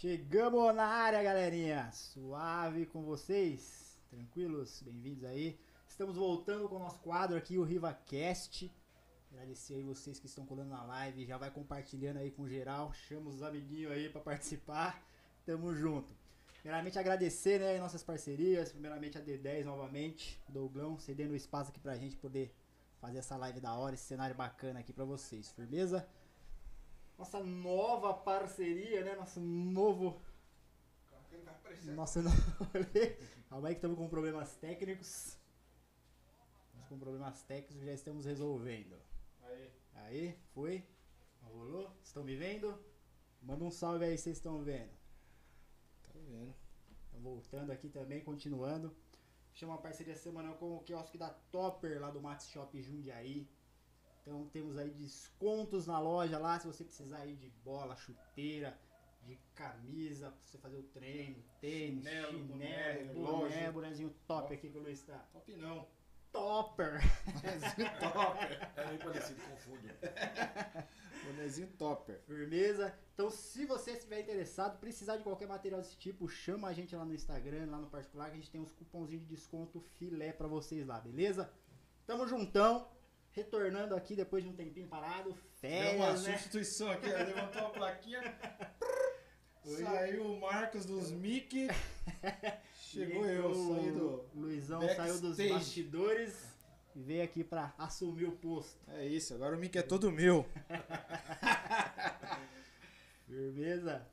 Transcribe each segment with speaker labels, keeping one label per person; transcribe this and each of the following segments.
Speaker 1: Chegamos na área, galerinha. Suave com vocês? Tranquilos? Bem-vindos aí. Estamos voltando com o nosso quadro aqui, o RivaCast. Agradecer aí vocês que estão colando na live. Já vai compartilhando aí com geral. Chama os amiguinhos aí para participar. Tamo junto. Primeiramente agradecer, né, nossas parcerias. Primeiramente a D10 novamente. Douglão cedendo o espaço aqui pra gente poder fazer essa live da hora, esse cenário bacana aqui pra vocês. Firmeza? Nossa nova parceria, né? Nosso novo nossa, não. Calma aí que estamos com problemas técnicos. Estamos com problemas técnicos que já estamos resolvendo.
Speaker 2: Aí.
Speaker 1: Aí, foi. Rolou? Estão me vendo? Manda um salve aí, vocês estão vendo.
Speaker 2: Tá vendo?
Speaker 1: Então, voltando aqui também, continuando. Chama uma parceria semanal com o quiosque da Topper, lá do Max Shop Jundiaí. Então temos aí descontos na loja lá, se você precisar aí de bola, chuteira, de camisa, pra você fazer o treino, tênis,
Speaker 2: Chinelo,
Speaker 1: chinelo,
Speaker 2: boné,
Speaker 1: bonézinho top aqui que o Luiz tá.
Speaker 2: Top não.
Speaker 1: Topper!
Speaker 2: topper.
Speaker 3: É meio parecido, confundo.
Speaker 2: Bonezinho topper.
Speaker 1: Firmeza? Então, se você estiver interessado, precisar de qualquer material desse tipo, chama a gente lá no Instagram, lá no particular, que a gente tem uns cupomzinhos de desconto filé pra vocês lá, beleza? Tamo juntão, retornando aqui depois de um tempinho parado,
Speaker 2: Deu uma
Speaker 1: férias, né?
Speaker 2: substituição aqui, levantou a plaquinha. Saiu o Marcos dos Mickey. Chegou eu,
Speaker 1: o
Speaker 2: saí do.
Speaker 1: Luizão
Speaker 2: backstage.
Speaker 1: saiu dos bastidores e veio aqui pra assumir o posto.
Speaker 2: É isso, agora o Mickey é todo meu.
Speaker 1: Firmeza?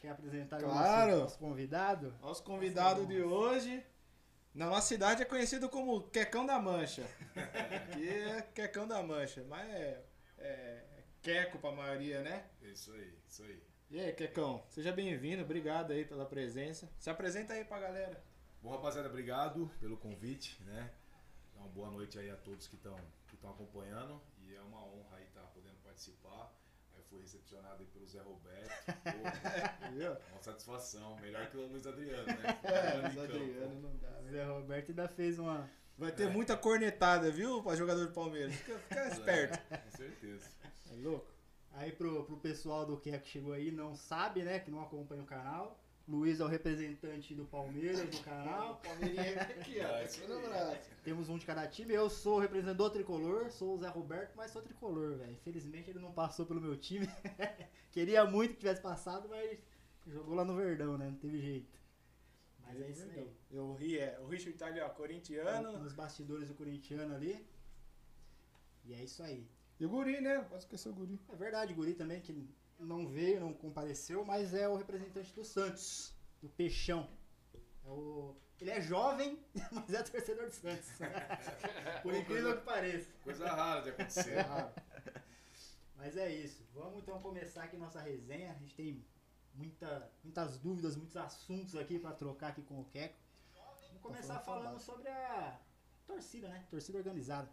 Speaker 1: Quer apresentar
Speaker 2: Claro.
Speaker 1: o nosso, nosso convidado?
Speaker 2: Nosso convidado de hoje. Na nossa cidade é conhecido como Quecão da Mancha. Aqui é Quecão da Mancha, mas é, é Queco pra maioria, né?
Speaker 3: Isso aí, isso aí.
Speaker 2: E aí, Quecão, seja bem-vindo, obrigado aí pela presença. Se apresenta aí pra galera.
Speaker 3: Bom, rapaziada, obrigado pelo convite, né? Então, uma boa noite aí a todos que estão que estão acompanhando. E é uma honra aí estar podendo participar. Fui recepcionado aí pelo Zé Roberto. Pô,
Speaker 2: Viu?
Speaker 3: uma satisfação. Melhor que o Luiz Adriano, né?
Speaker 2: É, Luiz. Adriano não dá. né?
Speaker 1: Zé Roberto ainda fez uma.
Speaker 2: Vai ter muita cornetada, viu, pra jogador do Palmeiras? Fica, fica esperto.
Speaker 3: Com certeza.
Speaker 2: É louco?
Speaker 1: Aí pro, pro pessoal do que é que chegou aí, não sabe, né? Que não acompanha o canal. Luiz é o representante do Palmeiras do canal.
Speaker 2: Palmeirinha aqui,
Speaker 3: ó, isso no braço.
Speaker 1: Temos um de cada time. Eu sou o representante do tricolor, sou o Zé Roberto, mas sou tricolor, velho. Infelizmente ele não passou pelo meu time. Queria muito que tivesse passado, mas jogou lá no Verdão, né? Não teve jeito. Mas é isso aí.
Speaker 2: Eu ri, é. O Richard tá ali, ó, corintiano.
Speaker 1: Nos bastidores do corintiano ali. E é isso aí.
Speaker 2: E o Guri, né? Pode esquecer o Guri.
Speaker 1: É verdade, o Guri também, que não veio, não compareceu, mas é o representante do Santos, do Peixão. É o... Ele é jovem, mas é torcedor do Santos. Por incrível que pareça.
Speaker 3: Coisa rara de acontecer.
Speaker 1: Mas é isso. Vamos então começar aqui nossa resenha. A gente tem muita, muitas dúvidas, muitos assuntos aqui para trocar aqui com o Queco. Vamos começar
Speaker 2: falando
Speaker 1: sobre a torcida, né? Torcida organizada.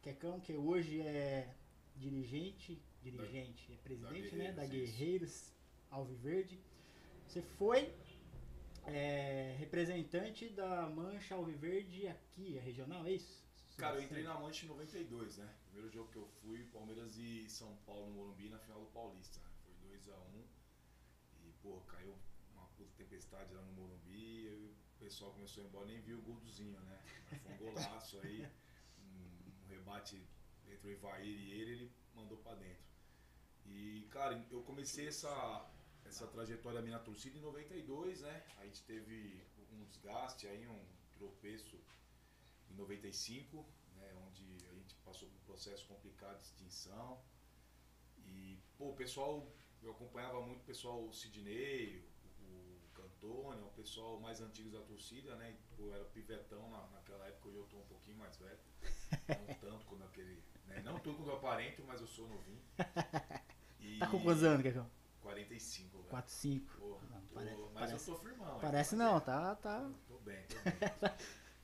Speaker 1: Quecão, que hoje é dirigente, dirigente, é presidente, né? Da
Speaker 3: Guerreiros,
Speaker 1: Alviverde. Você foi é, representante da Mancha Alviverde aqui, a regional, é isso?
Speaker 3: Cara, eu entrei na Mancha em 92, né? Primeiro jogo que eu fui, Palmeiras e São Paulo no Morumbi na final do Paulista. Foi 2x1. E, pô, caiu uma puta tempestade lá no Morumbi. E o pessoal começou a ir embora, nem viu o golzinho, né? Mas foi um golaço aí. Um, um rebate entre o Ivair e ele, ele mandou pra dentro. E, cara, eu comecei essa, essa trajetória minha na torcida em 92, né? A gente teve um desgaste aí, um tropeço em 95, né, onde a gente passou por um processo complicado de extinção. E, pô, o pessoal, eu acompanhava muito o pessoal, o Sidney, o, Cantone, o pessoal mais antigos da torcida, né? eu era pivetão na, naquela época, hoje eu tô um pouquinho mais velho. Não tanto quando aquele. Né, não tanto quando aparento, mas eu sou novinho. E
Speaker 1: Tá com quantos anos, Quecão?
Speaker 3: 45, velho.
Speaker 1: 4, 5.
Speaker 3: Pô,
Speaker 1: Não,
Speaker 3: tô-
Speaker 1: parece-
Speaker 3: mas
Speaker 1: parece-
Speaker 3: eu tô firmão. hein?
Speaker 1: Parece não, tá, tá.
Speaker 3: Tô bem, tô bem.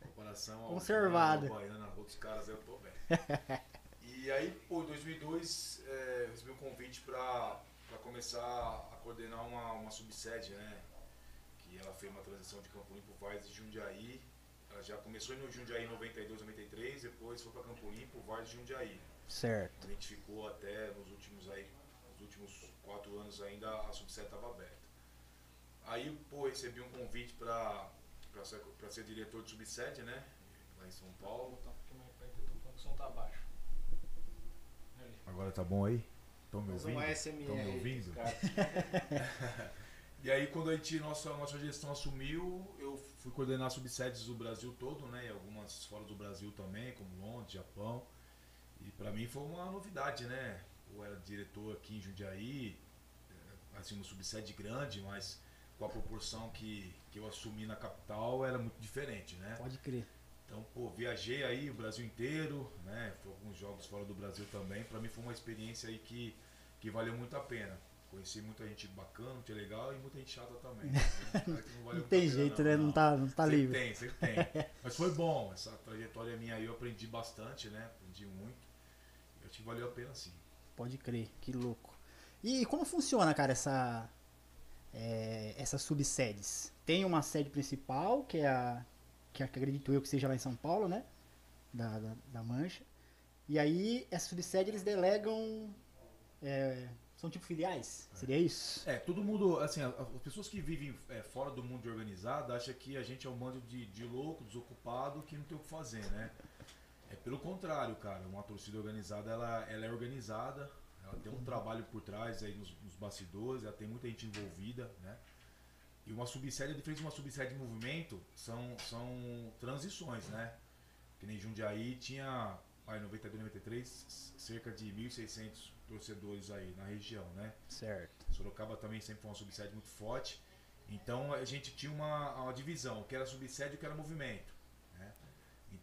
Speaker 3: Em comparação ao
Speaker 1: Conservado.
Speaker 3: ao Baiana, outros caras, eu tô bem. E aí, pô, em 2002, é, eu recebi um convite pra, pra começar a coordenar uma, uma subsede, né? Que ela fez uma transição de Campo Limpo, Vaz e Jundiaí. Ela já começou no Jundiaí em 92, 93, depois foi pra Campo Limpo, Vaz e Jundiaí.
Speaker 1: Certo.
Speaker 3: A gente ficou até nos últimos aí, últimos quatro anos ainda a subsede estava aberta. Aí, pô, recebi um convite pra, pra, ser, pra ser diretor de subsede, né? Lá em São Paulo.
Speaker 2: Pouquinho mais perto, som tá baixo.
Speaker 3: Agora tá bom aí? Estão me
Speaker 2: um
Speaker 3: ouvindo? Estão me ouvindo? E aí quando a gente, nossa, nossa gestão assumiu, eu fui coordenar subsedes do Brasil todo, né? E algumas fora do Brasil também, como Londres, Japão. E pra mim foi uma novidade, né? Eu era diretor aqui em Jundiaí, eh, assim, uma subsede grande, mas com a proporção que, que eu assumi na capital era muito diferente, né?
Speaker 1: Pode crer.
Speaker 3: Então, pô, viajei aí o Brasil inteiro, né? Fui alguns jogos fora do Brasil também. Pra mim foi uma experiência aí que, que valeu muito a pena. Conheci muita gente bacana, muito legal e muita gente chata também. né? Não
Speaker 1: Não tem
Speaker 3: pena,
Speaker 1: jeito, né? Não tá, não tá
Speaker 3: sempre
Speaker 1: livre.
Speaker 3: tem, sempre tem. Mas foi bom, essa trajetória minha aí eu aprendi bastante, né? Aprendi muito. Eu acho que valeu a pena sim.
Speaker 1: Pode crer, que louco. E como funciona, cara, essa é, essas subsedes? Tem uma sede principal, que é a que acredito eu que seja lá em São Paulo, né? Da, da, da Mancha. E aí, essa subsede eles delegam. é, são tipo filiais? Seria isso?
Speaker 3: É, todo mundo, assim, as pessoas que vivem é, fora do mundo organizado acham que a gente é um bando de, de louco, desocupado, que não tem o que fazer, né? É pelo contrário, cara. Uma torcida organizada, ela, ela é organizada, ela tem um trabalho por trás aí nos, nos bastidores, ela tem muita gente envolvida, né? E uma subsede, a diferença de uma subsede de movimento são, são transições, né? Que nem Jundiaí tinha, aí, 92, 93, cerca de 1.600 torcedores aí na região, né?
Speaker 1: Certo.
Speaker 3: Sorocaba também sempre foi uma subsede muito forte. Então a gente tinha uma, uma divisão, o que era subsede e o que era movimento.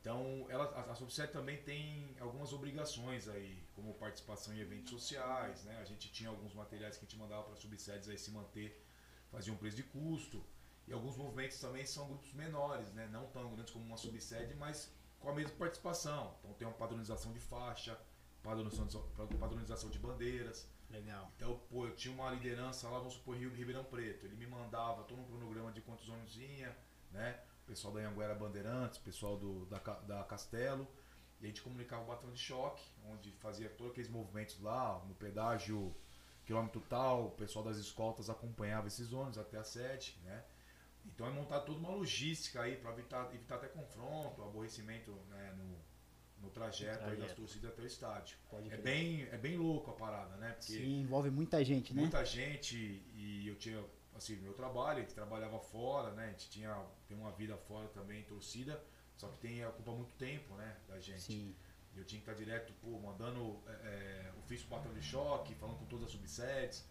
Speaker 3: Então ela, a, a subsede também tem algumas obrigações aí, como participação em eventos sociais. Né? A gente tinha alguns materiais que a gente mandava para subsedes aí se manter, faziam preço de custo. E alguns movimentos também são grupos menores, né? não tão grandes como uma subsede, mas com a mesma participação. Então tem uma padronização de faixa, padronização, padronização de bandeiras.
Speaker 1: Legal.
Speaker 3: Então, pô, eu tinha uma liderança lá, vamos supor, Rio Ribeirão Preto. Ele me mandava todo um cronograma de quantos ônibus vinha, né? Pessoal da Anguera Bandeirantes, pessoal do, da, da Castelo. E a gente comunicava o batalhão de choque, onde fazia todos aqueles movimentos lá, no pedágio, quilômetro tal, o pessoal das escoltas acompanhava esses ônibus até a sede, né? Então é montar toda uma logística aí para evitar, evitar até confronto, aborrecimento né, no, no trajeto, das torcidas até o estádio.
Speaker 1: Pode
Speaker 3: É bem, é bem louco a parada, né? Porque
Speaker 1: Sim, envolve muita gente, né?
Speaker 3: muita gente e eu tinha assim meu trabalho a gente trabalhava fora né a gente tinha tem uma vida fora também torcida só que tem ocupa muito tempo né da gente
Speaker 1: Sim.
Speaker 3: eu tinha que estar direto pô, mandando é, é, ofício pro batalhão de choque falando com todas as subsedes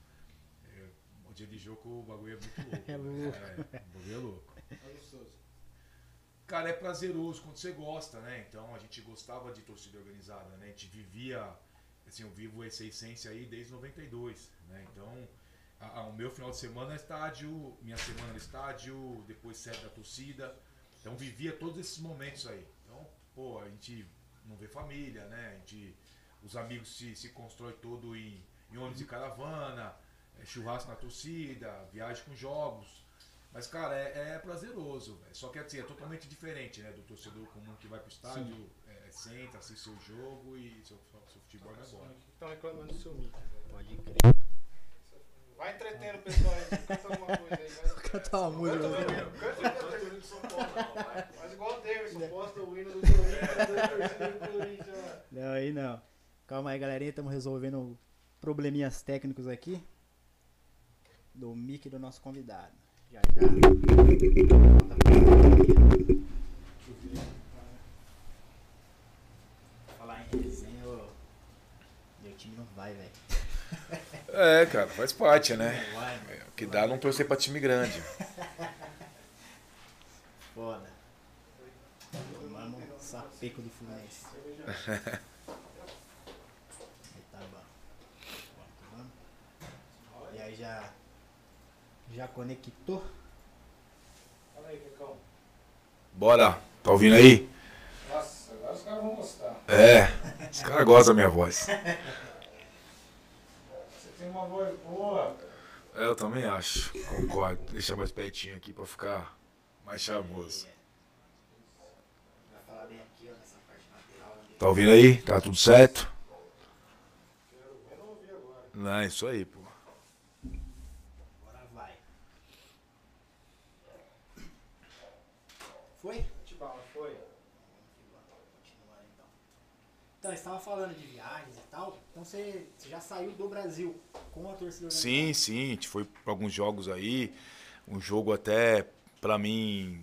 Speaker 3: É, o dia de jogo o bagulho é muito louco
Speaker 1: É
Speaker 3: né?
Speaker 1: louco.
Speaker 3: É, o bagulho é louco
Speaker 2: É gostoso.
Speaker 3: Cara, é prazeroso quando você gosta, né? Então a gente gostava de torcida organizada, né? A gente vivia, assim, eu vivo essa essência aí desde 92, né? Então, a- a- o meu final de semana é estádio, minha semana é estádio, depois sede da torcida. Então vivia todos esses momentos aí. Então, pô, a gente não vê família, né? A gente, os amigos se, se constrói todo em, em ônibus de caravana, é, churrasco na torcida, viagem com jogos. Mas, cara, é, é prazeroso, velho. Só que assim, é totalmente diferente, né? Do torcedor comum que vai pro estádio, é, senta, assiste seu jogo e seu, seu futebol vai embora.
Speaker 2: Estão reclamando do seu mic.
Speaker 1: Pode crer.
Speaker 2: Vai entretendo o pessoal aí. Canta alguma coisa aí. Vai.
Speaker 1: Cantar uma música.
Speaker 2: Canta,
Speaker 1: né?
Speaker 2: canta, Faz igual o Davidson, posta o hino do Corinthians, Corinthians lá.
Speaker 1: Não, aí não. Calma aí, galerinha. Estamos resolvendo probleminhas técnicos aqui. Do mic do nosso convidado. Já, já. Falar em resenha, ô. Meu time não vai, velho.
Speaker 3: É, cara, faz parte, né? O que dá não torcer pra time grande.
Speaker 1: Foda. Tomamos um sapeco do Fluminense. Aí tá. E aí já. Já conectou?
Speaker 2: Fala aí, Cacão.
Speaker 3: Bora, tá ouvindo aí?
Speaker 2: Nossa, agora os caras vão gostar.
Speaker 3: É, os caras gostam da minha voz.
Speaker 2: Tem uma voz boa.
Speaker 3: É, eu também acho, concordo. Deixa mais pertinho aqui pra ficar mais charmoso. Tá ouvindo aí? Tá tudo certo?
Speaker 2: Não,
Speaker 3: é isso aí, pô.
Speaker 1: Agora vai. Foi?
Speaker 2: Tibala, foi.
Speaker 1: Continuando, então. Então, você estava falando de viagens e tal. Então, você, você já saiu do Brasil com a torcida organizada?
Speaker 3: Sim, sim, a gente foi para alguns jogos aí. Um jogo até, pra mim,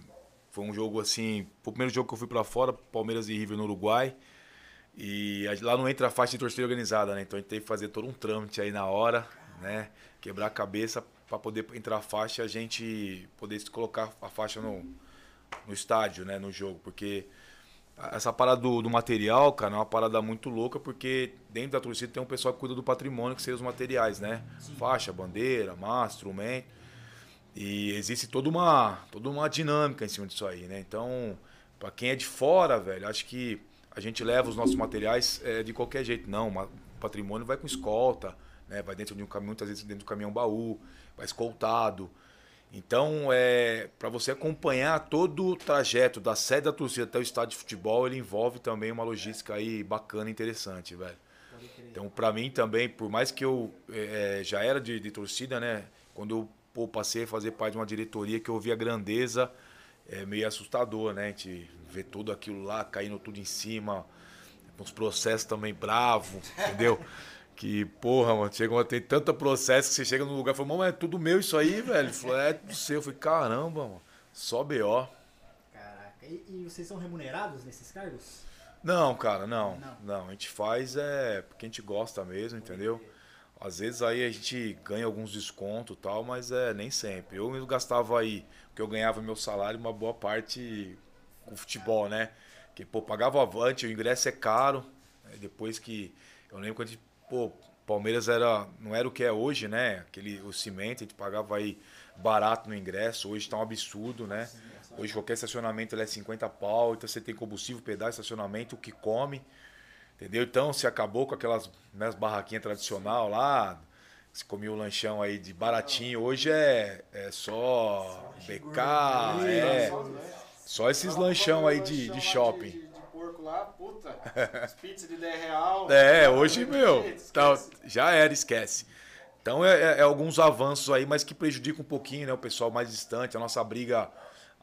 Speaker 3: foi um jogo assim. Foi o primeiro jogo que eu fui para fora, Palmeiras e River no Uruguai. E lá não entra a faixa de torcida organizada, né? Então a gente teve que fazer todo um trâmite aí na hora, né? Quebrar a cabeça para poder entrar a faixa e a gente poder se colocar a faixa no, no estádio, né? No jogo. Porque essa parada do, do material, cara, é uma parada muito louca, porque dentro da torcida tem um pessoal que cuida do patrimônio, que seriam os materiais, né? Faixa, bandeira, massa, instrumento. E existe toda uma, toda uma dinâmica em cima disso aí, né? Então, pra quem é de fora, velho, acho que a gente leva os nossos materiais é, de qualquer jeito. Não, o patrimônio vai com escolta, né? Vai dentro de um caminhão, muitas vezes dentro do caminhão baú, vai escoltado. Então, é, para você acompanhar todo o trajeto da sede da torcida até o estádio de futebol, ele envolve também uma logística aí bacana e interessante, velho. Então, pra mim também, por mais que eu eh, já era de, de torcida, né? Quando eu pô, passei a fazer parte de uma diretoria que eu vi a grandeza, é meio assustador, né? A gente vê tudo aquilo lá caindo tudo em cima, uns processos também bravos, entendeu? Que, porra, mano, chega, tem tanto processo que você chega num lugar e fala, mano, é tudo meu isso aí, velho. Ele falou, é tudo seu. Eu falei, caramba, mano, só B.O.
Speaker 1: Caraca. E, e vocês são remunerados nesses cargos?
Speaker 3: Não, cara, não.
Speaker 1: Não.
Speaker 3: Não, a gente faz é porque a gente gosta mesmo, entendeu? Às vezes aí a gente ganha alguns descontos e tal, mas é nem sempre. Eu mesmo gastava aí, porque eu ganhava meu salário, uma boa parte com futebol, né? Que, pô, pagava avante, o ingresso é caro. né? Depois que. Eu lembro quando a gente, pô, Palmeiras era, não era o que é hoje, né? Aquele, o cimento, a gente pagava aí barato no ingresso, hoje tá um absurdo, né? Hoje qualquer estacionamento é 50 pau, então você tem combustível, pedaço, estacionamento, o que come. Entendeu? Então se acabou com aquelas né, barraquinhas tradicional lá, se comia o lanchão aí de baratinho, hoje é, é só BK, é,
Speaker 2: Só os lanches.
Speaker 3: só esses lanchão aí de, de shopping.
Speaker 2: Lá, puta. As pizzas de 10 real.
Speaker 3: É, hoje, meu,
Speaker 2: Esquece.
Speaker 3: tá- já era, esquece. Então é, é- é alguns avanços aí, mas que prejudicam um pouquinho, né? O pessoal mais distante, a nossa briga.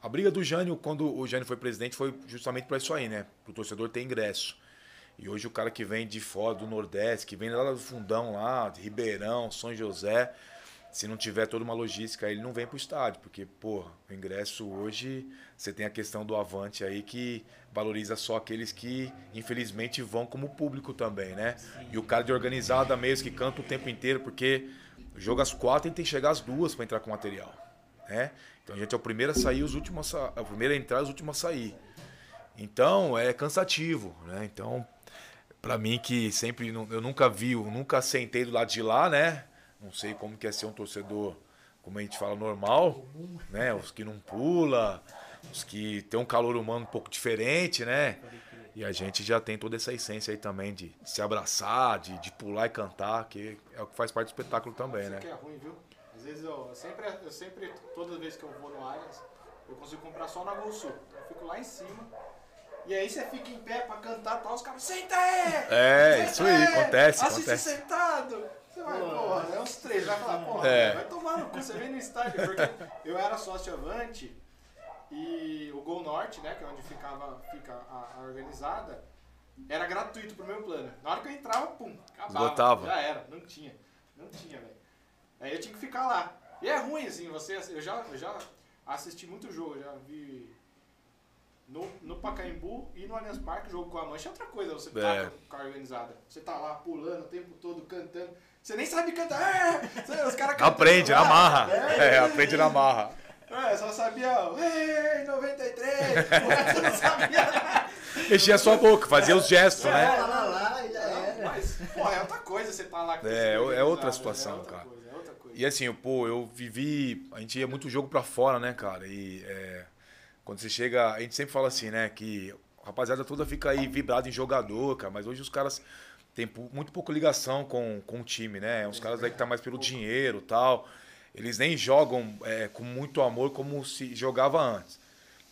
Speaker 3: A briga do Jânio, quando o Jânio foi presidente, foi justamente para isso aí, né? Pro torcedor ter ingresso. E hoje o cara que vem de fora, do Nordeste, que vem lá do fundão lá, de Ribeirão, São José, se não tiver toda uma logística, ele não vem pro estádio, porque, pô, o ingresso hoje, você tem a questão do Avante aí que valoriza só aqueles que, infelizmente, vão como público também, né? E o cara de organizada mesmo, que canta o tempo inteiro, porque o jogo às quatro, gente tem que chegar às duas para entrar com material, né? Então a gente é o primeiro a sair, os últimos a, sa- o primeiro a entrar, os últimos a sair. Então, é cansativo, né? Então, Pra mim que sempre eu nunca vi, eu nunca sentei do lado de lá, né? Não sei como que é ser um torcedor, como a gente fala normal, né? Os que não pula, os que tem um calor humano um pouco diferente, né? E a gente já tem toda essa essência aí também de se abraçar, de, de pular e cantar, que é o que faz parte do espetáculo também,
Speaker 2: Isso
Speaker 3: né?
Speaker 2: que é ruim, viu? Às vezes eu, eu sempre, eu sempre, toda vez que eu vou no Allianz, eu consigo comprar só na Gol Sul. Eu fico lá em cima. E aí você fica em pé pra cantar e tal, os caras, senta aí!
Speaker 3: É,
Speaker 2: Senta
Speaker 3: isso aí, acontece,
Speaker 2: Assiste
Speaker 3: acontece.
Speaker 2: sentado! Você vai, porra, é uns três, vai falar, porra,
Speaker 3: É.
Speaker 2: vai tomar no cu, você vem no estádio, porque eu era sócio avante e o Gol Norte, né, que é onde ficava, fica a, a organizada, era gratuito pro meu plano. Na hora que eu entrava, pum, acabava.
Speaker 3: Esgotava.
Speaker 2: Já era, não tinha. Não tinha, velho. Aí eu tinha que ficar lá. E é ruim, assim, você. Eu já, eu já assisti muito jogo, eu já vi. No, no Pacaembu e no Allianz Parque, jogo com a mancha é outra coisa, você tá
Speaker 3: É.
Speaker 2: com com a organizada. Você tá lá pulando o tempo todo, cantando. Você nem sabe cantar. É! Os caras
Speaker 3: Aprende,
Speaker 2: lá.
Speaker 3: amarra.
Speaker 2: É,
Speaker 3: É, aprende na marra.
Speaker 2: É, só sabia. Ei, 93! O resto não sabia nada.
Speaker 3: Mexia sua boca, fazia os gestos, né?
Speaker 1: Lá, lá, lá, e já era.
Speaker 2: Mas, porra, é outra coisa você tá lá com
Speaker 3: É, é outra situação,
Speaker 2: é outra
Speaker 3: cara.
Speaker 2: Coisa, é outra coisa.
Speaker 3: E assim, pô, eu vivi. A gente ia muito jogo pra fora, né, cara? E é, quando você chega. A gente sempre fala assim, né? Que a rapaziada toda fica aí vibrada em jogador, cara. Mas hoje os caras pu- muito pouca ligação com, com o time, né? Uns caras aí que tá mais pelo dinheiro tal. Eles nem jogam é, com muito amor como se jogava antes.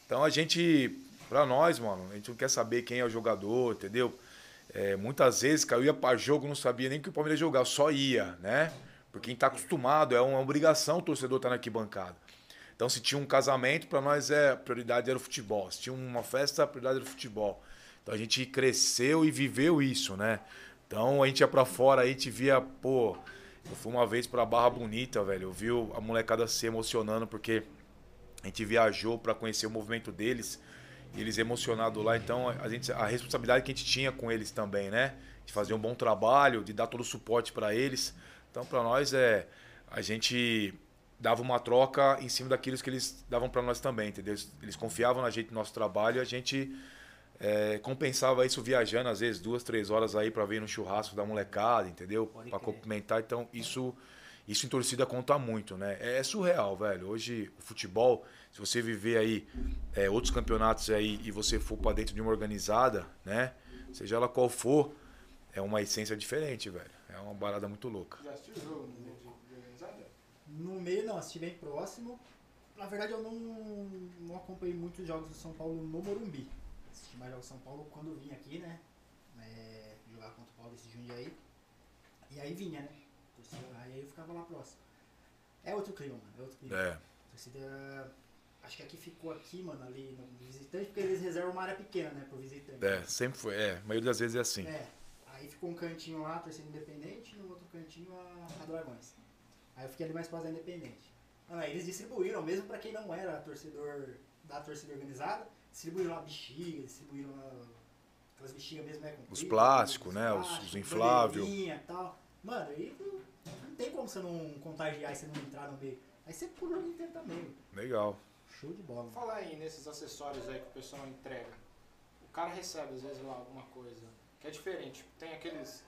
Speaker 3: Então a gente. Pra nós, mano, a gente não quer saber quem é o jogador, entendeu? É, muitas vezes, cara, eu ia pra jogo, não sabia nem que o Palmeiras eu só ia, né? Porque quem tá acostumado, é uma obrigação o torcedor estar na arquibancada. Então, se tinha um casamento, para nós é, a prioridade era o futebol. Se tinha uma festa, a prioridade era o futebol. Então, a gente cresceu e viveu isso, né? Então, a gente ia para fora, aí gente via, pô... Eu fui uma vez pra Barra Bonita, velho. Eu vi a molecada se emocionando porque a gente viajou para conhecer o movimento deles e eles emocionados lá. Então, a, gente, a responsabilidade que a gente tinha com eles também, né? De fazer um bom trabalho, de dar todo o suporte para eles. Então, para nós, é a gente dava uma troca em cima daquilo que eles davam para nós também, entendeu? Eles confiavam na gente, no nosso trabalho, e a gente é, compensava isso viajando, às vezes, duas, três horas aí para ver no churrasco da molecada, entendeu? Para complementar. Então, isso, isso em torcida conta muito, né? É, é, surreal, velho. Hoje, o futebol, se você viver aí é, outros campeonatos aí e você for para dentro de uma organizada, né? Seja ela qual for, é uma essência diferente, velho. É uma barada muito louca.
Speaker 2: Já assistiu o jogo no meio de organizada? No
Speaker 1: meio não, assisti bem próximo. Na verdade eu não, não acompanhei muitos jogos do São Paulo no Morumbi. Assisti mais jogos São Paulo quando vim aqui, né? É, jogar contra o Paulo desse Jundiaí. E aí vinha, né? Aí eu ficava lá próximo. É outro clima, mano. É outro clima. É. torcida. Acho que aqui ficou aqui, mano, ali no visitante, porque eles reservam uma área pequena, né, pro visitante.
Speaker 3: É, sempre foi. É, a maioria das vezes é assim.
Speaker 1: É. Aí ficou um cantinho lá, torcida independente, e no outro cantinho a, a Dragões. Aí eu fiquei ali mais próximo da independente. Ah, eles distribuíram, mesmo pra quem não era torcedor da torcida organizada, distribuíram lá bexiga, distribuíram lá aquelas bexigas mesmo, né?
Speaker 3: Os plásticos, né? Os, os infláveis.
Speaker 1: tal. Mano, aí não, não tem como você não contagiar e você não entrar no meio. Aí você pula o jogo inteiro também.
Speaker 3: Legal.
Speaker 1: Show de bola.
Speaker 2: Falar aí nesses acessórios aí que o pessoal entrega. O cara recebe às vezes lá alguma coisa que é diferente. Tem aqueles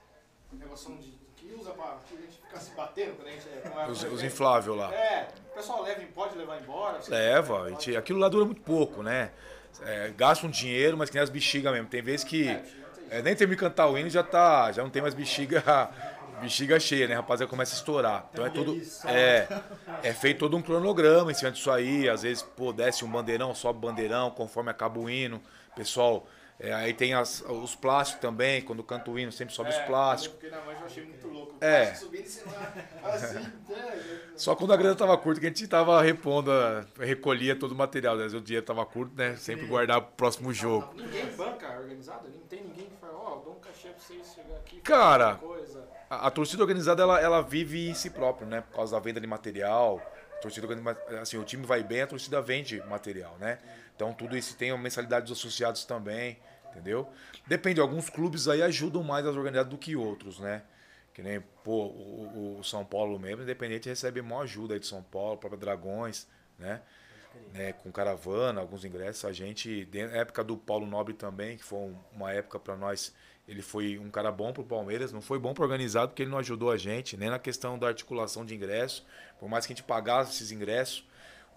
Speaker 2: negócio de que usa pra que a gente ficar se batendo quando a gente é,
Speaker 3: os, os infláveis lá.
Speaker 2: É, o pessoal leva, pode levar embora.
Speaker 3: Leva, gente, aquilo lá dura muito pouco, né? É, gasta um dinheiro, mas que nem as bexigas mesmo. Tem vezes que é, nem termina de cantar o hino já tá, já não tem mais bexiga bexiga cheia, né, rapaziada? Começa a estourar. Então é tudo. É, é feito todo um cronograma em cima disso aí. Às vezes, pô, desce um bandeirão, sobe bandeirão, conforme acaba o hino. Pessoal. É, aí tem as, os plásticos também, quando canta o hino, sempre sobe é, os plásticos.
Speaker 2: Porque na mãe eu achei muito louco.
Speaker 3: É.
Speaker 2: subindo assim, né?
Speaker 3: Só quando a grana tava curta que a gente tava repondo, recolhia todo o material. Né? O dinheiro tava curto, né? Sempre guardar pro próximo jogo.
Speaker 2: Ninguém banca organizado? Não tem ninguém que fala, ó, oh, dou um cachê pra vocês chegar aqui.
Speaker 3: Cara, a, a, torcida organizada ela, ela vive em si próprio, né? Por causa da venda de material. A torcida assim, o time vai bem, a torcida vende material, né? Então tudo isso tem uma mensalidade dos associados também, entendeu? Depende, alguns clubes aí ajudam mais as organizadas do que outros, né? Que nem, pô, o, o São Paulo mesmo, independente, recebe maior ajuda aí de São Paulo, própria Dragões, né? né? Com caravana, alguns ingressos. A gente, na época do Paulo Nobre também, que foi uma época para nós ele foi um cara bom para o Palmeiras, não foi bom para organizado porque ele não ajudou a gente, nem na questão da articulação de ingresso. Por mais que a gente pagasse esses ingressos,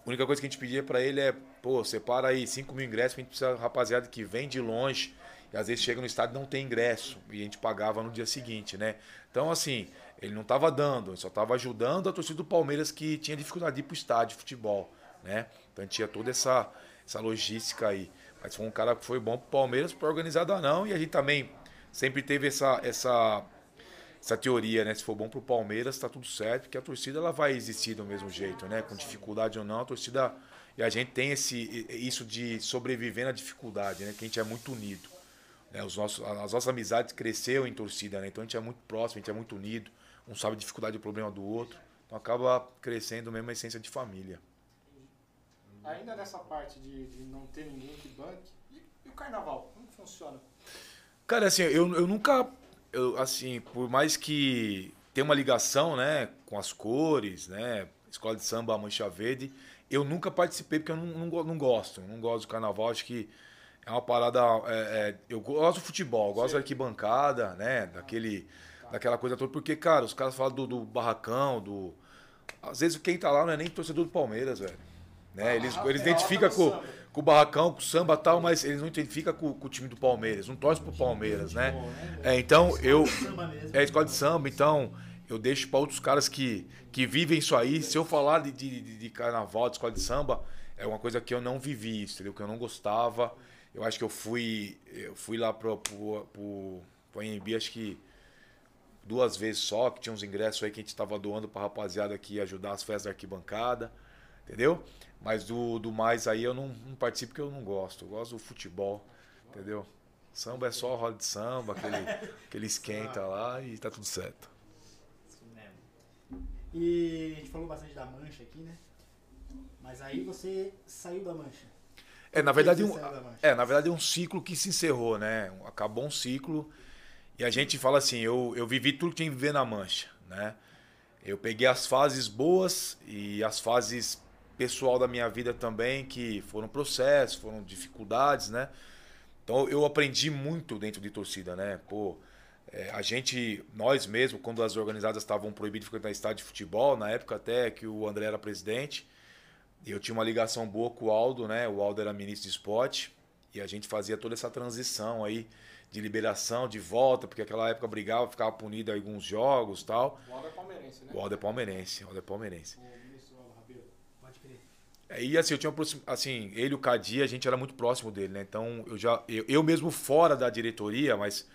Speaker 3: a única coisa que a gente pedia para ele é, pô, separa aí 5 mil ingressos, a gente precisa rapaziada que vem de longe, e às vezes chega no estádio e não tem ingresso, e a gente pagava no dia seguinte, né? Então, assim, ele não estava dando, ele só estava ajudando a torcida do Palmeiras que tinha dificuldade de ir para o estádio de futebol, né? Então a gente tinha toda essa, essa logística aí. Mas foi um cara que foi bom para o Palmeiras, para organizada não, e a gente também sempre teve essa, essa, essa teoria, né? Se for bom pro Palmeiras, tá tudo certo, porque a torcida ela vai existir do mesmo jeito, né? Com dificuldade ou não, a torcida. E a gente tem esse, isso de sobreviver na dificuldade, né? Que a gente é muito unido. Né? Os nossos, as nossas amizades cresceram em torcida, né? Então a gente é muito próximo, a gente é muito unido. Um sabe a dificuldade e o problema do outro. Então acaba crescendo mesmo a essência de família.
Speaker 2: Ainda nessa parte de, de não ter ninguém que banque, e, e o carnaval? Como funciona?
Speaker 3: Cara, assim, eu, eu nunca. Eu, assim, por mais que tenha uma ligação, né, com as cores, né, escola de samba Mancha Verde, eu nunca participei porque eu não, não, não gosto. Não gosto do carnaval, acho que é uma parada. É, é, eu gosto do futebol, gosto Sim. da arquibancada, né, daquele, daquela coisa toda, porque, cara, os caras falam do, do barracão, do. Às vezes quem tá lá não é nem torcedor do Palmeiras, velho. Né? Eles, ah, eles é identificam com, com o barracão, com o samba e tal, mas eles não identificam com, com, o time do Palmeiras, não torcem pro Palmeiras, né? É, então eu. É escola de samba, então eu deixo para outros caras que, que vivem isso aí. Se eu falar de, de, de, carnaval, de escola de samba, é uma coisa que eu não vivi, entendeu? Que eu não gostava. Eu acho que eu fui, eu fui lá pro, pro, pro, pro AMB, acho que duas vezes só, que tinha uns ingressos aí que a gente estava doando pra rapaziada aqui ajudar as festas da arquibancada. Entendeu? Mas do, do mais aí eu não, não participo porque eu não gosto. Eu gosto do futebol, entendeu? Samba é só roda de samba, aquele, aquele esquenta lá e tá tudo certo.
Speaker 1: Isso mesmo. E a gente falou bastante da mancha aqui, né? Mas aí você saiu da mancha.
Speaker 3: É, na verdade, um, é, na verdade, é um ciclo que se encerrou, né? Acabou um ciclo e a gente fala assim, eu, eu vivi tudo que tinha que viver na mancha, né? Eu peguei as fases boas e as fases pessoal da minha vida também, que foram processos, foram dificuldades, né? Então eu aprendi muito dentro de torcida, né? Pô, é, a gente, nós mesmo, quando as organizadas estavam proibidas de frequentar estádio de futebol, na época até que o André era presidente, eu tinha uma ligação boa com o Aldo, né? O Aldo era ministro de esporte e a gente fazia toda essa transição aí de liberação, de volta, porque aquela época brigava, ficava punido em alguns jogos tal.
Speaker 2: O Aldo é palmeirense, né?
Speaker 3: O Aldo é palmeirense, o Aldo é palmeirense.
Speaker 1: O ministro Aldo Rabelo. Pode crer.
Speaker 3: É, E assim, eu tinha assim, ele o Cadia, a gente era muito próximo dele, né? Então, eu já eu, eu mesmo fora da diretoria, mas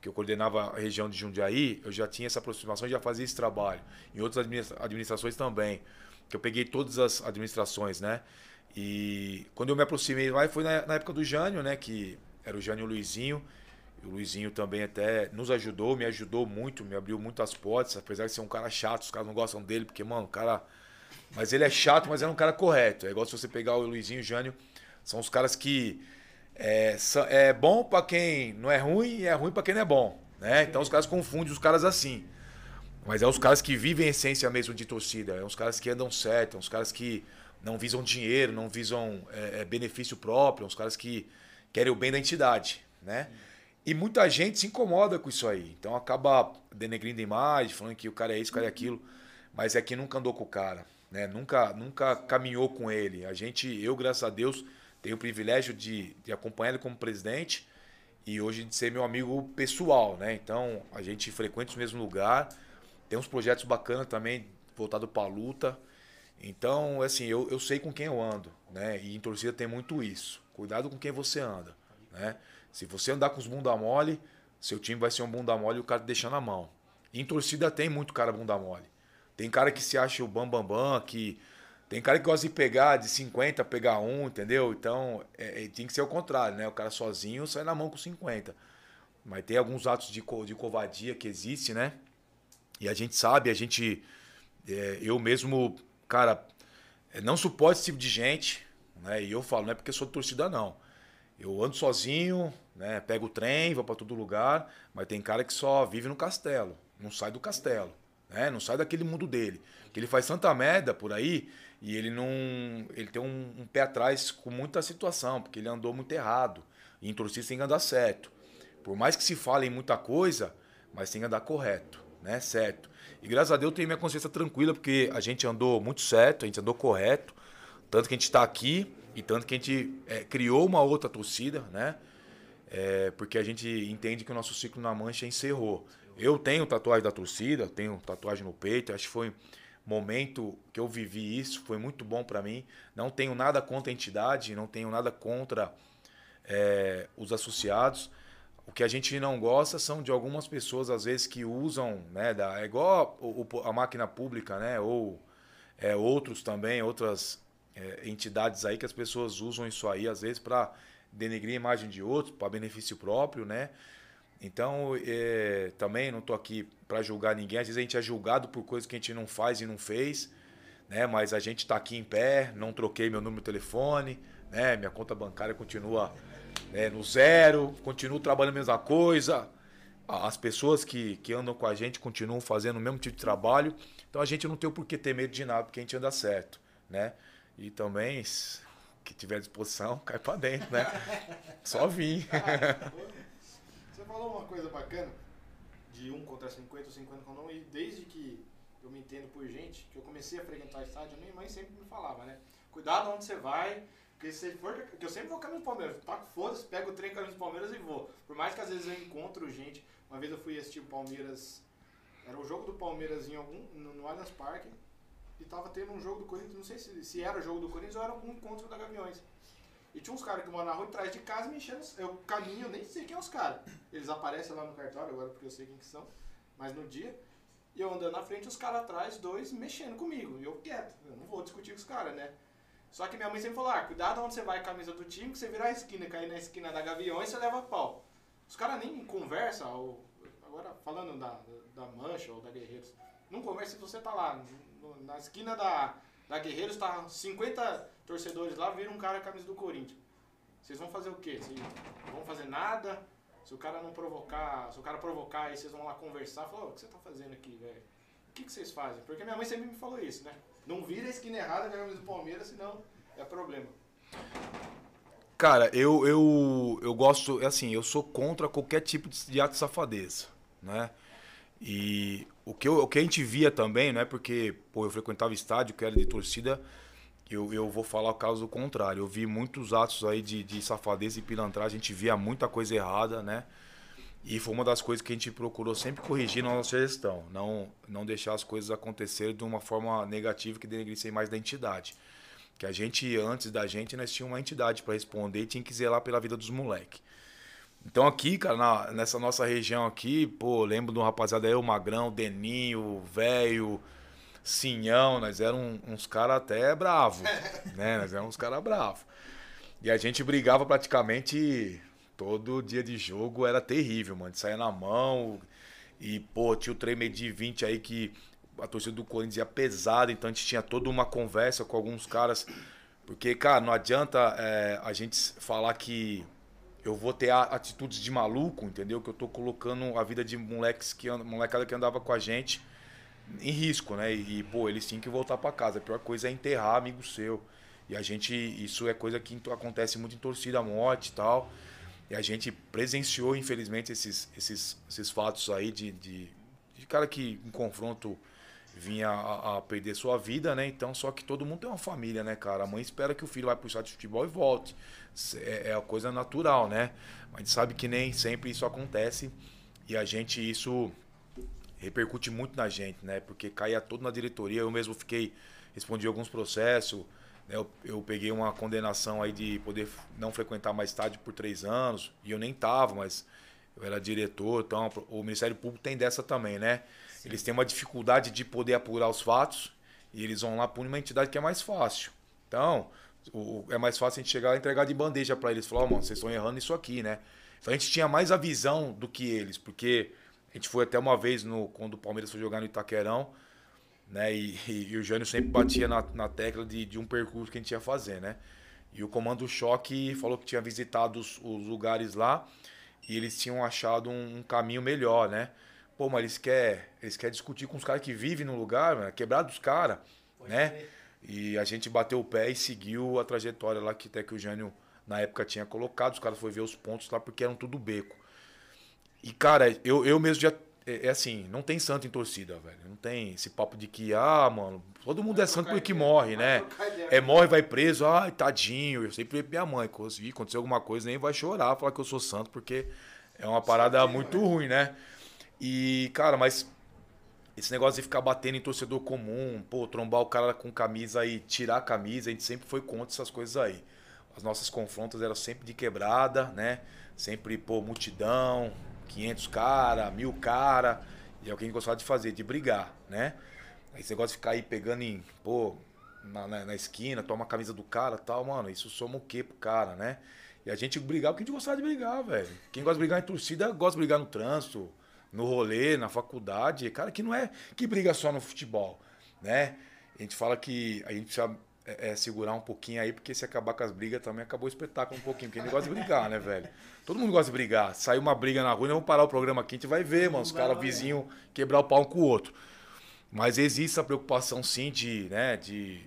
Speaker 3: que eu coordenava a região de Jundiaí, eu já tinha essa aproximação já fazia esse trabalho. Em outras administra- administrações também, que eu peguei todas as administrações, né? E quando eu me aproximei mais foi na, na época do Jânio, né, que era o Jânio e o Luizinho. E o Luizinho também até nos ajudou, me ajudou muito, me abriu muitas portas, apesar de ser um cara chato, os caras não gostam dele, porque, mano, o cara mas ele é chato, mas é um cara correto. É igual se você pegar o Luizinho e o Jânio, são os caras que é, é bom pra quem não é ruim e é ruim pra quem não é bom. Né? Então os caras confundem os caras assim. Mas é os caras que vivem a essência mesmo de torcida. É os caras que andam certo, é os caras que não visam dinheiro, não visam é, é, benefício próprio, é os caras que querem o bem da entidade. Né? E muita gente se incomoda com isso aí. Então acaba denegrindo a imagem, falando que o cara é isso, o cara é aquilo. Mas é que nunca andou com o cara. Né? Nunca, nunca caminhou com ele. A gente, eu, graças a Deus, tenho o privilégio de, de acompanhar ele como presidente e hoje de ser meu amigo pessoal, né? Então a gente frequenta o mesmo lugar, tem uns projetos bacanas também voltado para a luta. Então, assim, eu, eu sei com quem eu ando, né? E em torcida tem muito isso. Cuidado com quem você anda, né? Se você andar com os bunda mole, seu time vai ser um bunda mole e o cara te deixa na mão. E em torcida tem muito cara bunda mole. Tem cara que se acha o bambambam, bam, bam, que tem cara que gosta de pegar de 50, pegar um, entendeu? Então, é, é, tem que ser o contrário, né? O cara sozinho sai na mão com 50. Mas tem alguns atos de, co- de covardia que existe, né? E a gente sabe, a gente. é, eu mesmo, cara, é, não suporto esse tipo de gente, né? E eu falo, não é porque sou de torcida, não. Eu ando sozinho, né? Pego o trem, vou para todo lugar, mas tem cara que só vive no castelo, não sai do castelo, né? Não sai daquele mundo dele. Que ele faz tanta merda por aí e ele não. Ele tem um, um pé atrás com muita situação, porque ele andou muito errado. E em torcida tem que andar certo. Por mais que se fale em muita coisa, mas tem que andar correto, né? Certo. E graças a Deus eu tenho minha consciência tranquila, porque a gente andou muito certo, a gente andou correto. Tanto que a gente está aqui e tanto que a gente é, criou uma outra torcida, né? É, porque a gente entende que o nosso ciclo na mancha encerrou. Eu tenho tatuagem da torcida, tenho tatuagem no peito, acho que foi momento que eu vivi isso, foi muito bom para mim. Não tenho nada contra a entidade, não tenho nada contra é, os associados. O que a gente não gosta são de algumas pessoas, às vezes, que usam, né? Da, é igual o- a máquina pública, né? Ou é, outros também, outras é, entidades aí que as pessoas usam isso aí, às vezes, para denegrir a imagem de outros, para benefício próprio, né? Então, é, também não estou aqui para julgar ninguém. Às vezes a gente é julgado por coisas que a gente não faz e não fez, né? Mas a gente está aqui em pé, não troquei meu número de telefone, né? Minha conta bancária continua né, no zero, continuo trabalhando a mesma coisa. As pessoas que, que andam com a gente continuam fazendo o mesmo tipo de trabalho. Então a gente não tem o porquê ter medo de nada, porque a gente anda certo, né? E também, que tiver disposição, cai pra dentro, né? Só vir.
Speaker 2: Falou uma coisa bacana de um contra 50 ou 50 contra um, e desde que eu me entendo por gente, que eu comecei a frequentar estádio, minha mãe sempre me falava, né? Cuidado onde você vai, porque se for. Que eu sempre vou caminho do Palmeiras. Taco foda-se, pego o trem caminho do Palmeiras e vou. Por mais que às vezes eu encontro gente. Uma vez eu fui assistir o Palmeiras. Era o jogo do Palmeiras em algum. no, no Allianz Parque. E tava tendo um jogo do Corinthians, não sei se, se era o jogo do Corinthians ou era algum encontro da Gaviões. E tinha uns caras que moram na rua atrás de casa me enchendo. Eu caminho, eu nem sei quem é os caras. Eles aparecem lá no cartório, agora porque eu sei quem que são. Mas no dia. E eu andando na frente, os caras atrás, dois, mexendo comigo. E eu quieto. Eu não vou discutir com os caras, né? Só que minha mãe sempre falou, ah, cuidado onde você vai a camisa do time, que você virar a esquina, cair na esquina da Gaviões, você leva pau. Os caras nem conversam, ou, agora falando da, da Mancha ou da Guerreiros, não conversa se você tá lá, no, na esquina da, da Guerreiros, tá 50 torcedores lá, vira um cara a camisa do Corinthians. Vocês vão fazer o quê? Vocês vão fazer nada? Se o cara não provocar, se o cara provocar, aí vocês vão lá conversar, falar, o que você tá fazendo aqui, velho? O que, que vocês fazem? Porque minha mãe sempre me falou isso, né? Não vira a esquina errada a camisa do Palmeiras, senão é problema.
Speaker 3: Cara, eu, eu, eu gosto, assim, eu sou contra qualquer tipo de ato de safadeza, né? E o que, eu, o que a gente via também, né? Porque, pô, eu frequentava estádio, que era de torcida, eu, eu vou falar o caso contrário. Eu vi muitos atos aí de, de safadeza e pilantragem, a gente via muita coisa errada, né? E foi uma das coisas que a gente procurou sempre corrigir na nossa gestão. Não, não deixar as coisas acontecerem de uma forma negativa que denegrissem mais da entidade. Que a gente, antes da gente, nós tínhamos uma entidade para responder e tinha que zelar pela vida dos moleques. Então aqui, cara, na, nessa nossa região aqui, pô, lembro de um rapaziada aí, o Magrão, o Deninho, o Velho, Sinhão, nós éramos uns caras até bravos, né? Nós éramos uns caras bravos. E a gente brigava praticamente todo dia de jogo, era terrível, mano. Saía na mão e, pô, tinha o trem de 20 aí que a torcida do Corinthians ia pesada, então a gente tinha toda uma conversa com alguns caras. Porque, cara, não adianta é, a gente falar que eu vou ter atitudes de maluco, entendeu? Que eu tô colocando a vida de moleques que molecada que andava com a gente em risco, né? E, pô, eles tinham que voltar para casa. A pior coisa é enterrar amigo seu. E a gente, isso é coisa que acontece muito em torcida morte e tal. E a gente presenciou, infelizmente, esses, esses, esses fatos aí de, de, de cara que em confronto vinha a, a, perder sua vida, né? Então, só que todo mundo tem uma família, né, cara? A mãe espera que o filho vá pro estádio de futebol e volte. É, é a coisa natural, né? Mas a gente sabe que nem sempre isso acontece. E a gente, isso repercute muito na gente, né? Porque caía tudo na diretoria. Eu mesmo fiquei, respondi alguns processos. Né? Eu, eu peguei uma condenação aí de poder não frequentar mais estádio por três anos. E eu nem tava, mas eu era diretor. Então, o Ministério Público tem dessa também, né? Eles têm uma dificuldade de poder apurar os fatos. E eles vão lá por uma entidade que é mais fácil. Então, o, é mais fácil a gente chegar e entregar de bandeja para eles. Falar, oh, mano, vocês estão errando isso aqui, né? Então a gente tinha mais a visão do que eles, porque a gente foi até uma vez no, quando o Palmeiras foi jogar no Itaquerão, né? E, e, e o Jânio sempre batia na, na tecla de, de um percurso que a gente ia fazer, né? E o Comando Choque falou que tinha visitado os, os lugares lá e eles tinham achado um, um, caminho melhor, né? Pô, mas eles querem eles quer discutir com os caras que vivem no lugar, mano, quebrar dos caras, né? Ser. E a gente bateu o pé e seguiu a trajetória lá que até que o Jânio na época tinha colocado. Os caras foram ver os pontos lá porque eram tudo beco. E, cara, eu, eu mesmo já. É, é, assim, não tem santo em torcida, velho. Não tem esse papo de que, ah, mano, todo mundo é santo porque morre, né? É, morre, vai preso, ai, tadinho. Eu sempre minha mãe, se acontecer alguma coisa, nem vai chorar, falar que eu sou santo, porque é uma parada muito ruim, né? E, cara, mas esse negócio de ficar batendo em torcedor comum, pô, trombar o cara com camisa e tirar a camisa, a gente sempre foi contra essas coisas aí. As nossas confrontas eram sempre de quebrada, né? Sempre, pô, multidão, 500 cara, mil cara. E é o que a gente gostava de fazer, de brigar, né? Esse negócio de ficar aí pegando em, pô, na, na, na esquina, toma a camisa do cara tal, mano, isso soma o quê pro cara, né? E a gente brigava porque a gente gostava de brigar, velho. Quem gosta de brigar em torcida, gosta de brigar no trânsito, no rolê, na faculdade. Cara, que não é que briga só no futebol, né? A gente fala que a gente precisa é, é, segurar um pouquinho aí, porque se acabar com as brigas também acabou o espetáculo um pouquinho, porque a gente gosta de brigar, né, velho? Todo mundo gosta de brigar. Saiu uma briga na rua, nós vamos parar o programa aqui, a gente vai ver, mano, os caras vizinhos quebrar o pau um com o outro. Mas existe a preocupação, sim, de, né, de,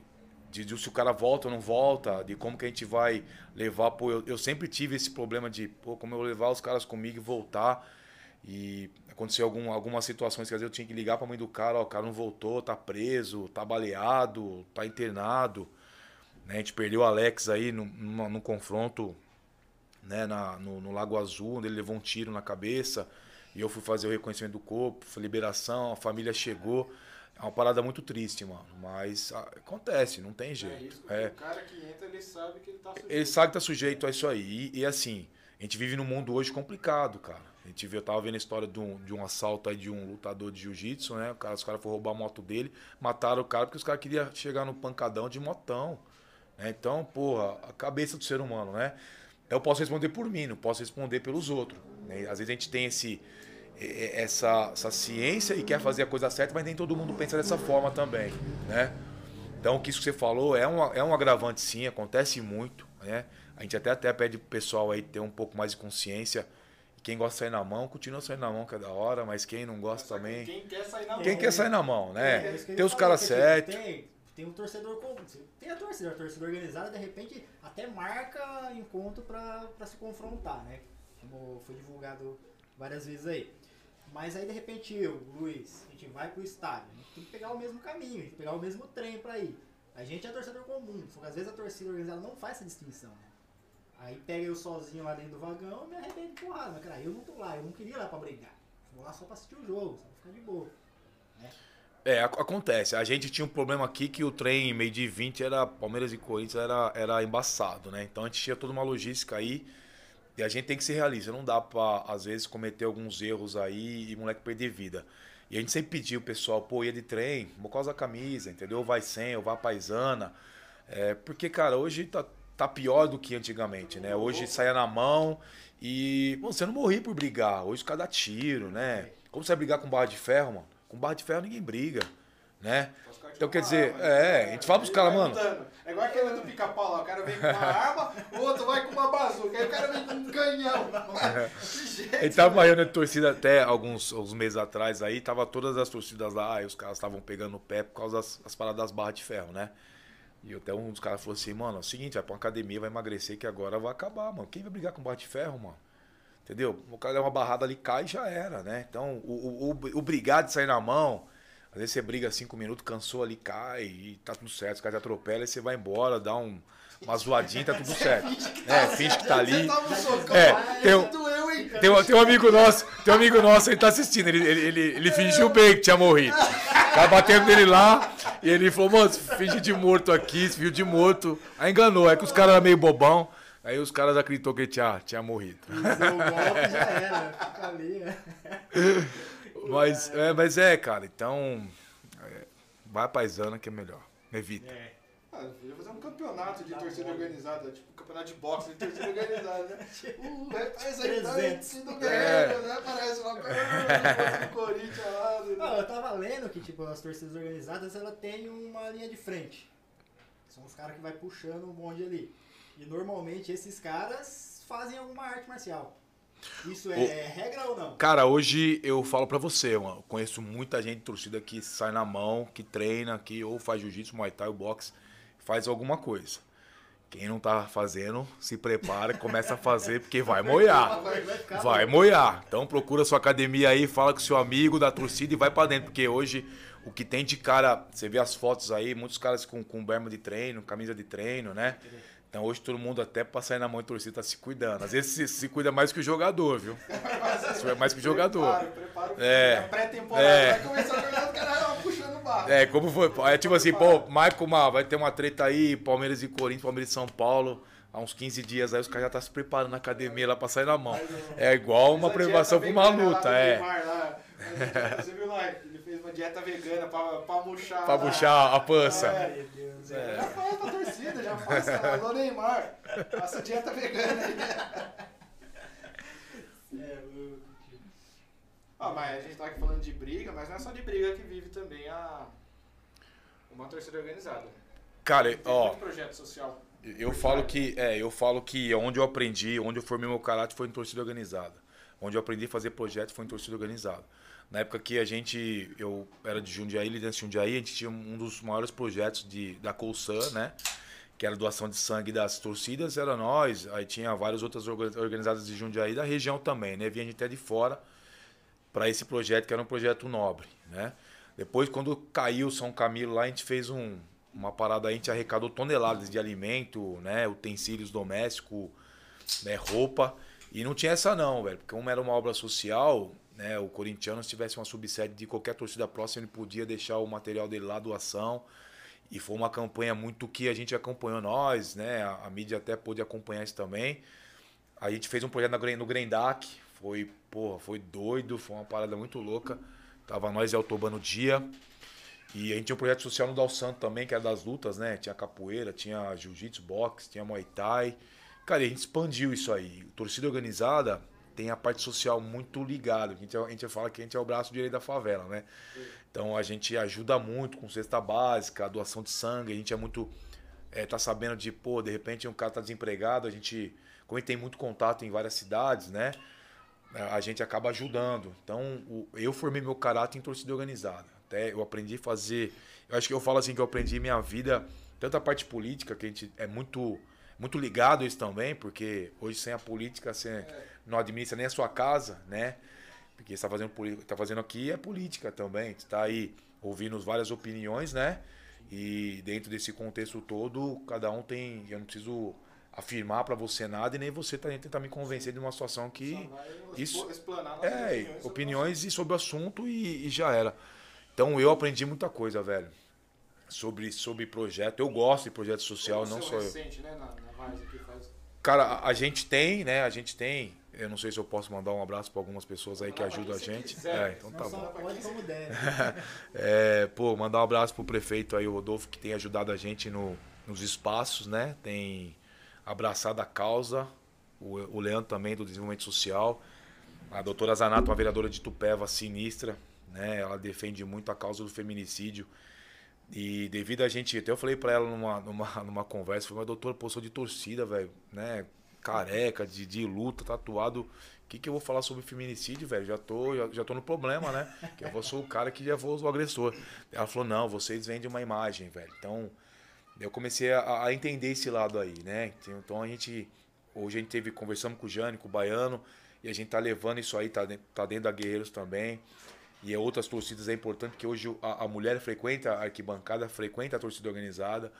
Speaker 3: de, de, se o cara volta ou não volta, de como que a gente vai levar. Pô, eu, eu sempre tive esse problema de, pô, como eu levar os caras comigo e voltar. E aconteceu algum, algumas situações que às vezes eu tinha que ligar para a mãe do cara, ó, o cara não voltou, tá preso, tá baleado, tá internado. Né? A gente perdeu o Alex aí no confronto né, na, no, no, Lago Azul, onde ele levou um tiro na cabeça. E eu fui fazer o reconhecimento do corpo, foi liberação, a família chegou. É uma parada muito triste, mano. Mas ah, acontece, não tem jeito.
Speaker 2: É isso, é. O cara que entra, ele sabe que ele tá sujeito.
Speaker 3: Ele sabe que tá sujeito a isso aí. E, e assim, A gente vive num mundo hoje complicado, cara. A gente viu, eu tava vendo a história de um, de um assalto aí de um lutador de jiu-jitsu, né? Cara, os caras foram roubar a moto dele, mataram o cara porque os caras queriam chegar no pancadão de motão. Né? Então, porra, a cabeça do ser humano, né? Eu posso responder por mim, não posso responder pelos outros. Né? Às vezes a gente tem esse, essa, essa ciência e quer fazer a coisa certa, mas nem todo mundo pensa dessa forma também, né? Então, o que isso que você falou é um, é um agravante sim, acontece muito, né? A gente até, até pede pro pessoal aí ter um pouco mais de consciência. Quem gosta de sair na mão, continua saindo na mão, que é da hora, mas quem não gosta também.
Speaker 2: Quem quer sair na mão.
Speaker 3: Quem quer sair na mão, né?
Speaker 1: É, eu
Speaker 3: tem os caras certos.
Speaker 1: Tem, tem um torcedor comum. Tem a torcida, a torcida organizada, de repente, até marca encontro pra, pra se confrontar, né? Como foi divulgado várias vezes aí. Mas aí, de repente, eu, Luiz, a gente vai pro estádio. A gente tem que pegar o mesmo caminho, a gente tem que pegar o mesmo trem pra ir. A gente é torcedor comum, só que às vezes a torcida organizada não faz essa distinção, né? Aí pega eu sozinho lá dentro do vagão e me arrebento de porrada. Mas, cara, eu não tô lá, eu não queria ir lá pra brigar. Vou lá só pra assistir o jogo, só pra ficar de boa.
Speaker 3: É, ac- acontece. A gente tinha um problema aqui que o trem meio de 20 era Palmeiras e Corinthians era, era embaçado, né? Então a gente tinha toda uma logística aí e a gente tem que ser realista. Não dá pra, às vezes, cometer alguns erros aí e moleque perder vida. E a gente sempre pediu o pessoal, pô, ia de trem, por causa da camisa, entendeu? Vai sem, ou vai paisana. É, porque, cara, hoje tá, tá pior do que antigamente, né? Hoje saia na mão e bom, você não morria por brigar. Hoje cada tiro, né? Como você vai brigar com barra de ferro, mano? Com barra de ferro ninguém briga, né? Então, quer dizer,
Speaker 2: arma,
Speaker 3: é,
Speaker 2: né?
Speaker 3: a gente fala pros
Speaker 2: Aí
Speaker 3: caras, mano.
Speaker 2: mudando. É igual aquele do pica-pau lá. O cara vem com uma arma, o outro vai com uma bazuca. Aí o cara vem com um canhão. Que jeito.
Speaker 3: Ele tava uma reunião de torcida até alguns, alguns meses atrás aí, tava todas as torcidas lá, e os caras estavam pegando o pé por causa das, das paradas das barras de ferro, né? E até um dos caras falou assim, mano, é o seguinte, vai pra uma academia, vai emagrecer que agora vai acabar, mano. Quem vai brigar com de ferro, mano? Entendeu? O cara dá uma barrada ali, cai e já era, né? Então, o, o, o, o brigar de sair na mão, às vezes você briga cinco minutos, cansou ali, cai e tá tudo certo. Os caras te atropelam e você vai embora, dá um, uma zoadinha, tá tudo certo. É, finge que tá ali.
Speaker 2: Socão.
Speaker 3: É, tem um-
Speaker 2: hein?
Speaker 3: Tem um, tem um amigo nosso, tem um amigo nosso, ele tá assistindo, ele, ele, ele, ele fingiu bem que tinha morrido. Tava batendo nele lá, e ele falou, mano, finge de morto aqui, fingiu de morto. Aí enganou, é que os caras eram meio bobão, aí os caras acreditou que ele tinha, tinha morrido.
Speaker 1: O golpe já era, fica ali, né?
Speaker 3: Mas é, mas é cara, então, é, vai paisana que é melhor, evita.
Speaker 1: É.
Speaker 2: Ah, eu ia fazer um campeonato de torcida organizada, tipo um campeonato de boxe de torcida organizada, né? Uh, representante
Speaker 1: 300.
Speaker 2: do Guerreiro, né? Parece uma coisa do Corinthians lá. né?
Speaker 1: Não, eu tava lendo que, tipo, as torcidas organizadas, ela tem uma linha de frente. São os caras que vai puxando o bonde ali. E normalmente esses caras fazem alguma arte marcial. Isso é regra ou não?
Speaker 3: Cara, hoje eu falo pra você, mano, eu conheço muita gente de torcida que sai na mão, que treina, que ou faz jiu-jitsu, muay thai ou boxe, faz alguma coisa. Quem não tá fazendo, se prepara, começa a fazer, porque vai moiar.
Speaker 1: Vai
Speaker 3: moiar. Então procura sua academia aí, fala com seu amigo da torcida e vai pra dentro, porque hoje o que tem de cara, você vê as fotos aí, muitos caras com, com berma de treino, camisa de treino, né? Então hoje todo mundo até pra sair na mão de torcida tá se cuidando. Às vezes se, se cuida mais que o jogador, viu? Se é mais que o jogador.
Speaker 2: Preparo, preparo.
Speaker 3: É.
Speaker 2: A pré-temporada
Speaker 3: É.
Speaker 2: vai começar a jogar, os caras vão puxando o barco.
Speaker 3: É, como foi? É tipo assim, pô, Marco, uma, vai ter uma treta aí, Palmeiras e Corinthians, Palmeiras e São Paulo. Há uns 15 dias aí os caras já tá se preparando na academia lá pra sair na mão. É igual uma preparação pra uma
Speaker 2: lá
Speaker 3: luta, é.
Speaker 2: Neymar Você viu lá? Ele fez uma dieta vegana pra, pra murchar.
Speaker 3: Pra puxar a pança.
Speaker 2: É.
Speaker 1: Deus,
Speaker 3: É.
Speaker 2: Já faz pra torcida, já faz. Alô, Neymar. Faça dieta vegana aí.
Speaker 1: É louco, tio.
Speaker 2: Ah, mas a gente tá aqui falando de briga, mas não é só de briga que vive também a uma torcida organizada.
Speaker 3: Cara,
Speaker 2: Tem
Speaker 3: ó,
Speaker 2: muito projeto social.
Speaker 3: eu falo que, é, eu falo que onde eu aprendi, onde eu formei meu caráter foi em torcida organizada. Onde eu aprendi a fazer projeto foi em torcida organizada. Na época que a gente, eu era de Jundiaí, liderança de Jundiaí, a gente tinha um dos maiores projetos de, da Colsan, né? Que era doação de sangue das torcidas, era nós. Aí tinha várias outras orga- organizadas de Jundiaí da região também, né? Vinha gente até de fora para esse projeto, que era um projeto nobre, né? Depois, quando caiu São Camilo lá, a gente fez um, uma parada a gente arrecadou toneladas de alimento, né? Utensílios domésticos, né? roupa. E não tinha essa não, velho. Porque como era uma obra social, né? O corintiano, se tivesse uma subsede de qualquer torcida próxima, ele podia deixar o material dele lá, doação. E foi uma campanha muito que a gente acompanhou nós, né? A, a mídia até pôde acompanhar isso também. A gente fez um projeto no Gren- no Grendac, foi, porra, foi doido, foi uma parada muito louca. Tava nós e Autoban no dia. E a gente tinha um projeto social no Dal Santo também, que era das lutas, né? Tinha capoeira, tinha jiu-jitsu, boxe, tinha muay thai. Cara, e a gente expandiu isso aí. Torcida organizada tem a parte social muito ligada. A gente, a gente fala que a gente é o braço direito da favela, né? Então a gente ajuda muito com cesta básica, doação de sangue. A gente é muito. É, tá sabendo de, pô, de repente um cara tá desempregado, a gente. Como a gente tem muito contato em várias cidades, né? a gente acaba ajudando. Então, o- eu formei meu caráter em torcida organizada. Até eu aprendi a fazer. Eu acho que eu falo assim que eu aprendi minha vida, tanto a parte política, que a gente é muito, muito ligado isso também, porque hoje sem a política você não administra nem a sua casa, né? Porque você tá fazendo, tá fazendo aqui é política também. Você tá aí ouvindo várias opiniões, né? E dentro desse contexto todo, cada um tem. Eu não preciso afirmar pra você nada e nem você também tentar me convencer de uma situação que. Isso- É,
Speaker 2: opiniões
Speaker 3: e sobre o assunto e, e já era. Então eu aprendi muita coisa, velho. Sobre, sobre projeto. Eu gosto de projeto social, não só eu.
Speaker 2: recente, né, na, na faz.
Speaker 3: Cara, a, a gente tem, né? A gente tem. Eu não sei se eu posso mandar um abraço pra algumas pessoas aí que ajudam a gente.
Speaker 2: quiser.
Speaker 3: É, então tá
Speaker 1: só
Speaker 3: bom.
Speaker 1: pode como deve.
Speaker 3: É, pô, mandar um abraço pro prefeito aí, o Rodolfo, que tem ajudado a gente no, nos espaços, né? Tem abraçado a causa. O, o Leandro também, do desenvolvimento social. A doutora Zanato, uma vereadora de Tupéva sinistra, né? Ela defende muito a causa do feminicídio. E devido a gente, até eu falei pra ela numa, numa, numa conversa, falei, mas doutora, pô, sou de torcida, velho, né? Careca, de, de luta, tatuado. O que, que eu vou falar sobre feminicídio, velho? Já tô, já, já tô no problema, né? Que eu sou o cara que já vou o agressor. Ela falou, não, vocês vendem uma imagem, velho. Então, eu comecei a, a entender esse lado aí, né? Então a gente. Hoje a gente teve, conversamos com o Jane, com o Baiano, e a gente tá levando isso aí, tá tá dentro da Guerreiros também. E é outras torcidas é importante, porque hoje a, a mulher frequenta a arquibancada, frequenta a torcida organizada.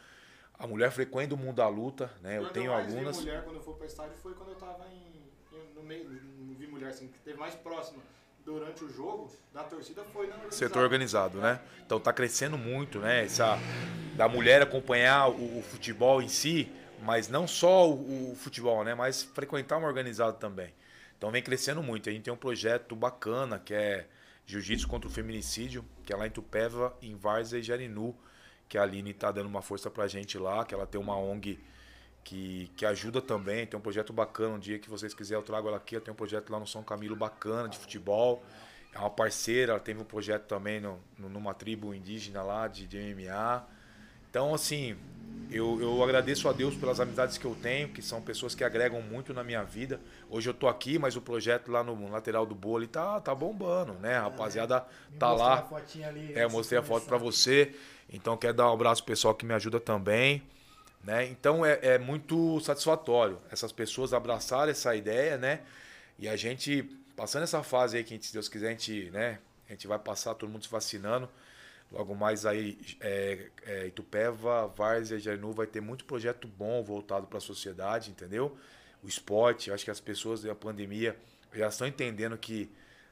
Speaker 3: A mulher frequenta o mundo da luta, né? Eu
Speaker 2: Quando
Speaker 3: tenho
Speaker 2: mais vi
Speaker 3: algumas.
Speaker 2: mulher quando eu for pra estádio foi quando eu tava em, em- no meio, não vi mulher assim, que teve mais próximo durante o jogo da torcida foi na organizada.
Speaker 3: setor organizado, né? Então tá crescendo muito, né? Essa da mulher acompanhar o, o futebol em si, mas não só o, o futebol, né? Mas frequentar uma organizada também. Então vem crescendo muito. A gente tem um projeto bacana que é Jiu-Jitsu contra o Feminicídio, que é lá em Tupéva, em Várzea e Jarinu, que a Aline tá dando uma força pra gente lá, que ela tem uma ONG que, que ajuda também. Tem um projeto bacana. Um dia que vocês quiserem, eu trago ela aqui. Eu tenho um projeto lá no São Camilo bacana de futebol. É uma parceira, ela teve um projeto também no, numa tribo indígena lá de, de MMA. Então, assim, eu, eu agradeço a Deus pelas amizades que eu tenho, que são pessoas que agregam muito na minha vida. Hoje eu tô aqui, mas o projeto lá no lateral do Bolo tá, tá bombando, né? A rapaziada
Speaker 1: Me
Speaker 3: tá lá.
Speaker 1: a ali
Speaker 3: É, eu mostrei a foto pra você. Então quero dar um abraço pessoal que me ajuda também. Né? Então é, é muito satisfatório essas pessoas abraçarem essa ideia, né? E a gente, passando essa fase aí que gente, se Deus quiser, a gente, né? A gente vai passar todo mundo se vacinando. Logo mais aí, é, é, Itupeva, Várzea, Jarinu vai ter muito projeto bom voltado para a sociedade, entendeu? O esporte, acho que as pessoas da pandemia já estão entendendo que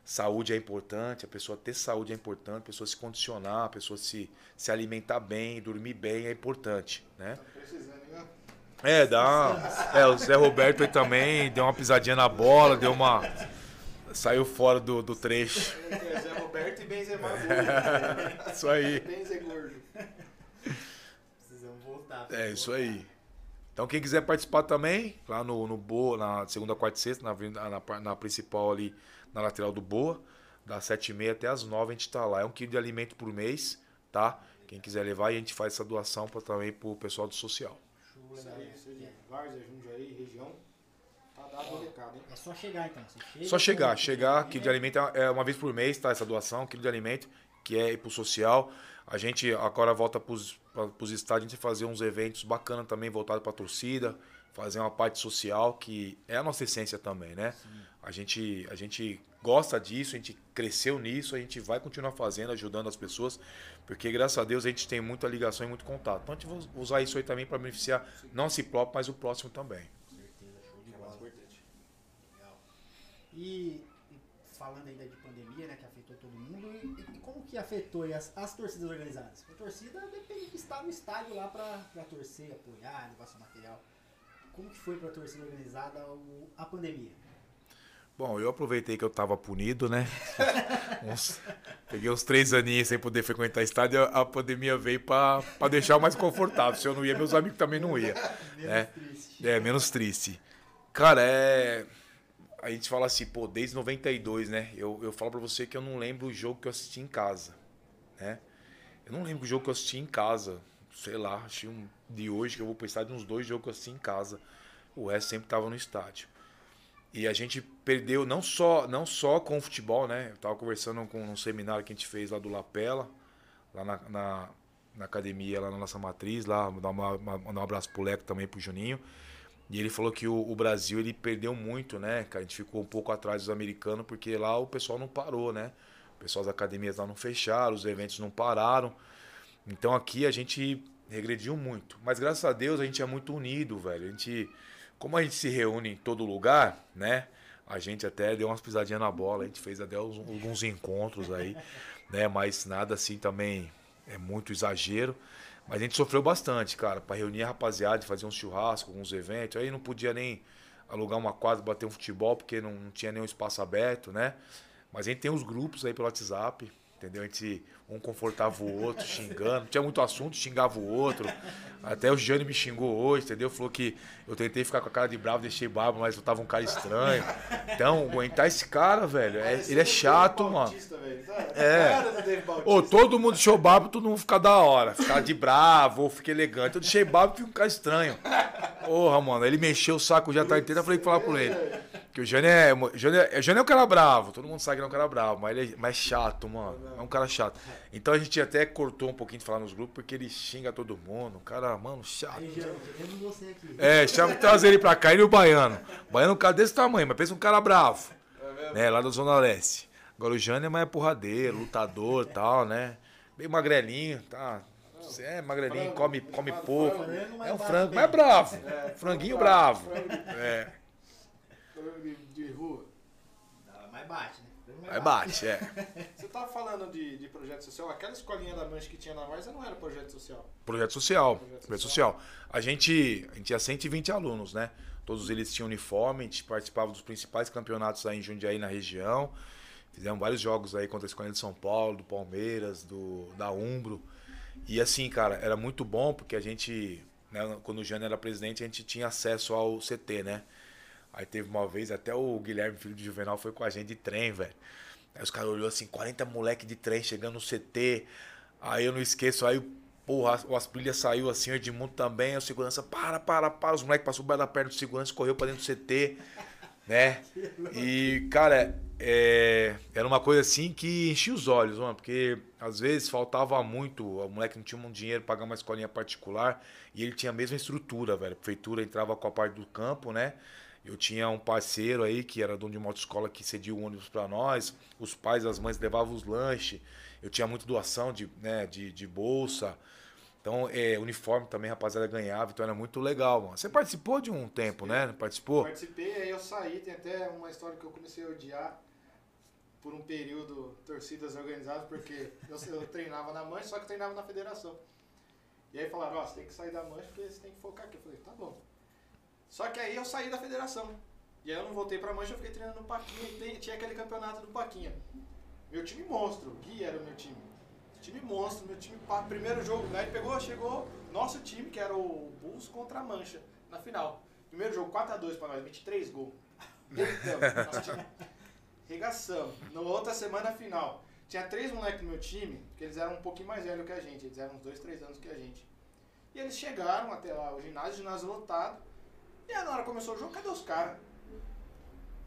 Speaker 3: saúde é importante, a pessoa ter saúde é importante, a pessoa se condicionar, a pessoa se, se alimentar bem, dormir bem é importante, né?
Speaker 2: Tá né?
Speaker 3: É, dá. É, o Zé Roberto aí também deu uma pisadinha na bola, deu uma. Saiu fora do, do trecho.
Speaker 2: É, Zé Roberto e Benzema gordo.
Speaker 3: Isso aí.
Speaker 2: Gordo.
Speaker 1: Precisamos voltar.
Speaker 3: É isso aí. Então quem quiser participar também, lá no, no Boa, na segunda, quarta e sexta, na, na, na principal ali, na lateral do Boa, das sete e meia até as nove a gente tá lá. É um quilo de alimento por mês, tá? Quem quiser levar, e a gente faz essa doação pra, também pro pessoal do social.
Speaker 1: Show,
Speaker 2: Várzea, Jundiaí, região. Tá dado o recado, hein?
Speaker 1: É só chegar então. Você chega,
Speaker 3: Só chegar,
Speaker 1: compra,
Speaker 3: chegar, quilo de alimento é é uma vez por mês, tá? Essa doação, quilo de alimento, que é ir pro social. A gente agora volta pros, pra, pros estádios, a gente fazer uns eventos bacanas também, voltados pra torcida, fazer uma parte social, que é a nossa essência também, né? A gente, a gente gosta disso, a gente cresceu nisso, a gente vai continuar fazendo, ajudando as pessoas, porque graças a Deus a gente tem muita ligação e muito contato. Então a gente vai usar isso aí também para beneficiar não a si próprio, mas o próximo também.
Speaker 1: certeza. Legal. E, falando ainda de pandemia, né, que afetou todo mundo, e, e como que afetou as, as torcidas organizadas? A torcida depende de estar no estádio lá pra torcer, apoiar, levar seu material. Como que foi pra torcida organizada a pandemia?
Speaker 3: Bom, eu aproveitei que eu tava punido, né? Uns- peguei uns três aninhos sem poder frequentar estádio, a pandemia veio pra deixar mais confortável. Se eu não ia, meus amigos também não iam.
Speaker 1: Menos
Speaker 3: É.
Speaker 1: triste.
Speaker 3: É, menos triste. Cara, é. A gente fala assim, pô, desde 92, né? Eu, eu falo pra você que eu não lembro o jogo que eu assisti em casa, né? Eu não lembro o jogo que eu assisti em casa. Sei lá, acho um de hoje que eu vou pro estádio, uns dois jogos assisti em casa. O resto sempre tava no estádio. E a gente perdeu não só, não só com o futebol, né? Eu tava conversando com um seminário que a gente fez lá do Lapela, lá na, na, na academia, lá na nossa matriz, lá, mandar uma- mandar um abraço pro Leco também, pro Juninho. E ele falou que o, o Brasil ele perdeu muito, né? A gente ficou um pouco atrás dos americanos, porque lá o pessoal não parou, né? O pessoal das academias lá não fecharam, os eventos não pararam. Então aqui a gente regrediu muito. Mas graças a Deus a gente é muito unido, velho. A gente, como a gente se reúne em todo lugar, né? A gente até deu umas pisadinhas na bola, a gente fez até uns- alguns encontros aí, né? Mas nada assim também é muito exagero. Mas a gente sofreu bastante, cara, para reunir a rapaziada, fazer um churrasco, alguns eventos. Aí não podia nem alugar uma quadra, bater um futebol, porque não, não tinha nenhum espaço aberto, né? Mas a gente tem os grupos aí pelo WhatsApp, entendeu? A gente um confortava o outro, xingando. Não tinha muito assunto, xingava o outro. Até o Jânio me xingou hoje, entendeu? Falou que eu tentei ficar com a cara de bravo, deixei barba, mas eu tava um cara estranho. Então, aguentar esse cara, velho, é- ele é chato, mano. É. Ô, todo mundo deixou barba, todo mundo fica da hora. Ficar de bravo, ou fica elegante. Eu deixei barba e fica um cara estranho. Porra, mano, ele mexeu o saco já tá inteiro, eu falei que falar por ele. Que o Jânio é. O Jânio é, o Jânio é um cara bravo, todo mundo sabe que ele é um cara bravo, mas ele é mais chato, mano. É um cara chato. Então a gente até cortou um pouquinho de falar nos grupos, porque ele xinga todo mundo. Um cara, mano, chato. É, chama trazer ele pra cá, ele e o baiano. O baiano é um cara desse tamanho, mas pensa um cara bravo. Né, lá da Zona Leste. Agora o Jânio é mais porradeiro, lutador e tal, né? Bem magrelinho, tá? Você é magrelinho, come, come pouco.
Speaker 1: mas
Speaker 3: É um frango, mas é bravo.
Speaker 2: É,
Speaker 3: Franguinho
Speaker 2: bravo,
Speaker 3: bravo.
Speaker 2: De, de rua.
Speaker 1: Ah, Mas bate, né? Mas
Speaker 3: aí bate, é.
Speaker 2: Você tava falando de, de projeto social, aquela escolinha da Mancha que tinha na Varsa não era projeto social.
Speaker 3: Projeto social.
Speaker 2: Projeto
Speaker 3: Projeto social. A gente, a gente tinha 120 alunos, né? Todos eles tinham uniforme, a gente participava dos principais campeonatos aí em Jundiaí na região. Fizemos vários jogos aí contra a Escolinha de São Paulo, do Palmeiras, do da Umbro. E assim, cara, era muito bom porque a gente, né, quando o Jânio era presidente, a gente tinha acesso ao CT, né? Aí teve uma vez, até o Guilherme, filho de Juvenal, foi com a gente de trem, velho. Aí os caras olhou assim, 40 moleque de trem chegando no CT. Aí eu não esqueço, aí porra, o Asprilha saiu assim, o Edmundo também, o segurança, para, para, para. Os moleques passou por da perna do segurança, correu pra dentro do CT, né? E, cara, é, era uma coisa assim que enchia os olhos, mano, porque às vezes faltava muito, o moleque não tinha um dinheiro pra pagar uma escolinha particular e ele tinha a mesma estrutura, velho. A prefeitura entrava com a parte do campo, né? Eu tinha um parceiro aí que era dono de uma autoescola que cedia o ônibus pra nós, os pais, as mães levavam os lanches, eu tinha muita doação de, né, de, de bolsa. Então, é, uniforme também, rapaziada ganhava, então era muito legal, mano. Você participou de um tempo, né? Participou?
Speaker 2: Participei, aí eu saí, tem até uma história que eu comecei a odiar por um período torcidas organizadas, porque eu, eu treinava na Mancha, só que treinava na federação. E aí falaram, ó, você tem que sair da Mancha porque você tem que focar aqui. Eu falei, tá bom. Só que aí eu saí da federação. E aí eu não voltei pra Mancha, eu fiquei treinando no Paquinha e tem- tinha aquele campeonato do Paquinha. Meu time monstro, Gui era o meu time. Time monstro, meu time, primeiro jogo, aí pegou, chegou nosso time, que era o Bulls contra a Mancha, na final. Primeiro jogo, 4x2 pra nós, 23 gols. Deitamos, nosso time. Regaçamos. Na outra semana, final. Tinha três moleques no meu time, que eles eram um pouquinho mais velhos que a gente, eles eram uns 2, 3 anos que a gente. E eles chegaram até lá, o ginásio, o ginásio lotado. E aí na hora que começou o jogo, cadê os caras?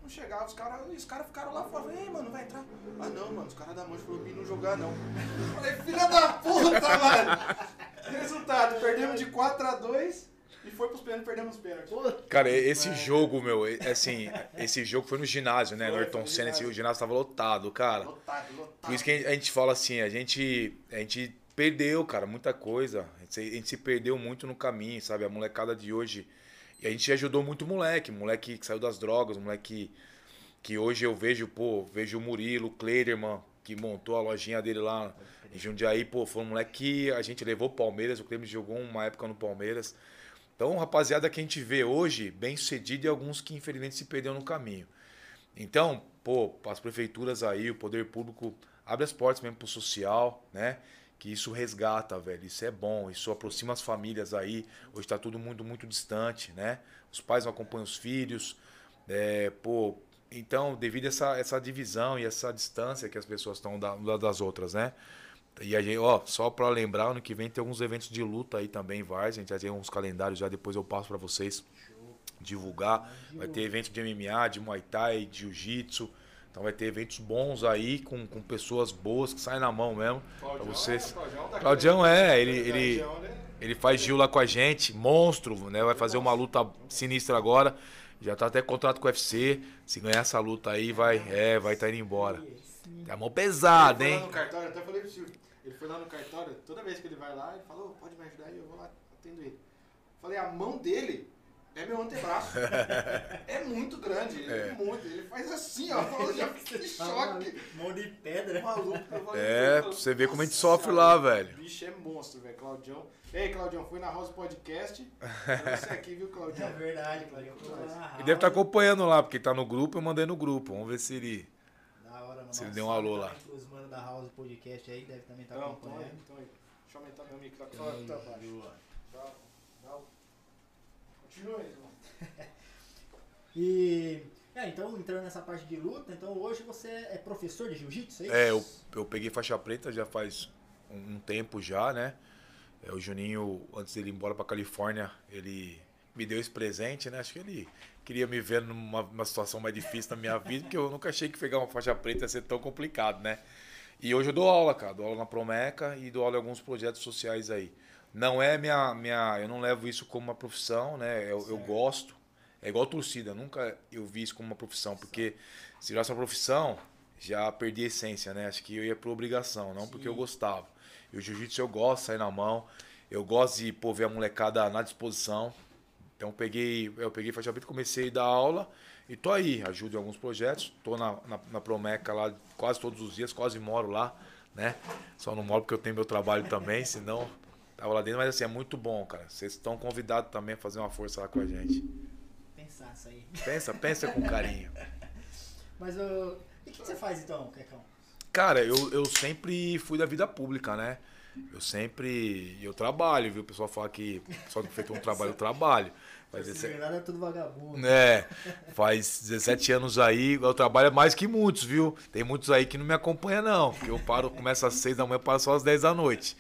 Speaker 2: Não chegava, os caras os cara ficaram lá fora. Ei, mano, vai entrar. Ah, não, mano, os caras da mancha falaram pra mim não jogar, não. Eu Falei, filha da puta, mano. Resultado, perdemos de 4 a 2 e foi pros pênaltis, perdemos os pênaltis.
Speaker 3: Cara, esse jogo, meu, é- assim, esse jogo foi no ginásio, né?
Speaker 2: Foi,
Speaker 3: no Ayrton Senna, o ginásio tava lotado, cara.
Speaker 2: Lotado, lotado.
Speaker 3: Por isso que a gente- fala assim, a gente, a gente perdeu, cara, muita coisa. A gente, a gente se perdeu muito no caminho, sabe? A molecada de hoje. E a gente ajudou muito moleque, moleque que saiu das drogas, moleque que hoje eu vejo, pô, vejo o Murilo, o Kleiderman, que montou a lojinha dele lá em Jundiaí, pô, foi um moleque que a gente levou Palmeiras, o Clemente jogou uma época no Palmeiras. Então, rapaziada que a gente vê hoje, bem sucedido e alguns que infelizmente se perderam no caminho. Então, pô, as prefeituras aí, o poder público abre as portas mesmo pro social, né? Que isso resgata, velho. Isso é bom, isso aproxima as famílias aí. Hoje tá todo mundo muito distante, né? Os pais não acompanham os filhos. É, pô, então, devido a essa, essa divisão e essa distância que as pessoas estão da, das outras, né? E a gente, ó, só para lembrar, ano que vem tem alguns eventos de luta aí também, vai. A gente já tem uns calendários já, depois eu passo para vocês divulgar. Vai ter eventos de MMA, de Muay Thai, de Jiu-Jitsu. Então vai ter eventos bons aí, com, com pessoas boas que saem na mão mesmo. Pra vocês.
Speaker 4: É, Claudião, tá
Speaker 3: Claudião é, ele, ele,
Speaker 4: Claudião, né?
Speaker 3: ele faz Gil lá com a gente, monstro, né? Vai fazer uma luta sinistra agora. Já tá até contrato com o UFC. Se ganhar essa luta aí, vai, é, vai estar indo embora. Tá mão pesada, hein?
Speaker 4: cartório, até falei pro Silvio. Ele foi lá no cartório, toda vez que ele vai lá, ele falou, pode me ajudar aí, eu vou lá, atendo ele. Falei, a mão dele é meu antebraço. é muito grande, ele é. muito. Ele faz assim, ó. Eu já fiquei em choque.
Speaker 1: Mão de pedra.
Speaker 4: Maluco.
Speaker 3: É, pra você ver como a gente
Speaker 4: "Nossa
Speaker 3: sofre lá, velho."
Speaker 4: O bicho é monstro, velho, Claudião. Ei, Claudião, fui na House Podcast. Você aqui, viu,
Speaker 1: É
Speaker 4: Claudião?
Speaker 1: verdade, lá na
Speaker 3: Ele
Speaker 1: house.
Speaker 3: deve estar acompanhando lá, porque tá no grupo, eu mandei no grupo. Vamos ver se ele.
Speaker 1: Da hora, mano.
Speaker 3: Se ele deu um alô lá.
Speaker 1: pros manos da House Podcast aí, deve também estar
Speaker 4: Então, então
Speaker 1: acompanhando.
Speaker 4: então aí. Deixa eu aumentar meu mic lá, que tá, tá baixo. Dá, dá o- Continua aí.
Speaker 1: E. É, então, entrando nessa parte de luta, então hoje você é professor de jiu-jitsu, é isso?
Speaker 3: É, eu, eu peguei faixa preta já faz um, um tempo já, né? É, o Juninho, antes dele ir embora pra Califórnia, ele me deu esse presente, né? Acho que ele queria me ver numa, numa situação mais difícil na minha vida, porque eu nunca achei que pegar uma faixa preta ia ser tão complicado, né? E hoje eu dou aula, cara. Dou aula na Promeca e dou aula em alguns projetos sociais aí. Não é minha. minha eu não levo isso como uma profissão, né? Eu, eu gosto. É igual torcida. Nunca eu vi isso como uma profissão, porque se virasse uma profissão, já perdi a essência, né? Acho que eu ia por obrigação, não porque eu gostava. E o jiu-jitsu eu gosto, de sair na mão. Eu gosto de pô, ver a molecada na disposição. Então eu peguei, eu peguei faixa preta, comecei a dar aula e tô aí, ajudo em alguns projetos. Tô na, na, na Promeca lá quase todos os dias, quase moro lá, né? Só não moro porque eu tenho meu trabalho também, senão tava lá dentro, mas assim, é muito bom, cara. Vocês estão convidados também a fazer uma força lá com a gente.
Speaker 1: Pensar isso aí.
Speaker 3: Pensa, pensa com carinho.
Speaker 1: Mas o. E o que você faz então, Quecão?
Speaker 3: Cara, eu, eu sempre fui da vida pública, né? Eu sempre. Eu trabalho, viu? O pessoal fala que só que feito um trabalho, eu trabalho. Mas
Speaker 1: Se
Speaker 3: esse,
Speaker 1: verdade é tudo vagabundo.
Speaker 3: É, faz 17 anos aí, eu trabalho mais que muitos, viu? Tem muitos aí que não me acompanham, não. Porque eu paro, começo às 6 da manhã, paro só às 10 da noite.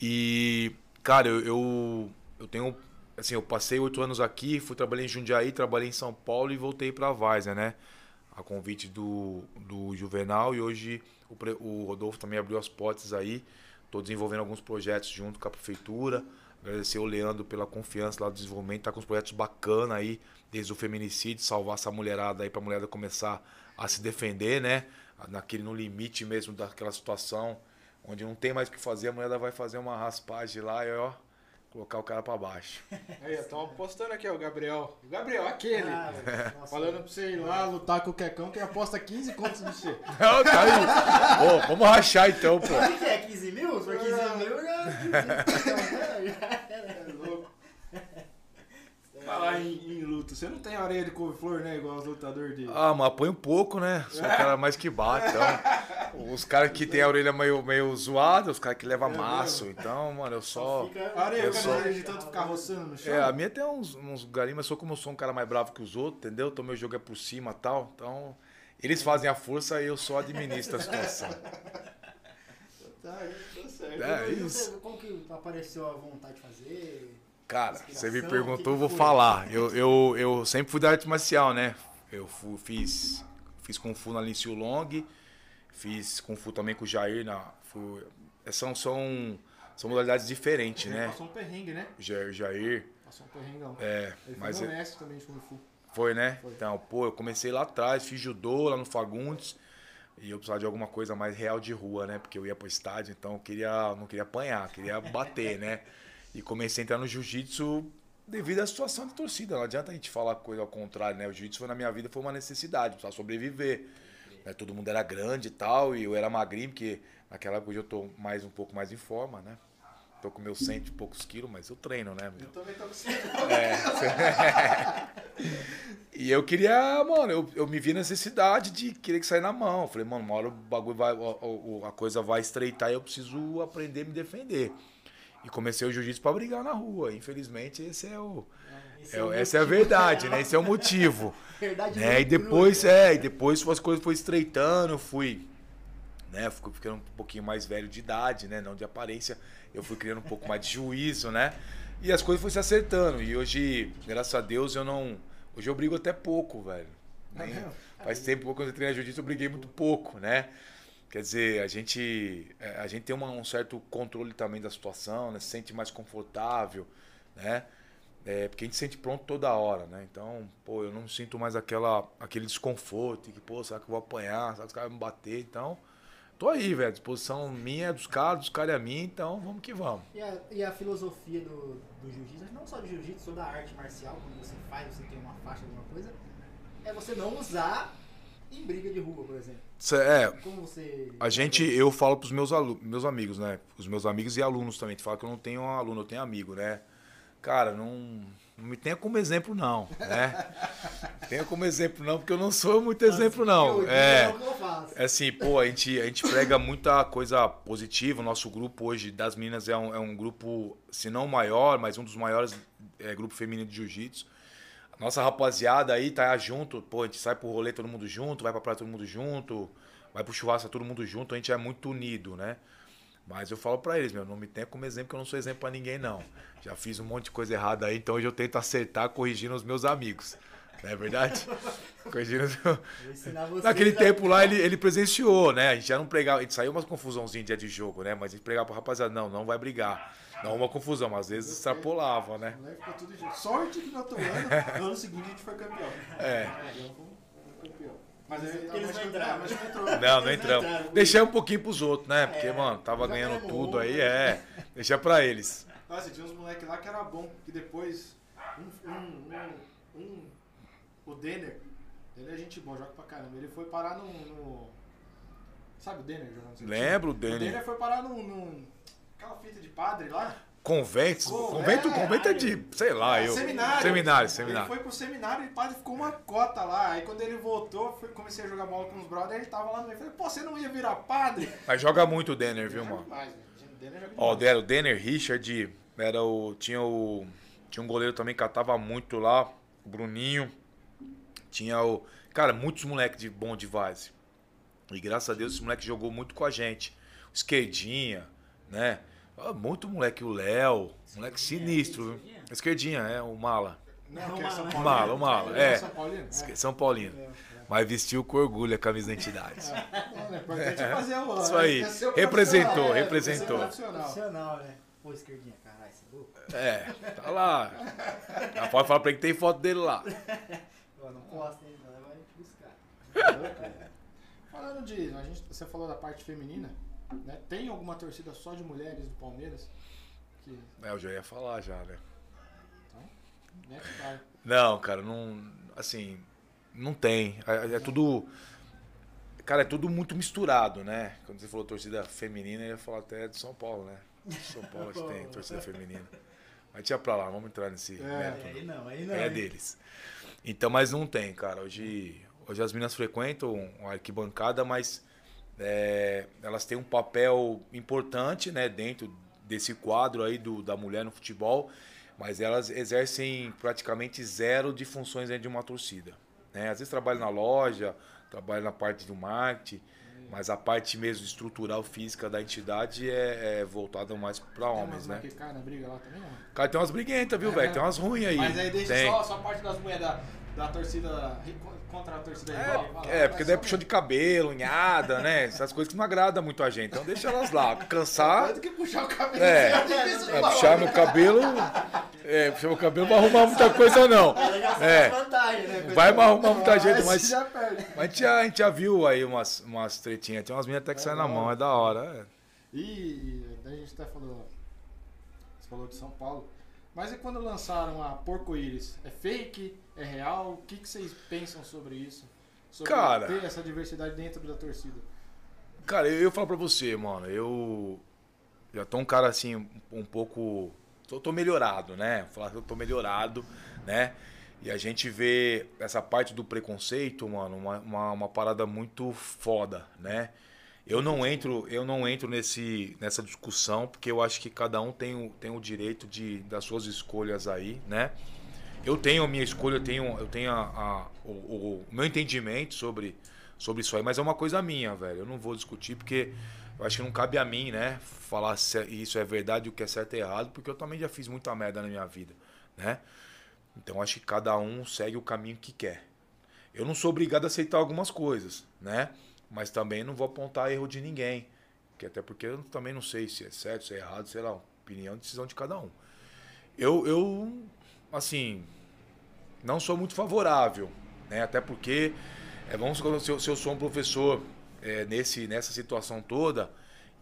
Speaker 3: E, cara, eu, eu, eu tenho. Assim, eu passei oito anos aqui, fui trabalhar em Jundiaí, trabalhei em São Paulo e voltei pra Várzea, né? A convite do, do Juvenal e hoje o, o Rodolfo também abriu as portas aí. Tô desenvolvendo alguns projetos junto com a prefeitura. Agradecer o Leandro pela confiança lá do desenvolvimento, tá com uns projetos bacanas aí, desde o feminicídio, salvar essa mulherada aí pra mulherada começar a se defender, né? Naquele no limite mesmo daquela situação onde não tem mais o que fazer, a mulherada vai fazer uma raspagem lá e ó, colocar o cara pra baixo.
Speaker 4: Aí, estão postando aqui, ó, o Gabriel. O Gabriel, aquele.
Speaker 1: Ah, nossa,
Speaker 4: Falando pra você ir lá lutar com o Quecão, que aposta 15 contos no você.
Speaker 3: Não, tá aí. Ô, vamos rachar então, pô.
Speaker 1: Quanto que é? 15 mil? Se for 15 mil, já. já era.
Speaker 4: É louco. Falar em, em luta, você não tem areia de couve-flor, né? Igual os lutadores de.
Speaker 3: Ah, mas põe um pouco, né? Sou o cara mais que bate. Então, os caras que tem a orelha meio, meio zoada, os caras que levam
Speaker 4: É
Speaker 3: maço. Então, mano, eu só.
Speaker 1: Fica-
Speaker 4: Areia,
Speaker 3: Eu
Speaker 4: quero de tanto ficar roçando no chão.
Speaker 3: É, a minha tem uns, uns galinhos, mas sou como eu sou um cara mais bravo que os outros, entendeu? Então meu jogo é por cima e tal. Então, eles fazem a força e eu só administro a situação.
Speaker 4: Tá, tá certo.
Speaker 3: É, isso.
Speaker 1: Como que apareceu a vontade de fazer?
Speaker 3: Cara, você me perguntou, eu vou
Speaker 1: foi?
Speaker 3: falar. Eu, eu, eu sempre fui da arte marcial, né? Eu fu- fiz, fiz Kung Fu na Linciu Long, fiz Kung Fu também com o Jair. Na, fui- são, são, são modalidades diferentes, né?
Speaker 4: Passou um perrengue, né?
Speaker 3: Jair, Jair
Speaker 4: Passou um perrengão.
Speaker 3: é,
Speaker 4: Ele foi
Speaker 3: mas
Speaker 4: meu
Speaker 3: é-
Speaker 4: mestre também de Kung Fu.
Speaker 3: Foi, né?
Speaker 4: Foi.
Speaker 3: Então, pô, eu comecei lá atrás, fiz judô lá no Fagundes. E eu precisava de alguma coisa mais real de rua, né? Porque eu ia pro estádio, então eu queria, não queria apanhar, queria bater, né? E comecei a entrar no jiu-jitsu devido à situação de torcida. Não adianta a gente falar coisa ao contrário, né? O jiu-jitsu foi na minha vida foi uma necessidade, precisava sobreviver. Né? Todo mundo era grande e tal, e eu era magrinho, porque naquela época hoje eu tô mais um pouco mais em forma, né? tô com meus cento e poucos quilos, mas eu treino, né?
Speaker 2: Eu
Speaker 3: meu?
Speaker 2: também tô com.
Speaker 3: É. e eu queria, mano, eu, eu me vi a necessidade de querer que saia na mão. Eu Falei, mano, uma hora o bagulho vai, o- a coisa vai estreitar e eu preciso aprender a me defender. E comecei o jiu-jitsu pra brigar na rua. Infelizmente, esse é o.
Speaker 1: Esse
Speaker 3: é o-
Speaker 1: o
Speaker 3: essa é a verdade, né? Esse é o motivo.
Speaker 1: Verdade
Speaker 3: né? E depois,
Speaker 1: crua.
Speaker 3: é, e depois as coisas foram estreitando, eu fui, né, fui ficando um pouquinho mais velho de idade, né, não de aparência, eu fui criando um pouco mais de juízo, né, e as coisas foram se acertando, e hoje, graças a Deus, eu não, hoje eu brigo até pouco, velho,
Speaker 2: Tá
Speaker 3: Nem- faz tempo quando eu treinei jiu-jitsu eu briguei muito pouco, né, quer dizer, a gente, é, a gente tem uma- um certo controle também da situação, né, se sente mais confortável, né, é, porque a gente se sente pronto toda hora, né? Então, pô, eu não sinto mais aquela, aquele desconforto, que, pô, será que eu vou apanhar? Será que os caras vão me bater? Então, tô aí, velho. A disposição minha é dos caras, dos caras é minha, então vamos que vamos.
Speaker 1: E a, e a filosofia do, do jiu-jitsu, não só do jiu-jitsu, toda a arte marcial, quando você faz, você tem uma faixa, alguma coisa, é você não usar em briga de rua, por exemplo.
Speaker 3: Cê- É,
Speaker 1: Como você.
Speaker 3: a gente, eu falo pros meus, alu meus amigos, né? Os meus amigos e alunos também. Tu fala que eu não tenho um aluno, eu tenho amigo, né? Cara, não, não me tenha como exemplo, não, né? tenha como exemplo, não, porque eu não sou muito exemplo, não. É.
Speaker 1: é.
Speaker 3: É assim, pô, a gente, a gente prega muita coisa positiva. O nosso grupo hoje das meninas é um, é um grupo, se não maior, mas um dos maiores é, grupo feminino de jiu-jitsu. Nossa rapaziada aí tá junto, pô, a gente sai pro rolê todo mundo junto, vai pra praia todo mundo junto, vai pro churrasco todo mundo junto, a gente é muito unido, né? Mas eu falo pra eles, meu, não me tenha como exemplo, que eu não sou exemplo pra ninguém, não. Já fiz um monte de coisa errada aí, então hoje eu tento acertar corrigindo os meus amigos. Não é verdade? corrigindo os meus... Naquele
Speaker 1: a-
Speaker 3: tempo lá ele, ele presenciou, né? A gente já não pregava, a gente saiu uma confusããozinha dia de jogo, né? Mas a gente pregava pro rapaziada, não, não vai brigar. Não uma confusão, mas às vezes extrapolava, né?
Speaker 2: O moleque ficou tudo junto. Sorte que no outro ano, no ano seguinte a gente foi campeão.
Speaker 3: É.
Speaker 2: Então, fomos campeão. Mas aí,
Speaker 1: Eles
Speaker 2: mas
Speaker 1: não
Speaker 2: não
Speaker 1: entraram.
Speaker 2: mas não entrou.
Speaker 3: Não, não entramos. Deixei um pouquinho pros outros, né? Porque,
Speaker 1: É,
Speaker 3: mano, tava ganhando tudo aí,
Speaker 2: né?
Speaker 3: é. Deixa pra eles.
Speaker 2: Nossa, tinha uns moleques lá que era bom, que depois. Um, um, um, um- o Denner, ele é gente boa, joga pra caramba. Ele foi parar no. no- sabe o Denner jogando?
Speaker 3: Lembro,
Speaker 2: O
Speaker 3: Denner.
Speaker 2: Denner foi parar num. Aquela fita de padre lá.
Speaker 3: Convento,
Speaker 2: Convento,
Speaker 3: convento, é de, sei lá, eu.
Speaker 2: Seminário.
Speaker 3: Seminário,
Speaker 2: Ele
Speaker 3: seminário.
Speaker 2: foi pro seminário e o padre ficou uma cota lá. Aí quando ele voltou, foi- comecei a jogar bola com os brothers, ele tava lá no meio. Falei, pô, você não ia virar padre?
Speaker 3: Mas joga muito o Denner, viu, mano?
Speaker 2: demais, Denner joga
Speaker 3: Ó, o
Speaker 2: demais.
Speaker 3: Denner, o Denner Richard, era o. Tinha o. Tinha um goleiro também que catava muito lá, o Bruninho. Tinha o. Cara, muitos moleques de bom de base. E graças a Deus esse moleque jogou muito com a gente. O Esquerdinha, né? Ah, Muito moleque, o Léo. Moleque sinistro, viu? Esquerdinha, é, o Mala.
Speaker 2: Não,
Speaker 1: o
Speaker 2: que é São
Speaker 1: Mala.
Speaker 2: Paulino.
Speaker 3: Mala, o Mala, é.
Speaker 2: São Paulino?
Speaker 3: Esque- São Paulino.
Speaker 1: É, é.
Speaker 3: Mas vestiu com orgulho a camisa da entidade.
Speaker 2: É, é importante é fazer o.
Speaker 3: Isso aí.
Speaker 2: é ser o
Speaker 3: Representou,
Speaker 2: é,
Speaker 3: representou.
Speaker 2: profissional.
Speaker 1: Né? Pô, esquerdinha, caralho, você é louco?
Speaker 3: É, tá lá. Já pode falar pra ele que tem foto dele lá.
Speaker 1: Pô, não posta, hein? Não vai buscar.
Speaker 2: Falando de. A gente, você falou da parte feminina, né? Tem alguma torcida só de mulheres do Palmeiras? Que.
Speaker 3: É, eu já ia falar já, né?
Speaker 2: Né, vai.
Speaker 3: Não, cara, não. Assim, não tem. É, é tudo. Cara, é tudo muito misturado, né? Quando você falou torcida feminina, eu ia falar até de São Paulo, né? São Paulo que tem torcida feminina. Mas tinha pra lá, vamos entrar nesse
Speaker 2: É.
Speaker 3: mérito.
Speaker 1: Aí não, aí não.
Speaker 3: É deles. Então, mas não tem, cara. Hoje, hoje as meninas frequentam a arquibancada, mas é, elas têm um papel importante, né, dentro desse quadro aí do, da mulher no futebol, mas elas exercem praticamente zero de funções dentro de uma torcida. Né? Às vezes trabalham na loja, trabalham na parte do marketing, mas a parte mesmo estrutural, física da entidade é, é voltada mais para homens, né?
Speaker 2: cai na briga lá também, não?
Speaker 3: Cara, tem umas briguentas, viu, velho? Tem umas ruins aí.
Speaker 2: Mas aí deixa
Speaker 3: Tem.
Speaker 2: só, só a parte das mulheres da, da torcida contra a torcida rival. Fala,
Speaker 3: É, porque daí puxou de cabelo, unhada, né? Essas coisas que não agradam muito a gente. Então deixa elas lá. Cansar,
Speaker 2: Tanto que puxar o cabelo
Speaker 3: É.
Speaker 2: é
Speaker 3: é,
Speaker 2: falar.
Speaker 3: puxar meu cabelo. É, puxar meu cabelo não vai arrumar muita coisa, não. É.
Speaker 1: vantagens, né?
Speaker 3: Vai arrumar muita gente, mas. Mas a gente já, a gente já viu aí umas, umas tretinhas. Tem umas minhas até que saem na mão, é da hora. é.
Speaker 2: E, daí a gente até falou. Você falou de São Paulo. Mas e quando lançaram a Porco-Íris? É fake? É real? O que, que vocês pensam sobre isso? Sobre
Speaker 3: Cara.
Speaker 2: ter essa diversidade dentro da torcida?
Speaker 3: Cara, eu, eu falo pra você, mano, eu. já tô um cara assim, um, um pouco. Tô, tô melhorado, né? Falar que eu tô melhorado, né? E a gente vê essa parte do preconceito, mano, uma, uma, uma, parada muito foda, né? Eu não entro, eu não entro nesse, nessa discussão, porque eu acho que cada um tem o, tem o direito de, das suas escolhas aí, né? Eu tenho a minha escolha, eu tenho, eu tenho a, a o, o, meu entendimento sobre, sobre isso aí, mas é uma coisa minha, velho. Eu não vou discutir porque eu acho que não cabe a mim, né, falar se isso é verdade, o que é certo e errado, porque eu também já fiz muita merda na minha vida, né? Então acho que cada um segue o caminho que quer. Eu não sou obrigado a aceitar algumas coisas, né? Mas também não vou apontar erro de ninguém. Que até porque eu também não sei se é certo, se é errado, sei lá, opinião, decisão de cada um. Eu, eu assim, não sou muito favorável, né? Até porque, é, vamos se eu, se eu sou um professor é, nesse, nessa situação toda,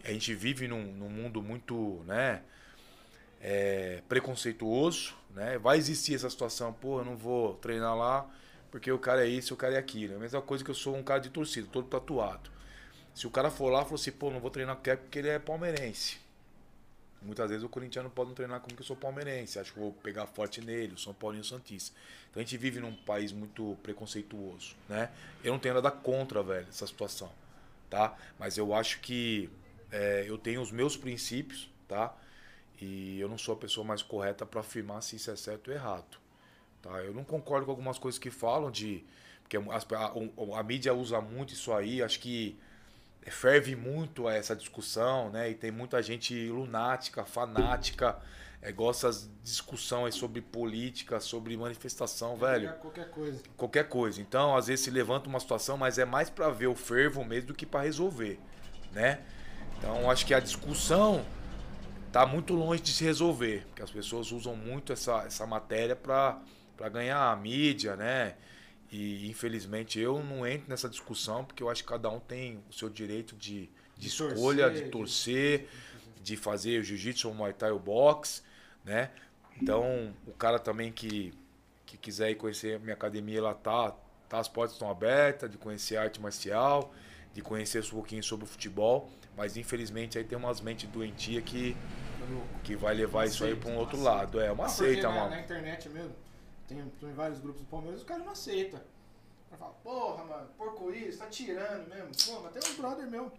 Speaker 3: a gente vive num, num mundo muito, né? É, preconceituoso, né? Vai existir essa situação, pô, eu não vou treinar lá porque o cara é isso, o cara é aquilo. É a mesma coisa que eu sou um cara de torcida, todo tatuado. Se o cara for lá falar assim, pô, não vou treinar porque ele é palmeirense. Muitas vezes o corintiano pode não treinar como que eu sou palmeirense. Acho que vou pegar forte nele, o São Paulinho Santista. Então a gente vive num país muito preconceituoso, né? Eu não tenho nada contra, velho, essa situação, tá? Mas eu acho que é, eu tenho os meus princípios, tá? E eu não sou a pessoa mais correta para afirmar se isso é certo ou errado. Tá? Eu não concordo com algumas coisas que falam de. Porque a, a, a mídia usa muito isso aí, acho que ferve muito essa discussão, né? E tem muita gente lunática, fanática, é, gosta de discussão aí sobre política, sobre manifestação, velho.
Speaker 4: Qualquer coisa.
Speaker 3: Qualquer coisa. Então, às vezes se levanta uma situação, mas é mais para ver o fervo mesmo do que para resolver, né? Então, acho que a discussão tá muito longe de se resolver, porque as pessoas usam muito essa, essa matéria para ganhar a mídia, né? E infelizmente eu não entro nessa discussão, porque eu acho que cada um tem o seu direito de, de, de escolha, torcer, de torcer, de fazer o jiu-jitsu, o muay thai, o boxe, né? Então, o cara também que, que quiser ir conhecer a minha academia, ela tá, tá, as portas estão abertas, de conhecer arte marcial, de conhecer um pouquinho sobre o futebol. Mas infelizmente aí tem umas mentes doentias que, que vai levar isso aí para um outro lado. É uma seita,
Speaker 4: mano.
Speaker 3: Na,
Speaker 4: na internet mesmo, tem, tem vários grupos do Palmeiras, os caras não aceitam. O fala, porra, mano, porco-isso, tá tirando mesmo. Pô, mas tem um brother meu.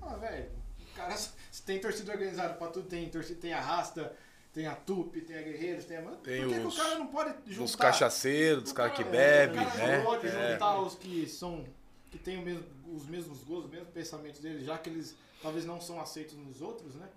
Speaker 4: Ah, velho, cara, tem torcida organizada pra tudo, tem torcida, tem arrasta, tem a Tupi, tem a Guerreiros, tem a. Mano,
Speaker 3: tem
Speaker 4: por que,
Speaker 3: os,
Speaker 4: que o cara não pode juntar?
Speaker 3: Os cachaceiros, os caras que bebem,
Speaker 4: o cara
Speaker 3: né?
Speaker 4: não pode
Speaker 3: É.
Speaker 4: juntar os que são. que têm o mesmo, os mesmos gostos, os mesmos pensamentos deles, já que eles talvez não são aceitos nos outros, né?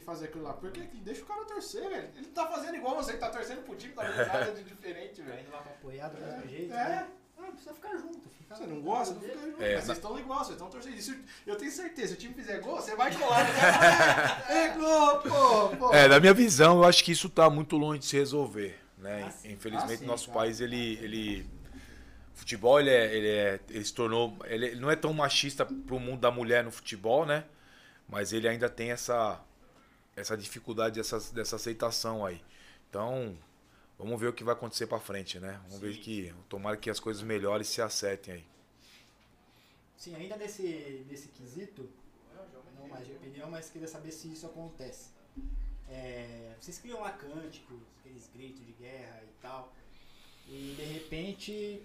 Speaker 4: E fazer aquilo lá. Porque deixa o cara torcer, velho. Ele tá fazendo igual você que tá torcendo pro time, tá vendo nada de diferente,
Speaker 1: Tá
Speaker 4: velho.
Speaker 1: indo lá pra apoiar do mesmo jeito.
Speaker 4: É.
Speaker 1: né? Ah, precisa ficar junto. Fica
Speaker 4: Você não gosta? Não fica junto.
Speaker 3: É,
Speaker 4: mas vocês estão igual, vocês estão torcendo. Se- Eu tenho certeza, se o time fizer gol, você vai colar. é gol, pô, pô.
Speaker 3: É, na minha visão, eu acho que isso está muito longe de se resolver, né?
Speaker 1: Ah, sim.
Speaker 3: Infelizmente,
Speaker 1: Ah, sim,
Speaker 3: nosso
Speaker 1: claro.
Speaker 3: país ele, ele, o futebol ele, é, ele, é, ele se tornou, ele, ele não é tão machista pro mundo da mulher no futebol, né? Mas ele ainda tem essa essa dificuldade dessa, dessa aceitação aí. Então, vamos ver o que vai acontecer para frente, né? Vamos ver que tomara que as coisas melhorem e se acertem aí.
Speaker 1: Sim, ainda nesse, nesse quesito, não mais de opinião, mas queria saber se isso acontece. É, vocês criam lá cânticos, aqueles gritos de guerra e tal, e de repente,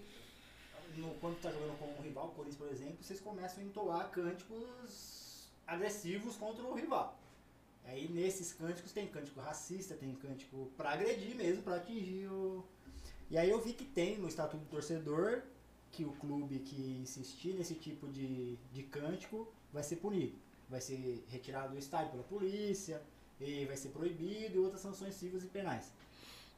Speaker 1: no, quando tá jogando com um rival, o Corinthians, por exemplo, vocês começam a entoar cânticos agressivos contra o rival. Aí nesses cânticos tem cântico racista, tem cântico pra agredir mesmo, pra atingir o. E aí eu vi que tem no Estatuto do Torcedor que o clube que insistir nesse tipo de, de cântico vai ser punido. Vai ser retirado do estádio pela polícia, e vai ser proibido e outras sanções civis e penais.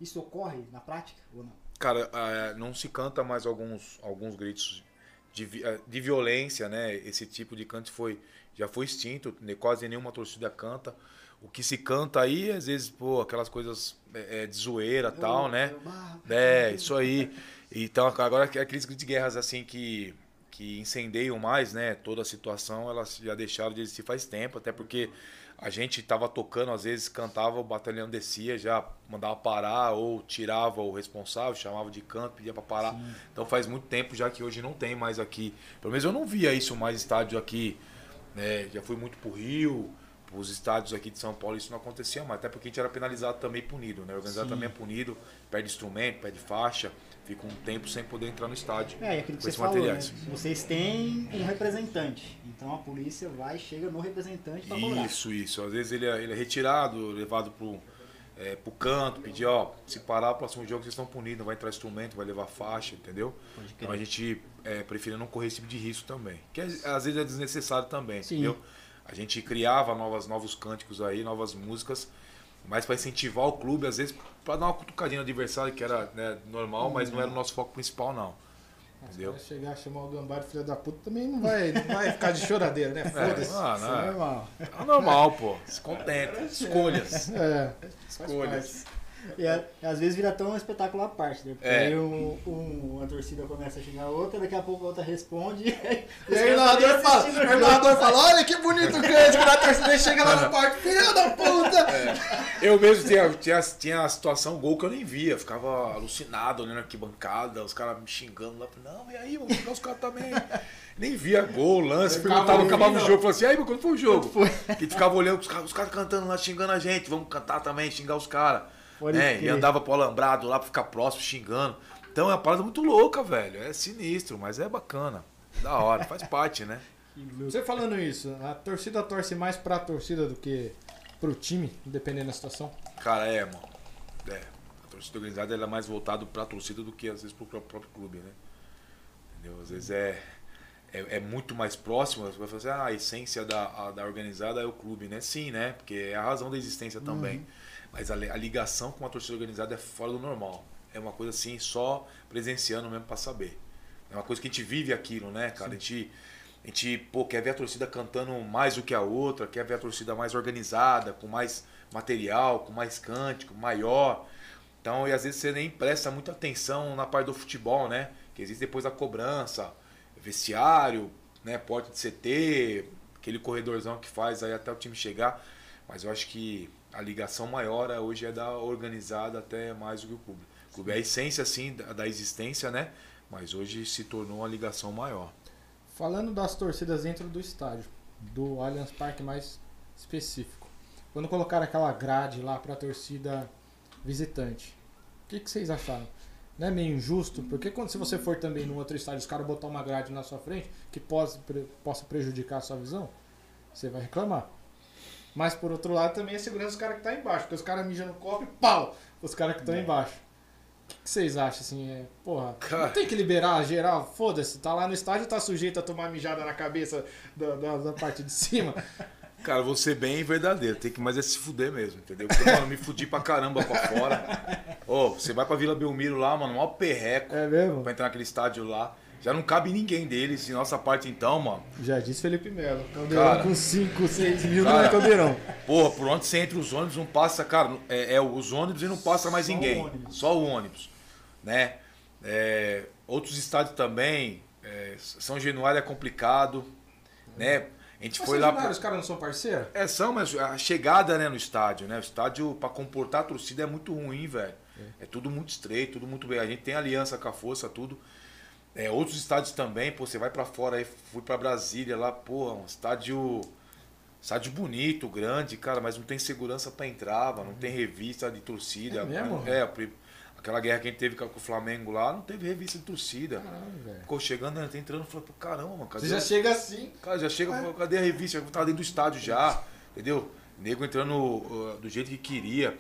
Speaker 1: Isso ocorre na prática ou não?
Speaker 3: Cara, ah, não se canta mais alguns, alguns gritos de, ah, de violência, né? Esse tipo de canto foi, já foi extinto, ne- quase nenhuma torcida canta. O que se canta aí, às vezes, pô, aquelas coisas é, é, de zoeira e tal, né?
Speaker 1: eu.
Speaker 3: É, isso aí. Então, agora aqueles gritos de guerras assim que, que incendeiam mais, né? Toda a situação, elas já deixaram de existir faz tempo, até porque a gente tava tocando, às vezes cantava, o batalhão descia, já mandava parar ou tirava o responsável, chamava de canto, pedia para parar. Então faz muito tempo já que hoje não tem mais aqui. Pelo menos eu não via isso mais estádio aqui, né? Já fui muito pro Rio, os estádios aqui de São Paulo isso não acontecia mais, até porque a gente era penalizado também punido, né? Organizado
Speaker 1: Sim.
Speaker 3: também é punido, perde instrumento, perde faixa, fica um tempo sem poder entrar no estádio.
Speaker 1: É, e aquilo que
Speaker 3: com
Speaker 1: você
Speaker 3: esses
Speaker 1: falou, né?
Speaker 3: materiais.
Speaker 1: Vocês têm um representante. Então a polícia vai e chega no representante pra cobrar.
Speaker 3: Isso, isso. Às vezes ele é, ele é retirado, levado pro, é, pro canto, pedir, ó, se parar o próximo jogo vocês estão punidos, não vai entrar instrumento, vai levar faixa, entendeu? Então a gente é, prefere não correr esse tipo de risco também. Que às às vezes é desnecessário também,
Speaker 1: Sim.
Speaker 3: entendeu? A gente criava novas, novos cânticos aí, novas músicas, mas para incentivar o clube, às vezes para dar uma cutucadinha no adversário, que era né, normal, mas não era o nosso foco principal, não. Entendeu?
Speaker 2: Se chegar chamar o Gambá de filho da puta também não vai, não vai ficar de choradeira, né?
Speaker 3: É,
Speaker 2: Foda-se.
Speaker 1: Isso é
Speaker 3: não, é,
Speaker 1: normal.
Speaker 3: é normal, pô. Se contenta. Escolhas.
Speaker 2: É.
Speaker 3: Escolhas.
Speaker 1: E, a- e às vezes vira tão um espetáculo à parte, né? Porque
Speaker 3: É.
Speaker 1: aí um, um- uma torcida começa a xingar a outra, daqui a pouco a outra responde.
Speaker 2: E aí o narrador fala, o narrador fala, olha que bonito o cântico da torcida e chega lá no parque, filho da puta!
Speaker 3: Eu mesmo tinha, tinha, tinha a situação gol que eu nem via, ficava alucinado olhando aqui bancada, os caras me xingando lá. Não, e aí, vamos xingar os caras também. Nem via gol, lance, perguntava, acabava o jogo, falava assim, e aí, mas quando foi o jogo? Que ficava olhando os caras, os caras cantando lá, xingando a gente, vamos cantar também, xingar os caras.
Speaker 1: Pode
Speaker 3: É, e
Speaker 1: crer.
Speaker 3: andava pro alambrado lá pra ficar próximo, xingando. Então é uma parada muito louca, velho. É sinistro, mas é bacana. Da hora, faz parte, né?
Speaker 2: Você falando isso, a torcida torce mais pra torcida do que pro time, dependendo da situação?
Speaker 3: Cara, é, mano. É. A torcida organizada ela é mais voltada pra torcida do que às vezes pro pró- próprio clube, né? Entendeu? Às vezes é, é, é muito mais próximo. Você vai falar assim, ah, a essência da, a- da organizada é o clube, né? Sim, né? Porque é a razão da existência também. Mas a, a ligação com a torcida organizada é fora do normal. É uma coisa assim, só presenciando mesmo pra saber. É uma coisa que a gente vive aquilo, né, cara? A gente, a gente pô, quer ver a torcida cantando mais do que a outra, quer ver a torcida mais organizada, com mais material, com mais cântico, maior. Então, e às vezes você nem presta muita atenção na parte do futebol, né? Que existe depois a cobrança, vestiário, né? Porta de CT, aquele corredorzão que faz aí até o time chegar. Mas eu acho que a ligação maior é, hoje é da organizada até mais do que o clube. O clube é a essência, assim, da, da existência, né? Mas hoje se tornou uma ligação maior.
Speaker 2: Falando das torcidas dentro do estádio, do Allianz Parque mais específico. Quando colocaram aquela grade lá pra torcida visitante, o que, que vocês acharam? Não é meio injusto? Porque quando se você for também num outro estádio, os caras botar uma grade na sua frente que possa, possa prejudicar a sua visão, você vai reclamar. Mas por outro lado também é segurança dos caras que tá embaixo, porque os caras mijam no copo e pau! Os caras que estão embaixo. O que, que vocês acham assim? É, porra,
Speaker 3: Cara.
Speaker 2: não tem que liberar geral? Foda-se, tá lá no estádio tá sujeito a tomar mijada na cabeça da, da, da parte de cima.
Speaker 3: Cara, vou ser bem verdadeiro, tem que mais é se fuder mesmo, entendeu? Porque, mano, me fudi pra caramba pra fora. Ô, você vai pra Vila Belmiro lá, mano, maior perreco
Speaker 2: É mesmo?
Speaker 3: pra entrar naquele estádio lá. Já não cabe ninguém deles, e nossa parte então, mano.
Speaker 2: Já disse Felipe Melo. Caldeirão
Speaker 3: Cara.
Speaker 2: com 5, 6 mil não
Speaker 3: Cara.
Speaker 2: é caldeirão.
Speaker 3: Porra, por onde você entra os ônibus, não passa, cara, é, é os ônibus e não passa mais
Speaker 1: Só o
Speaker 3: ninguém.
Speaker 1: ônibus.
Speaker 3: Só o ônibus, né? É, outros estádios também, é, São Januário é complicado, né? A gente
Speaker 2: Mas
Speaker 3: foi
Speaker 2: São
Speaker 3: lá...
Speaker 2: Januário, os caras não são parceiros?
Speaker 3: É, são, mas a chegada né, no estádio, né? O estádio, pra comportar a torcida, é muito ruim, velho. É. tudo muito estreito, tudo muito bem. A gente tem aliança com a força, tudo. É, outros estádios também, pô, você vai pra fora aí, fui pra Brasília lá, pô, um estádio. Estádio bonito, grande, cara, mas não tem segurança pra entrar, mano, não tem revista de torcida.
Speaker 2: É mesmo?
Speaker 3: É, aquela guerra que a gente teve com o Flamengo lá, não teve revista de torcida.
Speaker 2: Velho.
Speaker 3: Ficou chegando, né, entrando, pô, caramba, mano, cadê
Speaker 2: Você já chega assim.
Speaker 3: Cara, já chega, pô, cadê a revista? Tá dentro do estádio já, entendeu? Nego entrando uh, do jeito que queria.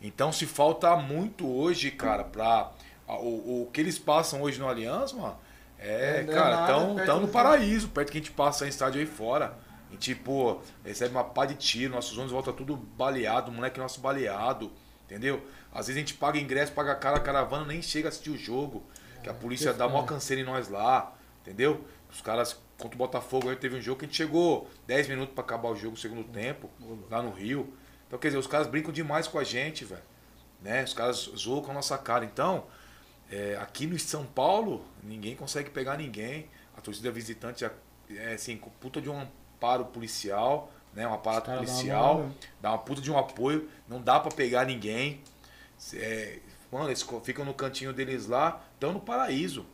Speaker 3: Então se falta muito hoje, cara, pra. a- O, o que eles passam hoje no Allianz, mano, é,
Speaker 2: É, é
Speaker 3: cara,
Speaker 2: nada
Speaker 3: tão, no paraíso, perto que a gente passa em estádio aí fora. A gente, pô, recebe uma pá de tiro, nossos ônibus volta tudo baleado, moleque nosso baleado, entendeu? Às vezes a gente paga ingresso, paga cara, a caravana nem chega a assistir o jogo, que a polícia
Speaker 2: que
Speaker 3: dá maior canseira em nós lá, entendeu? Os caras contra o Botafogo aí teve um jogo que a gente chegou 10 minutos pra acabar o jogo, segundo tempo, lá no Rio. Então, quer dizer, os caras brincam demais com a gente, velho. Né? Os caras zoam com a nossa cara. Então, é, aqui no São Paulo, ninguém consegue pegar ninguém. A torcida visitante é, é assim, puta de um amparo policial, né? Um aparato
Speaker 2: uma
Speaker 3: policial, dá uma puta de um apoio, não dá pra pegar ninguém. É, mano, eles ficam no cantinho deles lá, estão no paraíso.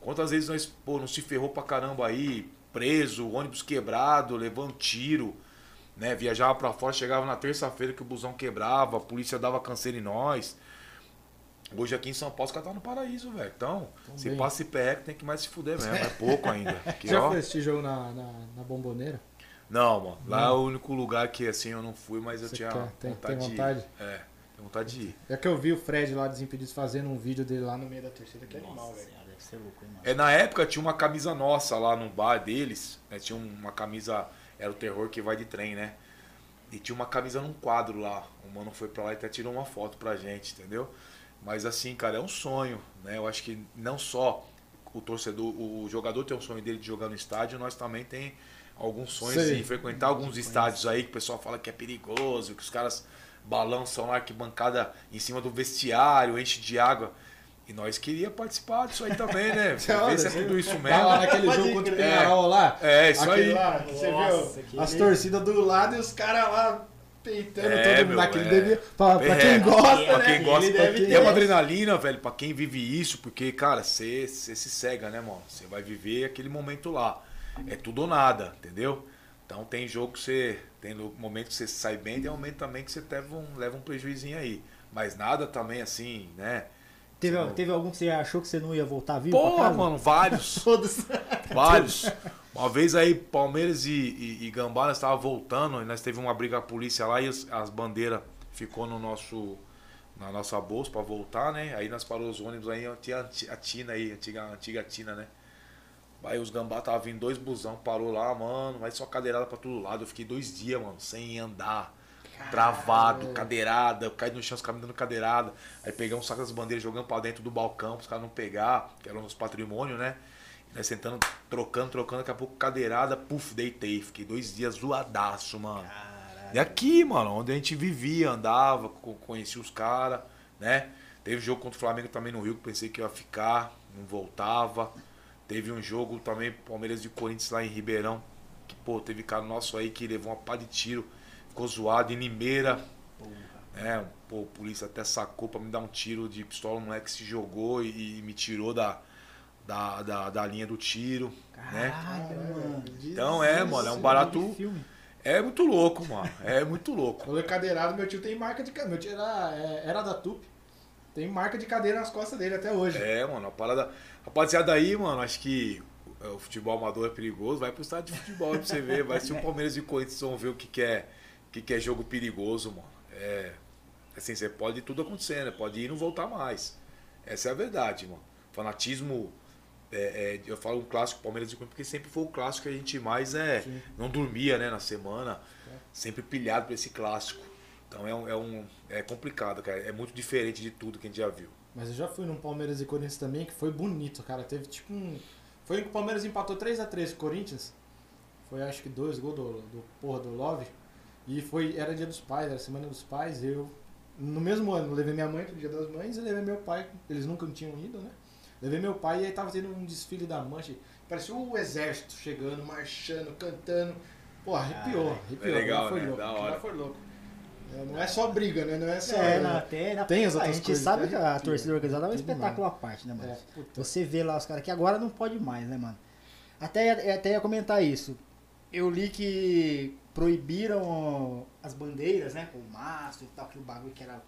Speaker 3: Quantas vezes nós, pô, não se ferrou pra caramba aí, preso, ônibus quebrado, levando tiro. né? Viajava pra fora, chegava na terça-feira que o busão quebrava, a polícia dava canseira em nós. Hoje aqui em São Paulo os caras tá no paraíso, velho. Então, se
Speaker 2: bem.
Speaker 3: passa IPR, tem que mais se fuder mesmo. É pouco ainda. Aqui,
Speaker 2: Já
Speaker 3: ó.
Speaker 2: foi assistir jogo na, na, na bomboneira?
Speaker 3: Não, mano. Lá é o único lugar que assim eu não fui, mas eu
Speaker 2: Você
Speaker 3: tinha
Speaker 2: quer? Tem-
Speaker 3: vontade,
Speaker 2: tem vontade?
Speaker 3: de ir. É, tenho vontade de ir.
Speaker 2: É que eu vi o Fred lá Desimpedidos fazendo um vídeo dele lá no meio da torcida, que é animal, velho.
Speaker 1: senhora, deve ser louco, hein, mano.
Speaker 3: É, na época tinha uma camisa nossa lá no bar deles, né? Tinha uma camisa, era o terror que vai de trem, né? E tinha uma camisa num quadro lá. O mano foi pra lá e até tirou uma foto pra gente, entendeu? Mas assim, cara, é um sonho, né? Eu acho que não só o torcedor, o jogador tem um sonho dele de jogar no estádio, nós também tem alguns sonhos
Speaker 2: Sei.
Speaker 3: de frequentar alguns estádios aí que o pessoal fala que é perigoso, que os caras balançam lá arquibancada em cima do vestiário, enche de água. E nós queria participar disso aí também, né? Ver se é tudo isso
Speaker 2: Tá lá
Speaker 3: mesmo.
Speaker 2: naquele jogo contra o. Penharol lá.
Speaker 3: É, isso
Speaker 2: Aquele
Speaker 3: aí.
Speaker 2: lá, você
Speaker 1: Nossa,
Speaker 2: viu? As torcidas do lado e os caras lá peitando
Speaker 3: É,
Speaker 2: todo mundo naquele
Speaker 3: é.
Speaker 2: Pra, pra
Speaker 3: É,
Speaker 2: quem gosta,
Speaker 3: pra
Speaker 2: né?
Speaker 3: quem gosta,
Speaker 2: Ele deve
Speaker 3: e é uma adrenalina, velho, pra quem vive isso, porque, cara, você se cega, né, mano? Você vai viver aquele momento lá. É tudo ou nada, entendeu? Então tem jogo que você. Tem no- momento que você sai bem, tem momento também que você leva um, leva um prejuizinho aí. Mas nada também assim, né?
Speaker 1: Teve,
Speaker 3: Não.
Speaker 1: teve algum que você achou que você não ia voltar vivo
Speaker 3: Porra, mano, vários.
Speaker 1: Todos.
Speaker 3: Vários. Uma vez aí, Palmeiras e, e, e Gambá, nós tava voltando, e nós teve uma briga com a polícia lá e as, as bandeiras ficou no nosso na nossa bolsa pra voltar, né? Aí nós parou os ônibus aí, tinha a Ti- a Tina aí, a antiga, a antiga Tina, né? Aí os Gambá tava vindo dois busão, parou lá, mano, mas só cadeirada pra todo lado. Eu fiquei dois dias, mano, sem andar. Travado, cadeirada, eu caí no chão, os caras me dando cadeirada. Aí peguei um saco das bandeiras jogando pra dentro do balcão, os caras não pegar, que era o nosso patrimônio, né? E nós sentando, trocando, trocando, daqui a pouco cadeirada, puf, deitei. Fiquei dois dias zoadaço, mano. E aqui, mano, onde a gente vivia, andava, co- conhecia os caras, né? Teve jogo contra o Flamengo também no Rio, que pensei que ia ficar, não voltava. Teve um jogo também, Palmeiras e Corinthians lá em Ribeirão, que, pô, teve cara nosso aí que levou uma pá de tiro, ficou zoado em Limeira, né? Pô, o polícia até sacou pra me dar um tiro de pistola, o moleque se jogou e, e me tirou da, da, da, da linha do tiro, né?
Speaker 1: Caralho, mano.
Speaker 3: Então é, mano, é um barato. É muito louco, mano. É muito louco.
Speaker 2: Falou cadeirado, meu tio tem marca de cadeira. Meu tio era, é, era da TUP. Tem marca de cadeira nas costas dele até hoje.
Speaker 3: É, mano, a parada. Rapaziada aí, mano, acho que é, o futebol amador é perigoso. Vai pro estádio de futebol pra você ver. Vai se o Palmeiras e o Corinthians vão ver o que, que é que, que é jogo perigoso, mano. É. Assim, você pode tudo acontecer, né? Pode ir e não voltar mais. Essa é a verdade, mano. Fanatismo. é, é, eu falo um clássico Palmeiras e Corinthians porque sempre foi o clássico que a gente mais é,
Speaker 2: Sim.
Speaker 3: não dormia, né, na semana. Sempre pilhado pra esse clássico. Então é um, é um. É complicado, cara. É muito diferente de tudo que a gente já viu.
Speaker 2: Mas eu já fui num Palmeiras e Corinthians também, que foi bonito, cara. Teve tipo um. Foi que o Palmeiras empatou 3x3 com o Corinthians. Foi acho que dois gols do, do porra do Love. E foi. Era dia dos pais, era semana dos pais. Eu. No mesmo ano, levei minha mãe pro dia das mães e levei meu pai. Eles nunca tinham ido, né? Levei meu pai e aí tava tendo um desfile da mancha. Parecia o exército chegando, marchando, cantando. Pô, arrepiou, arrepiou.
Speaker 3: é legal,
Speaker 2: foi
Speaker 3: né?
Speaker 2: louco.
Speaker 3: Da hora.
Speaker 2: foi louco. É, não é só briga, né? Não é só.
Speaker 1: É, na, até na,
Speaker 2: Tem as
Speaker 1: a
Speaker 2: outras
Speaker 1: gente
Speaker 2: coisas,
Speaker 1: sabe
Speaker 2: né?
Speaker 1: que a
Speaker 2: Arrepia.
Speaker 1: torcida organizada é um espetáculo à parte, né, mano?
Speaker 2: É.
Speaker 1: Você vê lá os caras que agora não pode mais, né, mano? Até, até ia comentar isso. Eu li que proibiram as bandeiras, né? Com o mastro e tal, aquele bagulho que era.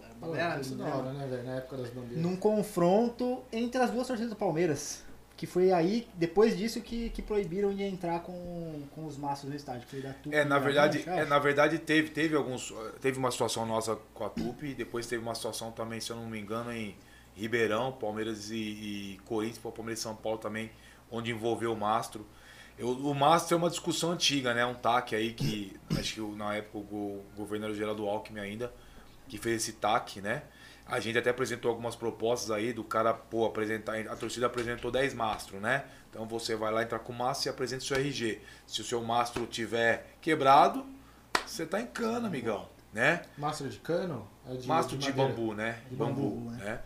Speaker 1: era
Speaker 2: Pô,
Speaker 1: era
Speaker 2: isso da hora, né, velho? Na época das bandeiras.
Speaker 1: Num confronto entre as duas torcidas do Palmeiras. Que foi aí, depois disso, que, que proibiram de entrar com, com os mastros no estádio. Foi da Tupi
Speaker 3: É, na
Speaker 1: da
Speaker 3: verdade,
Speaker 1: Mancha,
Speaker 3: é, na verdade teve, teve alguns. Teve uma situação nossa com a Tupi, e depois teve uma situação também, se eu não me engano, em Ribeirão, Palmeiras e, e Corinthians, Palmeiras e São Paulo também, onde envolveu o Mastro. Eu, o Mastro é uma discussão antiga, né? Um TAC aí que acho que na época o go- governador Geraldo Alckmin ainda, que fez esse TAC, né? A gente até apresentou algumas propostas aí do cara, pô, apresentar. A torcida apresentou 10 mastros, né? Então você vai lá entrar com o mastro e apresenta o seu RG. Se o seu mastro tiver quebrado, você tá em cana, amigão, né?
Speaker 2: Mastro de cano? É de,
Speaker 3: Mastro de,
Speaker 2: madeira.
Speaker 3: bambu, né?
Speaker 1: De
Speaker 3: bambu,
Speaker 1: bambu, né?
Speaker 3: né?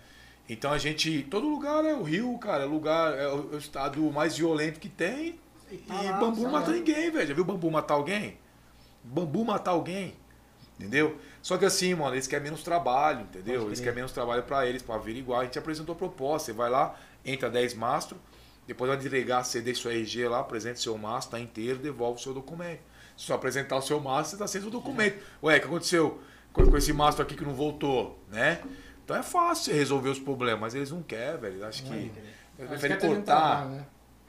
Speaker 3: Então a gente. Todo lugar é o Rio, cara. É lugar. É é o estado mais violento que tem. E
Speaker 1: tá lá,
Speaker 3: bambu
Speaker 1: tá
Speaker 3: não mata
Speaker 1: lá.
Speaker 3: ninguém, velho. Já viu bambu matar alguém? Bambu matar alguém. Entendeu? Só que assim, mano, eles querem menos trabalho, entendeu? Eles querem menos trabalho pra eles, pra averiguar. A gente apresentou proposta. Você vai lá, entra 10 mastros, depois vai entregar, ceder seu RG lá, apresenta seu mastro, tá inteiro, devolve o seu documento. Só apresentar o seu mastro, você tá sem o documento. Ué, o que aconteceu com, com esse mastro aqui que não voltou, né? Então é fácil resolver os problemas, mas eles não querem, velho. Acho que. Eles preferem
Speaker 2: é
Speaker 3: cortar.
Speaker 2: trabalho, né?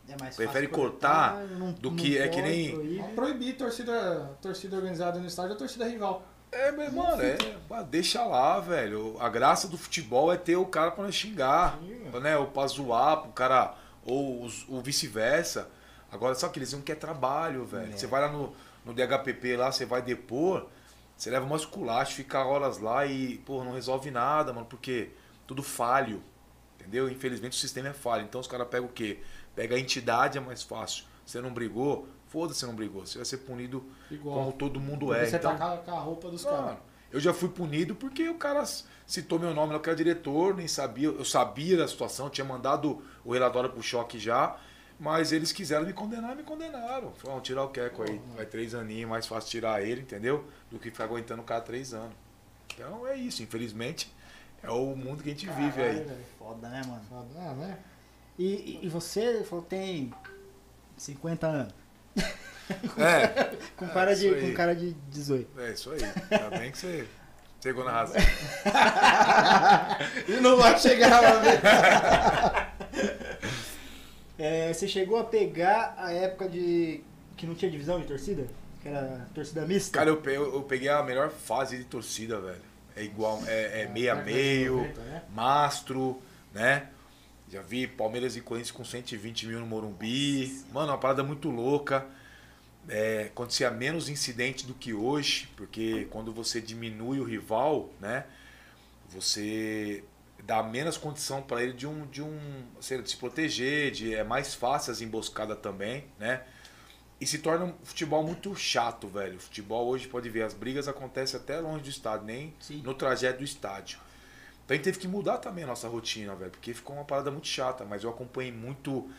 Speaker 1: É mais
Speaker 3: Prefere
Speaker 1: fácil
Speaker 3: cortar
Speaker 1: não-
Speaker 3: do
Speaker 1: não
Speaker 3: que- é que nem-
Speaker 1: proíbe.
Speaker 2: Proibir torcida, torcida organizada no estádio ou torcida rival.
Speaker 3: É, meu mano, é, deixa lá, velho. A graça do futebol é ter o cara pra xingar, né? Ou pra zoar, pro cara, ou o vice-versa. Agora, só que eles não querem trabalho, velho.
Speaker 1: É.
Speaker 3: Você vai lá no, no DHPP lá, você vai depor, você leva uma esculacho, fica horas lá e, pô, não resolve nada, mano, porque tudo falho, entendeu? Infelizmente o sistema é falho. Então os caras pegam o quê? Pega a entidade, é mais fácil. Você não brigou, foda-se, você não brigou. Você vai ser punido
Speaker 2: Igual.
Speaker 3: como todo mundo é.
Speaker 2: Você
Speaker 3: Então,
Speaker 2: tá com a- roupa dos caras.
Speaker 3: eu já fui punido porque o cara citou meu nome, eu que era diretor, nem sabia, eu sabia da situação, tinha mandado o relatório pro choque já, mas eles quiseram me condenar, me condenaram. Falaram, "Vamos tirar o Queco aí, vai três aninhos, mais fácil tirar ele, entendeu? Do que ficar aguentando o cara três anos. Então é isso, infelizmente, é o mundo que a gente vive
Speaker 2: Caralho,
Speaker 3: aí.
Speaker 2: velho.
Speaker 1: Foda, né, mano?
Speaker 2: Foda. Ah, né?
Speaker 1: E, e, você falou tem 50 anos.
Speaker 3: É,
Speaker 1: Com,
Speaker 3: É,
Speaker 1: cara, de,
Speaker 3: isso aí.
Speaker 1: com cara de 18.
Speaker 3: é isso aí. Ainda bem que você chegou na razão.
Speaker 2: E não vai chegar lá, velho.
Speaker 1: É, você chegou a pegar a época de. que não tinha divisão de torcida? Que era torcida mista?
Speaker 3: Cara, eu pe- eu peguei a melhor fase de torcida, velho. É igual, é, é meio a meio.
Speaker 2: 90, né?
Speaker 3: Mastro, né? Já vi Palmeiras e Corinthians com 120 mil no Morumbi. Mano, uma parada muito louca. É, acontecia menos incidente do que hoje, porque quando você diminui o rival, né? Você dá menos condição para ele de um, de um sei de se proteger, de é mais fácil as emboscadas também, né? E se torna um futebol muito chato, velho. O futebol hoje pode ver, as brigas acontecem até longe do estádio, nem
Speaker 1: Sim.
Speaker 3: no trajeto do estádio. Então a gente teve que mudar também a nossa rotina, velho, porque ficou uma parada muito chata, mas eu acompanhei muito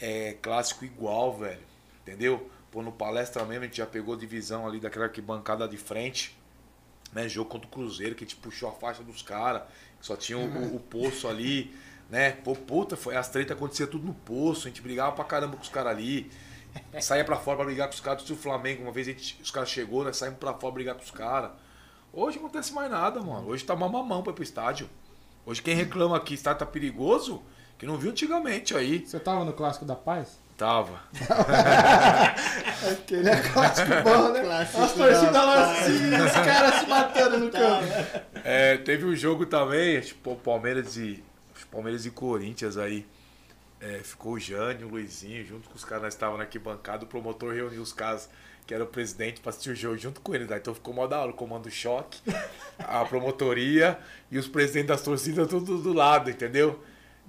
Speaker 3: é, clássico igual, velho. Entendeu? Pô, no palestra mesmo, a gente já pegou divisão ali daquela arquibancada de frente, né? Jogo contra o Cruzeiro, que a gente puxou a faixa dos caras, só tinha o, o- o poço ali, né? Pô, puta, foi, as tretas aconteciam tudo no poço, a gente brigava pra caramba com os caras ali. Saía pra fora pra brigar com os caras, se o Flamengo, uma vez gente, os caras chegou, né? Saímos pra fora brigar com os caras. Hoje não acontece mais nada, mano. Hoje tá uma mamão pra ir pro estádio. Hoje quem reclama que estádio tá perigoso, que não viu antigamente aí.
Speaker 2: Você tava no Clássico da Paz?
Speaker 3: Tava.
Speaker 2: Aquele é clássico bom, né?
Speaker 1: Clássico
Speaker 2: As torcidas assim, os caras se matando no campo.
Speaker 3: É, teve um jogo também, tipo, Palmeiras e. Palmeiras e Corinthians aí. É, ficou o Jânio, o Luizinho, junto com os caras, nós estávamos na arquibancada, o promotor reuniu os caras que era o presidente pra assistir o jogo junto com eles. Né? Então ficou mó da hora, o comando choque, a promotoria e os presidentes das torcidas tudo do lado, entendeu?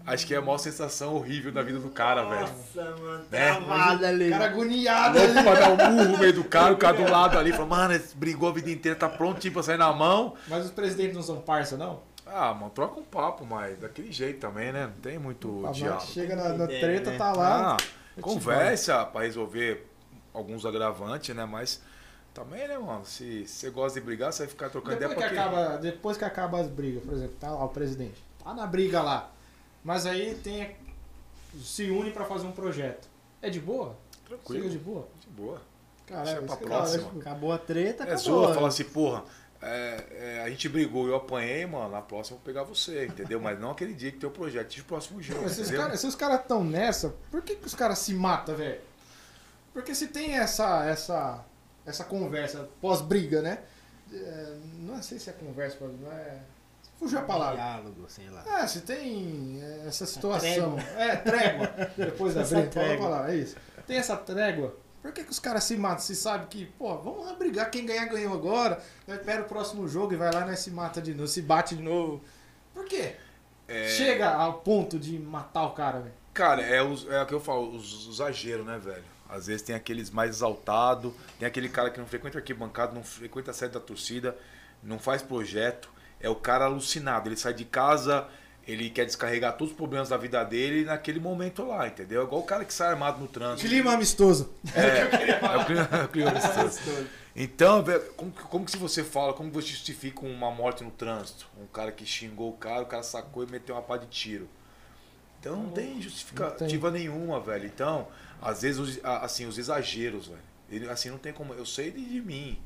Speaker 3: Acho que é a maior sensação horrível da vida do cara, velho.
Speaker 1: Nossa, mano,
Speaker 3: Né?
Speaker 1: travada ali.
Speaker 2: O cara agoniado
Speaker 3: Louco
Speaker 2: ali.
Speaker 3: pra dar um burro no meio do cara, o cara do lado ali, falou, mano, brigou a vida inteira, tá prontinho pra sair na mão.
Speaker 2: Mas os presidentes não são parça, não?
Speaker 3: Ah, mano, troca um papo, mas daquele jeito também, né? Não tem muito
Speaker 2: A
Speaker 3: diálogo.
Speaker 2: gente chega na, na treta,
Speaker 1: né?
Speaker 2: tá lá.
Speaker 3: Ah, conversa pra resolver alguns agravantes, né? Mas também, né, mano? Se você gosta de brigar, você vai ficar trocando
Speaker 2: Depois que,
Speaker 3: ideia quê?
Speaker 2: acaba, depois que acaba as brigas, por exemplo, tá lá o presidente, tá na briga lá, mas aí tem se une pra fazer um projeto. É de boa?
Speaker 3: Tranquilo,
Speaker 2: de boa?
Speaker 3: de boa.
Speaker 2: Caralho,
Speaker 3: Deixa pra
Speaker 2: que
Speaker 3: próxima.
Speaker 2: da hora.
Speaker 1: Acabou a treta,
Speaker 3: É
Speaker 1: acabou.
Speaker 3: zoa, fala assim, porra, é, é, a gente brigou, eu apanhei, mano, na próxima eu vou pegar você, entendeu? Mas não aquele dia que tem o projeto, o próximo jogo,
Speaker 2: Mas se os
Speaker 3: entendeu?
Speaker 2: caras se os caras estão nessa, por que, que os caras se matam, velho? Porque se tem essa essa essa conversa pós-briga, né? É, não sei se é conversa, não é. Fugiu a palavra.
Speaker 1: Diálogo, sei lá.
Speaker 2: Ah, se tem é, essa situação.
Speaker 1: trégua.
Speaker 2: É, trégua. Depois da briga, fala a palavra, é isso. Tem essa trégua. Por que, que os caras se matam? Se sabe que, pô, vamos lá brigar, quem ganhar ganhou agora. Aí Espera o próximo jogo e vai lá, né? Se mata de novo, se bate de novo. Por quê?
Speaker 3: É,
Speaker 2: Chega ao ponto de matar o cara, velho.
Speaker 3: Cara, é, os, é o que eu falo, os, os exageros, né, velho? Às vezes tem aqueles mais exaltados, tem aquele cara que não frequenta arquibancada, não frequenta a sede da torcida, não faz projeto, é o cara alucinado. Ele sai de casa, ele quer descarregar todos os problemas da vida dele naquele momento lá, entendeu? É igual o cara que sai armado no trânsito.
Speaker 2: Clima amistoso.
Speaker 3: É, é o clima, é o clima amistoso. Então, velho, como, que- como que se você fala, como que você justifica uma morte no trânsito? Um cara que xingou o cara, o cara sacou e meteu uma pá de tiro. Então não tem justificativa nenhuma, velho. Então, às vezes, os, assim, os exageros, velho. Ele, assim, não tem como. Eu sei de, de mim.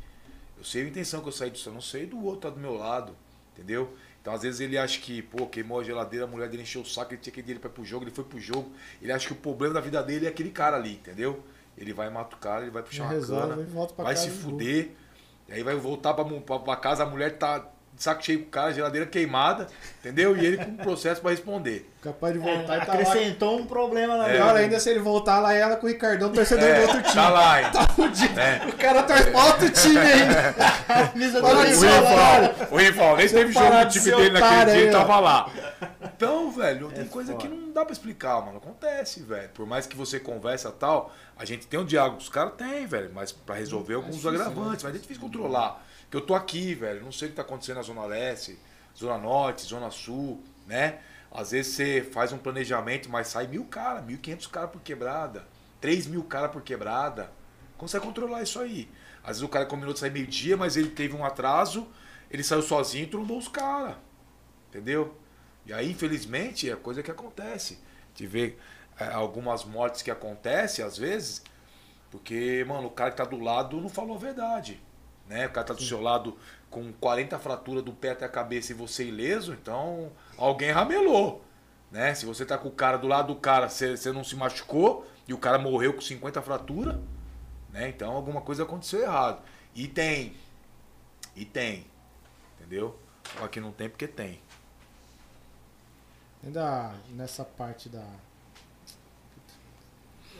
Speaker 3: Eu sei a intenção que eu saí disso. Eu não sei do outro tá do meu lado. Entendeu? Então, às vezes, ele acha que, pô, queimou a geladeira, a mulher dele encheu o saco, ele tinha que ir dele pra ir pro jogo, ele foi pro jogo. Ele acha que o problema da vida dele é aquele cara ali, entendeu? Ele vai matar o cara, ele vai puxar uma
Speaker 2: resolve
Speaker 3: cana, vai se fuder. E aí vai voltar pra, pra, pra casa, a mulher tá de saco cheio com o cara, geladeira queimada, entendeu? E ele com um processo pra responder.
Speaker 2: Capaz de voltar e tá lá.
Speaker 1: Acrescentou um problema na
Speaker 3: É.
Speaker 2: Ainda se ele voltar lá e ela com o Ricardão, torcedor do outro time.
Speaker 3: tá lá, hein? É.
Speaker 2: O cara torce pra outro time ainda.
Speaker 1: camisa do Rival.
Speaker 3: o rival, nem teve jogo do
Speaker 2: de
Speaker 3: time dele naquele dia, ele tava lá. Então, velho, tem
Speaker 1: É
Speaker 3: coisa
Speaker 1: foda.
Speaker 3: que não dá pra explicar, mano. Acontece, velho. Por mais que você conversa e tal, a gente tem um diálogo. Os caras têm, velho, mas pra resolver alguns
Speaker 2: difícil,
Speaker 3: agravantes. Mas é difícil controlar. Porque eu tô aqui, velho, não sei o que tá acontecendo na Zona Leste, Zona Norte, Zona Sul, né? Às vezes você faz um planejamento, mas sai mil caras, mil quinhentos caras por quebrada, três mil caras por quebrada. Como você controlar isso aí? Às vezes o cara combinou de sair meio-dia, mas ele teve um atraso, ele saiu sozinho e trombou os caras. Entendeu? E aí, infelizmente, é coisa que acontece. De ver é, algumas mortes que acontecem, às vezes, porque, mano, o cara que tá do lado não falou a verdade. Né? O cara tá do seu lado com 40 fraturas do pé até a cabeça e você ileso, então alguém ramelou. Né? Se você tá com o cara do lado do cara, você você não se machucou e o cara morreu com 50 fraturas, né? Então alguma coisa aconteceu errado. E tem. E tem. Entendeu? Só que não tem porque tem.
Speaker 2: Ainda nessa parte da.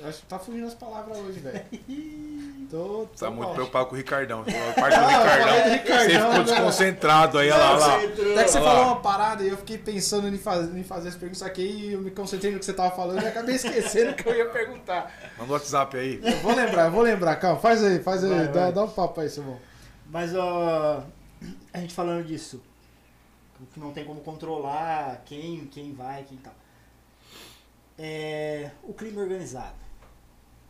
Speaker 2: Acho que tá fugindo as palavras hoje, velho. Tô,
Speaker 3: Você tá
Speaker 2: tô
Speaker 3: muito preocupado com o Ricardão. A parte do Ricardão.
Speaker 2: Ricardão,
Speaker 3: Você ficou
Speaker 2: né?
Speaker 3: desconcentrado aí, olha lá.
Speaker 2: Até que você
Speaker 3: Olha lá.
Speaker 2: falou uma parada e eu fiquei pensando em fazer, em fazer as perguntas aqui e eu me concentrei no que você tava falando e acabei esquecendo o que eu ia perguntar.
Speaker 3: Manda o WhatsApp aí.
Speaker 2: Eu vou lembrar, eu vou lembrar, calma, faz aí, faz aí,
Speaker 1: Vai,
Speaker 2: dá,
Speaker 1: vai.
Speaker 2: dá um papo aí, Simão.
Speaker 1: Mas, ó, a gente falando disso, que não tem como controlar quem, quem vai, quem tal. É, o crime organizado.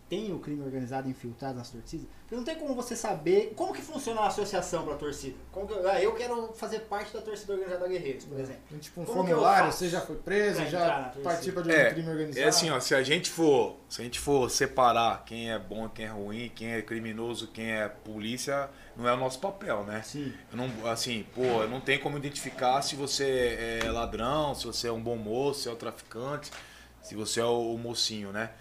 Speaker 1: Tem o crime organizado infiltrado nas torcidas? Porque não tem como você saber como que funciona a associação para a torcida. Como que, eu- ah, eu quero fazer parte da torcida organizada da Guerreiros, por exemplo.
Speaker 2: Tem tipo um
Speaker 1: Como
Speaker 2: formulário, você já foi preso, já participa de um
Speaker 3: É,
Speaker 2: crime organizado.
Speaker 3: É assim, ó, se a gente for, se a gente for separar quem é bom, quem é ruim, quem é criminoso, quem é polícia, não é o nosso papel, né?
Speaker 1: Sim.
Speaker 3: Eu não, assim, pô, eu não tem como identificar se você é ladrão, se você é um bom moço, se é o traficante, se você é o, o mocinho, né?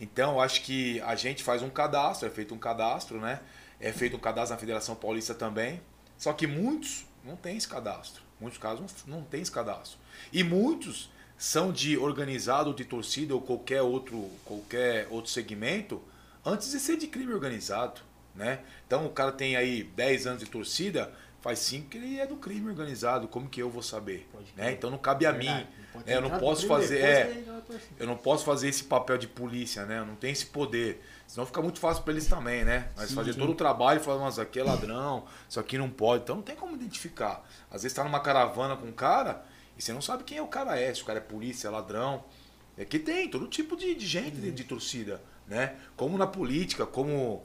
Speaker 3: Então, acho que a gente faz um cadastro, é feito um cadastro, né? É feito um cadastro na Federação Paulista também. Só que muitos não têm esse cadastro. Muitos casos não, não têm esse cadastro. E muitos são de organizado, de torcida ou qualquer outro, qualquer outro segmento antes de ser de crime organizado, né? Então o cara tem aí 10 anos de torcida, faz 5 que ele é do crime organizado, como que eu vou saber? Né? Então não cabe a
Speaker 1: Verdade,
Speaker 3: mim. É, eu não posso
Speaker 1: primeiro,
Speaker 3: fazer- é. Eu não posso fazer esse papel de polícia, né? Eu não tenho esse poder. Senão fica muito fácil pra eles também, né? Mas
Speaker 1: Sim,
Speaker 3: fazer
Speaker 1: sim.
Speaker 3: todo o trabalho e falar, mas aqui é ladrão, isso aqui não pode. Então não tem como identificar. Às vezes tá numa caravana com um cara e você não sabe quem é o cara é, se o cara é polícia, é ladrão. É que tem todo tipo de, de gente de, de torcida, né? Como na política, como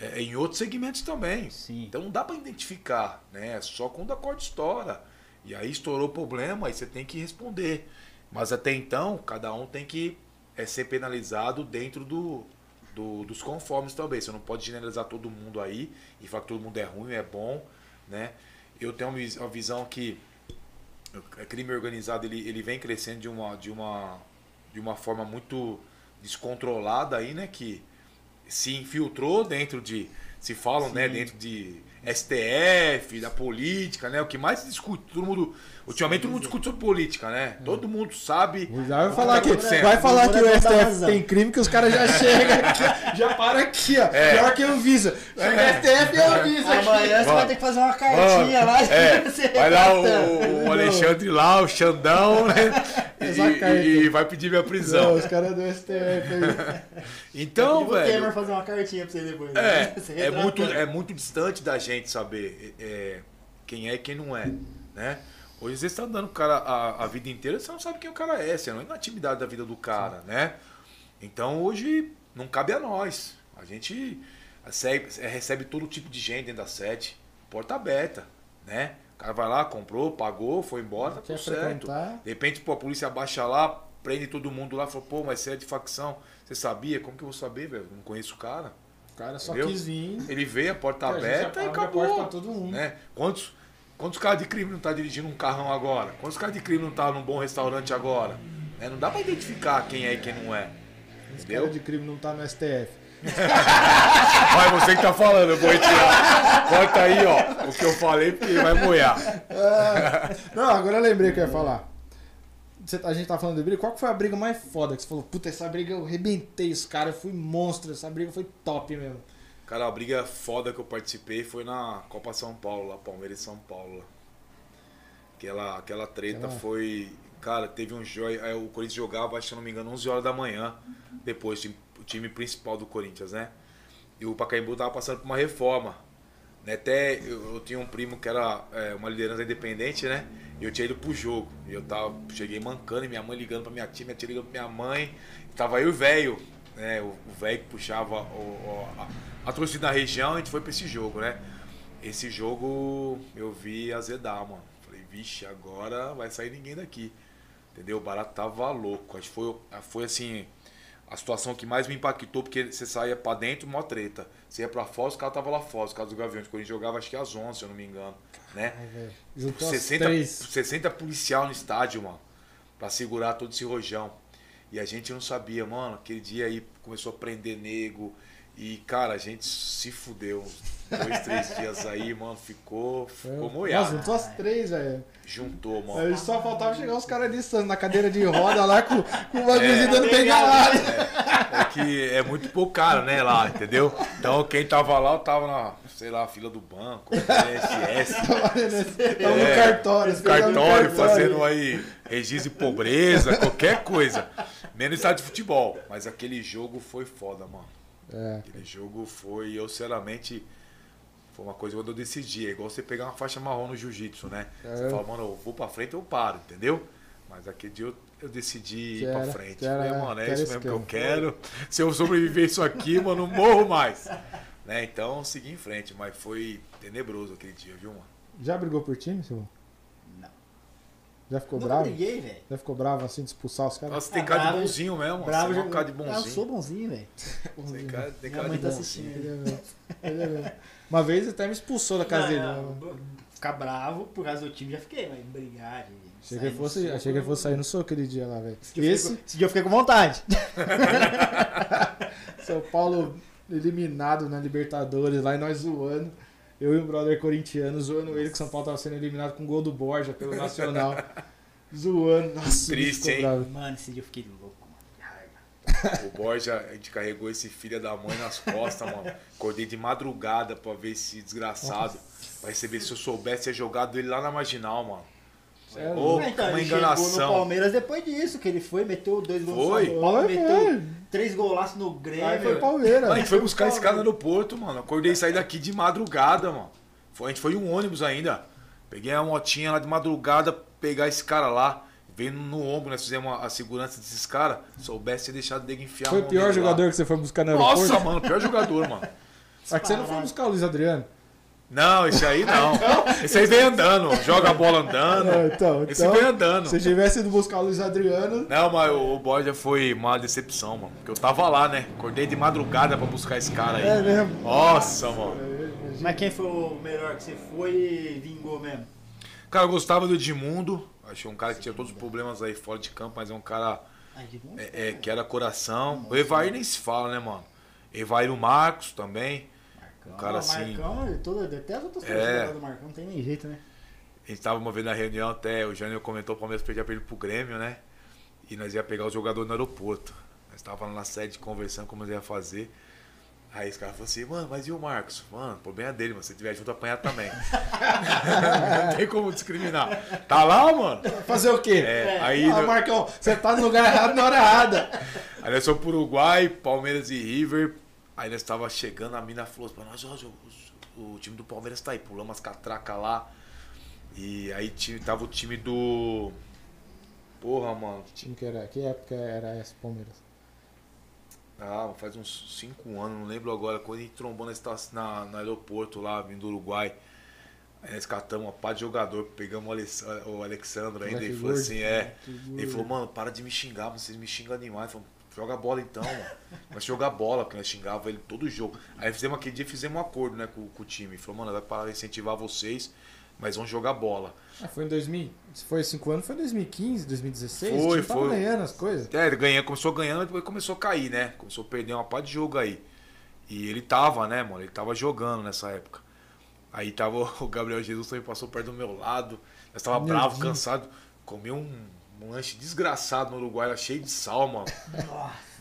Speaker 3: é, em outros segmentos também.
Speaker 1: Sim.
Speaker 3: Então não dá pra identificar, né? É Só quando a corda estoura. E aí estourou o problema, aí você tem que responder. Mas até então, cada um tem que é, ser penalizado dentro do, do- dos conformes também. Você não pode generalizar todo mundo aí e falar que todo mundo é ruim, é bom, né? Eu tenho uma vis- uma visão que o crime organizado ele, ele vem crescendo de uma, de, uma, de uma forma muito descontrolada aí, né? Que se infiltrou dentro de. Se falam, né?
Speaker 1: Sim.
Speaker 3: Dentro de STF, da política, né? O que mais se discute, todo mundo. Ultimamente todo mundo discute sobre política, né? Todo mundo sabe.
Speaker 2: Já vai
Speaker 3: o que
Speaker 2: falar
Speaker 3: tá
Speaker 2: que, vai falar que o
Speaker 1: dá
Speaker 2: STF
Speaker 1: razão.
Speaker 2: tem crime que os caras já chegam aqui, já para aqui, ó.
Speaker 3: É.
Speaker 2: Pior que eu visa. Chega o STF e eu viso aqui.
Speaker 1: Amanhã você vai ter que fazer uma cartinha lá.
Speaker 3: É, vai lá o, o Alexandre lá, o Xandão, né? E, e- vai pedir minha
Speaker 2: Não,
Speaker 3: prisão.
Speaker 2: os caras do STF aí.
Speaker 3: Então,
Speaker 1: Temer
Speaker 3: velho.
Speaker 1: fazer uma cartinha pra você depois.
Speaker 3: É,
Speaker 1: né? Você
Speaker 3: é muito, é muito distante da gente saber é, quem é e quem não é, né? Hoje você está andando com o cara a, a vida inteira, você não sabe quem o cara é, você não é na intimidade da vida do cara, né? Então hoje não cabe a nós. A gente recebe, recebe todo tipo de gente dentro da sete, porta aberta, né? O cara vai lá, comprou, pagou, foi embora, tá tudo certo. De repente, pô, a polícia baixa lá, prende todo mundo lá, fala, pô, mas você é de facção. Você sabia? Como que eu vou saber, velho? Não conheço o cara.
Speaker 2: cara só
Speaker 3: Entendeu?
Speaker 2: quis vir.
Speaker 3: Ele veio, a porta
Speaker 2: a gente
Speaker 3: aberta e
Speaker 2: abre a porta
Speaker 3: acabou.
Speaker 2: pra todo mundo.
Speaker 3: né? Quantos, quantos caras de crime não tá dirigindo um carrão agora? Quantos caras de crime não tá num bom restaurante agora? Né? Não dá pra identificar quem é e quem não é.
Speaker 2: Esse
Speaker 3: Entendeu?
Speaker 2: cara de crime não tá no STF.
Speaker 3: Vai, você que tá falando, eu vou retirar. Corta aí, ó, o que eu falei, porque vai moer.
Speaker 2: Ah, não, agora eu lembrei que eu ia falar. Você- a gente tá falando de briga. Qual que foi a briga mais foda que você falou? Puta, essa briga eu arrebentei os caras, eu fui monstro. Essa briga foi top mesmo.
Speaker 3: Cara, a briga foda que eu participei foi na Copa São Paulo, lá, Palmeiras e São Paulo. Aquela, aquela treta
Speaker 2: Aquela-
Speaker 3: foi. Cara, teve um jogo. O Corinthians jogava, se não me engano, 11 horas da manhã. Depois, o time principal do Corinthians, né? E o Pacaembu tava passando por uma reforma. Né? Até eu, eu tinha um primo que era é, uma liderança independente, né? E eu tinha ido pro jogo. E eu tava, cheguei mancando, e minha mãe ligando pra minha tia, minha tia ligando pra minha mãe. Tava eu e o velho, né? O velho que puxava o- o- a, a torcida na região, a gente foi pra esse jogo, né? Esse jogo eu vi azedar, mano. Falei, vixe, agora vai sair ninguém daqui. Entendeu? O barato tava louco. Acho que foi, foi assim, a situação que mais me impactou, porque você saía pra dentro, mó treta. Você ia pra fora, os caras estavam lá fora, os caras do Gaviões. Quando a gente jogava, acho que às 11, se eu não me engano. Né?
Speaker 2: Ai, velho. Juntou as
Speaker 3: 60,
Speaker 2: três.
Speaker 3: 60 policial no estádio, mano. Pra segurar todo esse rojão. E a gente não sabia, mano. Aquele dia aí começou a prender nego. E, cara, a gente se fudeu. Dois, três dias aí, mano. Ficou, ficou
Speaker 2: Nossa,
Speaker 3: moiado.
Speaker 2: juntou as três, velho.
Speaker 3: Juntou, mano.
Speaker 2: Aí só faltava chegar os caras de na cadeira de roda lá com, com o bagulho
Speaker 3: É.
Speaker 2: dando pedalada.
Speaker 3: É que é muito pouco caro, né, lá, entendeu? Então quem tava lá, eu tava na, sei lá, fila do banco, INSS,
Speaker 2: Tava no
Speaker 3: É,
Speaker 2: cartório. no
Speaker 3: cartório, fazendo aí registro de pobreza, qualquer coisa. Menos estádio de futebol. Mas aquele jogo foi foda, mano.
Speaker 2: É.
Speaker 3: Aquele jogo foi, eu sinceramente, foi uma coisa quando eu decidi. É igual você pegar uma faixa marrom no jiu-jitsu, né? Você
Speaker 2: É.
Speaker 3: fala, mano, eu vou pra frente, eu paro, entendeu? Mas aquele dia eu, eu decidi
Speaker 2: Que
Speaker 3: ir pra frente. Falei, mano, é isso mesmo que eu quero. Se eu sobreviver isso aqui, mano, não morro mais. Né? Então, eu segui em frente, mas foi tenebroso aquele dia, viu, mano?
Speaker 2: Já brigou por time, Silvão?
Speaker 1: Não.
Speaker 2: Já ficou
Speaker 1: Nunca
Speaker 2: bravo?
Speaker 1: briguei, velho.
Speaker 2: Já ficou bravo assim de expulsar os caras?
Speaker 3: Nossa, tem
Speaker 1: Ah,
Speaker 3: cara de bonzinho mesmo.
Speaker 1: Bravo
Speaker 3: você é um cara de
Speaker 1: Ah, eu
Speaker 3: bonzinho.
Speaker 1: sou bonzinho, velho.
Speaker 3: Tem cara, tem cara de
Speaker 1: tá
Speaker 3: bonzinho.
Speaker 1: assistindo.
Speaker 2: Ele é mesmo. Ele é mesmo. Uma vez ele até me expulsou da casa dele.
Speaker 1: Não, não, Ficar bravo por causa do time já fiquei, mas brigar.
Speaker 2: Achei que, fosse,
Speaker 1: soco,
Speaker 2: achei que ele fosse sair no soco aquele dia lá, velho.
Speaker 1: Esse dia, eu
Speaker 2: Esse,
Speaker 1: fiquei, com- esse dia eu fiquei com vontade.
Speaker 2: São Paulo eliminado na Libertadores, lá e nós zoando. Eu e um brother corintiano zoando ele que São Paulo tava sendo eliminado com gol do Borja pelo Nacional. zoando. Nossa,
Speaker 3: Triste, hein?
Speaker 2: bravo.
Speaker 1: Mano, esse dia eu fiquei louco, mano. Que raiva.
Speaker 3: O Borja, a gente carregou esse filho da mãe nas costas, mano. Acordei de madrugada pra ver esse desgraçado. Pra receber se eu soubesse ter jogado ele lá na marginal, mano. Ô,
Speaker 1: Ah, então,
Speaker 3: uma
Speaker 1: ele chegou no
Speaker 3: enganação.
Speaker 1: Palmeiras depois disso, que ele foi, meteu dois gols
Speaker 3: Foi?
Speaker 1: no São Paulo,
Speaker 2: Foi,
Speaker 1: meteu
Speaker 2: foi.
Speaker 1: três golaços no Grêmio.
Speaker 2: Aí foi Palmeiras.
Speaker 3: A gente foi buscar esse cara no aeroporto, mano. Acordei e saí daqui de madrugada, mano. Foi, a gente foi em um ônibus ainda. Peguei a motinha lá de madrugada, pegar esse cara lá. Veio no ombro, nós fizemos a, a segurança desses caras. Soubesse ter deixado o nego enfiar
Speaker 2: Foi o pior
Speaker 3: nele lá.
Speaker 2: jogador que você foi buscar no aeroporto?
Speaker 3: Nossa, mano, pior jogador, mano.
Speaker 2: Mas que você não foi buscar o Luiz Adriano?
Speaker 3: Não, esse aí não. Esse aí vem andando, joga a bola andando.
Speaker 2: Ah, então,
Speaker 3: Esse
Speaker 2: então
Speaker 3: vem andando.
Speaker 2: se tivesse ido buscar o Luiz Adriano,
Speaker 3: Não, mas o o Borja foi uma decepção, mano. Porque eu tava lá, né? Acordei de madrugada pra buscar esse cara aí.
Speaker 2: é mesmo.
Speaker 3: Nossa, mano.
Speaker 1: Mas quem foi o melhor que você foi e vingou mesmo?
Speaker 3: Cara, eu gostava do Edmundo. Achei um cara que tinha todos os problemas aí fora de campo, mas é um cara
Speaker 1: Ah, bom?
Speaker 3: é, é, que era coração. O Evair nem se fala, né, mano? Evair o Marcos também.
Speaker 1: Marcão.
Speaker 3: um cara assim-
Speaker 1: Marcão, ele todo, até as outras
Speaker 3: É.
Speaker 1: coisas do Marcão, não tem nem jeito, né?
Speaker 3: A gente tava uma vez na reunião, até o Jânio comentou o Palmeiras perdia pra ele pro Grêmio, né? E nós ia pegar o jogador no aeroporto. Nós tava lá na sede conversando como nós ia fazer. Aí esse cara falou assim, mano, mas e o Marcos? Mano, o problema é dele, mano. Se tiver junto, apanhar também. não tem como discriminar. Tá lá, mano?
Speaker 2: Fazer o quê?
Speaker 3: É, aí,
Speaker 2: Ah,
Speaker 3: no-
Speaker 2: Marcão, você tá no lugar errado na hora errada.
Speaker 3: aí nós fomos pro Uruguai, Palmeiras e River. Aí nós tava chegando, a mina falou pra nós, ó, o, o time do Palmeiras tá aí. Pulamos as catracas lá. E aí tava o time do... Porra, mano.
Speaker 2: Que time que era? Que época era essa, Palmeiras?
Speaker 3: Ah, faz uns 5 anos, não lembro agora, quando a gente trombou na, na, no aeroporto lá, vindo do Uruguai. Aí nós catamos uma pá de jogador, pegamos o, Aless- o Alexandre ainda
Speaker 2: Moleque
Speaker 3: e falou assim, é. Ele falou, mano, para de me xingar, vocês me xingam demais. Falei, joga bola então, mano. Mas jogar bola, porque nós xingava ele todo jogo. Aí fizemos aquele dia, fizemos um acordo, né, com, com o time. Falou, mano, vai parar de incentivar vocês, mas vamos jogar bola.
Speaker 2: Ah, foi em 2000. Se foi 5 anos, foi em 2015, 2016.
Speaker 3: Foi, foi.
Speaker 2: ganhando as coisas.
Speaker 3: É, ele ganhou, começou ganhando, depois começou a cair, né? Começou a perder uma parte de jogo aí. E ele tava, né, mano? Ele tava jogando nessa época. Aí tava o Gabriel Jesus também passou perto do meu lado. Nós tava
Speaker 2: Meu
Speaker 3: bravo,
Speaker 2: Deus.
Speaker 3: cansado. Comi um, um lanche desgraçado no Uruguai, cheio de sal, mano.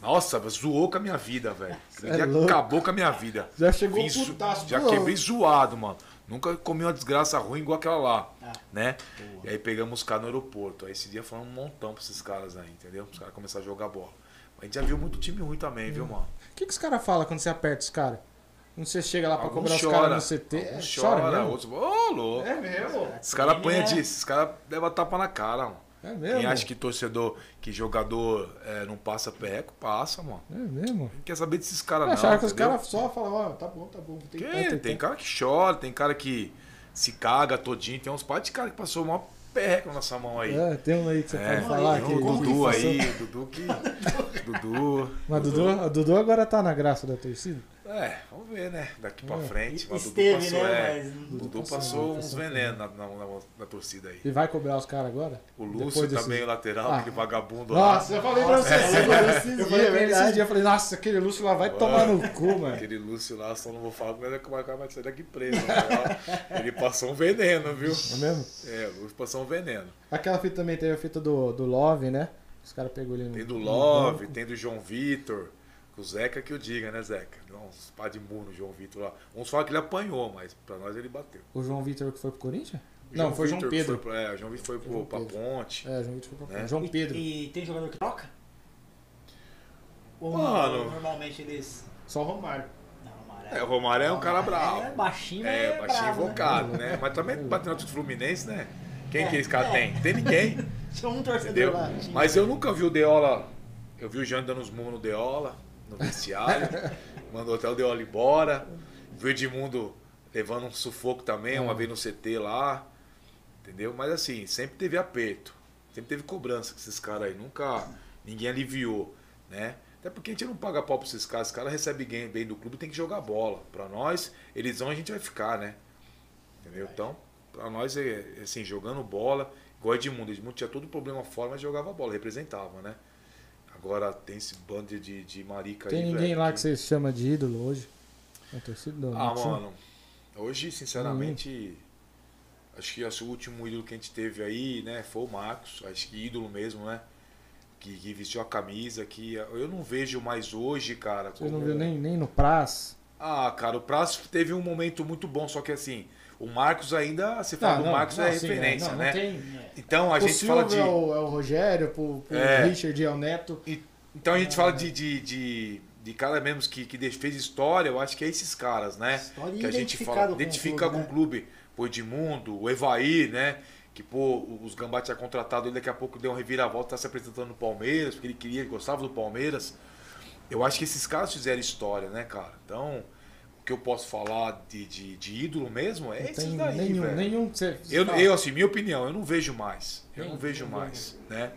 Speaker 3: Nossa, zoou com a minha vida, velho.
Speaker 2: É
Speaker 3: acabou com a minha vida.
Speaker 2: Já chegou
Speaker 3: Vim
Speaker 2: putaço,
Speaker 3: Já quebrei zoado, mano. Nunca comi uma desgraça ruim igual aquela lá,
Speaker 1: Ah,
Speaker 3: né? E aí pegamos os caras no aeroporto. Aí esse dia foi um montão pra esses caras aí, entendeu? Os caras começaram a jogar bola. A gente já viu muito time ruim também,
Speaker 2: Hum.
Speaker 3: viu, mano?
Speaker 2: O que, que os caras falam quando você aperta os caras? Quando você chega lá pra
Speaker 3: Alguns
Speaker 2: cobrar os
Speaker 3: chora,
Speaker 2: caras no CT, é, chora,
Speaker 3: chora, outros. Ô, louco.
Speaker 2: É mesmo?
Speaker 3: Esses caras apanham
Speaker 1: né?
Speaker 3: disso, esses caras levam tapa na cara, mano.
Speaker 2: É mesmo?
Speaker 3: Quem acha que torcedor, que jogador é, não passa perreco, passa, mano.
Speaker 2: É mesmo?
Speaker 3: Não quer saber desses caras, não.
Speaker 2: achava que os caras só falavam, ó, tá bom, tá bom. Tem,
Speaker 3: Que?
Speaker 2: tem,
Speaker 3: Tem cara que chora, tem cara que se caga todinho. Tem uns par de cara que passou o maior perreco na nossa mão aí.
Speaker 2: É, tem um aí que você
Speaker 3: É,
Speaker 2: pode falar.
Speaker 3: tem
Speaker 2: que
Speaker 3: Dudu
Speaker 2: passou.
Speaker 3: aí, o Dudu que. Dudu.
Speaker 2: Mas Dudu, o Dudu agora tá na graça da torcida?
Speaker 3: É, vamos ver, né? Daqui pra
Speaker 2: É.
Speaker 3: frente. Mas o Dudu
Speaker 1: Esteve,
Speaker 3: passou,
Speaker 1: né?
Speaker 3: é.
Speaker 1: Mas não-
Speaker 3: Dudu
Speaker 2: passou,
Speaker 3: passou uns
Speaker 2: passou.
Speaker 3: venenos na, na, na- na torcida aí.
Speaker 2: E vai cobrar os caras agora?
Speaker 3: O Lúcio
Speaker 2: desse-
Speaker 3: também, o lateral,
Speaker 2: Ah.
Speaker 3: aquele vagabundo lá.
Speaker 2: Nossa, eu falei pra
Speaker 1: Nossa,
Speaker 2: você.
Speaker 1: é,
Speaker 2: eu
Speaker 1: falei
Speaker 2: pra ele esses dias, eu falei, nossa, aquele Lúcio lá vai tomar no cu, mano.
Speaker 3: Aquele Lúcio lá, só não vou falar como é que o cara vai sair daqui preso. né? Ele passou um veneno, viu?
Speaker 2: É mesmo?
Speaker 3: É, o Lúcio passou um veneno.
Speaker 2: Aquela fita também teve a fita do, do Love, né? Os caras pegou ele no.
Speaker 3: Tem do
Speaker 2: no
Speaker 3: Love,
Speaker 2: banco.
Speaker 3: tem do João Vitor. O Zeca que eu diga, né, Zeca? Deu uns pá de murro no João Vitor lá. Uns falam que ele apanhou, mas pra nós ele bateu.
Speaker 2: O João Vitor que foi pro Corinthians?
Speaker 3: O
Speaker 2: Não, foi João
Speaker 3: Vitor que
Speaker 2: Pedro.
Speaker 3: Foi, é, o João Vitor foi pro,
Speaker 2: João
Speaker 3: pra
Speaker 2: Pedro.
Speaker 3: ponte.
Speaker 2: É, João Vitor foi pra
Speaker 3: Né?
Speaker 2: João
Speaker 1: E-
Speaker 2: Pedro.
Speaker 1: E, tem jogador que troca? Ou
Speaker 3: Mano.
Speaker 1: não, normalmente eles.
Speaker 2: Só o Romário.
Speaker 1: Não,
Speaker 3: É, o Romário é um cara bravo.
Speaker 1: É baixinho, mas
Speaker 3: É, baixinho
Speaker 1: bravo, né?
Speaker 3: invocado, né? Mas também batendo no Fluminense, né? Quem
Speaker 1: É,
Speaker 3: que esse cara
Speaker 1: é.
Speaker 3: tem? Tem ninguém.
Speaker 1: Tinha um torcedor.
Speaker 3: Mas eu nunca vi o Deola. Eu vi o Jean dando uns murros no Deola, no vestiário. mandou até o Deola embora. Vi o Edmundo levando um sufoco também, uma
Speaker 2: É.
Speaker 3: vez no CT lá. Entendeu? Mas assim, sempre teve aperto. Sempre teve cobrança com esses caras aí. Nunca ninguém aliviou, né? Até porque a gente não paga pau pra esses caras. Os caras recebem bem, do clube tem que jogar bola. Pra nós, eles vão, a gente vai ficar, né? Entendeu? Então, pra nós, é, é assim, jogando bola, igual Edmundo. Edmundo tinha todo problema fora, mas jogava bola, representava, né? Agora tem esse bando de, de marica
Speaker 2: Tem
Speaker 3: aí,
Speaker 2: ninguém
Speaker 3: velho,
Speaker 2: lá
Speaker 3: que-
Speaker 2: que você chama de ídolo hoje? Na torcida do
Speaker 3: Ah, mano, hoje, sinceramente, acho que acho que o último ídolo que a gente teve aí, né, foi o Marcos. Acho que ídolo mesmo, né? Que, que vestiu a camisa, que eu não vejo mais hoje, cara.
Speaker 2: Você não
Speaker 3: como-
Speaker 2: viu nem, nem no Praz?
Speaker 3: Ah, cara, o Prazo teve um momento muito bom, só que assim, o Marcos ainda, você fala
Speaker 2: Ah,
Speaker 3: do
Speaker 2: não,
Speaker 3: Marcos
Speaker 2: não,
Speaker 3: é
Speaker 2: sim,
Speaker 3: referência,
Speaker 2: não,
Speaker 3: né?
Speaker 2: Não tem...
Speaker 1: É.
Speaker 3: Então a
Speaker 2: o
Speaker 3: gente
Speaker 2: Silvio
Speaker 3: fala de.
Speaker 2: é, o, é o Rogério, pro, pro
Speaker 3: É.
Speaker 2: Richard é o Neto.
Speaker 3: Então a gente fala de, de, de, de cara mesmo que, que fez história, eu acho que é esses caras, né?
Speaker 1: História
Speaker 3: que a gente fala,
Speaker 1: com o
Speaker 3: identifica
Speaker 1: clube,
Speaker 3: com o
Speaker 1: né?
Speaker 3: clube. O Edmundo, o Evaí, né? Que, pô, os Gambá tinha contratado ele, daqui a pouco deu uma reviravolta, tá se apresentando no Palmeiras, porque ele queria, ele gostava do Palmeiras. Eu acho que esses caras fizeram história, né, cara? Então, o que eu posso falar de, de, de ídolo mesmo é
Speaker 2: tem
Speaker 3: daí,
Speaker 2: nenhum,
Speaker 3: velho.
Speaker 2: nenhum que você...
Speaker 3: Eu, eu, assim, minha opinião, eu não vejo mais. Eu
Speaker 2: Nem-
Speaker 3: não vejo
Speaker 2: nem
Speaker 3: mais, né?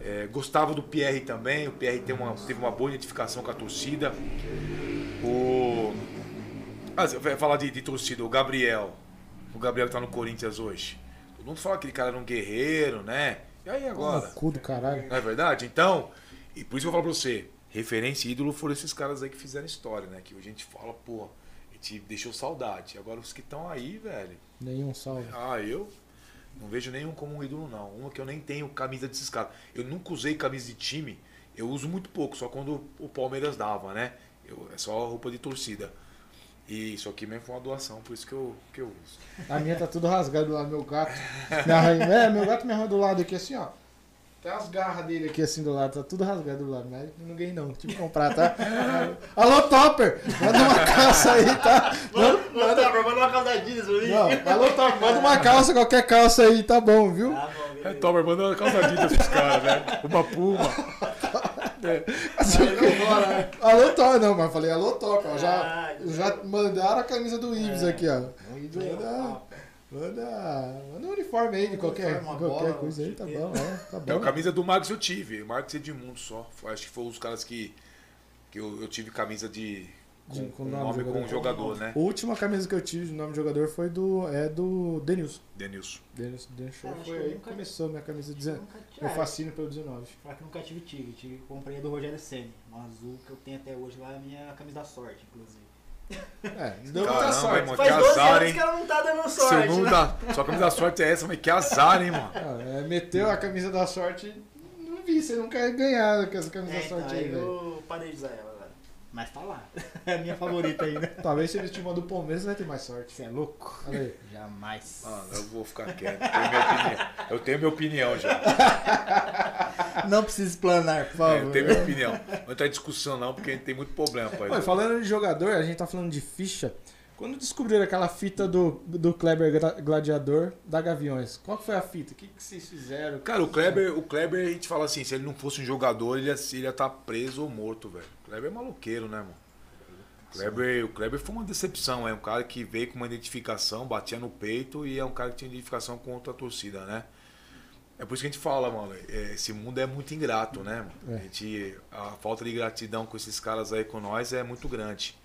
Speaker 3: É, gostava do Pierre também. O Pierre tem uma, teve uma boa identificação com a torcida. O. Ah, vai falar de, de torcida, o Gabriel. O Gabriel que tá no Corinthians hoje. Todo mundo fala que aquele cara era um guerreiro, né? E aí agora?
Speaker 2: cu do caralho.
Speaker 3: Não é verdade? Então, e por isso que eu falo pra você, referência e ídolo foram esses caras aí que fizeram história, né? Que hoje a gente fala, pô, a gente deixou saudade. Agora os que estão aí, velho.
Speaker 2: Nenhum salve.
Speaker 3: Ah, eu não vejo nenhum como um ídolo, não. Uma que eu nem tenho camisa desses caras. Eu nunca usei camisa de time, eu uso muito pouco, só quando o Palmeiras dava, né? Eu, é só roupa de torcida. E isso aqui mesmo foi uma doação, por isso que eu, que eu uso.
Speaker 2: A minha tá tudo rasgado lá, meu gato. É, meu gato me arranha do lado aqui assim, ó. Tem as garras dele aqui assim do lado, tá tudo rasgado do lado, mas ninguém não. Tive que comprar, tá? Alô, Topper! Manda uma calça aí, tá?
Speaker 1: Manda, manda, manda uma calça jeans pra mim.
Speaker 2: Não, alô, Topper, manda uma calça, qualquer calça aí, tá bom, viu?
Speaker 1: Tá bom,
Speaker 3: É. Tomer, manda uma calça Adidas pros caras, né? Uma puma.
Speaker 2: Assim, alô, Topper, não, mas falei alô, Topper, ó, já,
Speaker 1: Ah,
Speaker 2: já mandaram a camisa do Ibis
Speaker 1: É.
Speaker 2: aqui, ó.
Speaker 1: Papo.
Speaker 2: Manda, manda um uniforme aí de
Speaker 1: Um
Speaker 2: qualquer,
Speaker 1: uniforme, uma
Speaker 2: qualquer
Speaker 1: bola,
Speaker 2: coisa aí,
Speaker 1: um
Speaker 2: tá bom, é, tá
Speaker 3: Não,
Speaker 2: bom.
Speaker 3: camisa do Marcos eu tive. Marcos Edmundo só. Acho que foi os caras que, que eu, eu tive camisa de. Com,
Speaker 2: De-
Speaker 3: com
Speaker 2: com
Speaker 3: nome,
Speaker 2: nome do
Speaker 3: com
Speaker 2: jogador.
Speaker 3: jogador, né?
Speaker 2: A última camisa que eu tive de nome de jogador foi do, é do Denilson.
Speaker 3: Denilson.
Speaker 2: Denilson, Denilson
Speaker 1: acho
Speaker 2: foi
Speaker 1: eu
Speaker 2: aí que
Speaker 1: nunca-
Speaker 2: começou minha camisa 19.
Speaker 1: Nunca tive.
Speaker 2: Meu fascínio pelo 19.
Speaker 1: Falar que nunca tive tigre. Comprei é do Rogério Senni. Um azul que eu tenho até hoje lá, é a minha camisa da sorte, inclusive.
Speaker 2: É, não deu
Speaker 3: Caramba,
Speaker 2: muita sorte.
Speaker 3: irmão.
Speaker 1: Faz
Speaker 3: que
Speaker 1: 12
Speaker 3: azar,
Speaker 1: anos
Speaker 3: hein?
Speaker 1: que ela não tá dando
Speaker 3: Seu
Speaker 1: sorte.
Speaker 3: mundo
Speaker 1: né?
Speaker 3: da, sua camisa da sorte é essa, mas que azar, hein, mano?
Speaker 2: É, meteu a camisa da sorte. Não vi, você não quer ganhar com essa camisa
Speaker 1: É,
Speaker 2: da
Speaker 1: então,
Speaker 2: sorte aí,
Speaker 1: aí
Speaker 2: velho.
Speaker 1: eu parei de usar ela. Mas tá lá. É a minha favorita ainda.
Speaker 2: Talvez se ele te mandar do Palmeiras, vai ter mais sorte.
Speaker 1: Você é louco?
Speaker 2: Olha aí.
Speaker 1: Jamais.
Speaker 3: Mano, eu vou ficar quieto. Eu tenho minha opinião, eu tenho minha opinião já.
Speaker 1: Não precisa explanar, por
Speaker 3: É,
Speaker 1: favor.
Speaker 3: eu tenho minha opinião. Não entra em discussão, não, porque a gente tem muito problema, pai.
Speaker 2: Olha, falando de jogador, a gente tá falando de ficha. Quando descobriram aquela fita do, do Kleber Gladiador da Gaviões, qual que foi a fita? O que, que vocês fizeram?
Speaker 3: Cara, o Kleber, o Kleber, a gente fala assim, se ele não fosse um jogador, ele ia, ele ia estar preso ou morto, velho. O Kleber é maluqueiro, né, mano? O Kleber, o Kleber foi uma decepção, é um cara que veio com uma identificação, batia no peito e é um cara que tinha identificação com outra torcida, né? É por isso que a gente fala, mano, é, esse mundo é muito ingrato, né, mano?
Speaker 2: É.
Speaker 3: A, gente, a falta de gratidão com esses caras aí com nós é muito grande,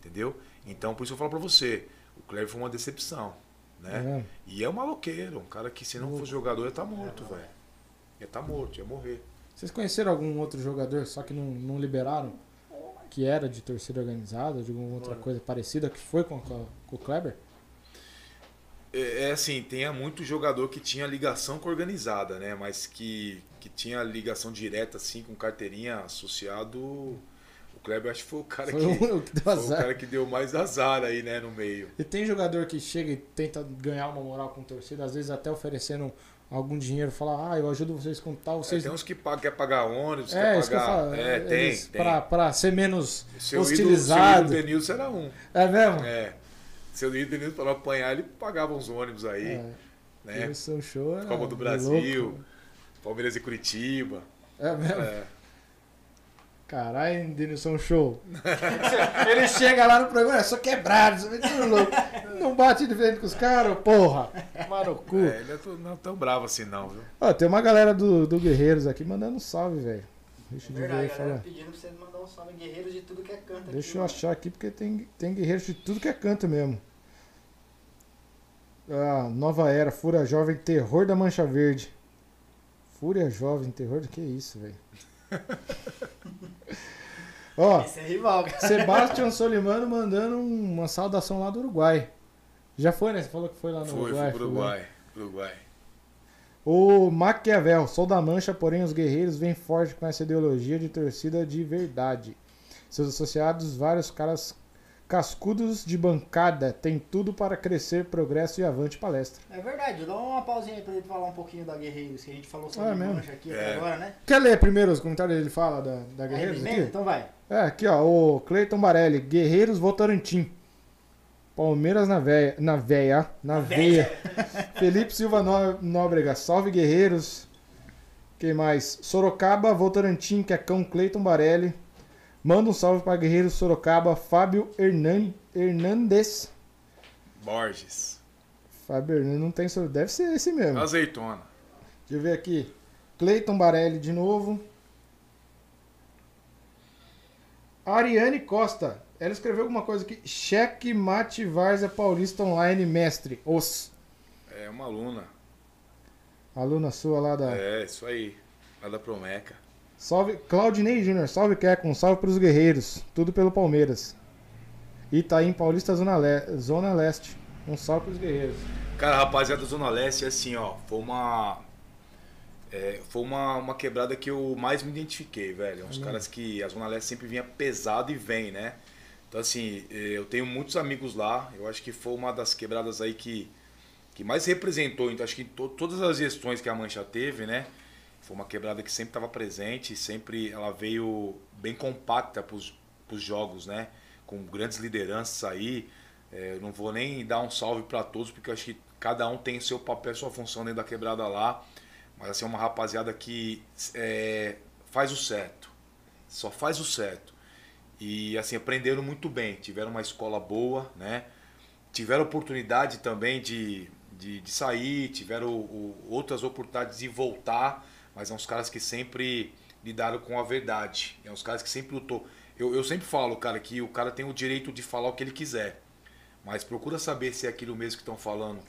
Speaker 3: entendeu? Então, por isso eu falo pra você, o Kleber foi uma decepção, né?
Speaker 2: É.
Speaker 3: E é um maloqueiro, um cara que se não fosse jogador ia estar morto, velho. Ia estar morto, ia morrer.
Speaker 2: Vocês conheceram algum outro jogador, só que não, não liberaram? Que era de torcida organizada, de alguma outra coisa parecida, que foi com, com, o Kleber?
Speaker 3: É, é assim, tem muito jogador que tinha ligação com a organizada, né? Mas que, que tinha ligação direta, assim, com carteirinha associado. O Kleber acho que foi o cara
Speaker 2: Foi
Speaker 3: que.
Speaker 2: o que deu
Speaker 3: Foi o cara que deu mais azar aí, né, no meio.
Speaker 2: E tem jogador que chega e tenta ganhar uma moral com torcida, às vezes até oferecendo algum dinheiro, fala, ah, eu ajudo vocês com tal,
Speaker 3: É,
Speaker 2: vocês
Speaker 3: tem uns que pagam, quer pagar ônibus,
Speaker 2: É,
Speaker 3: quer pagar.
Speaker 2: falo.
Speaker 3: É, tem,
Speaker 2: eles-
Speaker 3: tem.
Speaker 2: Pra, pra ser menos
Speaker 3: Seu ídolo, seu
Speaker 2: hostilizado.
Speaker 3: ídolo Denilson era um.
Speaker 2: É mesmo?
Speaker 3: É. Seu ídolo Denilson, para não apanhar, ele pagava uns ônibus aí,
Speaker 2: É.
Speaker 3: né?
Speaker 2: É show.
Speaker 3: Copa do
Speaker 2: é
Speaker 3: Brasil,
Speaker 2: louco.
Speaker 3: Palmeiras e Curitiba.
Speaker 2: É mesmo?
Speaker 3: É.
Speaker 2: Caralho, Denilson Show. Ele chega lá no programa, é só quebrado, tudo louco. Não bate de frente com os caras, porra. Toma no cu.
Speaker 3: É, ele é tão- não é tão bravo assim, não, viu?
Speaker 2: Ó, tem uma galera do, do Guerreiros aqui mandando um salve, velho. Deixa eu ver
Speaker 1: Verdade,
Speaker 2: aí,
Speaker 1: galera,
Speaker 2: falar.
Speaker 1: pedindo pra você mandar um salve guerreiros de tudo que é canto
Speaker 2: Deixa
Speaker 1: aqui,
Speaker 2: eu
Speaker 1: mano.
Speaker 2: achar aqui, porque tem, tem guerreiros de tudo que é canto mesmo. Ah, Nova Era, Fúria Jovem, Terror da Mancha Verde. Fúria Jovem, Terror do que isso, velho? Ó,
Speaker 1: Esse é rival, cara.
Speaker 2: Sebastião Solimano mandando um- uma saudação lá do Uruguai. Já foi, né? Você falou que foi lá no
Speaker 3: Foi,
Speaker 2: Uruguai.
Speaker 3: foi pro
Speaker 2: foi.
Speaker 3: Uruguai. pro Uruguai.
Speaker 2: O Maquiavel, sou da mancha, porém os guerreiros vêm forte com essa ideologia de torcida de verdade. Seus associados, vários caras cascudos de bancada, tem tudo para crescer, progresso e avante palestra.
Speaker 1: É verdade, dá uma pausinha aí pra ele falar um pouquinho da Guerreiros, que a gente falou sobre
Speaker 2: mesmo?
Speaker 1: mancha aqui
Speaker 3: É.
Speaker 1: até agora, né?
Speaker 2: Quer ler primeiro os comentários ele fala da, da Guerreiros?
Speaker 1: Então vai.
Speaker 2: É, aqui ó, o Cleiton Barelli, Guerreiros Votorantim. Palmeiras na veia, na veia, na veia. Felipe Silva No- Nóbrega, salve Guerreiros. Quem mais? Sorocaba, Votorantim, que é cão Cleiton Barelli. Manda um salve para Guerreiros Sorocaba, Fábio Hernan, Hernandes.
Speaker 3: Borges.
Speaker 2: Fábio Hernandes não tem sobre, deve ser esse mesmo.
Speaker 3: Azeitona.
Speaker 2: Deixa eu ver aqui. Cleiton Barelli de novo. Ariane Costa. Ela escreveu alguma coisa aqui. Cheque Mate Varza Paulista Online Mestre. Os.
Speaker 3: É uma aluna.
Speaker 2: Aluna sua lá da.
Speaker 3: É, isso aí. Lá da Promeca.
Speaker 2: Salve. Claudinei Júnior. Salve Keco. Um salve pros guerreiros. Tudo pelo Palmeiras. Itaim Paulista Zona, Le... Zona Leste. Um salve pros guerreiros.
Speaker 3: Cara, rapaziada da Zona Leste, assim, ó, foi uma. é, foi uma, uma quebrada que eu mais me identifiquei, velho. Uns caras que a Zona Leste sempre vinha pesado e vem, né? Então, assim, eu tenho muitos amigos lá. Eu acho que foi uma das quebradas aí que, que mais representou. Então, acho que em to- todas as gestões que a Mancha teve, né? Foi uma quebrada que sempre estava presente, sempre ela veio bem compacta para os jogos, né? Com grandes lideranças aí. É, não vou nem dar um salve para todos, porque acho que cada um tem seu papel, sua função dentro da quebrada lá. Mas assim, é uma rapaziada que é, faz o certo. Só faz o certo. E assim, aprenderam muito bem, tiveram uma escola boa, né? tiveram oportunidade também de, de, de sair, tiveram o, outras oportunidades de voltar, mas são uns caras que sempre lidaram com a verdade. É uns caras que sempre lutou. Eu, eu sempre falo, cara, que o cara tem o direito de falar o que ele quiser. Mas procura saber se é aquilo mesmo que estão falando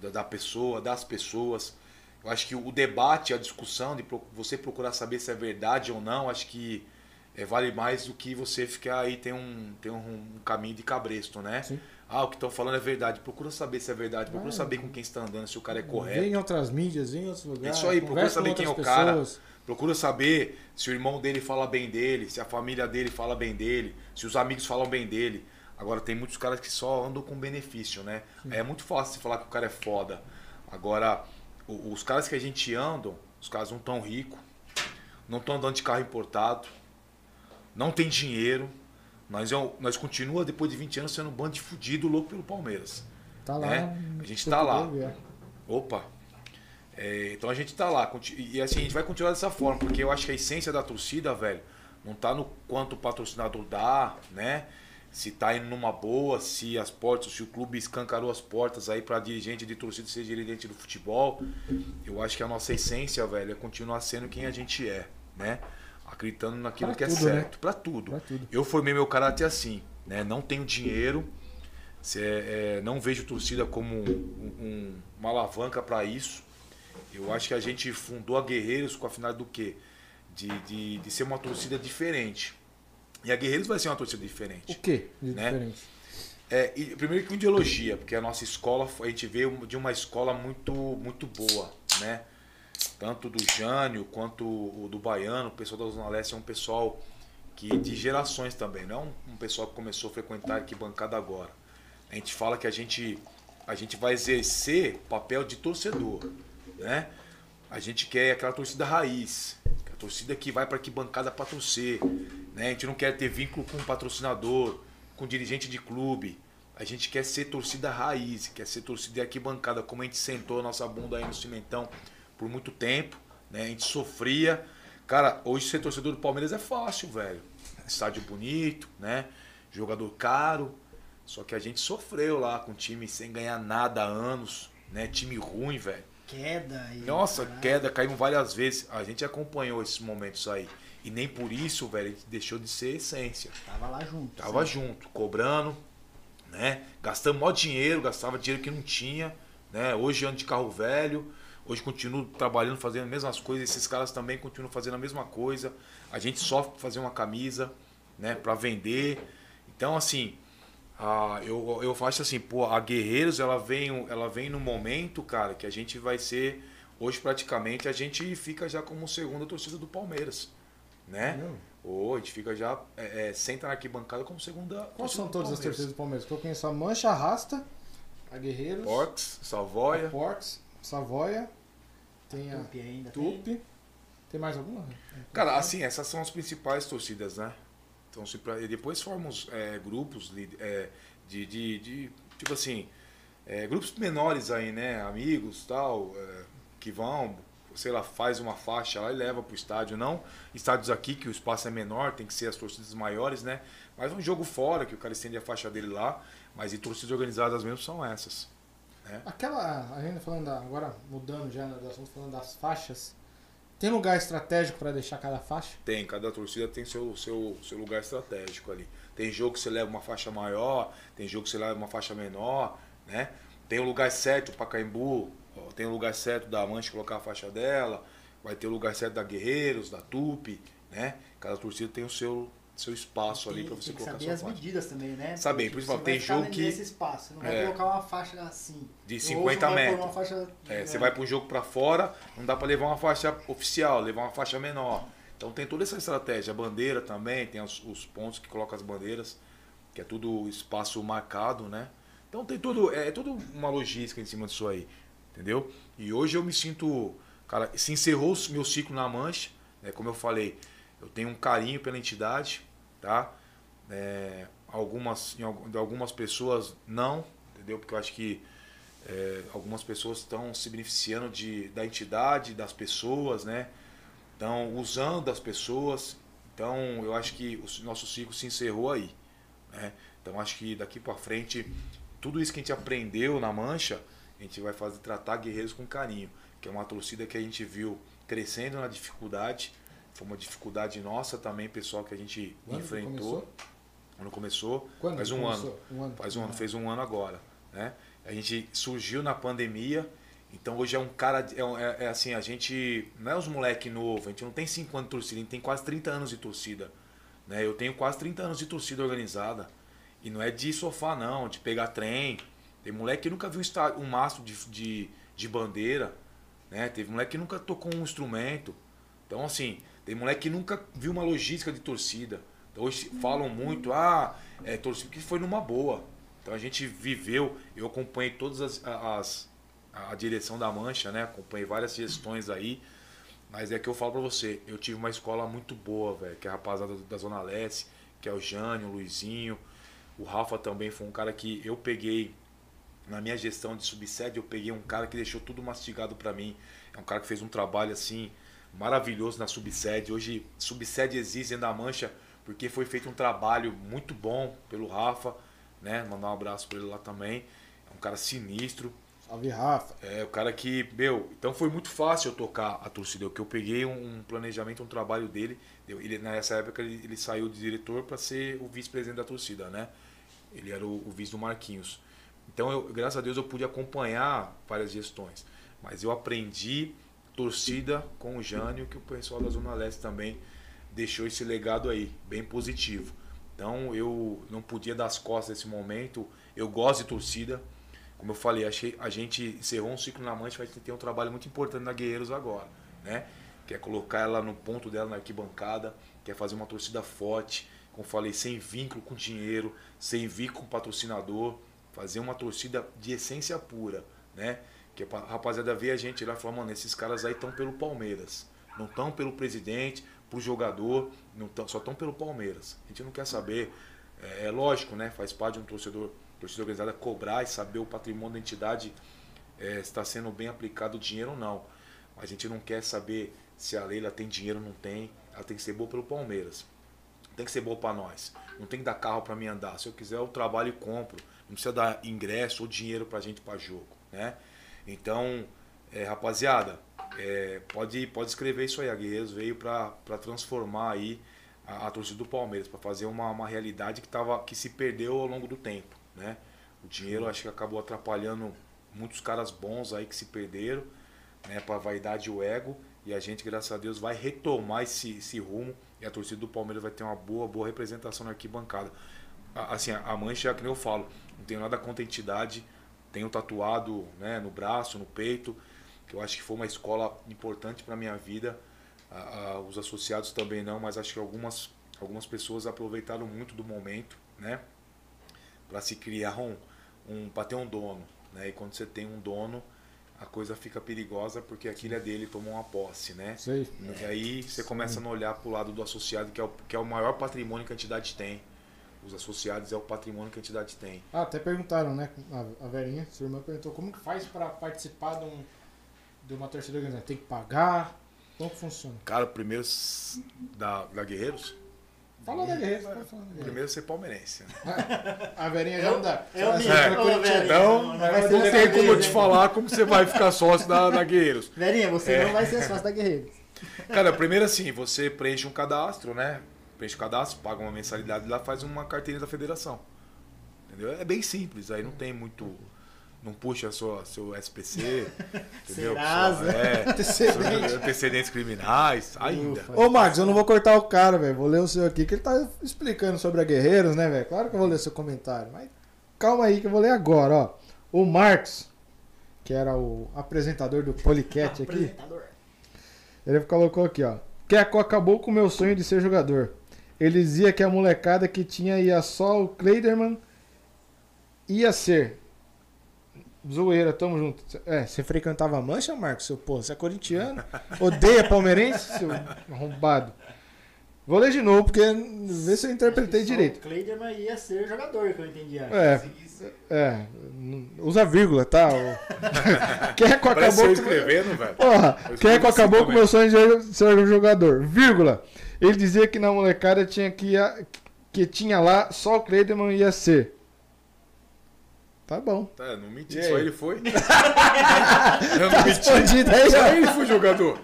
Speaker 3: da, da, pessoa, das pessoas. Eu acho que o debate, a discussão, de você procurar saber se é verdade ou não, acho que é, vale mais do que você ficar aí tem um, tem um, um caminho de cabresto, né? Sim. Ah, o que estão falando é verdade. Procura saber se é verdade. Procura ah, saber com quem está andando, se o cara é correto.
Speaker 2: Vem em outras mídias, vem em outros lugares.
Speaker 3: Isso aí, procura saber quem é o pessoas. cara. Procura saber se o irmão dele fala bem dele, se a família dele fala bem dele, se os amigos falam bem dele. Agora tem muitos caras que só andam com benefício, né? Sim. É muito fácil falar que o cara é foda. Agora, os caras que a gente anda, os caras não tão ricos, não estão andando de carro importado, não tem dinheiro. Nós, é, nós continua depois de 20 anos sendo um bando de fudido louco pelo Palmeiras.
Speaker 2: Tá lá.
Speaker 3: Né? A gente tá lá. Opa, é, então a gente tá lá. E assim, a gente vai continuar dessa forma, porque eu acho que a essência da torcida, velho, não tá no quanto o patrocinador dá, né? Se tá indo numa boa, se as portas, se o clube escancarou as portas aí para dirigente de torcida ser dirigente do futebol. Eu acho que a nossa essência, velho, é continuar sendo quem a gente é, né? Acreditando naquilo pra que é tudo, é certo, né? para tudo. Pra tudo. Eu formei meu caráter assim, né? Não tenho dinheiro, é, é, não vejo torcida como um, um, uma alavanca para isso eu acho que a gente fundou a Guerreiros com a finalidade do quê? De, de, de ser uma torcida diferente. E a Guerreiros vai ser uma torcida diferente.
Speaker 2: O quê? De né? diferente?
Speaker 3: É, e, primeiro com ideologia, porque a nossa escola, a gente veio de uma escola muito, muito boa, né? Tanto do Jânio quanto o do Baiano, o pessoal da Zona Leste é um pessoal que de gerações também, não é um, pessoal que começou a frequentar aqui bancada agora. A gente fala que a gente, a gente vai exercer papel de torcedor né? A gente quer aquela torcida raiz, a torcida que vai para que bancada para torcer, né? A gente não quer ter vínculo com patrocinador, com dirigente de clube. A gente quer ser torcida raiz, quer ser torcida aqui bancada, como a gente sentou a nossa bunda aí no cimentão por muito tempo, né? A gente sofria. Cara, hoje ser torcedor do Palmeiras é fácil, velho. Estádio bonito, né? Jogador caro. Só que a gente sofreu lá com time sem ganhar nada há anos, né? Time ruim, velho
Speaker 1: queda. E
Speaker 3: Nossa, caralho. queda, caímos várias vezes. A gente acompanhou esses momentos aí. E nem por isso, velho, a gente deixou de ser essência.
Speaker 1: Tava lá junto.
Speaker 3: Tava sim. junto, cobrando, né? Gastamos maior dinheiro, gastava dinheiro que não tinha, né? Hoje ando de carro velho, hoje continuo trabalhando, fazendo as mesmas coisas. Esses caras também continuam fazendo a mesma coisa. A gente sofre pra fazer uma camisa, né? Pra vender. Então, assim, ah, eu, eu acho assim, pô, a Guerreiros, ela vem, ela vem no momento, cara, que a gente vai ser. Hoje, praticamente, a gente fica já como segunda torcida do Palmeiras. Né? Ou a gente fica já. É, é, senta na arquibancada como segunda.
Speaker 2: Quais são todas as torcidas do Palmeiras? Que eu conheço a Mancha Rasta, a Guerreiros.
Speaker 3: Porks, Savoia.
Speaker 2: A Porks, Savoia. Tem a Tupi ainda. Tupi. Tem. tem mais alguma?
Speaker 3: Cara, assim, essas são as principais torcidas, né? Então, se pra, depois formamos é, grupos é, de, de, de, tipo assim, é, grupos menores aí, né? Amigos tal, é, que vão, sei lá, faz uma faixa lá e leva pro estádio. Não estádios aqui, que o espaço é menor, tem que ser as torcidas maiores, né? Mas um jogo fora, que o cara estende a faixa dele lá. Mas e torcidas organizadas mesmo são essas. Né?
Speaker 2: Aquela, a gente falando, agora mudando já do assunto, falando das faixas, tem lugar estratégico para deixar cada faixa?
Speaker 3: Tem, cada torcida tem seu, seu, seu lugar estratégico ali. Tem jogo que você leva uma faixa maior, tem jogo que você leva uma faixa menor, né? Tem o lugar certo para Caimbu, tem o lugar certo da Amante colocar a faixa dela, vai ter o lugar certo da Guerreiros, da Tupi, né? Cada torcida tem o seu, seu espaço ali para você colocar
Speaker 1: saber as faixa. medidas também, né?
Speaker 3: Saber, por exemplo, tem jogo que
Speaker 1: nesse espaço, não vai é, colocar uma faixa assim.
Speaker 3: De 50 metros. Faixa, é, Você vai para um jogo para fora, não dá para levar uma faixa oficial, levar uma faixa menor. Então tem toda essa estratégia, a bandeira também, tem os, os pontos que colocam as bandeiras, que é tudo espaço marcado, né? Então tem tudo, é, é tudo uma logística em cima disso aí, entendeu? E hoje eu me sinto, cara, se encerrou o meu ciclo na Mancha, né? Como eu falei, eu tenho um carinho pela entidade, tá? É, algumas, de algumas pessoas não, entendeu? Porque eu acho que é, algumas pessoas estão se beneficiando de, da entidade, das pessoas, né? Estão usando das pessoas. Então eu acho que o nosso ciclo se encerrou aí. Né? Então acho que daqui para frente tudo isso que a gente aprendeu na mancha, a gente vai fazer tratar guerreiros com carinho, que é uma torcida que a gente viu crescendo na dificuldade. Foi uma dificuldade nossa também, pessoal, que a gente
Speaker 2: Quando
Speaker 3: enfrentou.
Speaker 2: começou?
Speaker 3: Quando começou,
Speaker 2: Quando
Speaker 3: faz um ano.
Speaker 2: começou? Um ano.
Speaker 3: Faz um ano, fez um ano agora, né? A gente surgiu na pandemia, então hoje é um cara, é, é- é assim, a gente não é os moleque novo, a gente não tem 5 anos de torcida, a gente tem quase 30 anos de torcida, né? Eu tenho quase 30 anos de torcida organizada, e não é de sofá não, de pegar trem, tem moleque que nunca viu um um mastro de, de, de bandeira, né? Teve moleque que nunca tocou um instrumento, então assim, tem moleque que nunca viu uma logística de torcida, então, hoje falam muito, ah, é torcida que foi numa boa, então a gente viveu, eu acompanhei todas as, as a direção da Mancha, né? Acompanhei várias gestões aí. Mas é que eu falo pra você, eu tive uma escola muito boa, velho, que é a rapaziada da Zona Leste, que é o Jânio, o Luizinho. O Rafa também foi um cara que eu peguei na minha gestão de subsede, eu peguei um cara que deixou tudo mastigado pra mim. É um cara que fez um trabalho assim maravilhoso na subsede. Hoje subsede existe da Mancha porque foi feito um trabalho muito bom pelo Rafa, né? Mandar um abraço pra ele lá também. É um cara sinistro.
Speaker 2: Salve, Rafa.
Speaker 3: É, o cara que, meu, então foi muito fácil eu tocar a torcida, que eu peguei um, um planejamento, um trabalho dele. ele, nessa época ele, ele saiu de diretor para ser o vice-presidente da torcida, né? Ele era o, o vice do Marquinhos. Então, eu, graças a Deus, eu pude acompanhar várias gestões. Mas eu aprendi torcida com o Jânio, que o pessoal da Zona Leste também deixou esse legado aí, bem positivo. Então, eu não podia dar as costas nesse momento. Eu gosto de torcida. Como eu falei, achei, a gente encerrou um ciclo na Mancha, mas tem um trabalho muito importante na Guerreiros agora, né? Que é colocar ela no ponto dela na arquibancada, que é fazer uma torcida forte, como eu falei, sem vínculo com dinheiro, sem vínculo com patrocinador, fazer uma torcida de essência pura, né? Que a rapaziada vê a gente lá e fala, mano, esses caras aí estão pelo Palmeiras, não estão pelo presidente, pro jogador, não tão, só estão pelo Palmeiras. A gente não quer saber, é, é lógico, né? Faz parte de um torcedor, torcida organizada cobrar e saber o patrimônio da entidade é, está sendo bem aplicado o dinheiro ou não. A gente não quer saber se a Leila tem dinheiro ou não tem. Ela tem que ser boa pelo Palmeiras. Tem que ser boa para nós. Não tem que dar carro para mim andar. Se eu quiser, eu trabalho e compro. Não precisa dar ingresso ou dinheiro pra gente para jogo, né? Então, é, rapaziada, é, pode, pode escrever isso aí. A Guerreiros veio para transformar aí a, a torcida do Palmeiras, para fazer uma, uma realidade que, tava, que se perdeu ao longo do tempo, né? O dinheiro acho que acabou atrapalhando muitos caras bons aí que se perderam, né? Para vaidade e o ego. E a gente, graças a Deus, vai retomar esse, esse rumo e a torcida do Palmeiras vai ter uma boa, boa representação na arquibancada. A- Assim, a mancha, que nem eu falo, não tenho nada contra a entidade, tenho tatuado né, no braço, no peito, que eu acho que foi uma escola importante para minha vida. A- a- os associados também não, mas acho que algumas, algumas pessoas aproveitaram muito do momento, né? Para se criar um, um para ter um dono, né? E quando você tem um dono, a coisa fica perigosa porque aquilo é dele, tomou uma posse, né?
Speaker 2: Sei.
Speaker 3: E aí você começa a olhar para o lado do associado, que é o, que é o maior patrimônio que a entidade tem. Os associados é o patrimônio que a entidade tem.
Speaker 2: Ah, até perguntaram, né? A, a Verinha, sua irmã perguntou como que faz pra participar de, um, de uma torcida organizada? Tem que pagar? Como que funciona?
Speaker 3: Cara, primeiro da, da Guerreiros,
Speaker 2: Fala da guerreira, pode falar da guerreira.
Speaker 3: primeiro ser palmeirense. Né?
Speaker 2: A Verinha já não dá.
Speaker 1: É o
Speaker 2: Essa
Speaker 1: mito.
Speaker 2: é
Speaker 3: Então,
Speaker 1: não
Speaker 3: não tem como eu te falar como você vai ficar sócio da, da Guerreiros.
Speaker 1: Verinha, você
Speaker 3: É.
Speaker 1: não vai ser sócio da Guerreiros.
Speaker 3: Cara, primeiro assim, você preenche um cadastro, né? Preenche o cadastro, paga uma mensalidade e lá faz uma carteirinha da federação. Entendeu? É bem simples, aí não tem muito. Não puxa sua, seu SPC, entendeu?
Speaker 1: Serasa.
Speaker 3: É,
Speaker 2: Antecedente.
Speaker 3: seus antecedentes criminais, ainda.
Speaker 1: Ufa.
Speaker 2: Ô, Marcos, eu não vou cortar o cara, velho. Vou ler o seu aqui, que ele tá explicando sobre a Guerreiros, né, velho? Claro que eu vou ler seu comentário, mas calma aí que eu vou ler agora, ó. O Marcos, que era o apresentador do Policat aqui,
Speaker 1: Apresentador.
Speaker 2: ele colocou aqui, ó. Keco acabou com o meu sonho de ser jogador. Ele dizia que a molecada que tinha ia só o Kleiderman ia ser. Zoeira, tamo junto. É, você frequentava a mancha, Marcos? Seu, pô, você é corintiano? Odeia palmeirense, seu arrombado? Vou ler de novo, porque vê se eu interpretei direito.
Speaker 1: O Kleiderman ia ser jogador, que eu entendi. antes.
Speaker 2: É, é, usa vírgula, tá? O... Keco
Speaker 3: Parece
Speaker 2: acabou com...
Speaker 3: escrevendo, velho.
Speaker 2: Porra,
Speaker 3: escrevo assim
Speaker 2: acabou com o meu sonho de ser um jogador. Vírgula. Ele dizia que na molecada tinha que, ia- que tinha lá só o Kleiderman ia ser. Tá bom.
Speaker 3: Tá, não menti, só ele foi. eu não menti.
Speaker 2: Aí,
Speaker 3: Só ele foi jogador.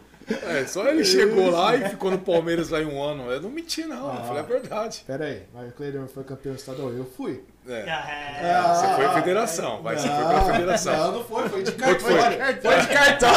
Speaker 3: É, só ele chegou lá e ficou no Palmeiras lá em um ano. Eu não menti, não. Eu
Speaker 2: Ah.
Speaker 3: falei a verdade.
Speaker 2: Pera aí, mas o Cleiton foi campeão estadual. Eu fui.
Speaker 3: É.
Speaker 1: Ah,
Speaker 3: Você foi a federação, vai, você foi pra federação.
Speaker 2: Não, não foi, foi de
Speaker 3: Foi, foi.
Speaker 2: cartório. Foi de cartório.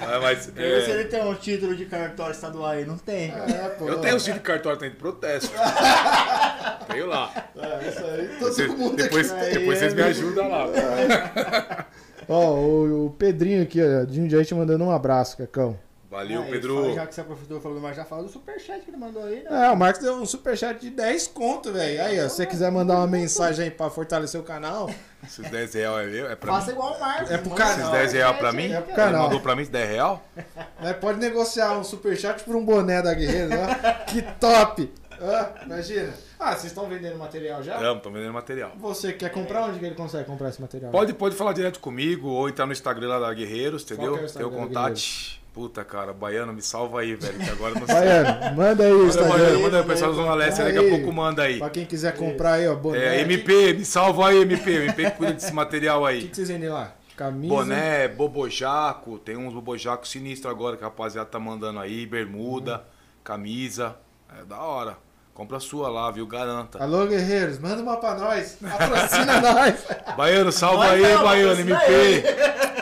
Speaker 3: Ah, mas, é,
Speaker 1: ele tem um título de cartório estadual aí. Não tem.
Speaker 2: É, pô.
Speaker 3: eu tenho o de cartório tem de protesto. Tenho lá.
Speaker 2: É, isso aí, todo
Speaker 3: Você-
Speaker 2: mundo
Speaker 3: depois,
Speaker 2: aqui.
Speaker 3: depois vocês me ajudam lá.
Speaker 2: Ó, o, o Pedrinho aqui, ó, de Jundiaí te mandando um abraço, Cacão.
Speaker 3: Valeu,
Speaker 1: Aí,
Speaker 3: Pedro.
Speaker 1: fala- Já que você aprofundou falando, mas já fala do superchat que ele mandou aí, né?
Speaker 2: É, o Marcos deu um superchat de 10 conto, velho. Aí, ó, se você quiser mandar uma mensagem aí pra fortalecer o canal,
Speaker 3: Esses 10 reais é meu? É pra
Speaker 1: Faça
Speaker 3: mim?
Speaker 1: igual o Marcos.
Speaker 2: É pro canal.
Speaker 3: Esses
Speaker 1: um
Speaker 3: 10 reais
Speaker 1: superchat
Speaker 3: pra mim?
Speaker 2: É pro
Speaker 1: cara.
Speaker 3: Ele
Speaker 2: canal.
Speaker 3: mandou pra mim 10 real?
Speaker 2: né, pode negociar um superchat por um boné da Guerreiro, ó. Que top! Ó, imagina. Ah, vocês estão vendendo material já?
Speaker 3: Não, tô vendendo material.
Speaker 2: Você quer comprar? Onde que ele consegue comprar esse material?
Speaker 3: Pode, pode falar direto comigo ou entrar no Instagram lá da Guerreiros, entendeu?
Speaker 2: que é o
Speaker 3: Tem o contato. Puta, cara, Baiano, me salva aí, velho, que agora não sei.
Speaker 2: Baiano, manda aí
Speaker 3: Manda. Baiano,
Speaker 2: aí,
Speaker 3: manda aí, o pessoal da Zona Leste,
Speaker 2: Aí.
Speaker 3: daqui a pouco manda aí.
Speaker 2: Pra quem quiser comprar aí, ó, boné.
Speaker 3: É, MP, me salva aí, MP. MP que cuida desse material
Speaker 2: O que,
Speaker 3: aí.
Speaker 2: que vocês vendem lá? Camisa.
Speaker 3: Boné, bobojaco, tem uns bobojaco sinistro agora que a rapaziada tá mandando aí, bermuda, camisa. É da hora. Compra a sua lá, viu? Garanta.
Speaker 2: Alô, guerreiros, manda uma pra nós. Patrocina nós.
Speaker 3: Baiano, salva aí,
Speaker 1: não,
Speaker 3: Baiano, MP.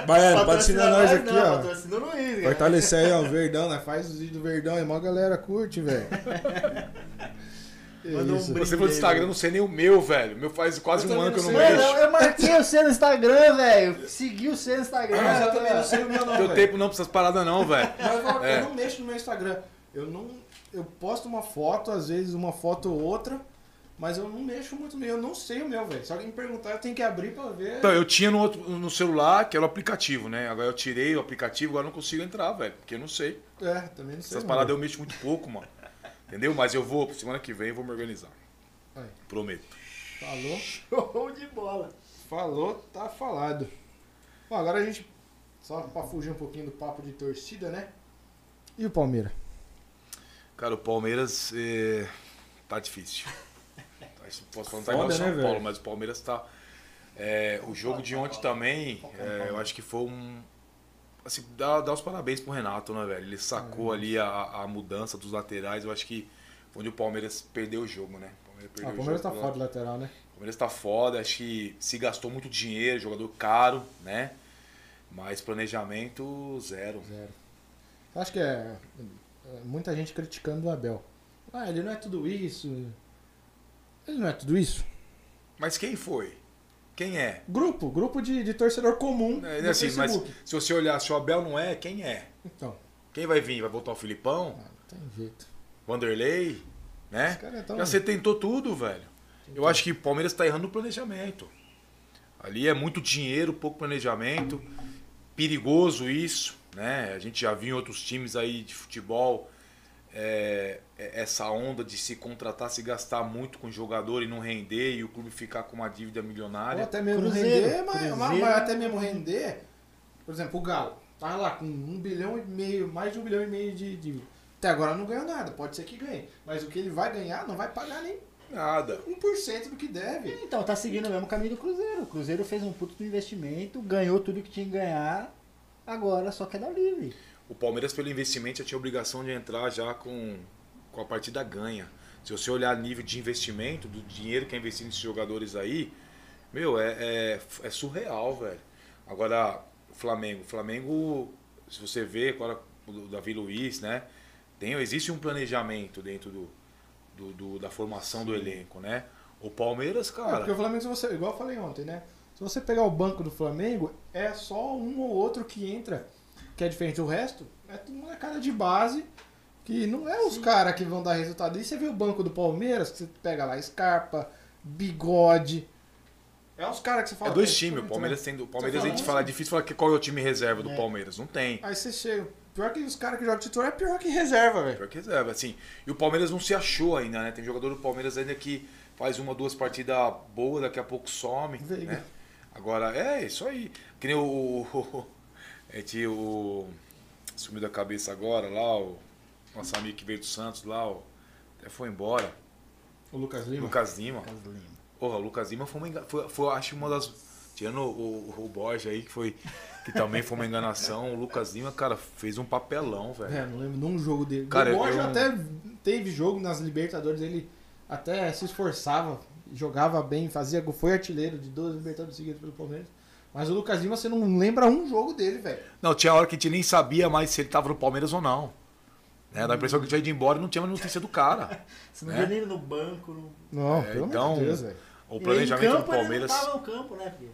Speaker 2: Baiano, patrocina nós aqui,
Speaker 1: não,
Speaker 2: ó.
Speaker 1: Patrocina o Luiz.
Speaker 2: Fortalecer aí, ó, o Verdão, né? Faz os vídeos do Verdão aí, mó galera curte, velho.
Speaker 1: Manda um.
Speaker 3: Você falou do Instagram, eu não sei nem o meu, velho. O meu faz quase um ano que eu
Speaker 2: não
Speaker 3: mexo.
Speaker 1: eu, eu marquei você no Instagram, velho. Segui você no Instagram.
Speaker 2: Mas eu também não sei o meu não,
Speaker 3: Teu tempo não pra essas paradas não, velho.
Speaker 2: Mas eu,
Speaker 3: É.
Speaker 2: eu não mexo no meu Instagram. Eu não. Eu posto uma foto, às vezes uma foto ou outra, mas eu não mexo muito no meu. Eu não sei o meu, velho. Se alguém me perguntar, eu tenho que abrir pra ver.
Speaker 3: Então, eu tinha no, outro, no celular, que era o aplicativo, né? Agora eu tirei o aplicativo, agora eu não consigo entrar, velho. Porque eu não sei.
Speaker 2: É, também não sei.
Speaker 3: Essas
Speaker 2: não,
Speaker 3: paradas eu mexo muito pouco, mano. Entendeu? Mas eu vou, semana que vem, eu vou me organizar.
Speaker 2: Aí.
Speaker 3: Prometo.
Speaker 2: Falou,
Speaker 1: Show de bola.
Speaker 2: falou, tá falado. Bom, agora a gente. Só pra fugir um pouquinho do papo de torcida, né? E o Palmeiras?
Speaker 3: Cara, o Palmeiras é, tá difícil. Tá, Posso falar, não tá igual o
Speaker 2: Foda,
Speaker 3: São
Speaker 2: né,
Speaker 3: Paulo,
Speaker 2: velho?
Speaker 3: mas o Palmeiras tá. é, o jogo de ontem também, é, eu acho que foi um. Assim, dá, dá os parabéns pro Renato, né, velho? Ele sacou ali a, a mudança dos laterais. Eu acho que foi onde o Palmeiras perdeu o jogo, né? O Palmeiras,
Speaker 2: Ah, o Palmeiras tá do lateral, né?
Speaker 3: O Palmeiras tá foda, acho que se gastou muito dinheiro, jogador caro, né? Mas planejamento zero.
Speaker 2: Zero. Acho que é muita gente criticando o Abel. Ah, ele não é tudo isso. Ele não é tudo isso.
Speaker 3: Mas quem foi? Quem é?
Speaker 2: Grupo, grupo de, de torcedor comum
Speaker 3: É, assim, mas se você olhar, se o Abel não é, quem é?
Speaker 2: Então,
Speaker 3: Quem vai vir? Vai voltar o Filipão?
Speaker 2: ah, não tem jeito.
Speaker 3: Vanderlei? Né?
Speaker 2: É tão...
Speaker 3: Já você tentou tudo, velho. Eu acho que o Palmeiras tá errando no planejamento. Ali é muito dinheiro, pouco planejamento. Perigoso isso, né? A gente já viu em outros times aí de futebol é, é, essa onda de se contratar, se gastar muito com jogador e não render e o clube ficar com uma dívida
Speaker 2: Ou
Speaker 3: milionária.
Speaker 2: até mesmo
Speaker 1: Cruzeiro,
Speaker 2: render, mas,
Speaker 1: Cruzeiro.
Speaker 2: mas- mas até mesmo render. Por exemplo, o Galo. Tá lá com um bilhão e meio, mais de um bilhão e meio de dívida. Até agora não ganhou nada, pode ser que ganhe. Mas o que ele vai ganhar não vai pagar nem
Speaker 3: Nada.
Speaker 2: 1% do que deve.
Speaker 1: Então, tá seguindo o mesmo caminho do Cruzeiro. O Cruzeiro fez um puto do investimento, ganhou tudo que tinha que ganhar, agora só quer dar o livre.
Speaker 3: O Palmeiras, pelo investimento, já tinha obrigação de entrar já com, com a partida ganha. Se você olhar nível de investimento, do dinheiro que é investido nesses jogadores aí, meu, é, é, é surreal, velho. Agora, o Flamengo. O Flamengo, se você vê agora o Davi Luiz, né? Tem, existe um planejamento dentro do, do, do- da formação do elenco, né? O Palmeiras,
Speaker 2: É, porque
Speaker 3: cara.
Speaker 2: o Flamengo, se você, igual eu falei ontem, né? Se você pegar o banco do Flamengo, é só um ou outro que entra, que é diferente. O resto é tudo molecada de base, que não é os caras que vão dar resultado. E você vê o banco do Palmeiras, que você pega lá Scarpa, Bigode. É os caras que você
Speaker 3: É
Speaker 2: fala.
Speaker 3: dois
Speaker 2: "Pô,
Speaker 3: times. O Palmeiras tem. O Palmeiras a gente fala, é difícil falar que qual é o time reserva do
Speaker 1: É.
Speaker 3: Palmeiras. Não tem.
Speaker 2: Aí você chega. Pior que os caras que jogam titular é pior que reserva, velho.
Speaker 3: Pior que reserva, assim. E o Palmeiras não se achou ainda, né? Tem jogador do Palmeiras ainda que faz uma, duas partidas boas, daqui a pouco some,
Speaker 2: Veiga.
Speaker 3: né? Agora, é isso aí. Que nem o... É que o... Sumiu da cabeça agora lá, o nosso amigo que veio do Santos lá, o, até foi embora.
Speaker 2: O Lucas Lima.
Speaker 3: Lucas Lima.
Speaker 1: Lucas Lima.
Speaker 3: Porra, o Lucas Lima foi, uma, foi, foi acho uma das. Tirando o, o, o Borja aí, que foi. Que também foi uma enganação. O Lucas Lima, cara, fez um papelão, velho.
Speaker 2: É, não lembro de um jogo dele.
Speaker 3: Cara,
Speaker 2: o Borja
Speaker 3: eu-
Speaker 2: até teve jogo nas Libertadores, ele até se esforçava, jogava bem, fazia gol, foi artilheiro de 12 Libertadores seguidas pelo Palmeiras. Mas o Lucas Lima, você não lembra um jogo dele, velho.
Speaker 3: Não, tinha hora que a gente nem sabia mais se ele tava no Palmeiras ou não. Né? Dá a impressão que ele tinha ido embora e não tinha mais notícia do cara.
Speaker 1: Você não
Speaker 3: É?
Speaker 1: vê nem ele no banco. No...
Speaker 2: Não,
Speaker 3: É,
Speaker 2: pelo
Speaker 3: então,
Speaker 2: amor de Deus, velho.
Speaker 3: O planejamento
Speaker 1: campo,
Speaker 3: do Palmeiras.
Speaker 1: Ele não tava no campo, né, filho?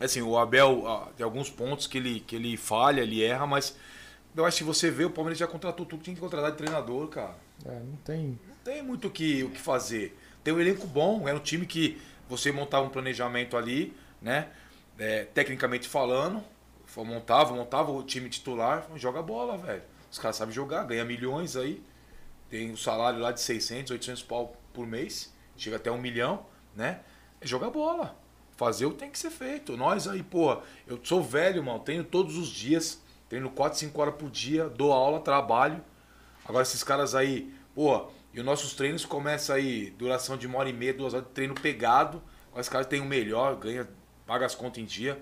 Speaker 3: Assim, o Abel ah, tem alguns pontos que ele, que ele falha, ele erra, mas eu acho que você vê, o Palmeiras já contratou tudo que tinha que contratar de treinador, cara.
Speaker 2: É, não tem.
Speaker 3: Não tem muito o que, o que fazer. Tem um elenco bom, era um time que você montava um planejamento ali, né? É, tecnicamente falando, montava, montava o time titular, joga bola, velho. Os caras sabem jogar, ganha milhões aí. Tem o salário lá de 600, 800 pau por mês, chega até um milhão, né? É jogar bola. Fazer o que tem que ser feito. Nós aí, pô, eu sou velho, mano, treino todos os dias, treino 4, 5 horas por dia, dou aula, trabalho. Agora esses caras aí, pô, e os nossos treinos começam aí, duração de uma hora e meia, duas horas de treino pegado. Os caras têm o melhor, ganha, paga as contas em dia,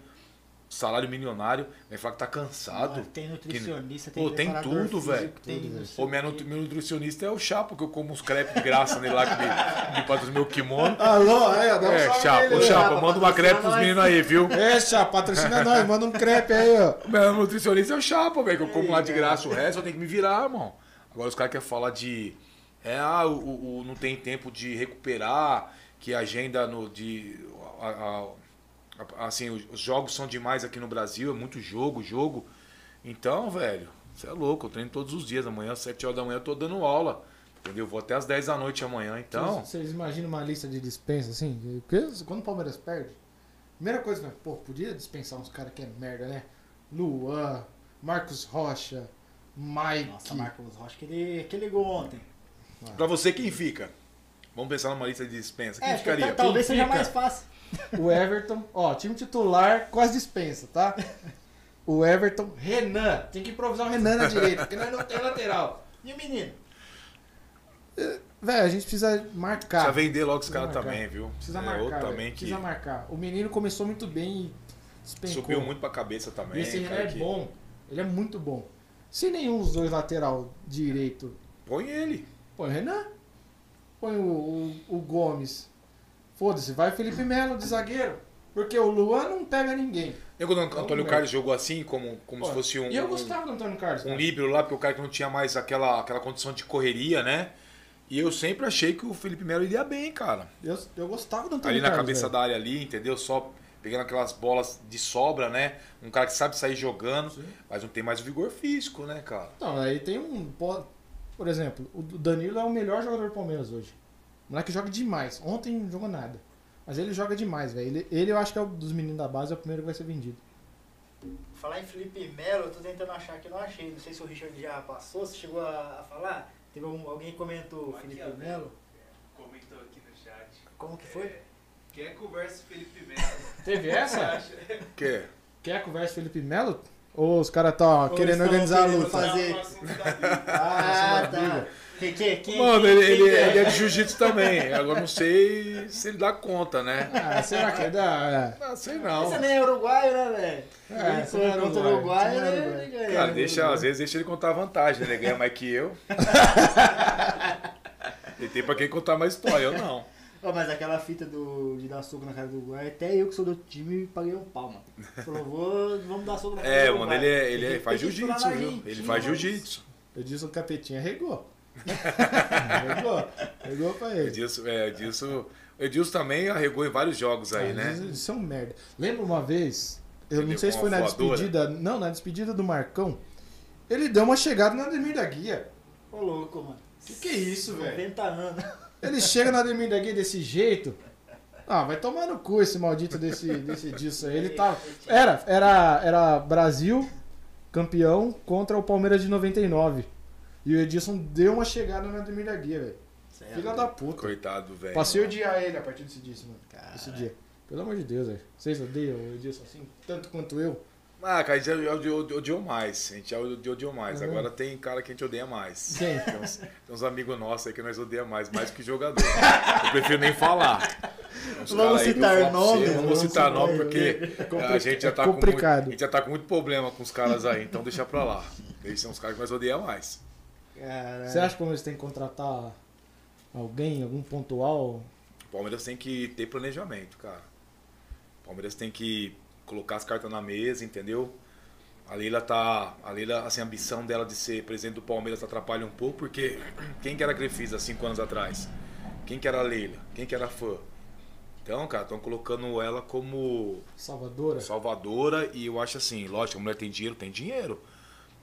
Speaker 3: salário milionário, vai falar que tá cansado.
Speaker 1: Ah, Tem nutricionista, tem
Speaker 3: Pô, tem tudo, velho.
Speaker 1: Tem
Speaker 2: Tudo,
Speaker 1: não
Speaker 2: velho.
Speaker 1: sei
Speaker 3: Pô,
Speaker 1: o
Speaker 3: minha nut- meu nutricionista é o Chapo, que eu como uns crepes de graça nele lá, que me, patrocina meu kimono.
Speaker 2: Alô, aí, ó, dá um
Speaker 3: É, Chapo,
Speaker 2: nele.
Speaker 3: Chapo, manda uma crepe pros meninos aí, viu?
Speaker 2: É, Chapo, patrocina nós, manda um crepe aí, ó.
Speaker 3: Meu nutricionista é o Chapa, velho, que eu como lá de
Speaker 1: Ei,
Speaker 3: graça o resto, eu tenho que me virar, irmão. Agora os caras querem falar de. É, ah, o, o- não tem tempo de recuperar, que a agenda no, de. a- a- a- assim, os os jogos são demais aqui no Brasil, é muito jogo, jogo. Então, velho, você é louco, eu treino todos os dias. Amanhã, às 7 horas da manhã, eu tô dando aula. Entendeu? Vou até às 10 da noite amanhã, então.
Speaker 2: Vocês, vocês imaginam uma lista de dispensa assim? Porque quando o Palmeiras perde, primeira coisa, né? Pô, podia dispensar uns caras que é merda, né? Luan, Marcos Rocha, Mike.
Speaker 1: Nossa, Marcos Rocha, aquele, aquele gol ontem.
Speaker 3: Pra você, quem fica? Vamos pensar numa lista de dispensa. Quem
Speaker 1: É,
Speaker 3: ficaria?
Speaker 1: ta- talvez
Speaker 2: Quem
Speaker 1: seja
Speaker 2: fica?
Speaker 1: mais fácil.
Speaker 2: O Everton, ó, time titular com as dispensas, tá? O Everton, Renan. Tem que improvisar o Renan na direita, porque nós não tem lateral.
Speaker 1: E o menino?
Speaker 2: Velho, a gente precisa marcar.
Speaker 3: Precisa vender logo os caras também, viu?
Speaker 2: Precisa
Speaker 3: é,
Speaker 2: marcar.
Speaker 3: também que
Speaker 2: Precisa marcar. O menino começou muito bem e despencou.
Speaker 3: subiu muito pra cabeça também.
Speaker 2: E esse Renan
Speaker 3: cara,
Speaker 2: é
Speaker 3: que-
Speaker 2: bom. Ele é muito bom. Se nenhum dos dois lateral direito
Speaker 3: Põe ele.
Speaker 2: Põe o Renan. Põe o, o, o Gomes. Foda-se, vai Felipe Melo de zagueiro. Porque o Luan não pega ninguém.
Speaker 3: E quando o Antônio
Speaker 2: Vamos ver.
Speaker 3: Carlos jogou assim, como, como
Speaker 2: Pô,
Speaker 3: se fosse um,
Speaker 2: e eu
Speaker 3: um,
Speaker 2: gostava do Antônio Carlos.
Speaker 3: um líbero lá, porque o cara que não tinha mais aquela, aquela condição de correria, né? E eu sempre achei que o Felipe Melo iria bem, cara.
Speaker 2: Eu, eu gostava do Antônio
Speaker 3: Ali na
Speaker 2: Carlos.
Speaker 3: cabeça
Speaker 2: velho.
Speaker 3: da área ali, entendeu? Só pegando aquelas bolas de sobra, né? Um cara que sabe sair jogando,
Speaker 2: Sim.
Speaker 3: mas não tem mais o vigor físico, né, cara?
Speaker 2: Não, aí tem um. Po- Por exemplo, o Danilo é o melhor jogador do Palmeiras hoje. O moleque joga demais. Ontem não jogou nada. Mas ele joga demais, velho. Ele, ele eu acho que é o dos meninos da base, é o primeiro que vai ser vendido.
Speaker 1: Falar em Felipe Melo, eu tô tentando achar que eu não achei. Não sei se o Richard já passou, se chegou a, falar. Teve um- alguém que comentou
Speaker 5: Aqui,
Speaker 1: Felipe
Speaker 5: ó.
Speaker 1: Melo.
Speaker 5: Comentou aqui no chat.
Speaker 1: Como que foi?
Speaker 5: Quer conversa Felipe Melo?
Speaker 2: Teve essa?
Speaker 5: acha?
Speaker 3: Que?
Speaker 2: Quer conversa Felipe Melo? Ou os caras tá
Speaker 1: Ou
Speaker 2: querendo organizar a luta?
Speaker 1: fazer-. Ah,
Speaker 2: é
Speaker 1: tá. Quem, quem, quem,
Speaker 3: Mano, ele, ele,
Speaker 1: que é?
Speaker 3: ele é de jiu-jitsu também. Agora não sei se ele dá conta, né?
Speaker 2: Ah, será que dá?
Speaker 3: Não sei não.
Speaker 1: Você nem é uruguaio, né, velho?
Speaker 2: É,
Speaker 1: Ele foi
Speaker 2: é
Speaker 1: contra o
Speaker 2: uruguaio, é
Speaker 1: né?
Speaker 2: uruguaio.
Speaker 1: ele ganha,
Speaker 3: Cara,
Speaker 1: né,
Speaker 3: deixa, às vezes deixa ele contar vantagem, né? Ele ganha mais que eu. Ele tem pra quem contar mais história, eu não.
Speaker 1: Ó, mas aquela fita do, de dar soco na cara do Uruguai, até eu que sou do time paguei um pau, mano. Falou, vou, vamos dar soco na cara
Speaker 3: É,
Speaker 1: do
Speaker 3: mano,
Speaker 1: Uruguai.
Speaker 3: ele, é, ele
Speaker 1: Tem
Speaker 3: é- faz jiu-jitsu, viu? Ele faz jiu-jitsu.
Speaker 2: Eu disse o capetinha regou. regou. Regou pra ele.
Speaker 3: Edilson, é, Edilson, o Edilson também arregou em vários jogos aí, né?
Speaker 2: Eles são merda. Lembra uma vez, eu
Speaker 3: Ele
Speaker 2: não sei se foi na
Speaker 3: voadora?
Speaker 2: despedida. Não, na despedida do Marcão. Ele deu uma chegada na Ademir da Guia.
Speaker 1: Ô, louco, mano.
Speaker 2: Que que é isso, velho?
Speaker 1: 90 anos.
Speaker 2: Ele chega na Ademir da Guia desse jeito. Ah, vai tomar no cu esse maldito desse, desse disso aí. Ele tava. Era, era, era Brasil campeão contra o Palmeiras de 99. E o Edilson deu uma chegada na Ademir da Guia, velho.
Speaker 1: é
Speaker 2: Filha da puta.
Speaker 3: Coitado, velho.
Speaker 2: Passei a odiar ele a partir desse dia, mano.
Speaker 1: Cara.
Speaker 2: Esse dia. Pelo amor de Deus, velho. Vocês odeiam o Edilson assim? Tanto quanto eu.
Speaker 3: Ah, cara, a gente odiou, odiou mais. A gente odiou, odiou mais.
Speaker 2: Vendo?
Speaker 3: Agora tem cara que a gente odeia mais. Tem uns, tem uns amigos nossos aí que nós odeia mais, mais que jogador. Eu prefiro nem falar.
Speaker 1: Vamos citar nomes,
Speaker 3: Não vou
Speaker 1: vamos
Speaker 3: citar nome porque a gente já
Speaker 2: é
Speaker 3: tá com muito,
Speaker 2: complicado.
Speaker 3: a gente já tá com muito problema com os caras aí, então deixa pra lá. Eles são os caras que nós odeia mais.
Speaker 1: Caralho.
Speaker 2: Você acha que o Palmeiras tem que contratar alguém, algum pontual?
Speaker 3: O Palmeiras tem que ter planejamento, cara. O Palmeiras tem que colocar as cartas na mesa, entendeu? A Leila tá. A Leila, assim, a ambição dela de ser presidente do Palmeiras atrapalha um pouco, porque quem que era a Crefisa há cinco anos atrás? Quem que era a Leila? Quem que era a fã? Então, cara, estão colocando ela como
Speaker 2: Salvadora?
Speaker 3: salvadora e eu acho assim, lógico, a mulher tem dinheiro, tem dinheiro.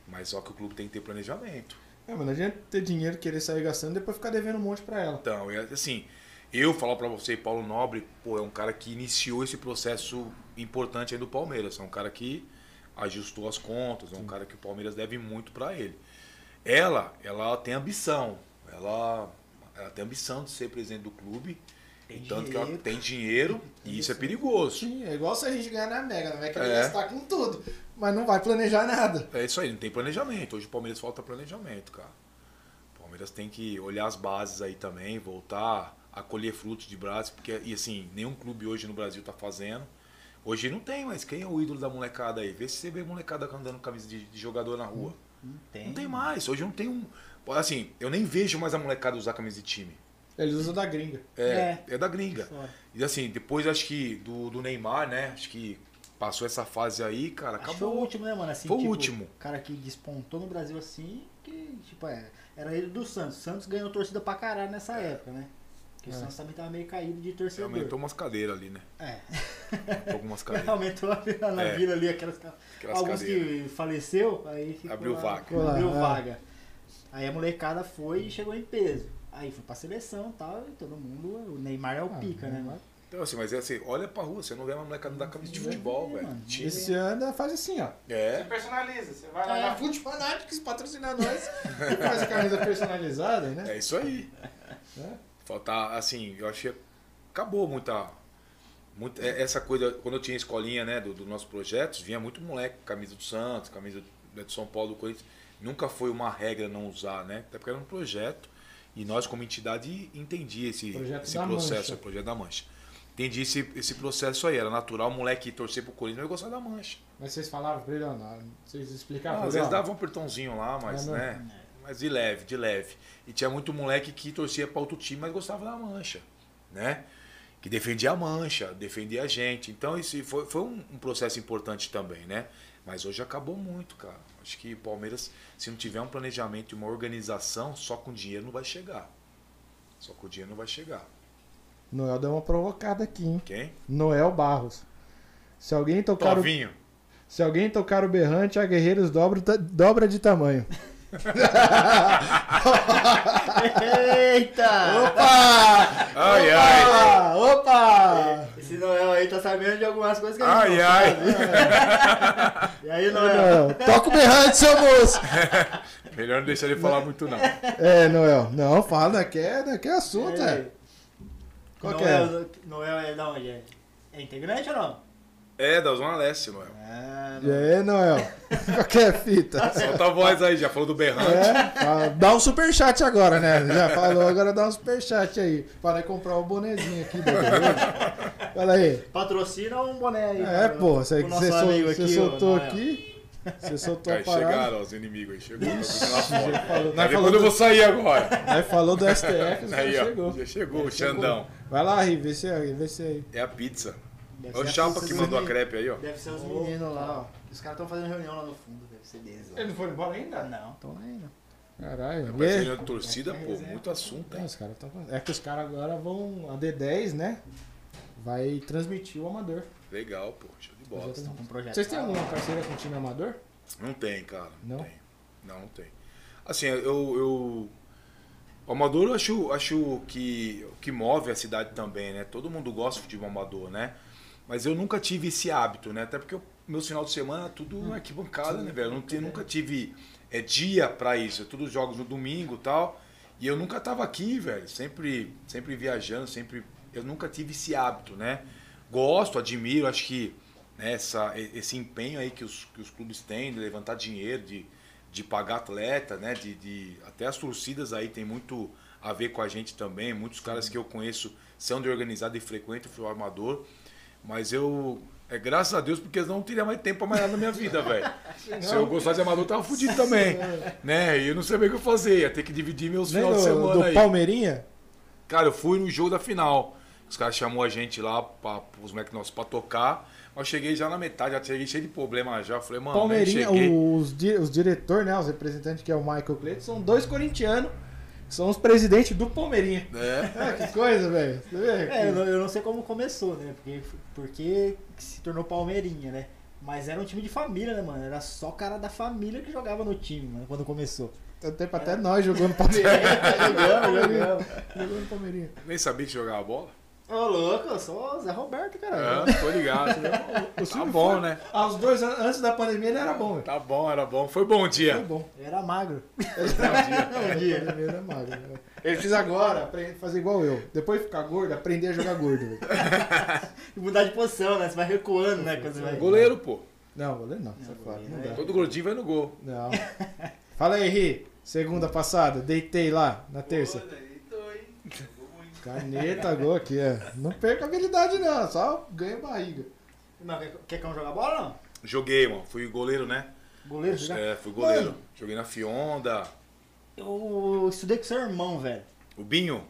Speaker 3: Mas só que o clube tem que ter planejamento.
Speaker 2: É, mas não adianta ter dinheiro, querer sair gastando e depois ficar devendo um monte pra ela.
Speaker 3: Então, é assim, eu falar pra você, Paulo Nobre, pô, é um cara que iniciou esse processo importante aí do Palmeiras. É um cara que ajustou as contas, é um cara que o Palmeiras deve muito pra ele. Ela, ela tem ambição. Ela, ela tem ambição de ser presidente do clube.
Speaker 1: Tem
Speaker 3: tanto que ela
Speaker 1: dinheiro.
Speaker 3: tem dinheiro e isso é perigoso.
Speaker 2: Sim, é igual se a gente ganhar na Mega, não vai querer
Speaker 3: É.
Speaker 2: gastar com tudo, mas não vai planejar nada.
Speaker 3: É isso aí, não tem planejamento. Hoje o Palmeiras falta planejamento, cara. O Palmeiras tem que olhar as bases aí também, voltar a colher frutos de braços, porque, e assim, nenhum clube hoje no Brasil tá fazendo. Hoje não tem, mas quem é o ídolo da molecada aí? Vê se você vê molecada andando com camisa de, de jogador na rua.
Speaker 1: Não tem.
Speaker 3: Não tem mais. Hoje não tem um. Assim, eu nem vejo mais a molecada usar camisa de time.
Speaker 2: Eles usam da gringa.
Speaker 3: É, é. da gringa.
Speaker 1: Fora.
Speaker 3: E assim, depois acho que do, do Neymar, né? Acho que passou essa fase aí, cara,
Speaker 1: Acho que foi
Speaker 3: acabou.
Speaker 1: o último, né, mano? Assim,
Speaker 3: Foi o
Speaker 1: tipo,
Speaker 3: último.
Speaker 1: cara que despontou no Brasil assim, que, tipo, é, era ele do Santos. Santos ganhou torcida pra caralho nessa época, né? Porque
Speaker 2: É.
Speaker 1: o Santos também tava meio caído de torcedor.
Speaker 3: Aumentou umas cadeiras ali, né?
Speaker 1: É.
Speaker 3: Aumentou algumas cadeiras.
Speaker 1: Aumentou a- na
Speaker 3: É.
Speaker 1: vila ali, aquelas.
Speaker 3: Aquelas
Speaker 1: alguns
Speaker 3: cadeiras.
Speaker 1: que faleceu, aí ficou
Speaker 3: Abriu
Speaker 1: lá,
Speaker 3: vaga.
Speaker 2: Ficou lá,
Speaker 1: Abriu
Speaker 2: é.
Speaker 1: vaga. Aí a molecada foi e chegou em peso. Aí foi pra seleção e tal, e todo mundo. O Neymar é o
Speaker 2: Ah,
Speaker 1: pica, né?
Speaker 2: Neymar.
Speaker 3: Então, assim, mas é assim, olha pra rua, você não vê uma molecada da camisa de futebol, velho.
Speaker 1: mano.
Speaker 2: Esse ano faz assim, ó.
Speaker 4: Você
Speaker 3: É.
Speaker 4: personaliza, você vai lá
Speaker 2: É,
Speaker 4: na
Speaker 2: a Fute Fanatics patrocina nós e faz a camisa personalizada, né?
Speaker 3: É isso aí.
Speaker 2: É.
Speaker 3: Faltar, assim, eu achei. Acabou muita. muita é- essa coisa, quando eu tinha escolinha, né, dos do nossos projetos, vinha muito moleque, camisa do Santos, camisa do São Paulo, do Corinthians. Nunca foi uma regra não usar, né? Até porque era um projeto. E nós, como entidade, entendi esse,
Speaker 2: Projeto
Speaker 3: esse processo, o projeto da Mancha. Entendi esse, esse processo aí. Era natural o moleque torcer pro Corinthians e gostar da Mancha.
Speaker 2: Mas vocês falavam pra ele, não, vocês explicavam
Speaker 3: às vezes
Speaker 2: ó,
Speaker 3: dava um apertãozinho lá, mas,
Speaker 2: É,
Speaker 3: né? Mas de leve, de leve. E tinha muito moleque que torcia para outro time, mas gostava da mancha, né? Que defendia a mancha, defendia a gente. Então isso foi, foi um, um processo importante também, né? Mas hoje acabou muito, cara. Acho que o Palmeiras, se não tiver um planejamento e uma organização, só com dinheiro não vai chegar. Só com dinheiro não vai chegar.
Speaker 2: Noel deu uma provocada aqui, hein?
Speaker 3: Quem?
Speaker 2: Noel Barros. Se alguém tocar o,
Speaker 3: Tovinho.
Speaker 2: se alguém tocar o berrante, a Guerreiros dobra, dobra de tamanho.
Speaker 1: Eita!
Speaker 2: Opa!
Speaker 3: Ai, ai.
Speaker 2: Opa! Opa!
Speaker 1: Esse Noel aí tá sabendo de algumas coisas que a gente
Speaker 3: Ai,
Speaker 1: não
Speaker 3: ai.
Speaker 1: sabe. E aí, Noel?
Speaker 2: Noel, toca o berrante, seu moço!
Speaker 3: Melhor não deixar ele falar muito, não.
Speaker 2: É, Noel. Não, fala, daqui é, daqui é assunto, é. Qual que é?
Speaker 1: Noel, Noel é da onde? É, é integrante ou não?
Speaker 3: É, da Zona Leste, Noel.
Speaker 2: Aí, Noel? Qual que é a fita?
Speaker 3: Solta a voz aí, já falou do berrante.
Speaker 2: É, dá um superchat agora, né? Já falou, agora dá um superchat aí. Para comprar o bonezinho aqui do. Fala aí.
Speaker 1: Patrocina um boné aí.
Speaker 2: É, pô, você, você, sol- você
Speaker 1: aqui,
Speaker 2: soltou
Speaker 1: o Noel.
Speaker 2: aqui. Você soltou
Speaker 3: Aí
Speaker 2: a parada.
Speaker 3: chegaram ó, os inimigos aí, chegou. lá fora.
Speaker 2: Já falou,
Speaker 3: ver
Speaker 2: falou
Speaker 3: quando eu
Speaker 2: do,
Speaker 3: vou sair agora.
Speaker 2: nós falou do STF, já
Speaker 3: Aí, ó.
Speaker 2: chegou.
Speaker 3: Já chegou, o
Speaker 2: chegou.
Speaker 3: Xandão.
Speaker 2: Vai lá, Ri, vê se aí, vê se aí.
Speaker 3: É a pizza.
Speaker 1: Deve
Speaker 3: É o Chapa que mandou a crepe aí, ó.
Speaker 1: Deve ser os meninos lá, ó. Os caras estão fazendo reunião lá no fundo, deve ser deles. lá.
Speaker 2: não foi embora ainda?
Speaker 1: Não, estão lá ainda.
Speaker 2: Caralho.
Speaker 3: Mas
Speaker 2: E-
Speaker 3: reunião de torcida, pô, muito assunto,
Speaker 2: É,
Speaker 3: hein?
Speaker 2: os é que os caras agora vão. A D10, né? Vai transmitir o amador.
Speaker 3: Legal, pô, show de bola.
Speaker 1: Um projeto.
Speaker 2: Vocês têm alguma parceria com o time amador?
Speaker 3: Não tem, cara. Não,
Speaker 2: Não?
Speaker 3: tem. Não, não tem. Assim, eu. eu o amador eu acho, acho que o que move a cidade também, né? Todo mundo gosta de futebol amador, né? Mas eu nunca tive esse hábito, né? Até porque o meu final de semana é tudo na arquibancada, né, velho? Eu não nunca tive é, dia pra isso. É tudo jogos no domingo e tal. E eu nunca tava aqui, velho. Sempre, sempre viajando, sempre. Eu nunca tive esse hábito, né? Gosto, admiro, acho que né, essa, esse empenho aí que os, que os clubes têm de levantar dinheiro, de, de pagar atleta, né, de, de até as torcidas aí tem muito a ver com a gente também. Muitos caras que eu conheço são de organizado e frequentam o amador, mas eu é graças a Deus porque eu não teria mais tempo pra mais nada na minha vida, velho. Se eu gostasse de amador, eu tava fudido também, né? E eu não sabia o que eu fazer, ia ter que dividir meus finais de semana
Speaker 2: do
Speaker 3: aí.
Speaker 2: Palmeirinha?
Speaker 3: Cara, eu fui no jogo da final. Os caras chamou a gente lá, pra, os moleques nossos, pra tocar. Mas eu cheguei já na metade, já cheguei cheio de problema já. Falei, mano,
Speaker 2: Palmeirinha,
Speaker 3: cheguei.
Speaker 2: os, di- os diretores, né? Os representantes, que é o Michael Cleiton, são dois corintianos. São os presidentes do Palmeirinha.
Speaker 3: É.
Speaker 2: Ah, que coisa, velho. Você vê?
Speaker 1: É, eu não, eu não sei como começou, né? Porque, porque se tornou Palmeirinha, né? Mas era um time de família, né, mano? Era só cara da família que jogava no time, mano, quando começou.
Speaker 2: Tanto tempo até nós jogando Palmeirinha.
Speaker 1: jogamos, jogamos.
Speaker 2: jogando Palmeirinha.
Speaker 3: Nem sabia que jogava bola.
Speaker 1: Ô, louco, eu sou o Zé Roberto, cara.
Speaker 3: É, tô ligado. tá bom, né?
Speaker 2: Aos dois anos antes da pandemia ele era bom, velho.
Speaker 3: Tá bom, era bom. Foi bom o
Speaker 2: Foi
Speaker 3: dia.
Speaker 2: bom.
Speaker 1: Eu era magro.
Speaker 2: Um dia. Ele era magro. né? Ele fez agora, fazer igual eu. Depois de ficar gordo, aprender a jogar gordo.
Speaker 1: E mudar de posição, né? Você vai recuando, né? Quando você vai...
Speaker 3: Goleiro, pô.
Speaker 2: Não, goleiro não. Sai fora.
Speaker 1: goleiro
Speaker 2: Não
Speaker 1: é-
Speaker 2: dá.
Speaker 3: Todo gordinho vai no gol.
Speaker 2: Não. Fala aí, Ri. Segunda passada, deitei lá na terça.
Speaker 5: Pô, tô, hein?
Speaker 2: Caneta, gol aqui, é. Não perca habilidade, não. Só ganha barriga.
Speaker 1: Não, quer, quer que eu jogar bola não?
Speaker 3: Joguei, mano. Fui goleiro, né?
Speaker 1: Goleiro, jogar?
Speaker 3: É, fui goleiro.
Speaker 1: Mano.
Speaker 3: Joguei na Fionda.
Speaker 1: Eu estudei com seu irmão, velho.
Speaker 3: O Binho.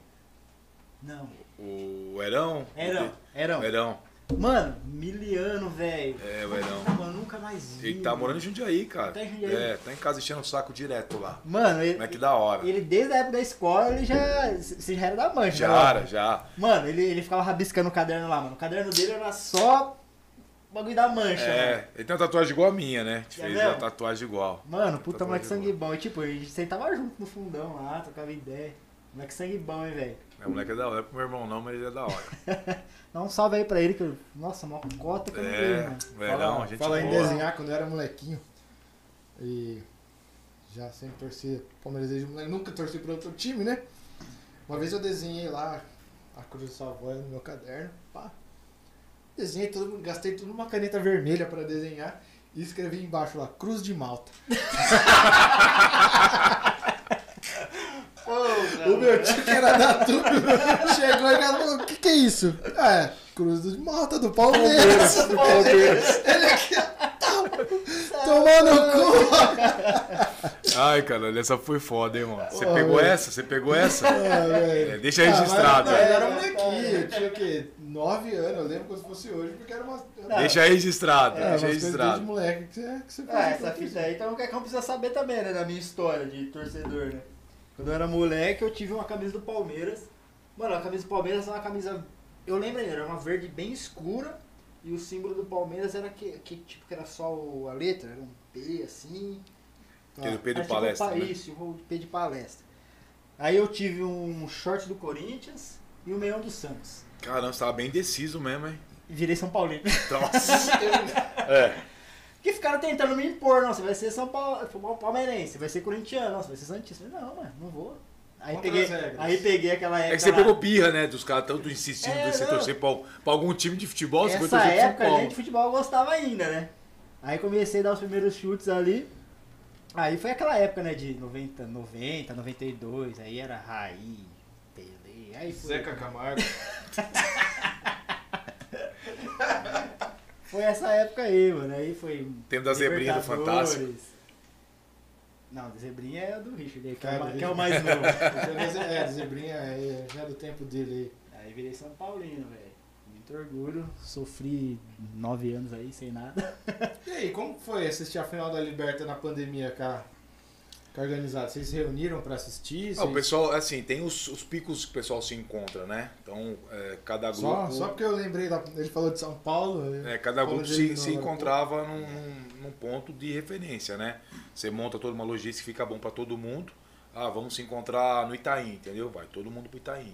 Speaker 1: Não.
Speaker 3: O Herão.
Speaker 1: Erão, Erão.
Speaker 3: O Herão.
Speaker 1: Mano, miliano, velho.
Speaker 3: É, o Herão.
Speaker 1: Mano, nunca mais vi.
Speaker 3: Ele tá morando em Jundiaí, cara.
Speaker 1: Tá em Jundiaí.
Speaker 3: É, tá em casa enchendo o saco direto lá.
Speaker 1: Mano, ele,
Speaker 3: Como é que da hora.
Speaker 1: ele desde a época da escola, ele já, você já era da mancha.
Speaker 3: Já,
Speaker 1: né?
Speaker 3: era, já.
Speaker 1: Mano, ele, ele ficava rabiscando o caderno lá, mano. O caderno dele era só o bagulho da mancha, mano.
Speaker 3: É, ele tem uma tatuagem igual a minha, né?
Speaker 1: É
Speaker 3: fez
Speaker 1: mesmo?
Speaker 3: a tatuagem igual.
Speaker 1: Mano, puta moleque sangue bom. E tipo, a gente sentava junto no fundão lá, trocava ideia. Moleque sangue bom, hein, velho.
Speaker 3: Meu moleque é da hora. Não é pro meu irmão não, mas ele é da hora.
Speaker 1: Dá um salve aí pra ele, que eu... Nossa, uma cota que eu não
Speaker 3: É,
Speaker 1: vejo, mano.
Speaker 3: o Herão, gente
Speaker 2: Fala em desenhar quando eu era molequinho. E já sempre torci Palmeiras desde moleque. Nunca torci pra outro time, né? Uma vez eu desenhei lá a cruz do Savoia no meu caderno. Pá. Desenhei tudo, gastei tudo numa caneta vermelha pra desenhar. E escrevi embaixo lá, Cruz de Malta. O meu tio que era da turma chegou e falou, o que que é isso? Ah, é, Cruz de Malta do Palmeiras. Ele aqui, tomando cu.
Speaker 3: Ai, cara, essa foi foda, hein, mano. Você pegou
Speaker 2: velho.
Speaker 3: essa? Você pegou essa?
Speaker 2: Ah.
Speaker 3: É, deixa registrado.
Speaker 2: Ah, mas, não, eu era molequinho, eu tinha o quê? 9 anos, eu lembro como se fosse hoje, porque era uma. Era,
Speaker 3: Deixa registrado,
Speaker 2: é, umas
Speaker 3: deixa registrado.
Speaker 2: moleque que você, que você
Speaker 1: Ah, essa fita aí, então o Cacão precisa saber também, né, da minha história de torcedor, né? Quando eu era moleque, eu tive uma camisa do Palmeiras. Mano, a camisa do Palmeiras era uma camisa. Eu lembro ainda, era uma verde bem escura. E o símbolo do Palmeiras era que, que tipo que era só o- a letra, era um P assim.
Speaker 3: Aquele P de
Speaker 1: tipo
Speaker 3: palestra,
Speaker 1: um
Speaker 3: né?
Speaker 1: Isso, o P de palestra. Aí eu tive um short do Corinthians e um meião do Santos.
Speaker 3: Caramba, você tava bem indeciso mesmo, hein?
Speaker 1: Virei São Paulino.
Speaker 3: Nossa. é.
Speaker 1: Que ficaram tentando me impor, não, você vai ser São Paulo, palmeirense, você vai ser corintiano, não, você vai ser santista. Não, mano, não vou. Aí
Speaker 2: Contra
Speaker 1: peguei, aí peguei aquela época
Speaker 3: É que você
Speaker 1: lá-
Speaker 3: pegou birra, né? Dos caras tanto insistindo
Speaker 1: É,
Speaker 3: de você
Speaker 1: não.
Speaker 3: torcer pra, pra algum time de futebol, você foi
Speaker 1: Essa
Speaker 3: torcer pro São
Speaker 1: época a
Speaker 3: Paulo.
Speaker 1: gente de futebol gostava ainda, né? Aí comecei a dar os primeiros chutes ali. Aí foi aquela época, né, de 90, 90, 92, aí era Raí, Pelé, aí foi,
Speaker 5: Zeca Camargo.
Speaker 1: foi essa época aí, mano, aí foi
Speaker 3: Tempo da zebrinha do. Fantástico.
Speaker 1: Não, da zebrinha é do Richard, que, é,
Speaker 2: Cara,
Speaker 1: o, que é o mais novo.
Speaker 2: É, Zebrinha é, já é do tempo dele
Speaker 1: Aí virei São Paulino, velho. Muito orgulho. Sofri nove anos aí sem nada.
Speaker 2: aí. E aí, como foi assistir a final da Liberta na pandemia com a organizada? Vocês se reuniram pra assistir?
Speaker 3: Ah, o
Speaker 2: Vocês-
Speaker 3: pessoal, assim, tem os, os picos que o pessoal se encontra, né? Então, é, cada grupo.
Speaker 2: Só, só porque eu lembrei, da, ele falou de São Paulo.
Speaker 3: É, cada
Speaker 2: Paulo
Speaker 3: grupo se, se encontrava num, num- ponto de referência, né? Você monta toda uma logística que fica bom para todo mundo. Ah, vamos se encontrar no Itaim, entendeu? Vai todo mundo pro Itaim.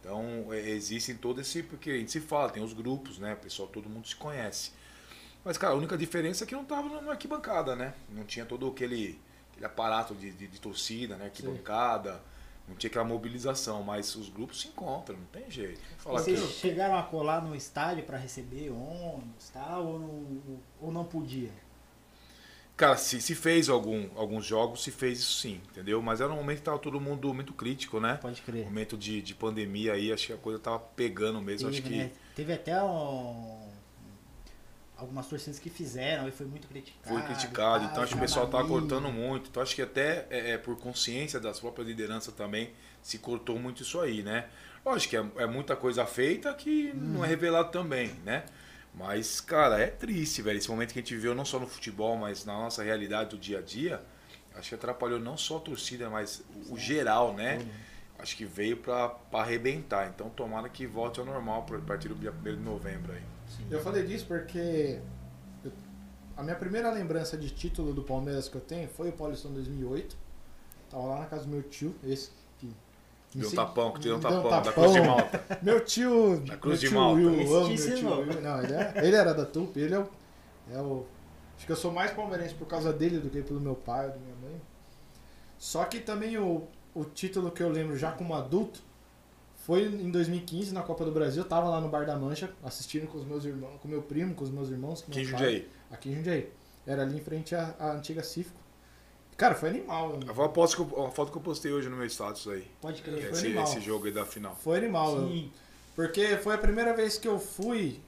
Speaker 3: Então, é, existem todo esse. Porque a gente se fala, tem os grupos, né? O pessoal, todo mundo se conhece. Mas, cara, a única diferença é que não tava na arquibancada, né? Não tinha todo aquele, aquele aparato de, de, de torcida, né? Arquibancada. não tinha aquela mobilização, mas os grupos se encontram, não tem jeito. Falar
Speaker 1: vocês
Speaker 3: que
Speaker 1: chegaram a colar no estádio pra receber ônibus tal, ou não, ou não podia?
Speaker 3: Cara, se, se fez algum, alguns jogos, se fez isso sim, entendeu? Mas era um momento que tava todo mundo muito crítico, né?
Speaker 1: Pode crer.
Speaker 3: Momento de, de pandemia aí, acho que a coisa tava pegando mesmo.
Speaker 1: Teve,
Speaker 3: acho que
Speaker 1: né? Teve até um- algumas torcidas que fizeram e foi muito criticado.
Speaker 3: foi criticado,
Speaker 1: e
Speaker 3: então
Speaker 1: tal,
Speaker 3: acho que o pessoal
Speaker 1: caminho.
Speaker 3: cortando muito. Então acho que até é, é, por consciência das próprias lideranças também se cortou muito isso aí, né? Lógico que é, é muita coisa feita que não
Speaker 1: Uhum.
Speaker 3: é revelado também, né? Mas, cara, é triste, velho. Esse momento que a gente viveu não só no futebol, mas na nossa realidade do dia a dia, acho que atrapalhou não só a torcida, mas o, o geral, né? Acho que veio pra arrebentar. Então tomara que volte ao normal a partir do dia 1 de novembro aí.
Speaker 2: Eu falei disso porque eu- a minha primeira lembrança de título do Palmeiras que eu tenho foi o Paulistão 2008. Tava lá na casa do meu tio, esse que.
Speaker 3: Deu um tapão, que tirou um
Speaker 2: deu
Speaker 3: tapão, da Cruz de Malta.
Speaker 2: Meu tio.
Speaker 3: Da Cruz
Speaker 2: meu
Speaker 3: de
Speaker 2: tio
Speaker 3: Malta.
Speaker 2: Will,
Speaker 1: Esse
Speaker 2: amo meu tio. Will. Não, ele, é- ele era da TUP, ele é o, é o. Acho que eu sou mais palmeirense por causa dele do que pelo meu pai ou da minha mãe. Só que também o, o título que eu lembro já como adulto foi em 2015 na Copa do Brasil. Eu tava lá no Bar da Mancha assistindo com os meus irmãos, com meu primo, com os meus irmãos. Com
Speaker 3: Aqui em Jundiaí.
Speaker 2: Aqui em Jundiaí. Era ali em frente à, à antiga Cifco. Cara, foi animal.
Speaker 3: A foto, que eu, a foto que eu postei hoje no meu status aí.
Speaker 1: Pode crer.
Speaker 2: Foi
Speaker 3: Esse,
Speaker 2: animal.
Speaker 3: esse jogo aí da final.
Speaker 2: Foi animal. eu-
Speaker 1: Sim.
Speaker 2: Porque foi a primeira vez que eu fui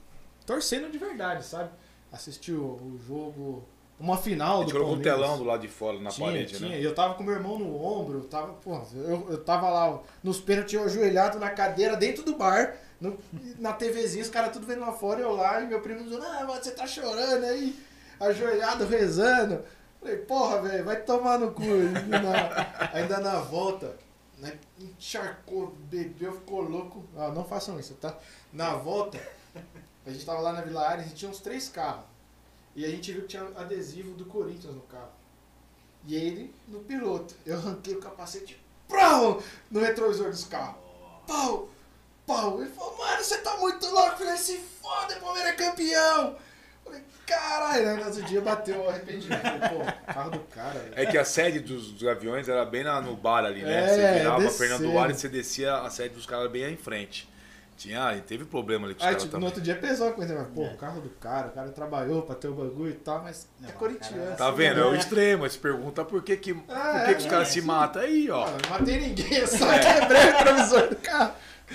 Speaker 2: torcendo de verdade, sabe? Assistir o, o jogo, uma final do
Speaker 3: gente colocou um
Speaker 2: Palmeiras.
Speaker 3: telão do lado de fora, na
Speaker 2: tinha,
Speaker 3: parede,
Speaker 2: tinha.
Speaker 3: né?
Speaker 2: Eu tava com meu irmão no ombro, tava, pô, eu, eu tava lá nos pênaltis, eu ajoelhado na cadeira dentro do bar, no- na TVzinha, os caras tudo vendo lá fora, eu lá, e meu primo dizendo, ah, mano, você tá chorando aí, ajoelhado, rezando. Falei, porra, velho, vai tomar no cu. Na- ainda na volta, né, encharcou, bebeu, ficou louco. Ah, não façam isso, tá? Na volta, a gente tava lá na Vila Ares e tinha uns três carros. E a gente viu que tinha adesivo do Corinthians no carro. E ele no piloto. Eu arranquei o capacete pau, no retrovisor dos carros. Pau! Pau! Ele falou, mano, você tá muito louco. Eu falei, se foda, o Palmeiras é campeão! Falei, caralho, no outro dia bateu o arrependimento. Pô, carro do cara, velho.
Speaker 3: É que a sede dos, dos aviões era bem na- no bar ali, né?
Speaker 2: É,
Speaker 3: você virava
Speaker 2: descendo.
Speaker 3: Fernando Ares e você descia a sede dos caras bem aí em frente. Tinha, e teve problema ali com os caras
Speaker 2: tipo, no
Speaker 3: também.
Speaker 2: outro dia pesou a coisa, mas, pô,
Speaker 1: É.
Speaker 2: o carro do cara, o cara trabalhou pra ter o bagulho e tal, mas
Speaker 1: Não,
Speaker 2: é
Speaker 1: cara,
Speaker 2: corintiano.
Speaker 3: Tá
Speaker 2: assim,
Speaker 3: vendo? É o extremo. Aí você pergunta por que, que, por
Speaker 2: Ah,
Speaker 3: que,
Speaker 2: é,
Speaker 3: que os caras
Speaker 1: é,
Speaker 3: se
Speaker 1: sim.
Speaker 3: matam. Aí, ó.
Speaker 2: Ó, não matei ninguém, eu só quebrei o retrovisor do carro.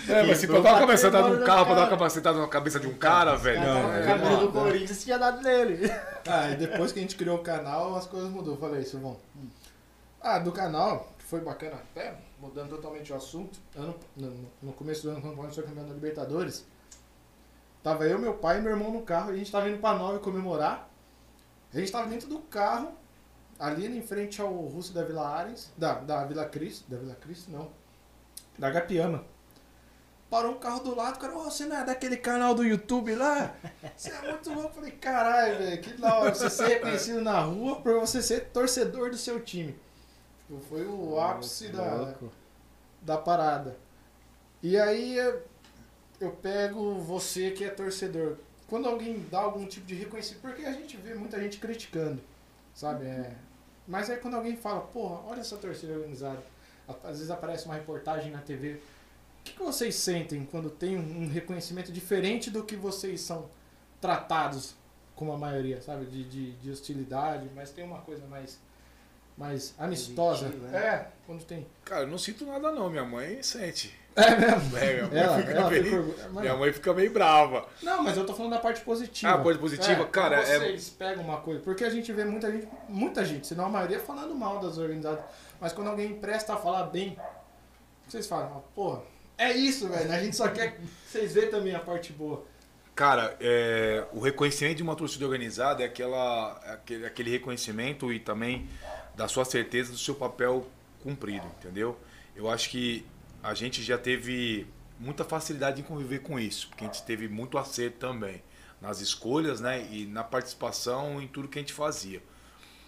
Speaker 3: É, mas se uma
Speaker 1: pra
Speaker 3: cabeçada num
Speaker 1: no
Speaker 3: carro pra dar uma capacetada na cabeça de um cara, velho.
Speaker 2: Não,
Speaker 1: tava
Speaker 2: é
Speaker 1: camisa
Speaker 2: animal,
Speaker 1: do? Corinthians tinha dado nele.
Speaker 2: Ah, e depois que a gente criou o canal, as coisas mudou. Eu falei, Silvão. Ah, do canal, que foi bacana até, mudando totalmente o assunto. Ano, no, no começo do ano, quando o Palmeiras foi campeão da Libertadores, tava eu, meu pai e meu irmão no carro, e a gente tava indo pra Nova comemorar. A gente tava dentro do carro, ali em frente ao Russo da Vila Ares, da, da Vila Cristo, da Vila Cristo não, da Gapiama. Parou um carro do lado, o cara, "Ô, você não é daquele canal do YouTube lá? Você é muito louco. Eu Falei, caralho, velho, que da hora você ser reconhecido na rua por você ser torcedor do seu time. Foi o ápice da,
Speaker 1: Louco.
Speaker 2: da parada. E aí eu, eu pego você que é torcedor. Quando alguém dá algum tipo de reconhecimento, porque a gente vê muita gente criticando, sabe? É, mas é quando alguém fala, porra, olha essa torcida organizada. Às vezes aparece uma reportagem na TV. O que, que vocês sentem quando tem um um reconhecimento diferente do que vocês são tratados como a maioria, sabe? De, de, de hostilidade, mas tem uma coisa mais, mais amistosa.
Speaker 1: Né?
Speaker 2: É, quando tem.
Speaker 3: Cara, eu não sinto nada não. Minha mãe sente.
Speaker 2: É mesmo?
Speaker 3: É, minha mãe
Speaker 2: Ela,
Speaker 3: fica
Speaker 2: ela
Speaker 3: bem-
Speaker 2: fica
Speaker 3: Minha mãe fica meio brava.
Speaker 2: Não, mas eu tô falando da parte positiva.
Speaker 3: Ah, parte positiva?
Speaker 2: É,
Speaker 3: Cara, é-
Speaker 2: vocês pegam uma coisa. Porque a gente vê muita gente, muita gente, senão a maioria falando mal das organizadas. Mas quando alguém presta a falar bem, vocês falam, porra, é isso, velho. A gente só quer que vocês vejam também a parte boa.
Speaker 3: Cara, é, o reconhecimento de uma torcida organizada é aquela, aquele, aquele reconhecimento e também da sua certeza do seu papel cumprido, entendeu? Eu acho que a gente já teve muita facilidade em conviver com isso, porque a gente teve muito acerto também nas escolhas, né, e na participação em tudo que a gente fazia.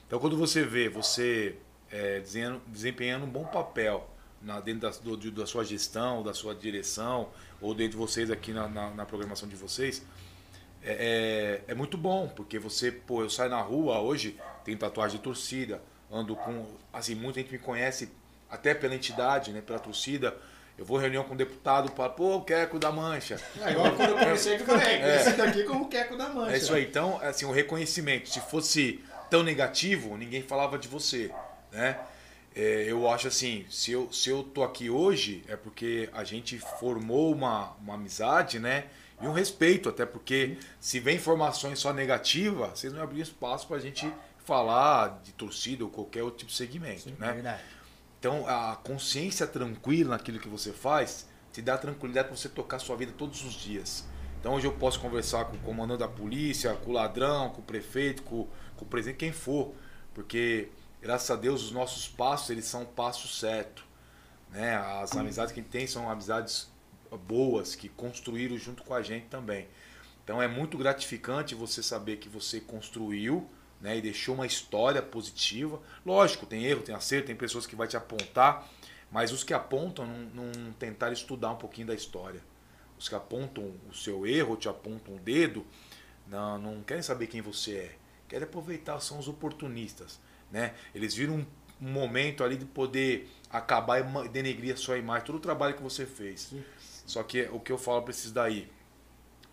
Speaker 3: Então, quando você vê você é, desempenhando, um bom papel na, dentro da, do- da sua gestão, da sua direção, ou dentro de vocês aqui na, na, na programação de vocês, é, é, é muito bom, porque você, pô, eu saio na rua hoje, tenho tatuagem de torcida, ando com, assim, muita gente me conhece até pela entidade, né, pela torcida. Eu vou reunião com o deputado, falo, pô, Queco da Mancha.
Speaker 2: É igual quando eu comecei eu falei, é, esse daqui como o Queco da Mancha.
Speaker 3: É isso aí. Então, assim, o reconhecimento. Se fosse tão negativo, ninguém falava de você, né? É, eu acho assim, se eu, se eu tô aqui hoje, é porque a gente formou uma, uma amizade, né? E um respeito, até porque se vem informações só negativas, vocês não abriram espaço pra gente falar de torcida ou qualquer outro tipo de segmento,
Speaker 1: É
Speaker 3: né?
Speaker 1: verdade.
Speaker 3: Então, a consciência tranquila naquilo que você faz te dá tranquilidade para você tocar sua vida todos os dias. Então, hoje eu posso conversar com o comandante da polícia, com o ladrão, com o prefeito, com, com o presidente, quem for, porque graças a Deus os nossos passos eles são passos certos, né? As amizades que a gente tem são amizades boas que construíram junto com a gente também. Então, é muito gratificante você saber que você construiu né, e deixou uma história positiva. Lógico, tem erro, tem acerto, tem pessoas que vai te apontar, mas os que apontam não, não tentaram estudar um pouquinho da história. Os que apontam o seu erro, te apontam o dedo, não, não querem saber quem você é. Querem aproveitar, são os oportunistas. Né? Eles viram um, um momento ali de poder acabar e denegrir a sua imagem, todo o trabalho que você fez. Só que o que eu falo para esses daí,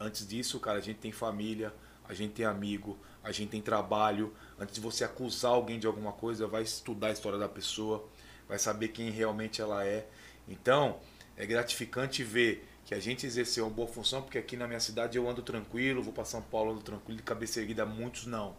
Speaker 3: Antes disso, cara, a gente tem família, a gente tem amigo, a gente tem trabalho. Antes de você acusar alguém de alguma coisa, vai estudar a história da pessoa, vai saber quem realmente ela é. Então, é gratificante ver que a gente exerceu uma boa função, porque aqui na minha cidade eu ando tranquilo, vou para São Paulo ando tranquilo, de cabeça erguida, muitos não.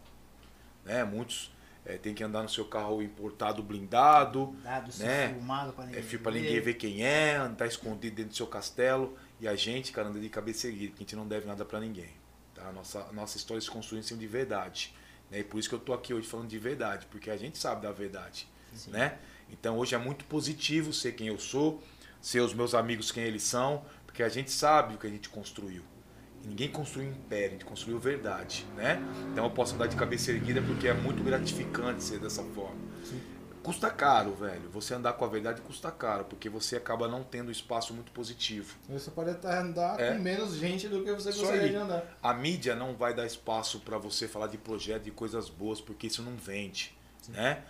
Speaker 3: Né? Muitos é, tem que andar no seu carro importado blindado,
Speaker 1: Dado ser
Speaker 3: né?
Speaker 1: filmado pra ninguém.
Speaker 3: é pra ninguém ver quem é, tá escondido dentro do seu castelo. E a gente, cara, anda de cabeça erguida, que a gente não deve nada pra ninguém. Tá? A nossa, a nossa história se construiu em cima de verdade. Né? E por isso que eu tô aqui hoje falando de verdade, porque a gente sabe da verdade.
Speaker 1: Sim.
Speaker 3: Né? Então hoje é muito positivo ser quem eu sou, ser os meus amigos quem eles são, porque a gente sabe o que a gente construiu. E ninguém construiu império, a gente construiu verdade, né? Então eu posso andar de cabeça erguida porque é muito gratificante ser dessa forma. Custa caro, velho. Você andar com a verdade custa caro, porque você acaba não tendo espaço muito positivo.
Speaker 2: Você pode até andar
Speaker 3: É.
Speaker 2: com menos gente do que você
Speaker 3: Isso
Speaker 2: gostaria
Speaker 3: aí.
Speaker 2: de andar.
Speaker 3: A mídia não vai dar espaço para você falar de projeto, de coisas boas, porque isso não vende, né?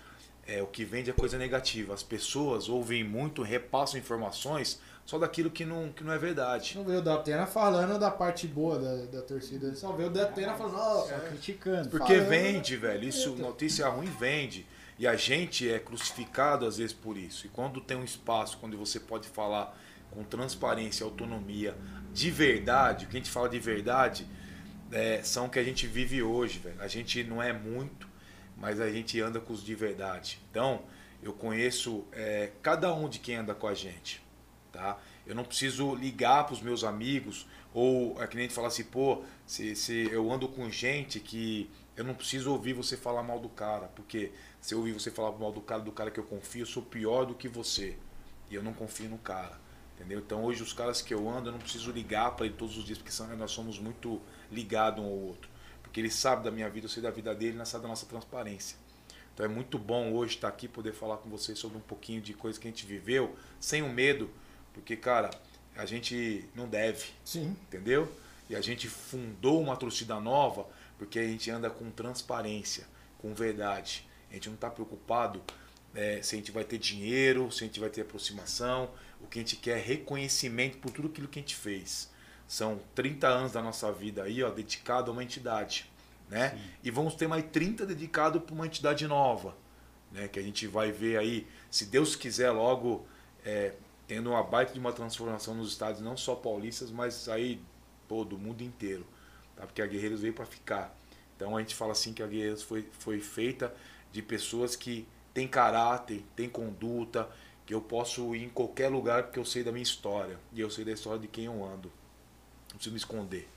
Speaker 3: É, o que vende é coisa negativa. As pessoas ouvem muito, repassam informações só daquilo que não, que não é verdade.
Speaker 2: Não veio o Datena falando da parte boa da, da torcida. Só veio o Datena falando, ó,
Speaker 1: Só criticando.
Speaker 3: Porque
Speaker 2: Falando.
Speaker 3: vende, velho. Isso, notícia ruim vende. E a gente é crucificado às vezes por isso. E quando tem um espaço onde você pode falar com transparência, autonomia, de verdade, o que a gente fala de verdade é, são o que a gente vive hoje, velho. A gente não é muito, mas a gente anda com os de verdade. Então, eu conheço é, cada um de quem anda com a gente, tá? Eu não preciso ligar para os meus amigos ou é que nem a gente fala assim, pô, se, se eu ando com gente que eu não preciso ouvir você falar mal do cara, porque se eu ouvir você falar mal do cara, do cara que eu confio, eu sou pior do que você. E eu não confio no cara. Entendeu? Então hoje os caras que eu ando, eu não preciso ligar para ele todos os dias, porque são- nós somos muito ligados um ao outro. Porque ele sabe da minha vida, eu sei da vida dele, ele sabe da nossa transparência. Então é muito bom hoje estar aqui, poder falar com vocês sobre um pouquinho de coisa que a gente viveu, sem o medo, porque, cara, a gente não deve
Speaker 2: sim.
Speaker 3: entendeu? E a gente fundou uma torcida nova porque a gente anda com transparência, com verdade. A gente não está preocupado é, se a gente vai ter dinheiro, se a gente vai ter aproximação. O que a gente quer é reconhecimento por tudo aquilo que a gente fez. São 30 anos da nossa vida aí, ó, dedicado a uma entidade, né? E vamos ter mais 30 dedicado para uma entidade nova, né? Que a gente vai ver aí, se Deus quiser, logo é, tendo uma baita de uma transformação nos estados, não só paulistas, mas aí pô, do mundo inteiro, tá? Porque a Guerreiros veio para ficar. Então a gente fala assim que a Guerreiros foi, foi feita de pessoas que têm caráter, têm conduta, que eu posso ir em qualquer lugar porque eu sei da minha história e eu sei da história de quem eu ando. Não preciso me esconder.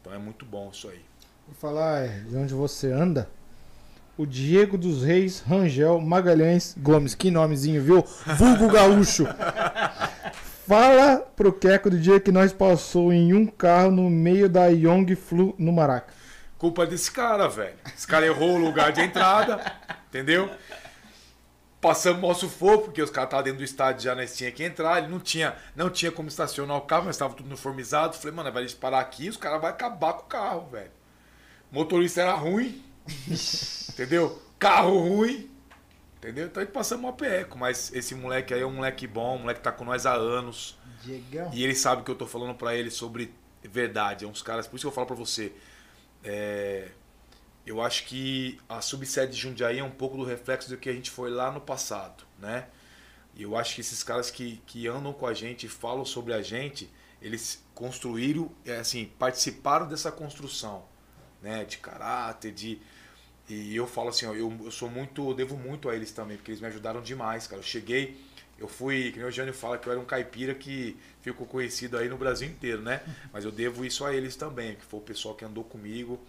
Speaker 3: Então é muito bom isso aí.
Speaker 2: Vou falar é, de onde você anda. O Diego dos Reis Rangel Magalhães Gomes. Que nomezinho, viu? Vulgo Gaúcho. Fala pro Queco do dia que nós passou em um carro no meio da Yong Flu no Maraca.
Speaker 3: Culpa desse cara, velho. Esse cara errou o lugar de entrada, entendeu? Passamos mal sufoco, porque os caras estavam dentro do estádio já, nós tinha que entrar. Ele não tinha, não tinha como estacionar o carro, mas estava tudo uniformizado. Falei, mano, vai eles parar aqui, os caras vão acabar com o carro, velho. O motorista era ruim, entendeu? Carro ruim, Entendeu? Então a gente passamos um aperreco, mas esse moleque aí é um moleque bom, um moleque que tá com nós há anos.
Speaker 1: Diegão.
Speaker 3: E ele sabe que eu tô falando pra ele sobre verdade. É uns caras. Por isso que eu falo pra você. É, eu acho que a subsede de Jundiaí é um pouco do reflexo do que a gente foi lá no passado, né? E eu acho que esses caras que, que andam com a gente falam sobre a gente, eles construíram, é, assim, participaram dessa construção, né? De caráter, de. E eu falo assim, ó, eu, eu sou muito, eu devo muito a eles também, porque eles me ajudaram demais, cara. Eu cheguei, eu fui, que o Jânio fala que eu era um caipira que ficou conhecido aí no Brasil inteiro, né? Mas eu devo isso a eles também, que foi o pessoal que andou comigo,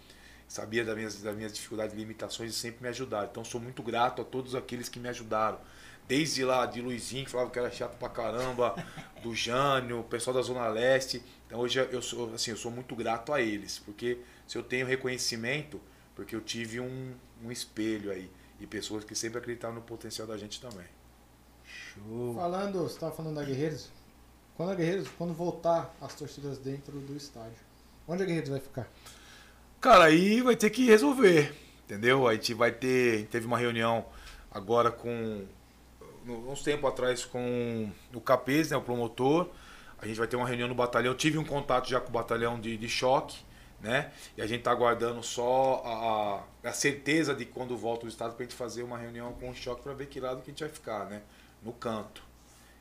Speaker 3: sabia das minhas, das minhas dificuldades e limitações e sempre me ajudaram. Então sou muito grato a todos aqueles que me ajudaram. Desde lá de Luizinho, que falava que era chato pra caramba, do Jânio, o pessoal da Zona Leste. Então hoje eu sou, assim, eu sou muito grato a eles, porque se eu tenho reconhecimento, porque eu tive um, um espelho aí. E pessoas que sempre acreditaram no potencial da gente também.
Speaker 1: Show.
Speaker 2: Falando, você tava falando da Guerreiros. Quando a Guerreiros, quando voltar as torcidas dentro do estádio, onde a Guerreiros vai ficar?
Speaker 3: Cara, aí vai ter que resolver, entendeu? A gente vai ter, a teve uma reunião agora com, uns tempo atrás com o Capês, né, o promotor. A gente vai ter uma reunião no batalhão. Eu tive um contato já com o batalhão de, de choque, né? E a gente tá aguardando só a, a certeza de quando volta o estado pra gente fazer uma reunião com o choque para ver que lado que a gente vai ficar, né? No canto.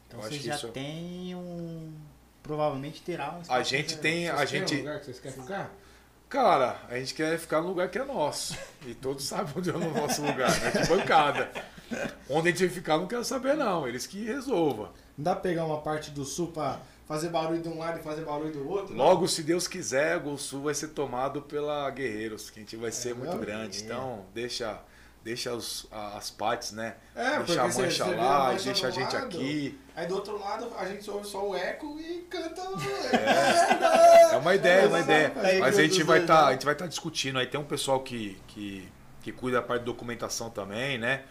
Speaker 1: Então
Speaker 3: Eu
Speaker 1: você
Speaker 3: que
Speaker 1: já
Speaker 3: isso-
Speaker 1: tem um. Provavelmente terá um
Speaker 3: A gente tem, a
Speaker 2: um
Speaker 3: gente,
Speaker 2: lugar que vocês querem ficar?
Speaker 3: Cara, a gente quer ficar no lugar que é nosso. E todos sabem onde é o nosso lugar, né? Que bancada. Onde a gente vai ficar, não quero saber, não. Eles que resolvam.
Speaker 2: Não dá pra pegar uma parte do sul pra fazer barulho de um lado e fazer barulho do outro? não?
Speaker 3: Logo, se Deus quiser, o Sul vai ser tomado pela Guerreiros, que a gente vai ser muito grande.
Speaker 1: É.
Speaker 3: Então, deixa, deixa os- a- as partes, né?
Speaker 2: É,
Speaker 3: deixa a mancha
Speaker 2: a
Speaker 3: lá,
Speaker 2: mancha
Speaker 3: deixa a gente
Speaker 2: lado,
Speaker 3: aqui.
Speaker 2: Aí do outro lado a gente ouve só o eco e canta.
Speaker 3: É uma ideia, é uma ideia.
Speaker 1: Aí,
Speaker 3: Mas a gente vai estar,
Speaker 1: lados.
Speaker 3: a gente vai estar discutindo aí. Tem um pessoal que, que, que cuida da parte de documentação também, né?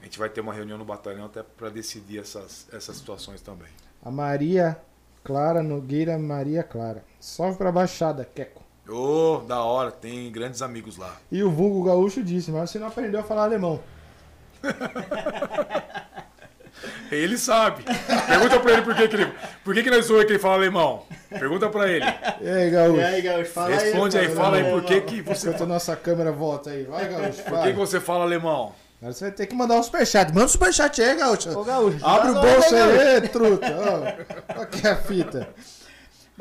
Speaker 3: A gente vai ter uma reunião no batalhão até para decidir essas, essas situações também.
Speaker 2: A Maria Clara Nogueira Maria Clara. Salve pra Baixada, Queco.
Speaker 3: Ô, da hora, tem grandes amigos lá.
Speaker 2: E o vulgo gaúcho disse, mas você não aprendeu a falar alemão.
Speaker 3: Ele sabe. Pergunta pra ele por que, que ele. Por que, que nós zoamos que ele fala alemão? Pergunta pra ele.
Speaker 2: E aí, gaúcho?
Speaker 1: E aí, Gaúcho, fala
Speaker 3: Responde aí,
Speaker 1: pô,
Speaker 3: fala aí por que, que você.
Speaker 2: Enquanto a nossa câmera volta aí. Vai, gaúcho,
Speaker 3: Por
Speaker 2: fala.
Speaker 3: que, que você fala alemão?
Speaker 2: Agora você vai ter que mandar um superchat. Manda um superchat aí, gaúcho.
Speaker 1: Ô, Gaúcho,
Speaker 2: Abre o bolso
Speaker 1: Gaúcho.
Speaker 2: aí, truta. Ó, Qual que é a fita?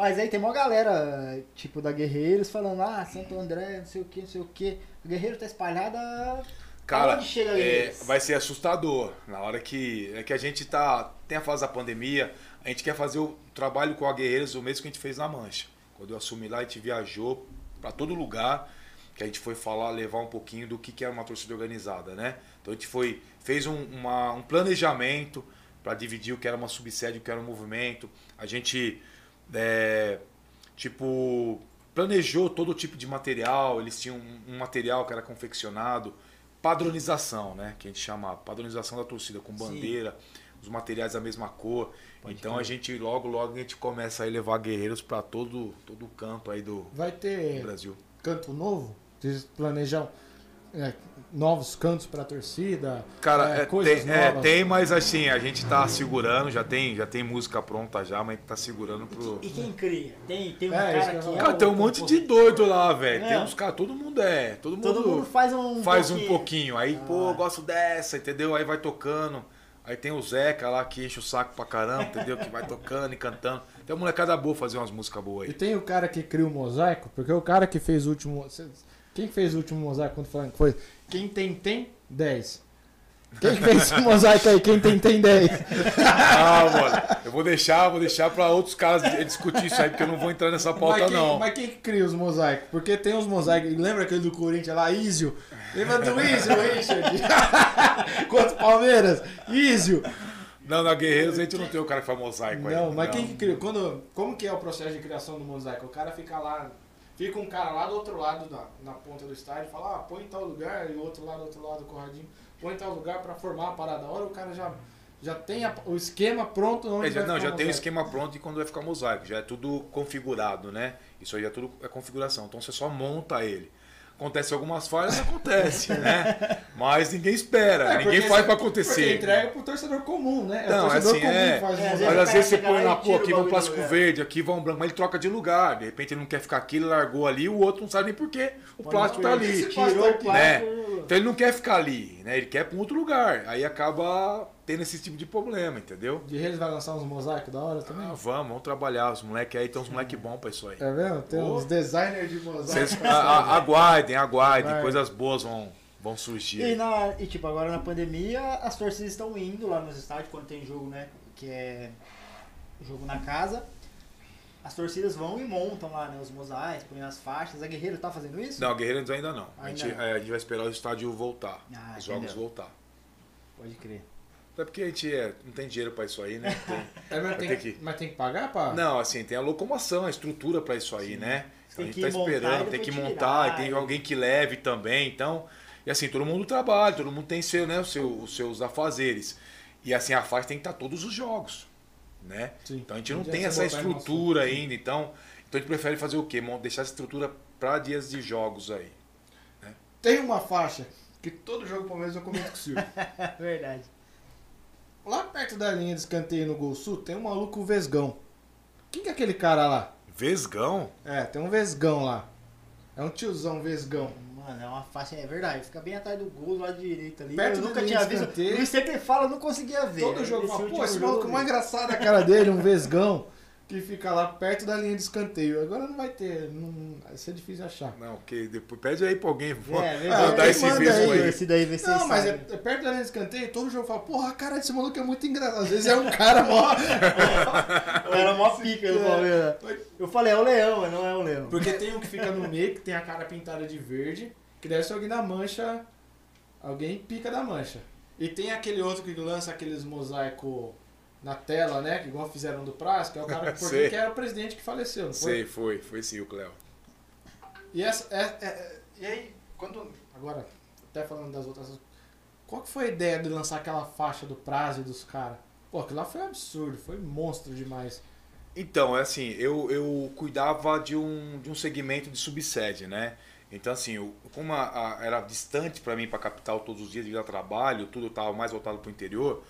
Speaker 1: Mas aí tem uma galera, tipo, da Guerreiros falando, ah, Santo André, não sei o que, não sei o que. O Guerreiro tá espalhada.
Speaker 3: Cara,
Speaker 1: Aonde chega
Speaker 3: é, vai ser assustador. Na hora que, é que a gente tá. Tem a fase da pandemia, a gente quer fazer o trabalho com a Guerreiros o mesmo que a gente fez na Mancha. Quando eu assumi lá, a gente viajou para todo lugar, que a gente foi falar, levar um pouquinho do que, que era uma torcida organizada, né? Então a gente foi, fez um, uma- um planejamento para dividir o que era uma subsede, o que era um movimento. A gente, é, tipo, planejou todo tipo de material, eles tinham um, um material que era confeccionado, padronização, né? Que a gente chama padronização da torcida, com
Speaker 1: Sim.
Speaker 3: bandeira, os materiais da mesma cor.
Speaker 1: Pode
Speaker 3: então
Speaker 1: crer.
Speaker 3: a gente logo, logo a gente começa a levar guerreiros para todo, todo o canto aí do,
Speaker 2: Vai
Speaker 3: do
Speaker 2: ter
Speaker 3: Brasil.
Speaker 2: canto novo? Vocês planejam é, novos cantos pra torcida?
Speaker 3: Cara,
Speaker 2: É,
Speaker 3: é,
Speaker 2: coisas
Speaker 3: tem, é,
Speaker 2: novas.
Speaker 3: tem, mas assim, a gente tá segurando, já tem, já tem música pronta já, mas a gente tá segurando pro.
Speaker 1: E quem cria? Tem, tem um
Speaker 2: É,
Speaker 1: cara
Speaker 2: que
Speaker 1: é.
Speaker 3: Cara, tem um monte de doido lá, velho. Tem uns caras, todo mundo é. Todo mundo,
Speaker 1: Todo mundo faz um.
Speaker 3: faz um
Speaker 1: pouquinho.
Speaker 3: pouquinho. Aí, pô, eu gosto dessa, entendeu? Aí vai tocando. Aí tem o Zeca lá que enche o saco pra caramba, entendeu? Que vai tocando e cantando. Tem uma molecada boa fazer umas músicas boas
Speaker 2: E
Speaker 3: aí.
Speaker 2: tem o cara que cria o mosaico, porque o cara que fez o último. Quem fez o último mosaico quando foi? foi quem tem, tem 10. Quem fez esse mosaico aí? Quem tem, tem 10.
Speaker 3: Ah, mano, eu vou deixar, vou deixar pra outros caras discutir isso aí, porque eu não vou entrar nessa pauta,
Speaker 2: mas, quem,
Speaker 3: não.
Speaker 2: mas quem que cria os mosaicos? Porque tem os mosaicos. Lembra aquele do Corinthians lá, Ísio? Lembra do Ísio, Richard? Contra o Palmeiras? Ísio.
Speaker 3: Não, na Guerreiros a gente não tem o cara que faz mosaico aí.
Speaker 2: Não, mas quem que criou? Quando, como que é o processo de criação do mosaico? O cara fica lá, fica um cara lá do outro lado, na, na ponta do estádio, e fala, ah, põe em tal lugar, e o outro lado, do outro lado, corradinho, põe em tal lugar pra formar a parada. A hora o cara já, já tem a- o esquema pronto onde
Speaker 3: É, já, não, já tem o esquema pronto de quando vai ficar mosaico. Já é tudo configurado, né? Isso aí é tudo é configuração. Então você só monta ele. Acontece algumas falhas, acontece, né? Mas ninguém espera,
Speaker 2: É,
Speaker 3: ninguém faz
Speaker 2: Porque
Speaker 3: acontecer.
Speaker 2: entrega pro torcedor comum, né?
Speaker 3: Não,
Speaker 2: o torcedor
Speaker 3: assim,
Speaker 2: comum
Speaker 3: é.
Speaker 2: que faz
Speaker 1: É,
Speaker 2: o
Speaker 1: às
Speaker 3: Mas às vezes você põe
Speaker 1: e
Speaker 3: pô,
Speaker 1: o
Speaker 3: aqui vamos
Speaker 1: bagulho
Speaker 3: plástico
Speaker 1: lugar.
Speaker 3: verde, aqui vamos branco, mas ele troca de lugar. De repente ele não quer ficar aqui, ele largou ali, o outro não sabe nem por quê. O plástico
Speaker 1: no
Speaker 3: tá ali.
Speaker 1: Tirou o
Speaker 2: aqui,
Speaker 3: né?
Speaker 1: plástico.
Speaker 3: Então ele não quer ficar ali, né? Ele quer pra um outro lugar. Aí acaba tendo esse tipo de problema, entendeu?
Speaker 2: De Reis vai lançar uns mosaicos da hora também?
Speaker 3: Ah, vamos, vamos trabalhar. Os moleques aí tem uns moleques bons pra isso aí.
Speaker 2: É mesmo? Tem
Speaker 3: Ô.
Speaker 2: uns designers de mosaico.
Speaker 3: Vocês a- a- aguardem, aguardem.
Speaker 2: Vai.
Speaker 3: Coisas boas vão, vão surgir.
Speaker 1: E, na, e tipo, agora na pandemia, as torcidas estão indo lá nos estádios quando tem jogo, né? Que é jogo na casa. As torcidas vão e montam lá, né? Os mosaicos, põem as faixas. A Guerreiro tá fazendo isso?
Speaker 3: Não, Guerreiros ainda não. A gente,
Speaker 1: Ainda não.
Speaker 3: é, a gente vai esperar o estádio voltar.
Speaker 1: Ah,
Speaker 3: os jogos
Speaker 1: entendeu.
Speaker 3: voltar.
Speaker 1: Pode crer.
Speaker 3: Até porque a gente é, não tem dinheiro pra isso aí, né? Tem-
Speaker 2: É, mas, tem,
Speaker 3: que-
Speaker 2: mas tem que pagar pra...
Speaker 3: Não, assim, tem a locomoção, a estrutura pra isso aí, né? Então
Speaker 1: Tem
Speaker 3: a gente
Speaker 1: que
Speaker 3: tá esperando, tem que montar, e tem alguém que leve também, então. E assim, todo mundo trabalha, todo mundo tem seu, né, o seu, os seus afazeres. E assim, a faixa tem que estar todos os jogos, né?
Speaker 2: Sim.
Speaker 3: Então a gente não
Speaker 2: Não
Speaker 3: tem essa estrutura ainda, então, então a gente prefere fazer o quê? Deixar essa estrutura pra dias de jogos aí.
Speaker 2: Tem uma faixa que todo jogo Palmeiras eu comento com o Silvio.
Speaker 1: Verdade.
Speaker 2: Lá perto da linha de escanteio no Gol Sul tem um maluco Vesgão. Quem que é aquele cara lá?
Speaker 3: Vesgão?
Speaker 2: É, tem um Vesgão lá. É um tiozão Vesgão.
Speaker 1: Mano, é uma faixa, é verdade. Fica bem atrás do gol do lado direito ali.
Speaker 2: Perto
Speaker 1: eu nunca tinha visto. Luiz sempre fala, eu não conseguia ver.
Speaker 2: Todo jogo
Speaker 1: Esse
Speaker 2: fala, pô, esse maluco é mais engraçado a cara dele, um Vesgão, que fica lá perto da linha de escanteio. Agora não vai ter, não, vai ser difícil achar.
Speaker 3: Não, porque depois pede aí pra alguém.
Speaker 1: É,
Speaker 3: Vou
Speaker 1: é,
Speaker 3: mandar
Speaker 1: é,
Speaker 3: esse
Speaker 1: manda
Speaker 3: Vesgo aí.
Speaker 1: Esse daí, vê se
Speaker 2: Não, mas é, é perto da linha de escanteio, todo jogo fala, porra, a cara desse maluco é muito engraçado. Às vezes é um cara mó.
Speaker 1: Era mó pica do Palmeiras. Eu falei, é o leão, mas não é o leão.
Speaker 2: Porque tem um que fica no meio, que tem a cara pintada de verde, que deve ser alguém da mancha. Alguém pica da mancha. E tem aquele outro que lança aqueles mosaico na tela, né? Que igual fizeram do Praz, que é o cara que, que era o presidente que faleceu, não foi?
Speaker 3: Sei, foi, foi sim o Cléo.
Speaker 2: E essa. É, é- é- e aí, quando. Agora, até falando das outras. Qual que foi a ideia de lançar aquela faixa do prazo e dos caras? Pô, aquilo lá foi absurdo, foi monstro demais.
Speaker 3: Então, é assim, eu, eu cuidava de um, de um segmento de subsede, né? Então, assim, eu- como a- a- era distante para mim para a capital todos os dias devido ao trabalho, tudo estava mais voltado para o interior,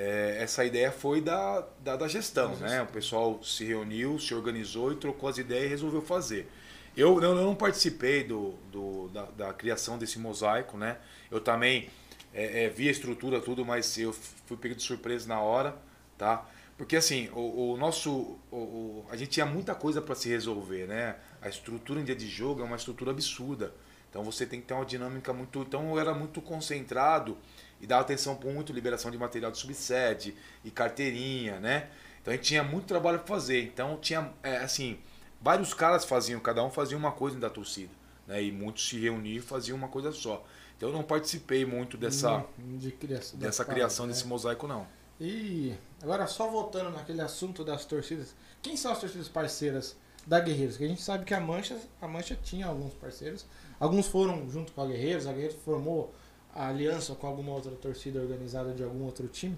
Speaker 3: é, essa ideia foi da, da, da gestão, né? O pessoal se reuniu, se organizou e trocou as ideias e resolveu fazer. Eu, eu não participei do, do, da, da criação desse mosaico, né? Eu também é, é, vi a estrutura, tudo, mas eu fui pego de surpresa na hora, tá? Porque assim, o, o nosso. O, o- a gente tinha muita coisa para se resolver, né? A estrutura em dia de jogo é uma estrutura absurda. Então você tem que ter uma dinâmica muito. Então eu era muito concentrado e dava atenção por muito liberação de material de subsede e carteirinha, né? Então a gente tinha muito trabalho para fazer. Então tinha, é, assim, vários caras faziam, cada um fazia uma coisa da torcida, né? E muitos se reuniam e faziam uma coisa só. Então eu não participei muito dessa,
Speaker 2: Hum, de criação,
Speaker 3: dessa
Speaker 2: da
Speaker 3: criação
Speaker 2: parada,
Speaker 3: desse
Speaker 2: né?
Speaker 3: mosaico, não.
Speaker 2: E agora só voltando naquele assunto das torcidas, quem são as torcidas parceiras da Guerreiros? Que a gente sabe que a Mancha, a Mancha tinha alguns parceiros, alguns foram junto com a Guerreiros, a Guerreiros formou a aliança com alguma outra torcida organizada de algum outro time.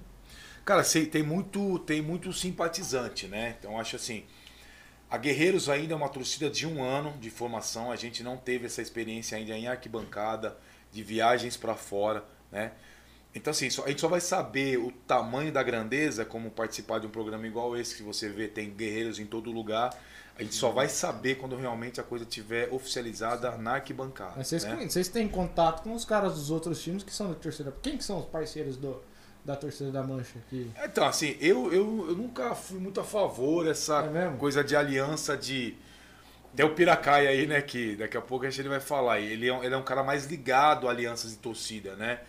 Speaker 3: Cara, tem muito, tem muito simpatizante, né? Então acho assim, a Guerreiros ainda é uma torcida de um ano de formação. A gente não teve essa experiência ainda em arquibancada, de viagens para fora, né? Então assim, a gente só vai saber o tamanho da grandeza como participar de um programa igual esse que você vê tem guerreiros em todo lugar. A gente só vai saber quando realmente a coisa estiver oficializada na arquibancada.
Speaker 2: Mas vocês,
Speaker 3: né?
Speaker 2: vocês têm contato com os caras dos outros times que são da torcida. Quem que são os parceiros do, da torcida da Mancha aqui?
Speaker 3: Então, assim, eu, eu, eu nunca fui muito a favor dessa
Speaker 2: É
Speaker 3: coisa de aliança de. Tem o Piracaia aí, né? Que daqui a pouco a gente vai falar. Ele é, um- ele é um cara mais ligado a alianças de torcida, né?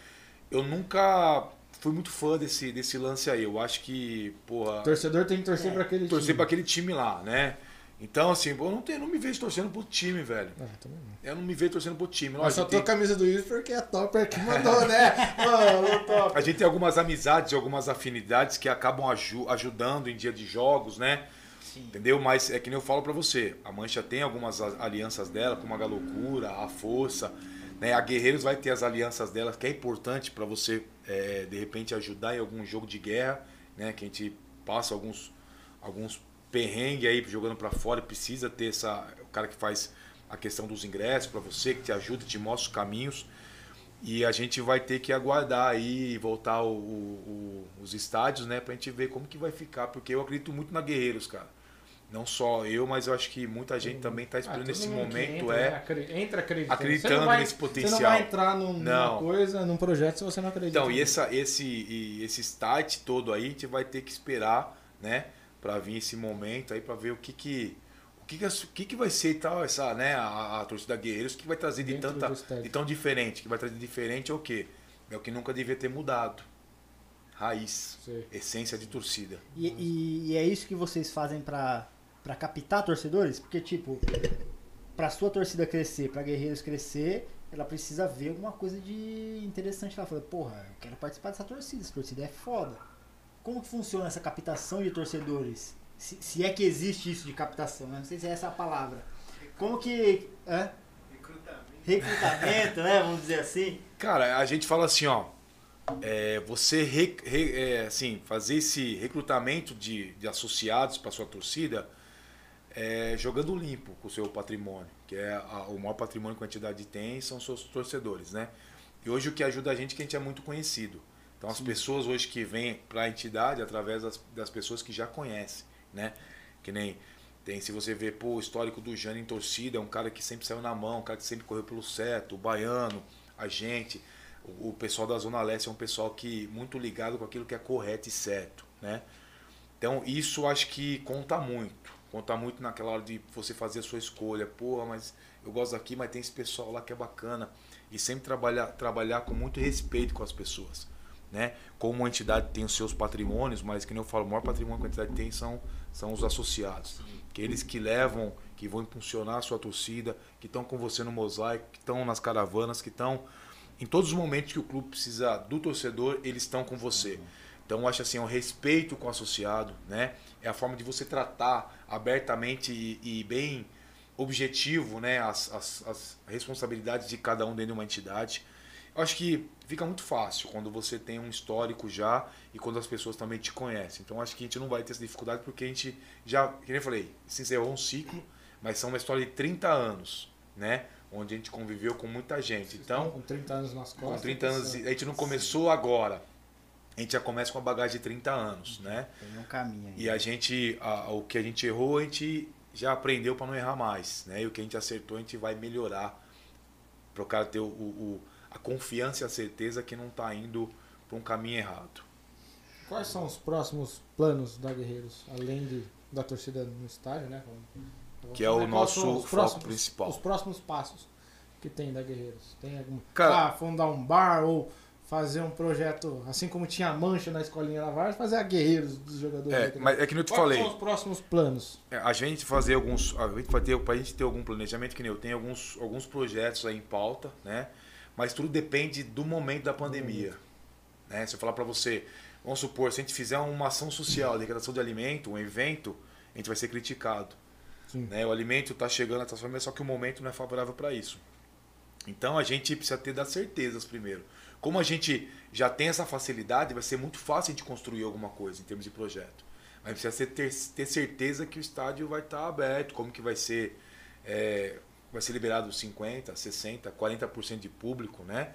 Speaker 3: Eu nunca fui muito fã desse, desse lance aí. Eu acho que, porra,
Speaker 2: O torcedor tem que torcer
Speaker 1: É,
Speaker 2: pra aquele
Speaker 3: torcer
Speaker 2: time.
Speaker 3: pra aquele time lá, né? Então, assim, eu não, tenho, não me vejo torcendo pro time, velho.
Speaker 2: Ah, não.
Speaker 3: Eu não me vejo torcendo pro time.
Speaker 2: Mas só tô
Speaker 3: tem-
Speaker 2: a camisa do Wilson porque a Topper que mandou, né? Mano, top.
Speaker 3: A gente tem algumas amizades, algumas afinidades que acabam aju- ajudando em dia de jogos, né?
Speaker 1: Sim.
Speaker 3: Entendeu? Mas é que nem eu falo pra você, a Mancha tem algumas alianças dela, como a Galocura, a Força, né? A Guerreiros vai ter as alianças dela, que é importante pra você, é, de repente, ajudar em algum jogo de guerra, né? Que a gente passa alguns, alguns perrengues aí jogando pra fora precisa ter essa, o cara que faz a questão dos ingressos para você, que te ajuda, te mostra os caminhos. E a gente vai ter que aguardar aí voltar o, o, os estádios, né, pra gente ver como que vai ficar, porque eu acredito muito na Guerreiros, cara. Não só eu, mas eu acho que muita gente também tá
Speaker 2: Ah,
Speaker 3: esperando esse
Speaker 2: que
Speaker 3: momento,
Speaker 2: entra,
Speaker 3: é
Speaker 2: né, acre- entra acreditando.
Speaker 3: acreditando
Speaker 2: Você vai-
Speaker 3: nesse
Speaker 2: Você
Speaker 3: potencial.
Speaker 2: não vai entrar num- numa
Speaker 3: Não.
Speaker 2: coisa, num projeto, se você não acredita.
Speaker 3: Então, e, essa, esse, e esse start todo aí, a gente vai ter que esperar, né, para vir esse momento aí, para ver o que que o que que, o que que vai ser e tal essa, né, a, a torcida Guerreiros, o que vai trazer de
Speaker 2: Dentro
Speaker 3: tanta de tão diferente, que vai trazer de diferente é o quê? É o que nunca devia ter mudado. Raiz,
Speaker 2: Sei.
Speaker 3: essência de torcida.
Speaker 1: E, e- e é isso que vocês fazem pra, pra captar torcedores? Porque, tipo, pra sua torcida crescer, pra Guerreiros crescer, ela precisa ver alguma coisa de interessante lá. Fala, porra, eu quero participar dessa torcida, essa torcida é foda. Como que funciona essa captação de torcedores? Se, se é que existe isso de captação, né? Não sei se é essa a palavra. Como que. Hã?
Speaker 5: Recrutamento.
Speaker 1: Recrutamento, né? Vamos dizer assim.
Speaker 3: Cara, a gente fala assim, ó. é, você re- re- é, assim, fazer esse recrutamento de, de associados para sua torcida é, jogando limpo com o seu patrimônio, que é a- o maior patrimônio que a entidade tem são os seus torcedores, né? E hoje o que ajuda a gente é que a gente é muito conhecido. Então as pessoas hoje que vêm para a entidade através das, das pessoas que já conhecem, né? Que nem tem, se você ver, pô, o histórico do Jânio em torcida, é um cara que sempre saiu na mão, um cara que sempre correu pelo certo, o baiano, a gente, o, o pessoal da Zona Leste é um pessoal que muito ligado com aquilo que é correto e certo, né? Então isso acho que conta muito. Conta muito naquela hora de você fazer a sua escolha. Porra, mas eu gosto daqui, mas tem esse pessoal lá que é bacana. E sempre trabalhar, trabalhar com muito respeito com as pessoas. Né? Como a entidade tem os seus patrimônios, mas que nem eu falo, o maior patrimônio que a entidade tem são, são os associados. Aqueles que levam, que vão impulsionar a sua torcida, que estão com você no mosaico, que estão nas caravanas, que estão em todos os momentos que o clube precisa do torcedor, eles estão com você. Então eu acho assim, é um respeito com o associado, né? É a forma de você tratar abertamente e, e bem objetivo, né? As, as, as responsabilidades de cada um dentro de uma entidade. Eu acho que fica muito fácil quando você tem um histórico já e quando as pessoas também te conhecem. Então acho que a gente não vai ter essa dificuldade porque a gente já, nem eu falei, se encerrou um ciclo, mas são uma história de 30 anos, né? Onde a gente conviveu com muita gente. Então,
Speaker 2: com 30 anos nas costas.
Speaker 3: com 30 anos, a gente não começou agora. A gente já começa com uma bagagem de 30 anos, né?
Speaker 1: Tem um caminho aí.
Speaker 3: E a gente, a- o que a gente errou, a gente já aprendeu para não errar mais, né? E o que a gente acertou, a gente vai melhorar para o cara ter o, o- a confiança e a certeza que não está indo para um caminho errado.
Speaker 2: Quais são os próximos planos da Guerreiros? Além de, da torcida no estádio, né?
Speaker 3: Que é o
Speaker 2: Quais
Speaker 3: nosso foco
Speaker 2: próximos-
Speaker 3: principal.
Speaker 2: Os próximos passos que tem da Guerreiros. Tem algum.
Speaker 3: Cara-
Speaker 2: ah, fundar um bar ou fazer um projeto, assim como tinha a mancha na escolinha da Vargas, fazer a Guerreiros dos jogadores.
Speaker 3: É, mas é que nem eu te
Speaker 2: Quais
Speaker 3: falei.
Speaker 2: são os próximos planos?
Speaker 3: É, A gente fazer alguns, a gente vai ter, pra gente ter algum planejamento que nem eu tenho alguns, alguns projetos aí em pauta, né? Mas tudo depende do momento da pandemia, né? Se eu falar para você, vamos supor, se a gente fizer uma ação social, declaração de alimento, um evento, a gente vai ser criticado, né? O alimento está chegando família, só que o momento não é favorável para isso. Então a gente precisa ter das certezas primeiro. Como a gente já tem essa facilidade, vai ser muito fácil a gente construir alguma coisa em termos de projeto. Mas precisa ter, ter certeza que o estádio vai estar aberto, como que vai ser. é, vai ser liberado 50, 60, 40% de público, né?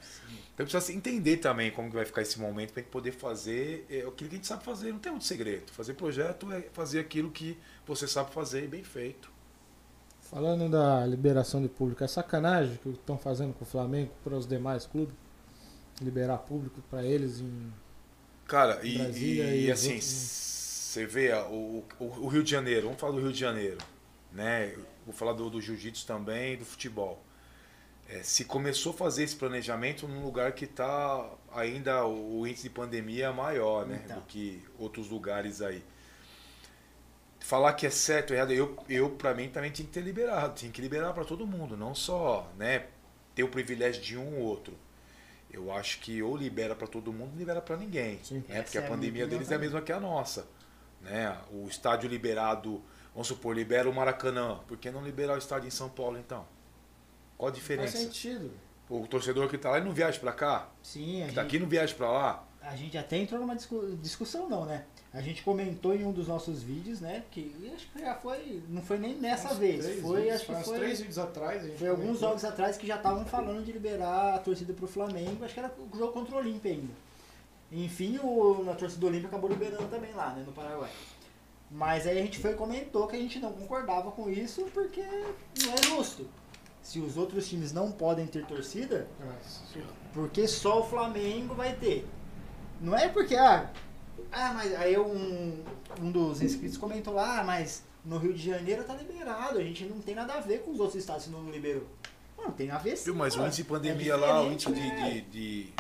Speaker 3: Então precisa entender também como que vai ficar esse momento para poder fazer é, aquilo que a gente sabe fazer. Não tem muito segredo. Fazer projeto é fazer aquilo que você sabe fazer e bem feito.
Speaker 2: Falando da liberação de público, é sacanagem que estão fazendo com o Flamengo para os demais clubes? Liberar público para eles em.
Speaker 3: Cara, e,
Speaker 2: Brasília
Speaker 3: e,
Speaker 2: e
Speaker 3: assim,
Speaker 2: outros, né?
Speaker 3: você vê ó, o, o, o Rio de Janeiro, vamos falar do Rio de Janeiro, né? Vou falar do, do jiu-jitsu também do futebol. É, se começou a fazer esse planejamento num lugar que está ainda o, índice de pandemia é maior, né?
Speaker 1: Então.
Speaker 3: Do que outros lugares aí. Falar que é certo errado, eu, eu para mim também tinha que ter liberado, tinha que liberar para todo mundo, não só, né, ter o privilégio de um ou outro. Eu acho que ou libera para todo mundo, ou libera para ninguém,
Speaker 2: Sim.
Speaker 3: né? Porque a
Speaker 1: é a
Speaker 3: pandemia deles é a mesma que a nossa, né? O estádio liberado, vamos supor, libera o Maracanã, por que não liberar o estádio em São Paulo então? Qual a
Speaker 2: Faz
Speaker 3: diferença?
Speaker 2: sentido.
Speaker 3: O torcedor que tá lá ele não viaja para cá,
Speaker 1: Sim, a
Speaker 3: que
Speaker 1: gente,
Speaker 3: daqui não viaja para lá.
Speaker 1: a gente até entrou numa discu- discussão, não, né? A gente comentou em um dos nossos vídeos, né? Que acho que já foi. Não foi nem nessa
Speaker 2: Uns
Speaker 1: vez.
Speaker 2: três
Speaker 1: Foi,
Speaker 2: vídeos,
Speaker 1: acho que
Speaker 2: faz
Speaker 1: foi.
Speaker 2: três vídeos atrás. a gente
Speaker 1: Foi alguns jogos atrás que já estavam falando de liberar a torcida pro Flamengo. Acho que era o jogo contra o Olímpia ainda. Enfim, o, a torcida do Olímpia acabou liberando também lá, né, no Paraguai. Mas aí a gente foi e comentou que a gente não concordava com isso porque não é justo. Se os outros times não podem ter torcida,
Speaker 2: Nossa.
Speaker 1: porque só o Flamengo vai ter. Não é porque, ah, ah mas aí um, um dos inscritos comentou lá, ah, mas no Rio de Janeiro tá liberado, a gente não tem nada a ver com os outros estados se não liberou. Não, tem a ver sim.
Speaker 3: Mas o
Speaker 1: pô.
Speaker 3: índice de
Speaker 1: É
Speaker 3: pandemia lá, o índice de,
Speaker 1: né?
Speaker 3: de, de,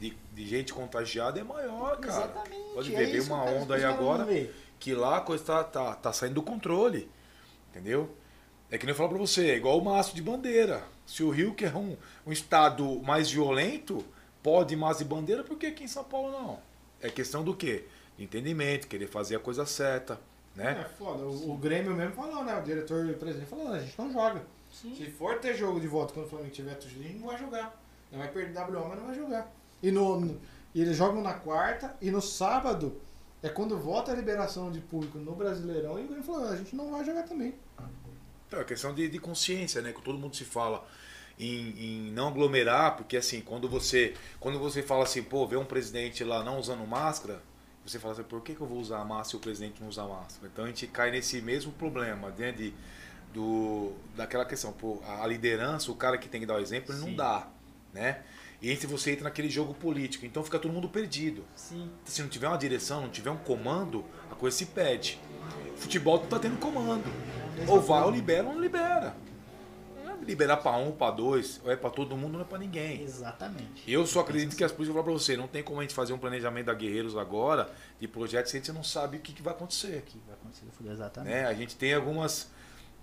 Speaker 3: de- de gente contagiada é maior, cara.
Speaker 1: Exatamente.
Speaker 3: Pode
Speaker 1: é
Speaker 3: ver, veio
Speaker 1: isso
Speaker 3: uma onda aí agora
Speaker 1: vê.
Speaker 3: Que lá a coisa tá, tá, tá saindo do controle. Entendeu? É que nem eu falo pra você, é igual o maço de bandeira. Se o Rio, que é um, um estado mais violento, pode ir maço de bandeira, por que aqui em São Paulo não? É questão do quê? De entendimento, querer fazer a coisa certa, né?
Speaker 2: É foda. O, o Grêmio mesmo falou, né? O diretor e o presidente falou, a gente não joga. Se for ter jogo de volta quando o Flamengo tiver torcida, a gente não vai jogar. Não vai perder WO, mas não vai jogar. E, no, no- e eles jogam na quarta e no sábado é quando volta a liberação de público no Brasileirão e o Grêmio falou, a gente não vai jogar também.
Speaker 3: Então, é questão de, de consciência, né? Que todo mundo se fala em, em não aglomerar, porque assim, quando você, quando você fala assim, pô, vê um presidente lá não usando máscara, você fala assim, por que, que eu vou usar máscara se o presidente não usa máscara? Então a gente cai nesse mesmo problema, né? De, do, daquela questão, pô, a liderança, o cara que tem que dar o exemplo, ele não dá, né? E aí você entra naquele jogo político, então fica todo mundo perdido.
Speaker 1: Sim.
Speaker 3: Se não tiver uma direção, não tiver um comando, a coisa se perde. Futebol não tá tendo comando. Ou vai ou libera ou não libera. Não é liberar pra um, pra dois, ou é pra todo mundo, não é pra ninguém.
Speaker 1: Exatamente.
Speaker 3: Eu só acredito que as polícias, vou falar pra você, não tem como a gente fazer um planejamento da Guerreiros agora, de projetos, se a gente não sabe o que, que vai acontecer.
Speaker 1: que vai acontecer exatamente.
Speaker 3: Né? A gente tem algumas.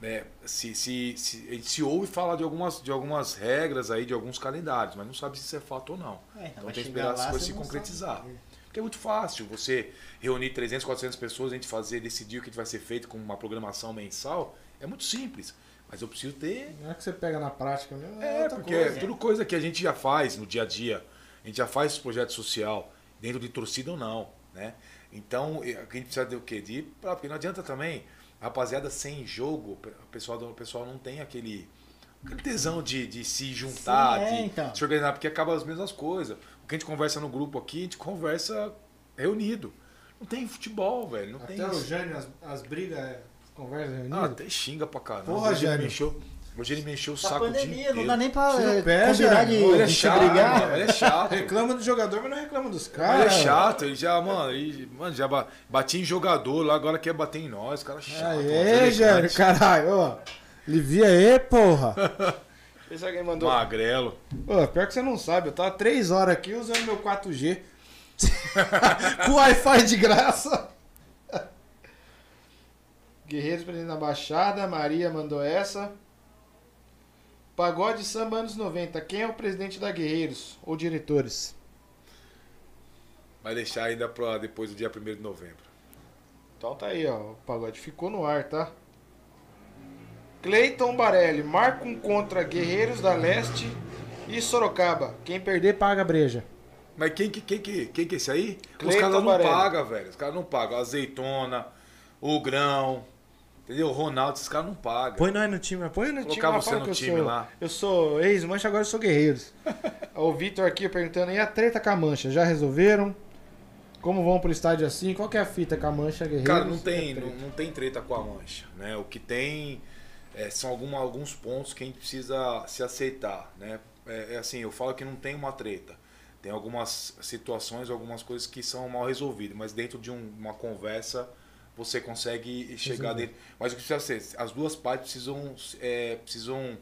Speaker 3: Né, se, se, se- a gente se ouve falar de algumas, de algumas regras aí, de alguns calendários, mas não sabe se isso é fato ou não.
Speaker 1: É,
Speaker 3: Então
Speaker 1: vai
Speaker 3: tem que esperar as coisas se concretizar.
Speaker 1: sabe.
Speaker 3: Porque é muito fácil você reunir 300, 400 pessoas, a gente fazer, decidir o que vai ser feito com uma programação mensal. É muito simples. Mas eu preciso ter.
Speaker 2: Não é que você pega na prática mesmo, é,
Speaker 3: É, porque
Speaker 2: coisa.
Speaker 3: é tudo coisa que a gente já faz no dia a dia. A gente já faz projeto social, dentro de torcida ou não. Né? Então, a gente precisa de o quê? De Porque não adianta também, rapaziada sem jogo, o pessoal, do- o pessoal não tem aquele. Aquele tesão de, de se juntar,
Speaker 1: Sim, é,
Speaker 3: de
Speaker 1: então.
Speaker 3: se organizar, porque acaba as mesmas coisas. O que a gente conversa no grupo aqui, a gente conversa reunido. Não tem futebol, velho. Não tem
Speaker 2: Até o
Speaker 3: isso.
Speaker 2: Jânio, as, as brigas, é, conversas
Speaker 3: Ah,
Speaker 2: reunidas.
Speaker 3: até xinga pra caramba.
Speaker 2: Porra, Jânio.
Speaker 3: Hoje ele me encheu o
Speaker 1: Da
Speaker 3: saco o dia
Speaker 1: pandemia, não
Speaker 3: inteiro.
Speaker 1: dá nem pra é,
Speaker 2: pé,
Speaker 1: combinar de,
Speaker 3: Ele é
Speaker 1: de
Speaker 3: chato,
Speaker 1: brigar.
Speaker 3: mano, ele é chato.
Speaker 2: Reclama do jogador, mas não reclama dos
Speaker 3: Ele
Speaker 2: caras.
Speaker 3: é chato, ele já, mano, ele, mano, já ba- batia em jogador, lá agora quer bater em nós, cara chato. mano,
Speaker 2: Aê,
Speaker 3: deselegante,
Speaker 2: Jânio, caralho, ó. Livia aí, porra.
Speaker 6: Esse alguém mandou.
Speaker 3: Magrelo.
Speaker 2: Ô, pior que você não sabe, eu tava três horas aqui usando meu 4G. Com Wi-Fi de graça. Guerreiros presente na Baixada, Maria mandou essa. Pagode Samba anos 90. Quem é o presidente da Guerreiros? Ou diretores?
Speaker 3: Vai deixar ainda pra depois do dia 1 de novembro.
Speaker 2: Então tá aí, ó. O pagode ficou no ar, tá? Cleiton Barelli. Marca um contra Guerreiros da Leste e Sorocaba. Quem perder, paga a breja.
Speaker 3: Mas quem que, quem que, quem que é esse aí? Os
Speaker 2: Cleiton
Speaker 3: caras não pagam, velho. Os caras não pagam. Azeitona, o grão, entendeu? O Ronaldo, esses caras não pagam.
Speaker 2: Põe nós no time, põe no time.
Speaker 3: Colocar você no
Speaker 2: que eu
Speaker 3: time
Speaker 2: sou,
Speaker 3: lá.
Speaker 2: Eu sou ex-mancha, agora eu sou guerreiros. o Vitor aqui perguntando, e a treta com a mancha? Já resolveram? Como vão pro estádio assim? Qual que é a fita com a mancha, guerreiros?
Speaker 3: Cara, não tem,
Speaker 2: É
Speaker 3: não,
Speaker 2: treta.
Speaker 3: não tem treta com a mancha, né? O que tem é, são alguma, alguns pontos que a gente precisa se aceitar, né? É, é assim, eu falo que não tem uma treta. Tem algumas situações, algumas coisas que são mal resolvidas, mas dentro de um- uma conversa você consegue chegar dentro. Mas o que precisa ser? As duas partes precisam, é, precisam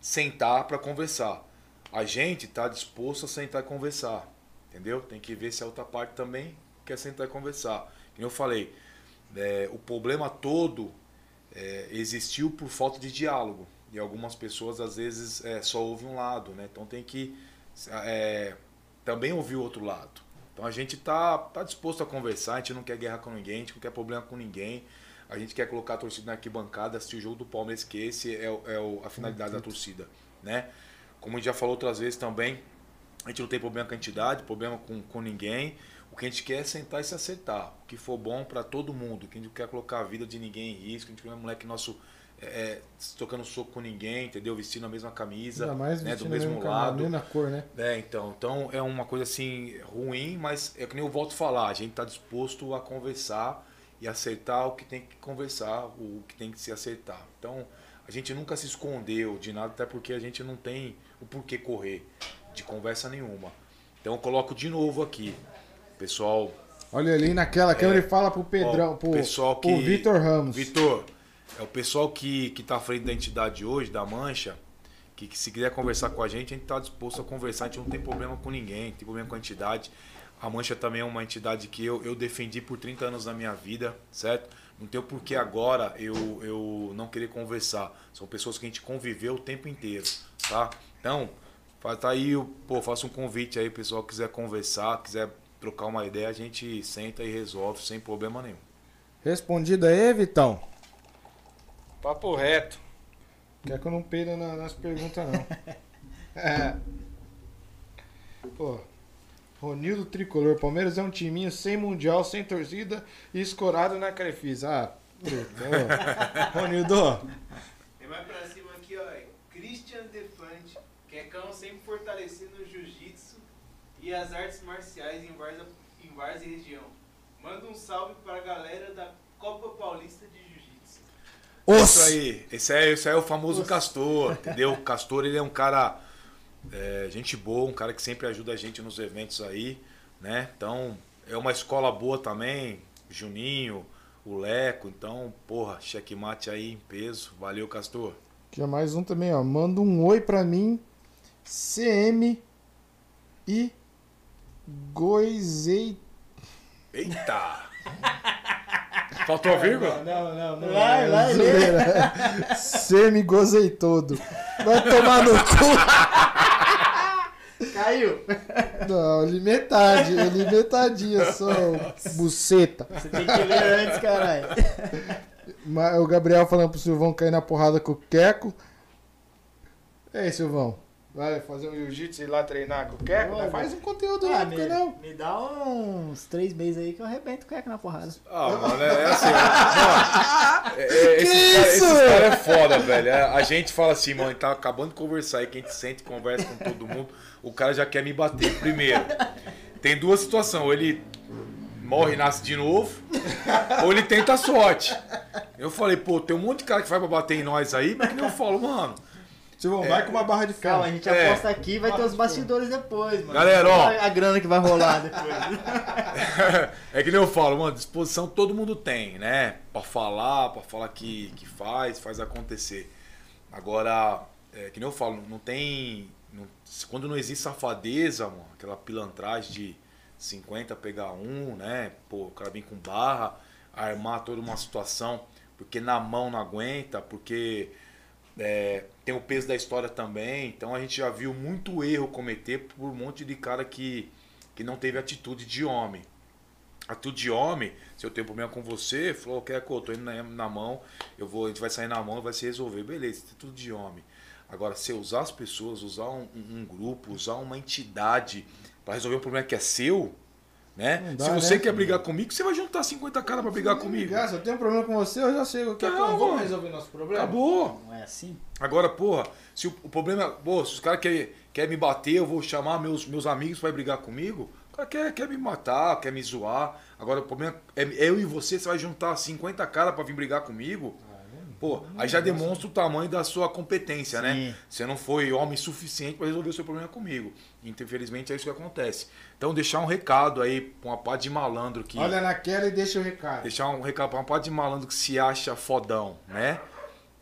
Speaker 3: sentar para conversar. A gente está disposto a sentar e conversar, entendeu? Tem que ver se a outra parte também quer sentar e conversar. Como eu falei, é, o problema todo é, existiu por falta de diálogo. E algumas pessoas, às vezes, é, só ouvem um lado, né? Então tem que é, também ouvir o outro lado. Então a gente tá, tá disposto a conversar, a gente não quer guerra com ninguém, a gente não quer problema com ninguém. A gente quer colocar a torcida na arquibancada, assistir o jogo do Palmeiras, que esse é, é o- a finalidade da torcida, né? Como a gente já falou outras vezes também, a gente não tem problema com a entidade, problema com, com ninguém. O que a gente quer é sentar e se acertar. O que for bom para todo mundo. Que a gente não quer colocar a vida de ninguém em risco. A gente não é moleque nosso é, é, tocando soco com ninguém, entendeu? Vestindo a mesma camisa,
Speaker 2: Ainda mais
Speaker 3: né? do mesmo lado.
Speaker 2: mesma cor, né?
Speaker 3: É, então, então é uma coisa assim ruim, mas é que nem eu volto a falar, a gente está disposto a conversar e acertar o que tem que conversar, o que tem que se acertar. Então, a gente nunca se escondeu de nada, até porque a gente não tem o porquê correr de conversa nenhuma. Então eu coloco de novo aqui. Pessoal,
Speaker 2: Olha ali naquela câmera e fala pro Pedrão,
Speaker 3: É. ó,
Speaker 2: pro,
Speaker 3: pessoal
Speaker 2: pro
Speaker 3: que
Speaker 2: Vitor Ramos.
Speaker 3: Vitor, é o pessoal que, que tá à frente da entidade hoje, da Mancha, que, que se quiser conversar com a gente, a gente tá disposto a conversar, a gente não tem problema com ninguém, não tem problema com a entidade. A Mancha também é uma entidade que eu, eu defendi por 30 anos da minha vida, certo? Não tem o porquê agora eu, eu não querer conversar. São pessoas que a gente conviveu o tempo inteiro, tá? Então, tá aí, pô, faço um convite aí, pessoal que quiser conversar, quiser trocar uma ideia, a gente senta e resolve sem problema nenhum.
Speaker 2: Respondido aí, Vitão.
Speaker 6: Papo reto.
Speaker 2: Quer que eu não peida na- nas perguntas, não. É. Pô. Ronildo Tricolor. Palmeiras é um timinho sem mundial, sem torcida e escorado na Crefisa. Ah, truta. Ô, Ronildo.
Speaker 5: Tem mais pra cima aqui, ó. é Christian Defante. Quecão sempre fortalecendo o jiu-jitsu e as artes marciais em Várzea, em Várzea região. Manda um salve pra galera da Copa Paulista de Jiu-Jitsu.
Speaker 3: Isso aí, esse é, esse é o famoso Castor, entendeu? O Castor ele é um cara, é, gente boa, um cara que sempre ajuda a gente nos eventos aí, né? Então, é uma escola boa também, Juninho, o Leco, então, porra, checkmate aí em peso, valeu Castor.
Speaker 2: Aqui é mais um também, ó. Manda um oi pra mim. CM e Goizei.
Speaker 3: Eita! Faltou a vírgula?
Speaker 2: Não, não, não.
Speaker 1: Vai, vai, lê.
Speaker 2: CM gozei todo. Vai tomar no cu.
Speaker 1: Caiu.
Speaker 2: Não, li metade, eu li metadinha só, buceta.
Speaker 1: Você tem que ler antes, caralho.
Speaker 2: O Gabriel falando pro Silvão cair na porrada com o Queco. E aí, Silvão? Vai fazer um jiu-jitsu e ir lá treinar com o Queco? Faz um conteúdo
Speaker 1: Ah,
Speaker 2: lá,
Speaker 1: me,
Speaker 2: porque não?
Speaker 1: me dá uns três meses aí que eu arrebento o cueca na porrada.
Speaker 3: Ah, mano, é assim, ó, é, é,
Speaker 2: isso,
Speaker 3: cara
Speaker 2: velho?
Speaker 3: é foda, velho. É, A gente fala assim, mano, tá acabando de conversar aí, que a gente sente, conversa com todo mundo, o cara já quer me bater. Primeiro, tem duas situações, ou ele morre e nasce de novo, ou ele tenta a sorte. Eu falei, pô, tem um monte de cara que vai pra bater em nós aí, mas que eu falo, mano.
Speaker 2: Silvão, vai com uma barra de ferro.
Speaker 1: Calma, a gente
Speaker 3: É.
Speaker 1: aposta aqui vai ter os bastidores depois, mano.
Speaker 3: Galera, ó.
Speaker 1: A, a grana que vai rolar depois.
Speaker 3: é que nem eu falo, mano, disposição todo mundo tem, né? Pra falar, pra falar que, que faz, faz acontecer. Agora, é que nem eu falo, não tem. não- quando não existe safadeza, mano, aquela pilantragem de 50 pegar um, né? Pô, o cara vem com barra, armar toda uma situação, porque na mão não aguenta, porque é, tem o peso da história também. Então a gente já viu muito erro cometer por um monte de cara que, que não teve atitude de homem. Atitude de homem, se eu tenho problema com você, falou, que eu tô indo na, na mão, eu vou, a gente vai sair na mão vai se resolver. Beleza, atitude de homem. Agora, se usar as pessoas, usar um- um grupo, usar uma entidade para resolver um problema que é seu, né?
Speaker 2: Dá,
Speaker 3: se você
Speaker 2: né?
Speaker 3: quer brigar comigo, você vai juntar 50 caras para brigar comigo.
Speaker 2: Ligar, se eu tenho um problema com você, eu já sei o que é vou
Speaker 3: mano.
Speaker 2: resolver nosso problema.
Speaker 3: Acabou.
Speaker 1: Não é assim?
Speaker 3: Agora, porra, se o, o problema. Pô, se os caras querem quer me bater, eu vou chamar meus, meus amigos pra brigar comigo. O cara quer, quer me matar, quer me zoar. Agora, o problema é, é eu e você, você vai juntar 50 caras pra vir brigar comigo. Pô, aí já demonstra o tamanho da sua competência, né?
Speaker 1: Sim.
Speaker 3: Você não foi homem suficiente pra resolver o seu problema comigo. Infelizmente é isso que acontece. Então, deixar um recado aí pra uma parte de malandro que.
Speaker 2: Olha naquela e deixa o recado.
Speaker 3: Deixar um recado pra uma parte de malandro que se acha fodão, né?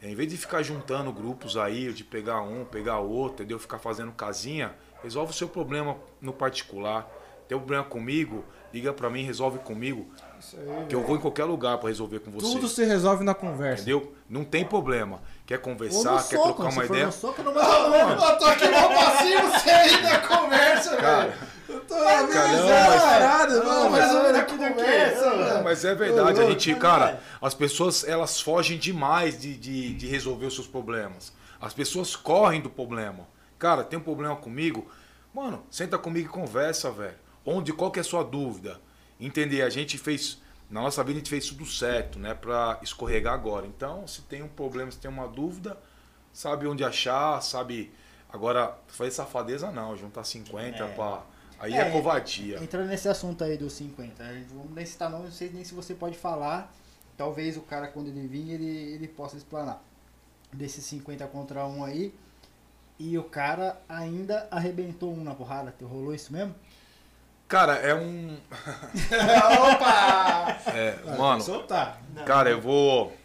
Speaker 3: Em vez de ficar juntando grupos aí, de pegar um, pegar outro, entendeu? Ficar fazendo casinha, resolve o seu problema no particular. Tem um problema comigo, liga pra mim, resolve comigo,
Speaker 2: Isso aí,
Speaker 3: que eu vou em qualquer lugar pra resolver com você.
Speaker 2: Tudo se resolve na conversa.
Speaker 3: Entendeu? Não tem problema. Quer conversar,
Speaker 1: no
Speaker 3: quer
Speaker 1: soco,
Speaker 3: trocar uma ideia?
Speaker 1: no soco, não vai mano.
Speaker 2: Eu tô aqui mal passinho, você aí na conversa,
Speaker 3: Cara,
Speaker 2: velho. Eu tô
Speaker 3: cara, não, mas-
Speaker 2: parado,
Speaker 1: Não,
Speaker 2: não,
Speaker 1: mas
Speaker 2: mas na
Speaker 1: aqui do
Speaker 2: conversa.
Speaker 3: Mas é verdade, a gente,
Speaker 1: Mas
Speaker 3: cara, as pessoas elas fogem demais de, de, de resolver os seus problemas. As pessoas correm do problema. Cara, tem um problema comigo? Mano, senta comigo e conversa, velho. onde, qual que é a sua dúvida? Entender, a gente fez, na nossa vida a gente fez tudo certo, né? Pra escorregar agora. Então, se tem um problema, se tem uma dúvida, sabe onde achar, sabe. Agora, fazer safadeza não, juntar 50
Speaker 1: É.
Speaker 3: pra. Aí
Speaker 1: É,
Speaker 3: é, covardia.
Speaker 1: Entrando nesse assunto aí dos 50, a gente- vamos nem citar nome, não sei nem se você pode falar. Talvez o cara, quando ele vir, ele, ele possa explanar. Desses 50 contra 1 aí. E o cara ainda arrebentou um na porrada. Rolou isso mesmo?
Speaker 3: Cara, é um.
Speaker 2: Opa!
Speaker 3: É,
Speaker 2: Ah,
Speaker 3: mano,
Speaker 2: soltar.
Speaker 3: cara, eu vou.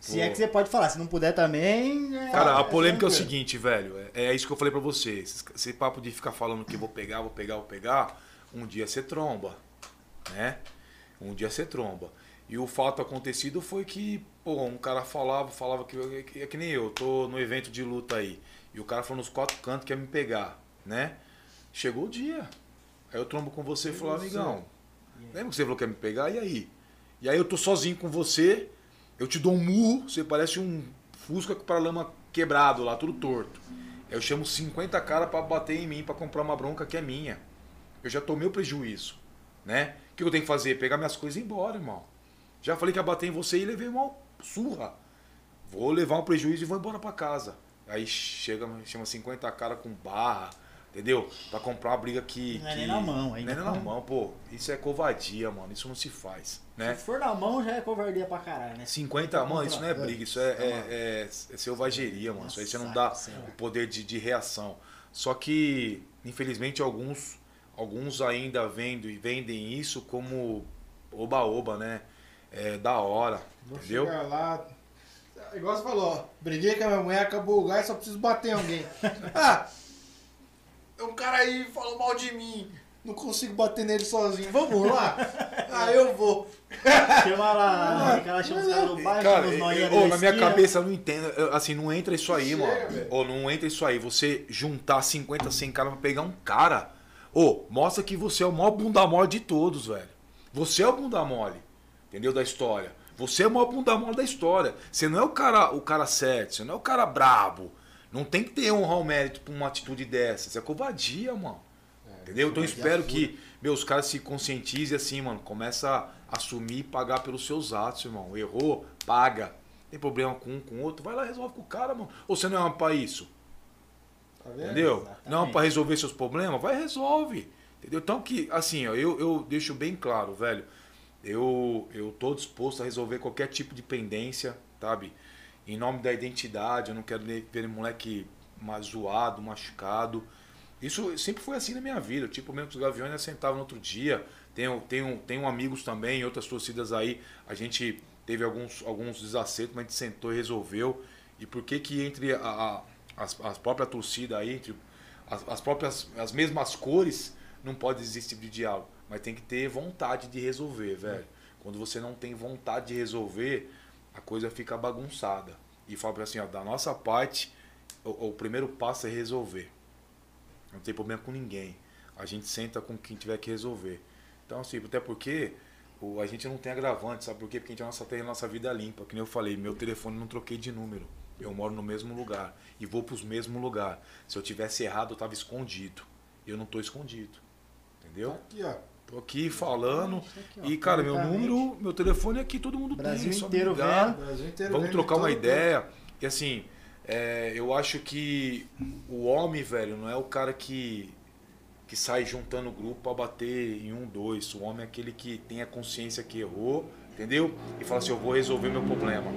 Speaker 1: Se é que você pode falar, se não puder também. é-
Speaker 3: Cara, a
Speaker 1: é
Speaker 3: polêmica é o
Speaker 1: tranquilo.
Speaker 3: seguinte, velho. É, é isso que eu falei pra você. Esse, esse papo de ficar falando que vou pegar, vou pegar, vou pegar. Um dia você tromba, né? Um dia você tromba. E o fato acontecido foi que, pô, um cara falava, falava que, que é que nem eu, tô no evento de luta aí. E o cara falou nos quatro cantos que ia me pegar, né? Chegou o dia. Aí eu trombo com você e falo, amigão, lembra que você falou que ia me pegar? E aí? E aí eu tô sozinho com você, eu te dou um murro, você parece um Fusca com paralama quebrado lá, tudo torto. Eu chamo 50 caras pra bater em mim, pra comprar uma bronca que é minha. Eu já tomei o prejuízo, né? O que eu tenho que fazer? Pegar minhas coisas e ir embora, irmão. Já falei que ia bater em você e levei uma surra. Vou levar um prejuízo e vou embora pra casa. Aí chega, chama 50 caras com barra, entendeu? Pra comprar uma briga que.
Speaker 1: Não é
Speaker 3: que-
Speaker 1: nem na mão,
Speaker 3: Não é
Speaker 1: ainda.
Speaker 3: nem na mão, pô. Isso é covardia, mano. Isso não se faz, né?
Speaker 1: Se for na mão, já é covardia pra caralho, né?
Speaker 3: 50, mano, isso não é briga, isso é, é, é, é selvageria, mano. Isso aí você não dá o poder de, de reação. Só que, infelizmente, alguns, alguns ainda vendem, vendem isso como oba-oba, né? É da hora,
Speaker 2: Vou
Speaker 3: entendeu?
Speaker 2: chegar lá. Igual você falou, ó, briguei com a minha mulher, acabou o gás, só preciso bater em alguém. ah, um cara aí falou mal de mim, não consigo bater nele sozinho, vamos lá? ah, eu vou.
Speaker 1: Chama lá, aquela chama os caras do bairro,
Speaker 3: Cara,
Speaker 1: os noinha
Speaker 3: eu-
Speaker 1: da
Speaker 3: ô, na minha
Speaker 1: esquina.
Speaker 3: cabeça eu não entendo. eu- Assim, não entra isso aí,
Speaker 2: Chega,
Speaker 3: mano.
Speaker 2: velho.
Speaker 3: Ô, não entra isso aí. Você juntar 50, 100 caras pra pegar um cara. Ô, mostra que você é o maior bunda mole de todos, velho. Você é o bunda mole, entendeu? Da história. Você é o maior bunda mole da história. Você não é o cara, o cara certo, você não é o cara brabo. Não tem que ter honra ao mérito pra uma atitude dessa. Isso é covardia, mano. Entendeu? Então eu espero que meus caras se conscientizem assim, mano. Começa a assumir e pagar pelos seus atos, irmão. Errou, paga. Tem problema com um, com o outro, vai lá e resolve com o cara, mano. Ou você não é uma pra isso?
Speaker 2: Tá vendo?
Speaker 3: Entendeu?
Speaker 1: Exatamente.
Speaker 3: Não pra resolver seus problemas, vai e resolve. Entendeu? Então que, assim, ó, eu, eu deixo bem claro, velho. Eu, eu tô disposto a resolver qualquer tipo de pendência, sabe? Em nome da identidade, eu não quero ver moleque zoado, machucado. Isso sempre foi assim na minha vida. Tipo, mesmo que os Gaviões sentavam no outro dia. Tenho, tenho, tenho amigos também, em outras torcidas aí. A gente teve alguns, alguns desacertos, mas a gente sentou e resolveu. E por que que entre a, a, as, as próprias torcidas aí, entre as, as próprias, as mesmas cores, não pode existir tipo de diálogo. Mas tem que ter vontade de resolver, velho. Quando você não tem vontade de resolver, a coisa fica bagunçada. E fala assim, ó, da nossa parte, o, o primeiro passo é resolver. Não tem problema com ninguém. A gente senta com quem tiver que resolver. Então, assim, até porque o, a gente não tem agravante, sabe por quê? Porque a gente nossa, tem a nossa vida limpa. Que nem eu falei, meu telefone não troquei de número. Eu moro no mesmo lugar e vou para os mesmos lugares. Se eu tivesse errado, eu estava escondido. Eu não estou escondido.
Speaker 2: Tá
Speaker 3: Entendeu?
Speaker 2: aqui, ó.
Speaker 3: Tô aqui falando.
Speaker 1: Tá aqui, ó,
Speaker 3: E, cara, meu número, meu telefone aqui, todo mundo
Speaker 1: Brasil
Speaker 3: tem. é
Speaker 1: inteiro
Speaker 3: ligar.
Speaker 2: Brasil inteiro
Speaker 3: Vamos trocar uma ideia. E assim, é, eu acho que o homem, velho, não é o cara que, que sai juntando grupo pra bater em um, dois. O homem é aquele que tem a consciência que errou, entendeu? E fala assim, eu vou resolver meu problema.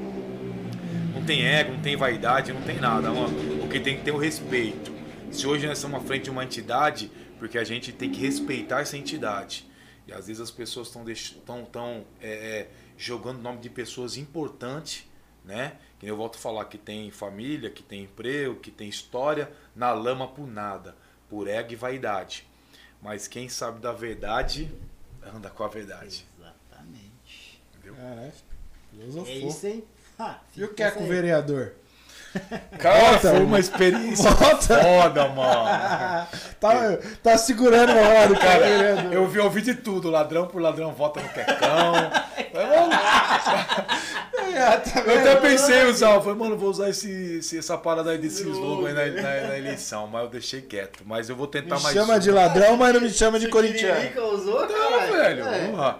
Speaker 3: Não tem ego, não tem vaidade, não tem nada, mano. O que tem que ter é o respeito. Se hoje nós estamos à frente de uma entidade, porque a gente tem que respeitar essa entidade. E às vezes as pessoas estão tão, tão, é, é, jogando o nome de pessoas importantes, né? Que nem eu volto a falar que tem família, que tem emprego, que tem história, na lama por nada, por ego e vaidade. Mas quem sabe da verdade, anda com a verdade.
Speaker 1: Exatamente.
Speaker 2: Caralho,
Speaker 1: É
Speaker 2: filosofou.
Speaker 1: isso, hein? Ah,
Speaker 2: E o que é com o vereador?
Speaker 3: Cara,
Speaker 2: Volta,
Speaker 3: foi uma experiência
Speaker 2: Volta.
Speaker 3: foda, mano.
Speaker 2: tá, tá segurando uma hora, cara.
Speaker 3: Eu vi, ouvi de tudo. Ladrão por ladrão vota no quecão.
Speaker 2: É, tá
Speaker 3: Eu até pensei em usar. Eu falei, mano, vou usar esse, esse- essa parada aí desse slogan aí na, na- na eleição, mas eu deixei quieto. Mas eu vou tentar
Speaker 2: Me
Speaker 3: mais.
Speaker 2: chama
Speaker 3: uma.
Speaker 2: de ladrão, mas não me chama de corintiano.
Speaker 1: Tiririca usou,
Speaker 3: Não,
Speaker 1: caralho.
Speaker 3: velho.
Speaker 1: É.
Speaker 3: Vamos lá.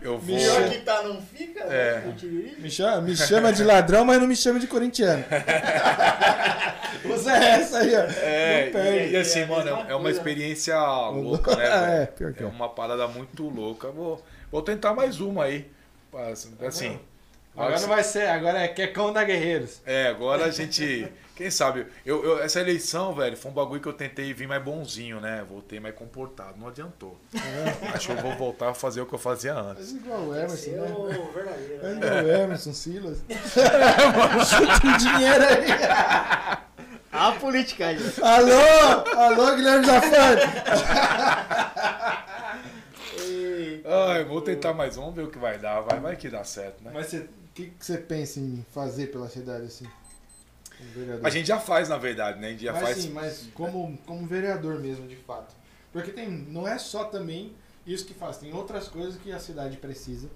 Speaker 3: Eu vou.
Speaker 1: Pior que tá, não fica?
Speaker 3: É.
Speaker 1: né?
Speaker 2: Me chama, me chama de ladrão, mas não me chama de corintiano. Usa essa aí, ó.
Speaker 3: É, e, e assim,
Speaker 1: É a
Speaker 3: mano,
Speaker 1: mesma
Speaker 3: é uma experiência louca, né,
Speaker 2: É, pior que
Speaker 3: É
Speaker 2: é.
Speaker 3: uma parada muito louca. Vou, vou tentar mais uma aí. Assim,
Speaker 2: Agora não vai ser, agora é Quecão da Guerreiros.
Speaker 3: É, agora a gente. Quem sabe? Eu, eu- essa eleição, velho, foi um bagulho que eu tentei vir mais bonzinho, né? Voltei mais comportado. Não adiantou. Acho que eu vou voltar a fazer o que eu fazia antes.
Speaker 2: É igual o Emerson,
Speaker 1: é
Speaker 2: né?
Speaker 1: o verdadeiro.
Speaker 2: É igual o Emerson, Silas. Chuta dinheiro aí.
Speaker 1: A politicagem.
Speaker 2: Alô, alô, Guilherme Zafani.
Speaker 1: Ei,
Speaker 3: Ai, vou tentar mais um, ver o que vai dar. Vai, vai que dá certo, né?
Speaker 2: Mas você- que, que você pensa em fazer pela cidade assim?
Speaker 3: A gente já faz, na verdade, né? A gente já
Speaker 2: mas
Speaker 3: faz.
Speaker 2: sim, mas como, como vereador mesmo, de fato. Porque tem, não é só também isso que faz, tem outras coisas que a cidade precisa.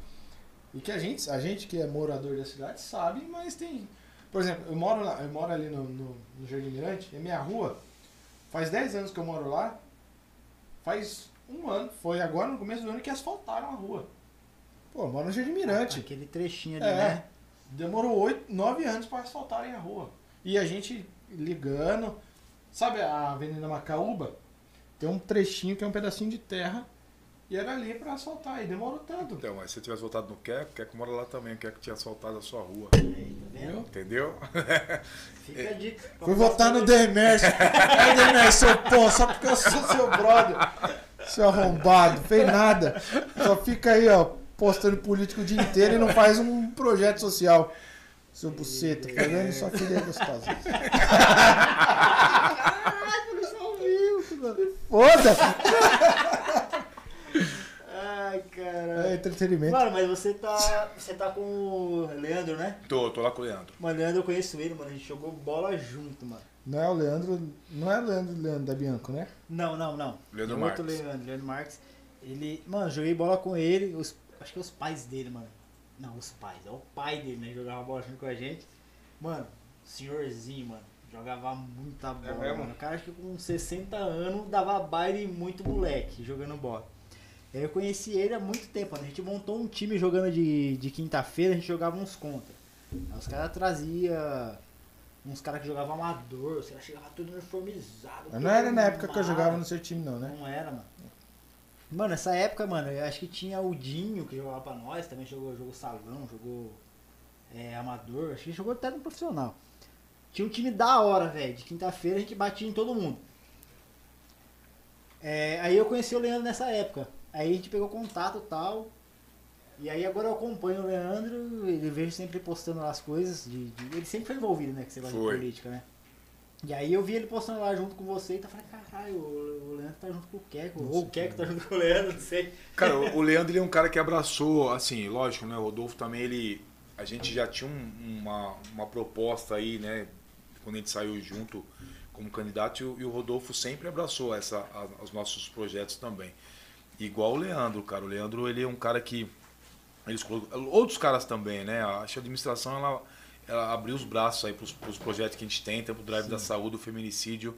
Speaker 2: E que a gente, a gente que é morador da cidade sabe, mas tem. Por exemplo, eu moro, lá, eu moro ali no, no, no Jardim Mirante, é minha rua. Faz 10 anos que eu moro lá. Faz um ano, foi agora no começo do ano que asfaltaram a rua. Pô, eu moro no Jardim Mirante.
Speaker 1: Aquele trechinho ali,
Speaker 2: É.
Speaker 1: né?
Speaker 2: Demorou oito, nove anos para asfaltarem a rua. E a gente ligando. Sabe a Avenida Macaúba? Tem um trechinho que é um pedacinho de terra. E era ali para asfaltar. E demorou tanto.
Speaker 3: Então, mas se você tivesse voltado no Queco, o Queco mora lá também. O Queco tinha asfaltado a sua rua.
Speaker 1: Aí, tá vendo?
Speaker 3: Entendeu?
Speaker 1: Fica a dica.
Speaker 2: Fui votar no Demércio. Aí, Demércio, seu pô, só porque eu sou seu brother. Seu arrombado, fez nada. Só fica aí, ó, postando político o dia inteiro e não faz um projeto social. Seu buceta, tá vendo? Sua filha é gostosa. Foda!
Speaker 1: Ai,
Speaker 2: É
Speaker 1: caralho.
Speaker 2: entretenimento.
Speaker 1: Mano, mas você tá. Você tá com o Leandro, né?
Speaker 3: Tô, tô lá com o Leandro.
Speaker 1: Mano, Leandro eu conheço ele, mano. A gente jogou bola junto, mano.
Speaker 2: Não é o Leandro. Não é o Leandro, Leandro da Bianco, né?
Speaker 1: Não, não, não.
Speaker 3: Leandro
Speaker 1: outro
Speaker 3: Marques.
Speaker 1: Leandro, Leandro Marques. Ele. Mano, joguei bola com ele. Os, acho que é os pais dele, mano. Não, os pais. É o pai dele, né? Jogava bola junto com a gente. Mano, senhorzinho, mano. Jogava muita bola,
Speaker 2: mesmo?
Speaker 1: mano. O cara acho que com 60 anos dava baile muito moleque jogando bola. Aí eu conheci ele há muito tempo, mano. A gente montou um time jogando de, de quinta-feira, a gente jogava uns contra. Aí os caras traziam uns caras que jogavam amador, os caras chegavam tudo uniformizado.
Speaker 2: Mas não era na época que eu jogava no seu time, não, né?
Speaker 1: Não era, mano. Mano, nessa época, mano, eu acho que tinha o Dinho que jogava pra nós, também jogou, jogou salão, jogou é, amador, acho que jogou até no profissional. Tinha um time da hora, velho. De quinta-feira a gente batia em todo mundo. É, aí eu conheci o Leandro nessa época. Aí a gente pegou contato e tal. E aí agora eu acompanho o Leandro, ele vejo sempre postando lá as coisas. De, de- ele sempre foi envolvido, né? Com esse negócio de política, né? E aí eu vi ele postando lá junto com você e tá falando, caralho, o, Leandro tá junto com o Keco. Ou o Keco tá junto com o Leandro, não sei.
Speaker 3: Cara, o Leandro ele é um cara que abraçou, assim, lógico, né? O Rodolfo também, ele. A gente já tinha um- uma, uma proposta aí, né? Quando a gente saiu junto como candidato, e o, e o Rodolfo sempre abraçou essa, a- os nossos projetos também. Igual o Leandro, cara. O Leandro, ele é um cara que. Eles, outros caras também, né? Acho que a administração ela, ela abriu os braços aí para os projetos que a gente tem, tanto o Drive da Saúde, o feminicídio.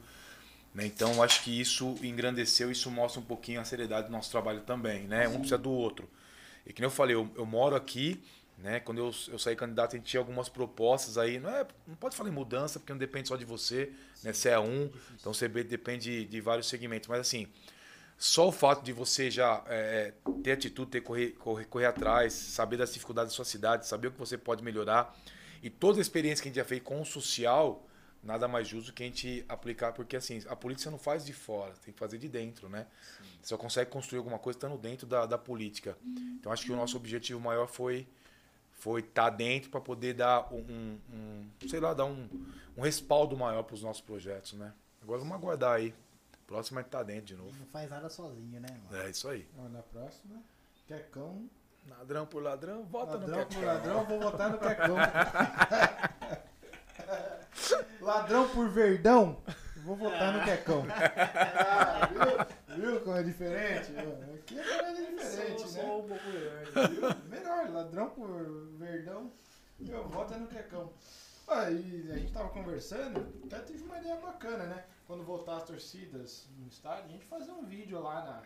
Speaker 3: Né? Então, acho que isso engrandeceu, isso mostra um pouquinho a seriedade do nosso trabalho também, né? Um precisa do outro. E que nem eu falei, eu, eu moro aqui, né? Quando eu, eu saí candidato, a gente tinha algumas propostas aí. Não, é, não pode falar em mudança, porque não depende só de você, né? Você é um, então você depende de vários segmentos. Mas assim, só o fato de você já é, ter atitude, ter correr, correr, correr atrás, saber das dificuldades da sua cidade, saber o que você pode melhorar. E toda a experiência que a gente já fez com o social, nada mais justo que a gente aplicar, porque assim, a política não faz de fora, tem que fazer de dentro, né? Você só consegue construir alguma coisa estando dentro da, da política. Então acho que o nosso objetivo maior foi foi estar dentro para poder dar um, um- sei lá, dar um, um respaldo maior para os nossos projetos, né? Agora vamos aguardar aí. Próximo é estar dentro de novo.
Speaker 1: Não faz nada sozinho, né, mano?
Speaker 3: É isso aí.
Speaker 2: Na próxima, Quecão.
Speaker 3: Ladrão por ladrão, volta no
Speaker 2: Ladrão por ladrão, vou votar no Quecão. ladrão por verdão, vou votar no Quecão. Ah, viu? Viu como é diferente? Aqui é diferente,
Speaker 1: Sou-
Speaker 2: né?
Speaker 1: sou um pouco melhor.
Speaker 2: Viu? Melhor, ladrão por verdão. Eu voto é no Quecão. Ah, e a gente tava conversando, até teve uma ideia bacana, né? Quando voltar as torcidas no estádio, a gente fazer um vídeo lá na.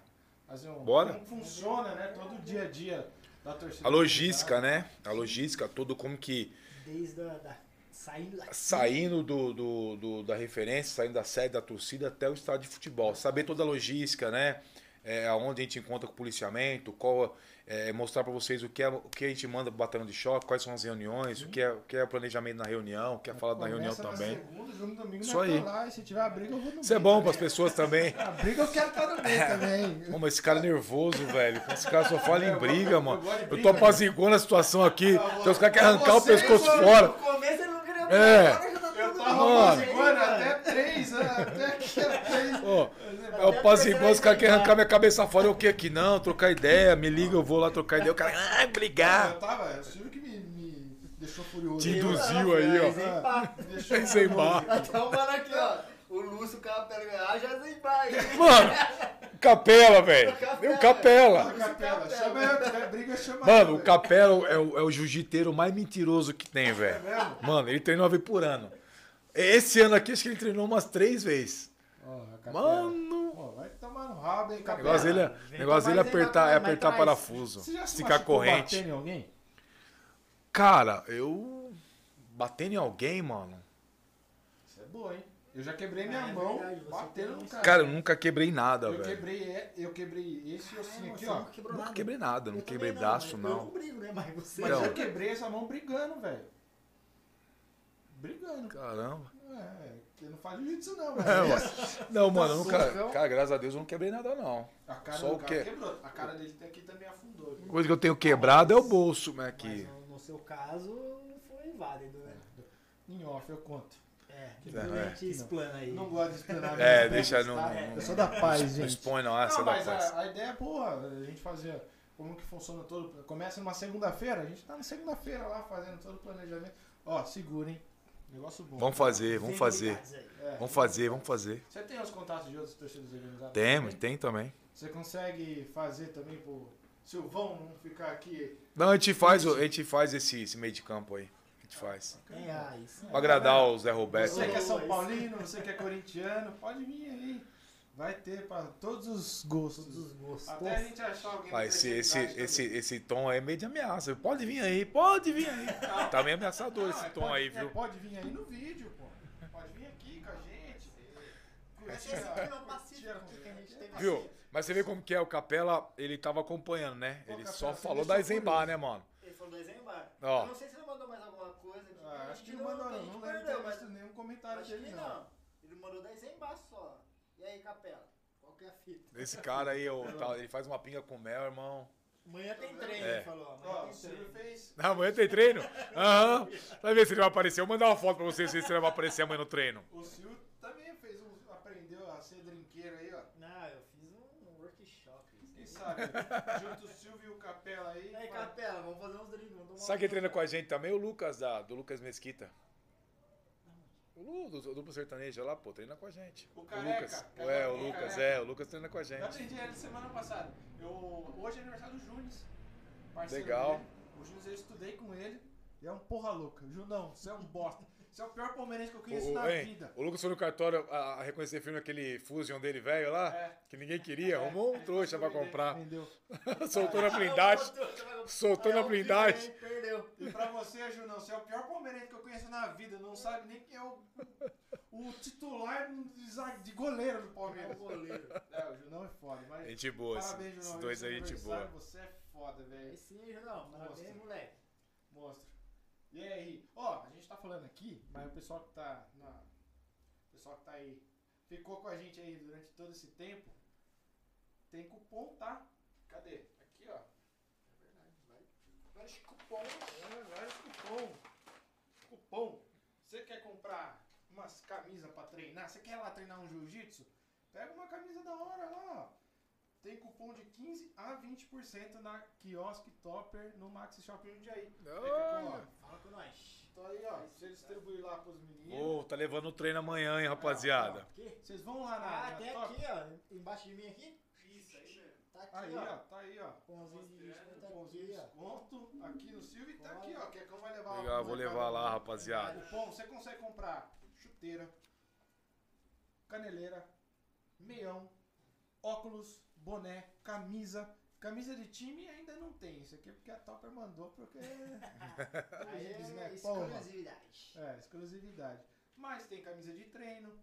Speaker 2: Fazer um.
Speaker 3: Bora.
Speaker 2: Como funciona, né? Todo o dia a dia da torcida.
Speaker 3: A logística, né? A logística, tudo como que.
Speaker 1: Desde a, da, saindo daqui.
Speaker 3: Saindo do, do, do- da referência, saindo da sede da torcida até o estádio de futebol. Saber toda a logística, né? É, aonde a gente encontra com o policiamento, qual, é, mostrar para vocês o que, é, o que a gente manda pro batalhão de choque, quais são as reuniões, o que é o que é o planejamento na reunião, o que é falado na reunião também.
Speaker 2: Segunda, domingo,
Speaker 3: Isso
Speaker 2: nós
Speaker 3: aí.
Speaker 2: lá, se tiver a briga, eu vou no
Speaker 3: Isso é bom para as pessoas também.
Speaker 2: A briga eu quero estar no meio também.
Speaker 3: Pô, mas esse cara é nervoso, velho. Esse cara só fala em briga, mano. Eu tô apaziguando a situação aqui. Tem os caras que arrancar o pescoço
Speaker 2: mano.
Speaker 3: fora.
Speaker 1: No começo ele não queria
Speaker 3: É.
Speaker 1: tá
Speaker 2: Eu tava
Speaker 3: Mano.
Speaker 2: apaziguando até três, né? até era três.
Speaker 3: Ó, é o apaziguando, os caras querem arrancar minha cabeça fora. Eu o que aqui? Não, trocar ideia. Me liga, eu vou lá trocar ideia. O cara, ai, brigar.
Speaker 2: Eu tava, é o Silvio que me, me deixou furioso.
Speaker 3: Te induziu aí, ó.
Speaker 2: Deixou
Speaker 3: Sem
Speaker 2: furioso.
Speaker 3: bar.
Speaker 1: Até o mano aqui, ó. O Lúcio, o Capela ganhar, já zembar aí.
Speaker 3: Mano, capela, velho. Deu capela.
Speaker 2: Capela, chama eu, briga, chama
Speaker 3: Mano,
Speaker 2: eu,
Speaker 3: o Capela é o, é o jiu-jiteiro mais mentiroso que tem, velho.
Speaker 2: velho. É mesmo?
Speaker 3: Mano, ele treina uma vez por ano. Esse ano aqui, acho que ele treinou umas três vezes.
Speaker 2: Capela.
Speaker 3: Mano. O
Speaker 2: Capela.
Speaker 3: negócio dele, é- negócio dele é apertar, é apertar
Speaker 1: atrás.
Speaker 3: parafuso.
Speaker 2: Você já se
Speaker 3: corrente.
Speaker 2: batendo em alguém?
Speaker 3: Cara, eu. Batendo em alguém, mano.
Speaker 2: Isso é boa, hein? Eu já quebrei minha
Speaker 1: Ah, é
Speaker 2: mão
Speaker 1: verdade,
Speaker 2: batendo no cara.
Speaker 3: Cara, eu nunca quebrei nada,
Speaker 2: eu
Speaker 3: velho.
Speaker 2: quebrei, é, eu quebrei esse ossinho
Speaker 1: Ah,
Speaker 2: aqui, ó.
Speaker 1: nunca
Speaker 3: Nunca
Speaker 1: nada.
Speaker 3: quebrei nada, não
Speaker 1: Eu
Speaker 3: quebrei
Speaker 1: também
Speaker 3: braço,
Speaker 1: mas Eu
Speaker 3: não.
Speaker 1: não brigo, né? Mas você.
Speaker 2: Mas
Speaker 3: Então.
Speaker 2: eu quebrei essa mão brigando, velho. Brigando.
Speaker 3: Caramba.
Speaker 2: É, que não faz jiu-jitsu não,
Speaker 3: É,
Speaker 2: velho.
Speaker 3: Não, mano, eu nunca.
Speaker 1: socão.
Speaker 3: Cara, graças a Deus eu não quebrei nada, não.
Speaker 2: A cara
Speaker 3: Só
Speaker 2: do
Speaker 3: o
Speaker 2: cara
Speaker 3: quê?
Speaker 2: quebrou. A cara dele aqui também afundou. viu?
Speaker 3: Coisa que eu tenho quebrado é o bolso, né?
Speaker 1: Mas
Speaker 3: Que...
Speaker 1: no, no seu caso, foi válido, né?
Speaker 2: Em off eu conto.
Speaker 1: É, que
Speaker 3: É,
Speaker 1: a
Speaker 3: é.
Speaker 1: gente explana aí.
Speaker 2: Não gosto de explanar.
Speaker 3: É, deixa no.
Speaker 2: tá?
Speaker 1: É.
Speaker 2: Eu sou da paz,
Speaker 3: Não
Speaker 2: gente.
Speaker 3: expõe, não. Ah, você é
Speaker 2: Não,
Speaker 3: da
Speaker 2: mas
Speaker 3: paz.
Speaker 2: a, a ideia é boa, a gente fazer como que funciona todo. Começa numa segunda-feira, a gente tá na segunda-feira lá fazendo todo o planejamento. Ó, segurem. Negócio bom.
Speaker 3: Vamos fazer, vamos fazer.
Speaker 1: Aí.
Speaker 2: É.
Speaker 3: Vamos fazer, vamos fazer.
Speaker 2: Você tem os contatos de outros torcedores organizados?
Speaker 3: Temos, tem também.
Speaker 2: Você consegue fazer também pro Silvão não ficar aqui?
Speaker 3: Não, a gente faz, a gente faz esse, esse meio de campo aí. A gente faz.
Speaker 1: Tem ah, isso.
Speaker 3: Pra agradar o Zé Roberto.
Speaker 2: Você que é São. Paulino, você que é corintiano, pode vir aí. Vai ter pra todos os gostos.
Speaker 1: Todos os gostos.
Speaker 2: Até a gente achar alguém da
Speaker 3: Ah, esse, esse, esse, esse tom aí é meio de ameaça. Pode vir aí, pode vir aí. Tá meio ameaçador
Speaker 2: também.
Speaker 3: esse
Speaker 2: Não, é,
Speaker 3: tom
Speaker 2: pode-
Speaker 3: aí,
Speaker 2: é,
Speaker 3: viu?
Speaker 2: pode vir aí no vídeo, pô. Pode vir aqui com a gente.
Speaker 1: É a
Speaker 3: Viu? Mas você vê como que é, o Capela, ele tava acompanhando, né?
Speaker 2: Pô,
Speaker 3: Ele
Speaker 2: Capela,
Speaker 3: só falou da Zembar,
Speaker 2: curioso.
Speaker 3: né, mano?
Speaker 1: Ele falou do Exemplar.
Speaker 3: Ó.
Speaker 1: Eu não sei se ele mandou mais alguma coisa aqui.
Speaker 2: Ah, acho que não mandou, não. Não lembro de
Speaker 1: perdeu,
Speaker 2: ter visto nenhum comentário
Speaker 1: Acho
Speaker 2: dele,
Speaker 1: que
Speaker 2: não.
Speaker 1: não. Ele mandou da Zembar só. E aí, Capela? Qual que é a fita?
Speaker 3: Esse cara aí, o tal, ele faz uma pinga com mel, irmão.
Speaker 1: Amanhã tem treino,
Speaker 3: É.
Speaker 1: ele falou. Amanhã
Speaker 2: Ó,
Speaker 1: tem
Speaker 2: o Silvio
Speaker 1: treino.
Speaker 2: fez.
Speaker 3: Ah, amanhã tem treino? Aham. Vai ver se ele vai aparecer. Eu vou mandar uma foto pra vocês se ele vai aparecer amanhã no treino.
Speaker 2: O Silvio também fez um. aprendeu a ser drinqueiro aí, ó.
Speaker 1: Não, eu fiz um, workshop.
Speaker 2: Quem sabe? Junto o Silvio e o Capela aí.
Speaker 1: E aí, Capela, vamos fazer uns drinks. Vamos tomar
Speaker 3: Sabe quem treina com a gente também? O Lucas, da, do Lucas Mesquita. O Lu, do, do duplo sertanejo lá, pô, treina com a gente.
Speaker 2: O Careca.
Speaker 3: Lucas.
Speaker 2: Careca,
Speaker 3: É, o
Speaker 2: o
Speaker 3: Lucas,
Speaker 2: Careca.
Speaker 3: é, o Lucas treina com a
Speaker 2: Eu
Speaker 3: gente.
Speaker 2: aprendi ele semana passada. Eu, hoje é aniversário do parceiro
Speaker 3: Legal.
Speaker 2: dele. O Júnior eu estudei com ele. E é um porra louca. Junão, você é um bosta. Você é o pior palmeirense que eu conheço
Speaker 3: O,
Speaker 2: na
Speaker 3: hein,
Speaker 2: vida.
Speaker 3: o Lucas foi no cartório a, a reconhecer filme aquele Fusion dele velho lá,
Speaker 2: É.
Speaker 3: que ninguém queria, arrumou um trouxa pra comprar.
Speaker 2: Vendeu.
Speaker 3: Soltou na blindagem. Soltou na blindagem.
Speaker 1: Perdeu.
Speaker 2: E pra você, Junão, você é o pior palmeirense que eu conheço na vida. Não sabe nem quem é o, o titular de goleiro do
Speaker 1: É
Speaker 2: Palmeiras.
Speaker 1: o goleiro.
Speaker 2: É, o Junão é foda. Mas
Speaker 3: Gente boa, esses,
Speaker 2: parabéns,
Speaker 3: esses
Speaker 2: Junão.
Speaker 3: dois
Speaker 2: Esse
Speaker 3: aí, gente boa.
Speaker 2: Você é foda, velho.
Speaker 1: Aí sim, não. Parabéns,
Speaker 2: Mostra.
Speaker 1: moleque.
Speaker 2: Mostra. E aí? Ó, a gente tá falando aqui, mas o pessoal que tá na. O pessoal que tá aí. Ficou com a gente aí durante todo esse tempo. Tem cupom, tá? Cadê? Aqui, ó.
Speaker 1: Vários cupons.
Speaker 2: É, vários cupom. Cupom. Você quer comprar umas camisas pra treinar? Você quer lá treinar um jiu-jitsu? Pega uma camisa da hora lá, ó. Tem cupom de 15 a 20% na quiosque Topper no Maxi Shopping Jundiaí. Aqui, ó.
Speaker 1: Fala com nós.
Speaker 2: Então aí, ó. Você distribui lá pros meninos.
Speaker 3: Ô, tá levando o treino amanhã, hein, rapaziada.
Speaker 2: Vocês vão lá na,
Speaker 1: Ah,
Speaker 2: na Top.
Speaker 1: aqui, ó. Embaixo de mim aqui.
Speaker 5: Isso aí mesmo.
Speaker 1: Tá aqui,
Speaker 2: Aí,
Speaker 1: ó.
Speaker 2: ó, tá aí, ó.
Speaker 1: Pãozinho de
Speaker 5: Mostrando,
Speaker 1: tá
Speaker 2: Pãozinho de
Speaker 1: aqui, ó.
Speaker 2: desconto aqui no Silvio e tá aqui, ó. Quer que eu vai levar
Speaker 3: Legal, vou levar lá, rapaziada.
Speaker 2: Pão, você consegue comprar chuteira, caneleira, meião, óculos, boné, camisa. Camisa de time ainda não tem. Isso aqui é porque a Topper mandou, porque.
Speaker 1: Aí
Speaker 2: Eles,
Speaker 1: é
Speaker 2: né,
Speaker 1: exclusividade.
Speaker 2: É, exclusividade. Mas tem camisa de treino,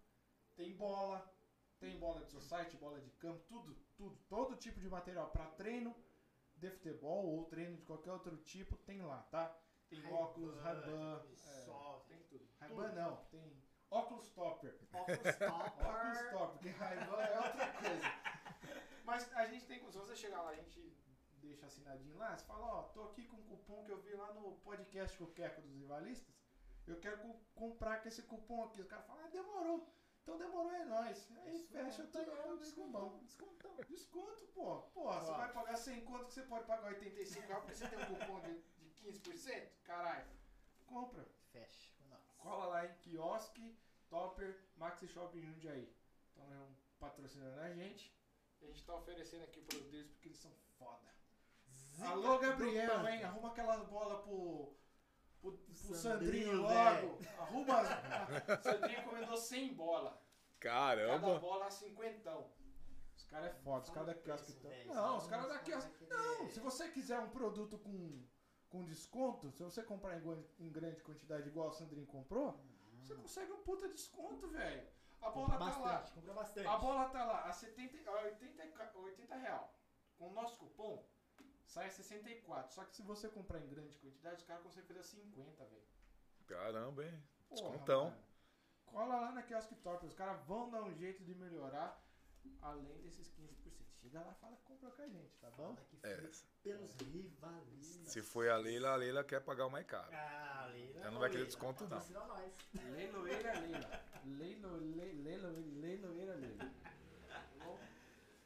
Speaker 2: tem bola, tem bola de society, bola de campo, tudo, tudo. Todo tipo de material para treino de futebol ou treino de qualquer outro tipo tem lá, tá? Tem
Speaker 1: Ray-Ban,
Speaker 2: óculos, Ray-Ban, é,
Speaker 1: sol,
Speaker 2: tem tudo. Ray-Ban não, tem óculos topper.
Speaker 1: Óculos
Speaker 2: Óculos
Speaker 1: topper.
Speaker 2: top, porque Ray-Ban é outra coisa. Mas a gente tem, se você chegar lá, a gente deixa assinadinho lá, você fala, ó, tô aqui com um cupom que eu vi lá no podcast com o Queco dos Rivalistas, eu quero co- comprar com esse cupom aqui. Os caras falam, ah, demorou. Então demorou, é nóis. Aí
Speaker 1: Isso
Speaker 2: fecha
Speaker 1: mesmo,
Speaker 2: tudo,
Speaker 1: tá
Speaker 2: é
Speaker 1: aí,
Speaker 2: descontão.
Speaker 1: Descontão.
Speaker 2: Desconto, pô. Porra, você vai pagar 100 conto que você pode pagar 85 reais porque você tem um cupom de, de 15%? Caralho. Compra.
Speaker 1: Fecha nós.
Speaker 2: Cola lá em quiosque, Topper, Maxi Shopping Jundiaí. Então é um patrocinando a gente. A gente tá oferecendo aqui para deles porque eles são foda.
Speaker 1: Zica
Speaker 2: Alô, Gabriel, hein? Arruma aquela bola pro, pro, pro
Speaker 1: Sandrinho,
Speaker 2: Sandrinho
Speaker 1: velho.
Speaker 2: logo. Arruma. as- Sandrinho encomendou 100 bola. Cada
Speaker 3: Caramba.
Speaker 2: bola a cinquentão. Os caras é foda, os caras da quiosque estão. Não, os caras da
Speaker 1: nós
Speaker 2: quiosque.
Speaker 1: vamos querer-
Speaker 2: Não, se você quiser um produto com, com desconto, se você comprar em, em grande quantidade igual o Sandrinho comprou, você consegue um puta desconto, velho. A bola
Speaker 1: Compra
Speaker 2: tá lá.
Speaker 1: bastante, compra bastante.
Speaker 2: A bola tá lá a, 70, a 80, e ca- 80 real. Com o nosso cupom, sai a 64. Só que se você comprar em grande quantidade, os caras conseguem fazer a 50, velho.
Speaker 3: Caramba, hein?
Speaker 2: Porra,
Speaker 3: Descontão.
Speaker 2: mano. Cola lá na Kiosk Top, os caras vão dar um jeito de melhorar, além desses 15%. Chega lá e fala que comprou com a gente, tá bom?
Speaker 1: Fala que
Speaker 3: É,
Speaker 1: pelos rivalistas.
Speaker 3: se foi a Leila, a Leila quer pagar o mais caro.
Speaker 1: Ah, Leila.
Speaker 3: Ela não vai
Speaker 1: ô,
Speaker 3: querer
Speaker 1: Leila,
Speaker 3: desconto, não.
Speaker 2: Leiloeira Leila. Leilo, leiloeira Leila. Tá bom?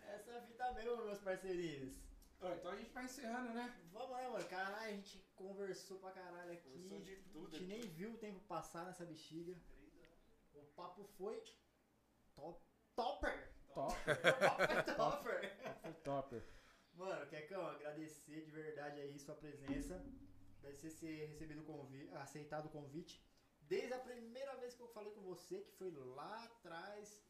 Speaker 1: Essa é a fita mesmo, meus parceirinhos.
Speaker 2: Ó, Então a gente vai encerrando, né?
Speaker 1: Vamos né, mano? Caralho, a gente conversou pra caralho aqui.
Speaker 2: Conversou de tudo
Speaker 1: A gente nem viu o tempo passar nessa bexiga. O papo foi top. Topper!
Speaker 2: Top.
Speaker 1: Topper! Topper!
Speaker 2: Foi topper.
Speaker 1: Mano, Quecão, agradecer de verdade aí sua presença. Agradecer ser recebido o convite, aceitado o convite. Desde a primeira vez que eu falei com você, que foi lá atrás.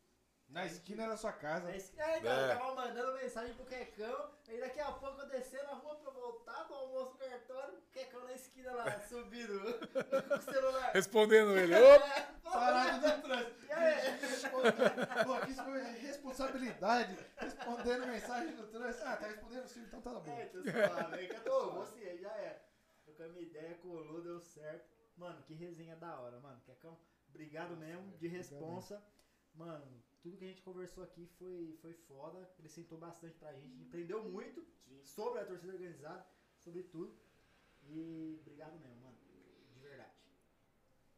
Speaker 2: Na esquina da sua casa.
Speaker 1: Na esquina, é, então,
Speaker 3: É.
Speaker 1: eu tava mandando mensagem pro Quecão, aí daqui a pouco eu descendo na rua pra voltar pro almoço do cartório, o Quecão na esquina lá, subindo com o celular.
Speaker 3: Respondendo ele. Opa!
Speaker 1: É,
Speaker 2: Parado no trânsito.
Speaker 1: E aí?
Speaker 2: Pô, aqui isso foi responsabilidade. Respondendo mensagem no trânsito. Ah, tá respondendo sim, então tá bom.
Speaker 1: É, então suave. Aí, Cato, você aí já é. Trocamos ideia, colou, deu certo. Mano, que resenha da hora, mano. Quecão, obrigado mesmo, de responsa. Mano, tudo que a gente conversou aqui foi, foi foda, acrescentou bastante pra gente, a gente aprendeu muito sobre a torcida organizada, sobre tudo. E obrigado mesmo, mano. De verdade.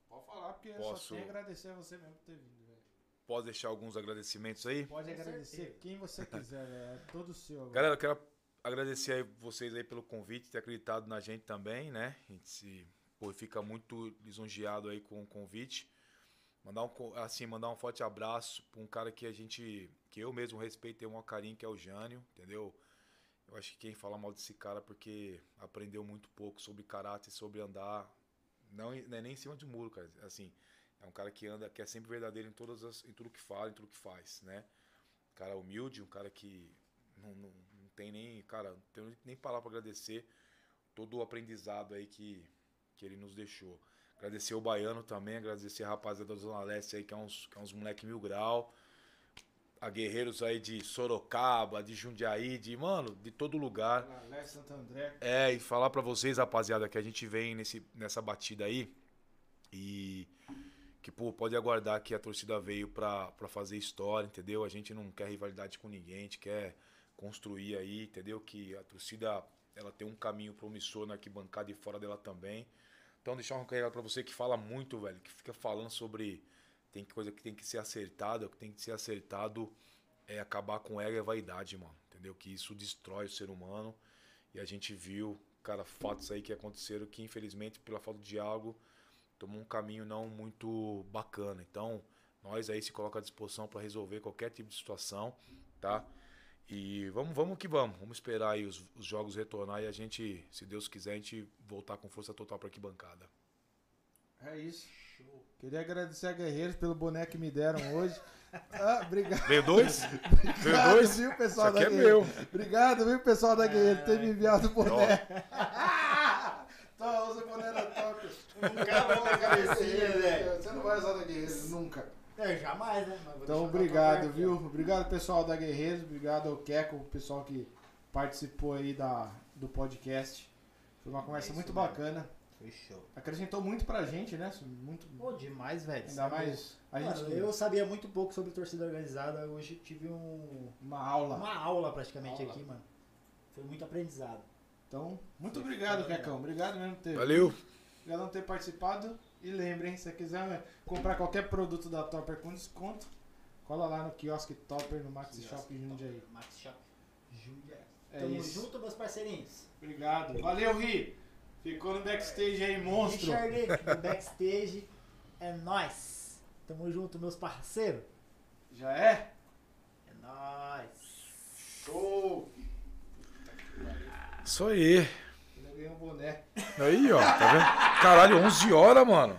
Speaker 2: Pode falar, porque eu
Speaker 3: Posso-
Speaker 2: só tenho a agradecer a você mesmo por ter vindo, velho.
Speaker 3: Posso deixar alguns agradecimentos aí?
Speaker 2: Pode agradecer quem você quiser, velho. É todo seu. agora.
Speaker 3: Galera, eu quero agradecer aí vocês aí pelo convite, ter acreditado na gente também, né? A gente se, pô, fica muito lisonjeado aí com o convite. Mandar um, assim, mandar um forte abraço para um cara que a gente, que eu mesmo respeito e tenho um carinho, que é o Jânio, entendeu? Eu acho que quem fala mal desse cara é porque aprendeu muito pouco sobre caráter, sobre andar, não, é nem em cima de muro, cara. Assim, é um cara que anda, que é sempre verdadeiro em todas as, em tudo que fala, em tudo que faz, né? Um cara humilde, um cara que não, não, não tem nem, cara, não tenho nem palavra para agradecer todo o aprendizado aí que, que ele nos deixou. Agradecer o Baiano também, agradecer a rapaziada da Zona Leste aí, que é uns, que é uns moleque mil grau. A guerreiros aí de Sorocaba, de Jundiaí, de, mano, de todo lugar.
Speaker 2: Alex Santo André.
Speaker 3: É, e falar pra vocês, rapaziada, que a gente vem nesse, nessa batida aí e que, pô, pode aguardar que a torcida veio pra, pra fazer história, entendeu? A gente não quer rivalidade com ninguém, a gente quer construir aí, entendeu? Que a torcida, ela tem um caminho promissor na arquibancada e fora dela também. Então, deixar um recado pra você que fala muito, velho, que fica falando sobre tem coisa que tem que ser acertada, o que tem que ser acertado é acabar com ego e vaidade, mano. Entendeu? Que isso destrói o ser humano. E a gente viu, cara, fatos aí que aconteceram que, infelizmente, pela falta de diálogo, tomou um caminho não muito bacana. Então, nós aí se coloca à disposição para resolver qualquer tipo de situação, tá? E vamos, vamos que vamos. Vamos esperar aí os, os jogos retornar e a gente, se Deus quiser, a gente voltar com força total pra arquibancada.
Speaker 2: É isso. Queria agradecer a Guerreiros pelo boneco que me deram hoje. Ah, obrigado.
Speaker 3: Veio dois? Veio
Speaker 2: Obrigado,
Speaker 3: dois?
Speaker 2: viu, pessoal
Speaker 3: Isso aqui
Speaker 2: da
Speaker 3: é
Speaker 2: Guerreiro?
Speaker 3: meu.
Speaker 2: Obrigado, viu, pessoal da Guerreiro, por ter me enviado o boné. Então, usa o boné da Top.
Speaker 1: Nunca vou na cabecinha, velho.
Speaker 2: Você não vai usar da Guerreiros, nunca.
Speaker 1: É, jamais, né?
Speaker 2: Então, obrigado, viu? Obrigado, pessoal da Guerreiros. Obrigado ao Keco, o pessoal que participou aí da, do podcast. Foi uma conversa
Speaker 1: É
Speaker 2: muito
Speaker 1: mesmo.
Speaker 2: bacana.
Speaker 1: Fechou.
Speaker 2: Acrescentou muito pra gente, né? Muito,
Speaker 1: Pô, demais, velho.
Speaker 2: ainda
Speaker 1: Sabe?
Speaker 2: mais a
Speaker 1: Mano,
Speaker 2: gente.
Speaker 1: eu sabia muito pouco sobre torcida organizada. Hoje tive um,
Speaker 2: Uma aula.
Speaker 1: uma aula praticamente
Speaker 2: Aula.
Speaker 1: aqui, mano. Foi muito aprendizado.
Speaker 2: Então, muito
Speaker 1: Foi
Speaker 2: obrigado. Kekão. Obrigado mesmo por ter,
Speaker 3: Valeu.
Speaker 2: obrigado por ter participado. E lembrem, se você quiser né, comprar qualquer produto da Topper com desconto, cola lá no quiosque Topper no Maxi Shop Jundiaí.
Speaker 1: Max Shop. Júlia.
Speaker 2: É
Speaker 1: Tamo
Speaker 2: isso.
Speaker 1: junto, meus parceirinhos.
Speaker 2: Obrigado. Valeu, Ri. Ficou no backstage aí, monstro.
Speaker 1: Richard, do backstage. É nóis. Tamo junto, meus parceiros.
Speaker 2: Já é?
Speaker 1: É nóis.
Speaker 2: Show.
Speaker 3: Isso aí.
Speaker 2: Ganhei um boné.
Speaker 3: Aí, ó. Tá vendo? Caralho, 11 horas, mano.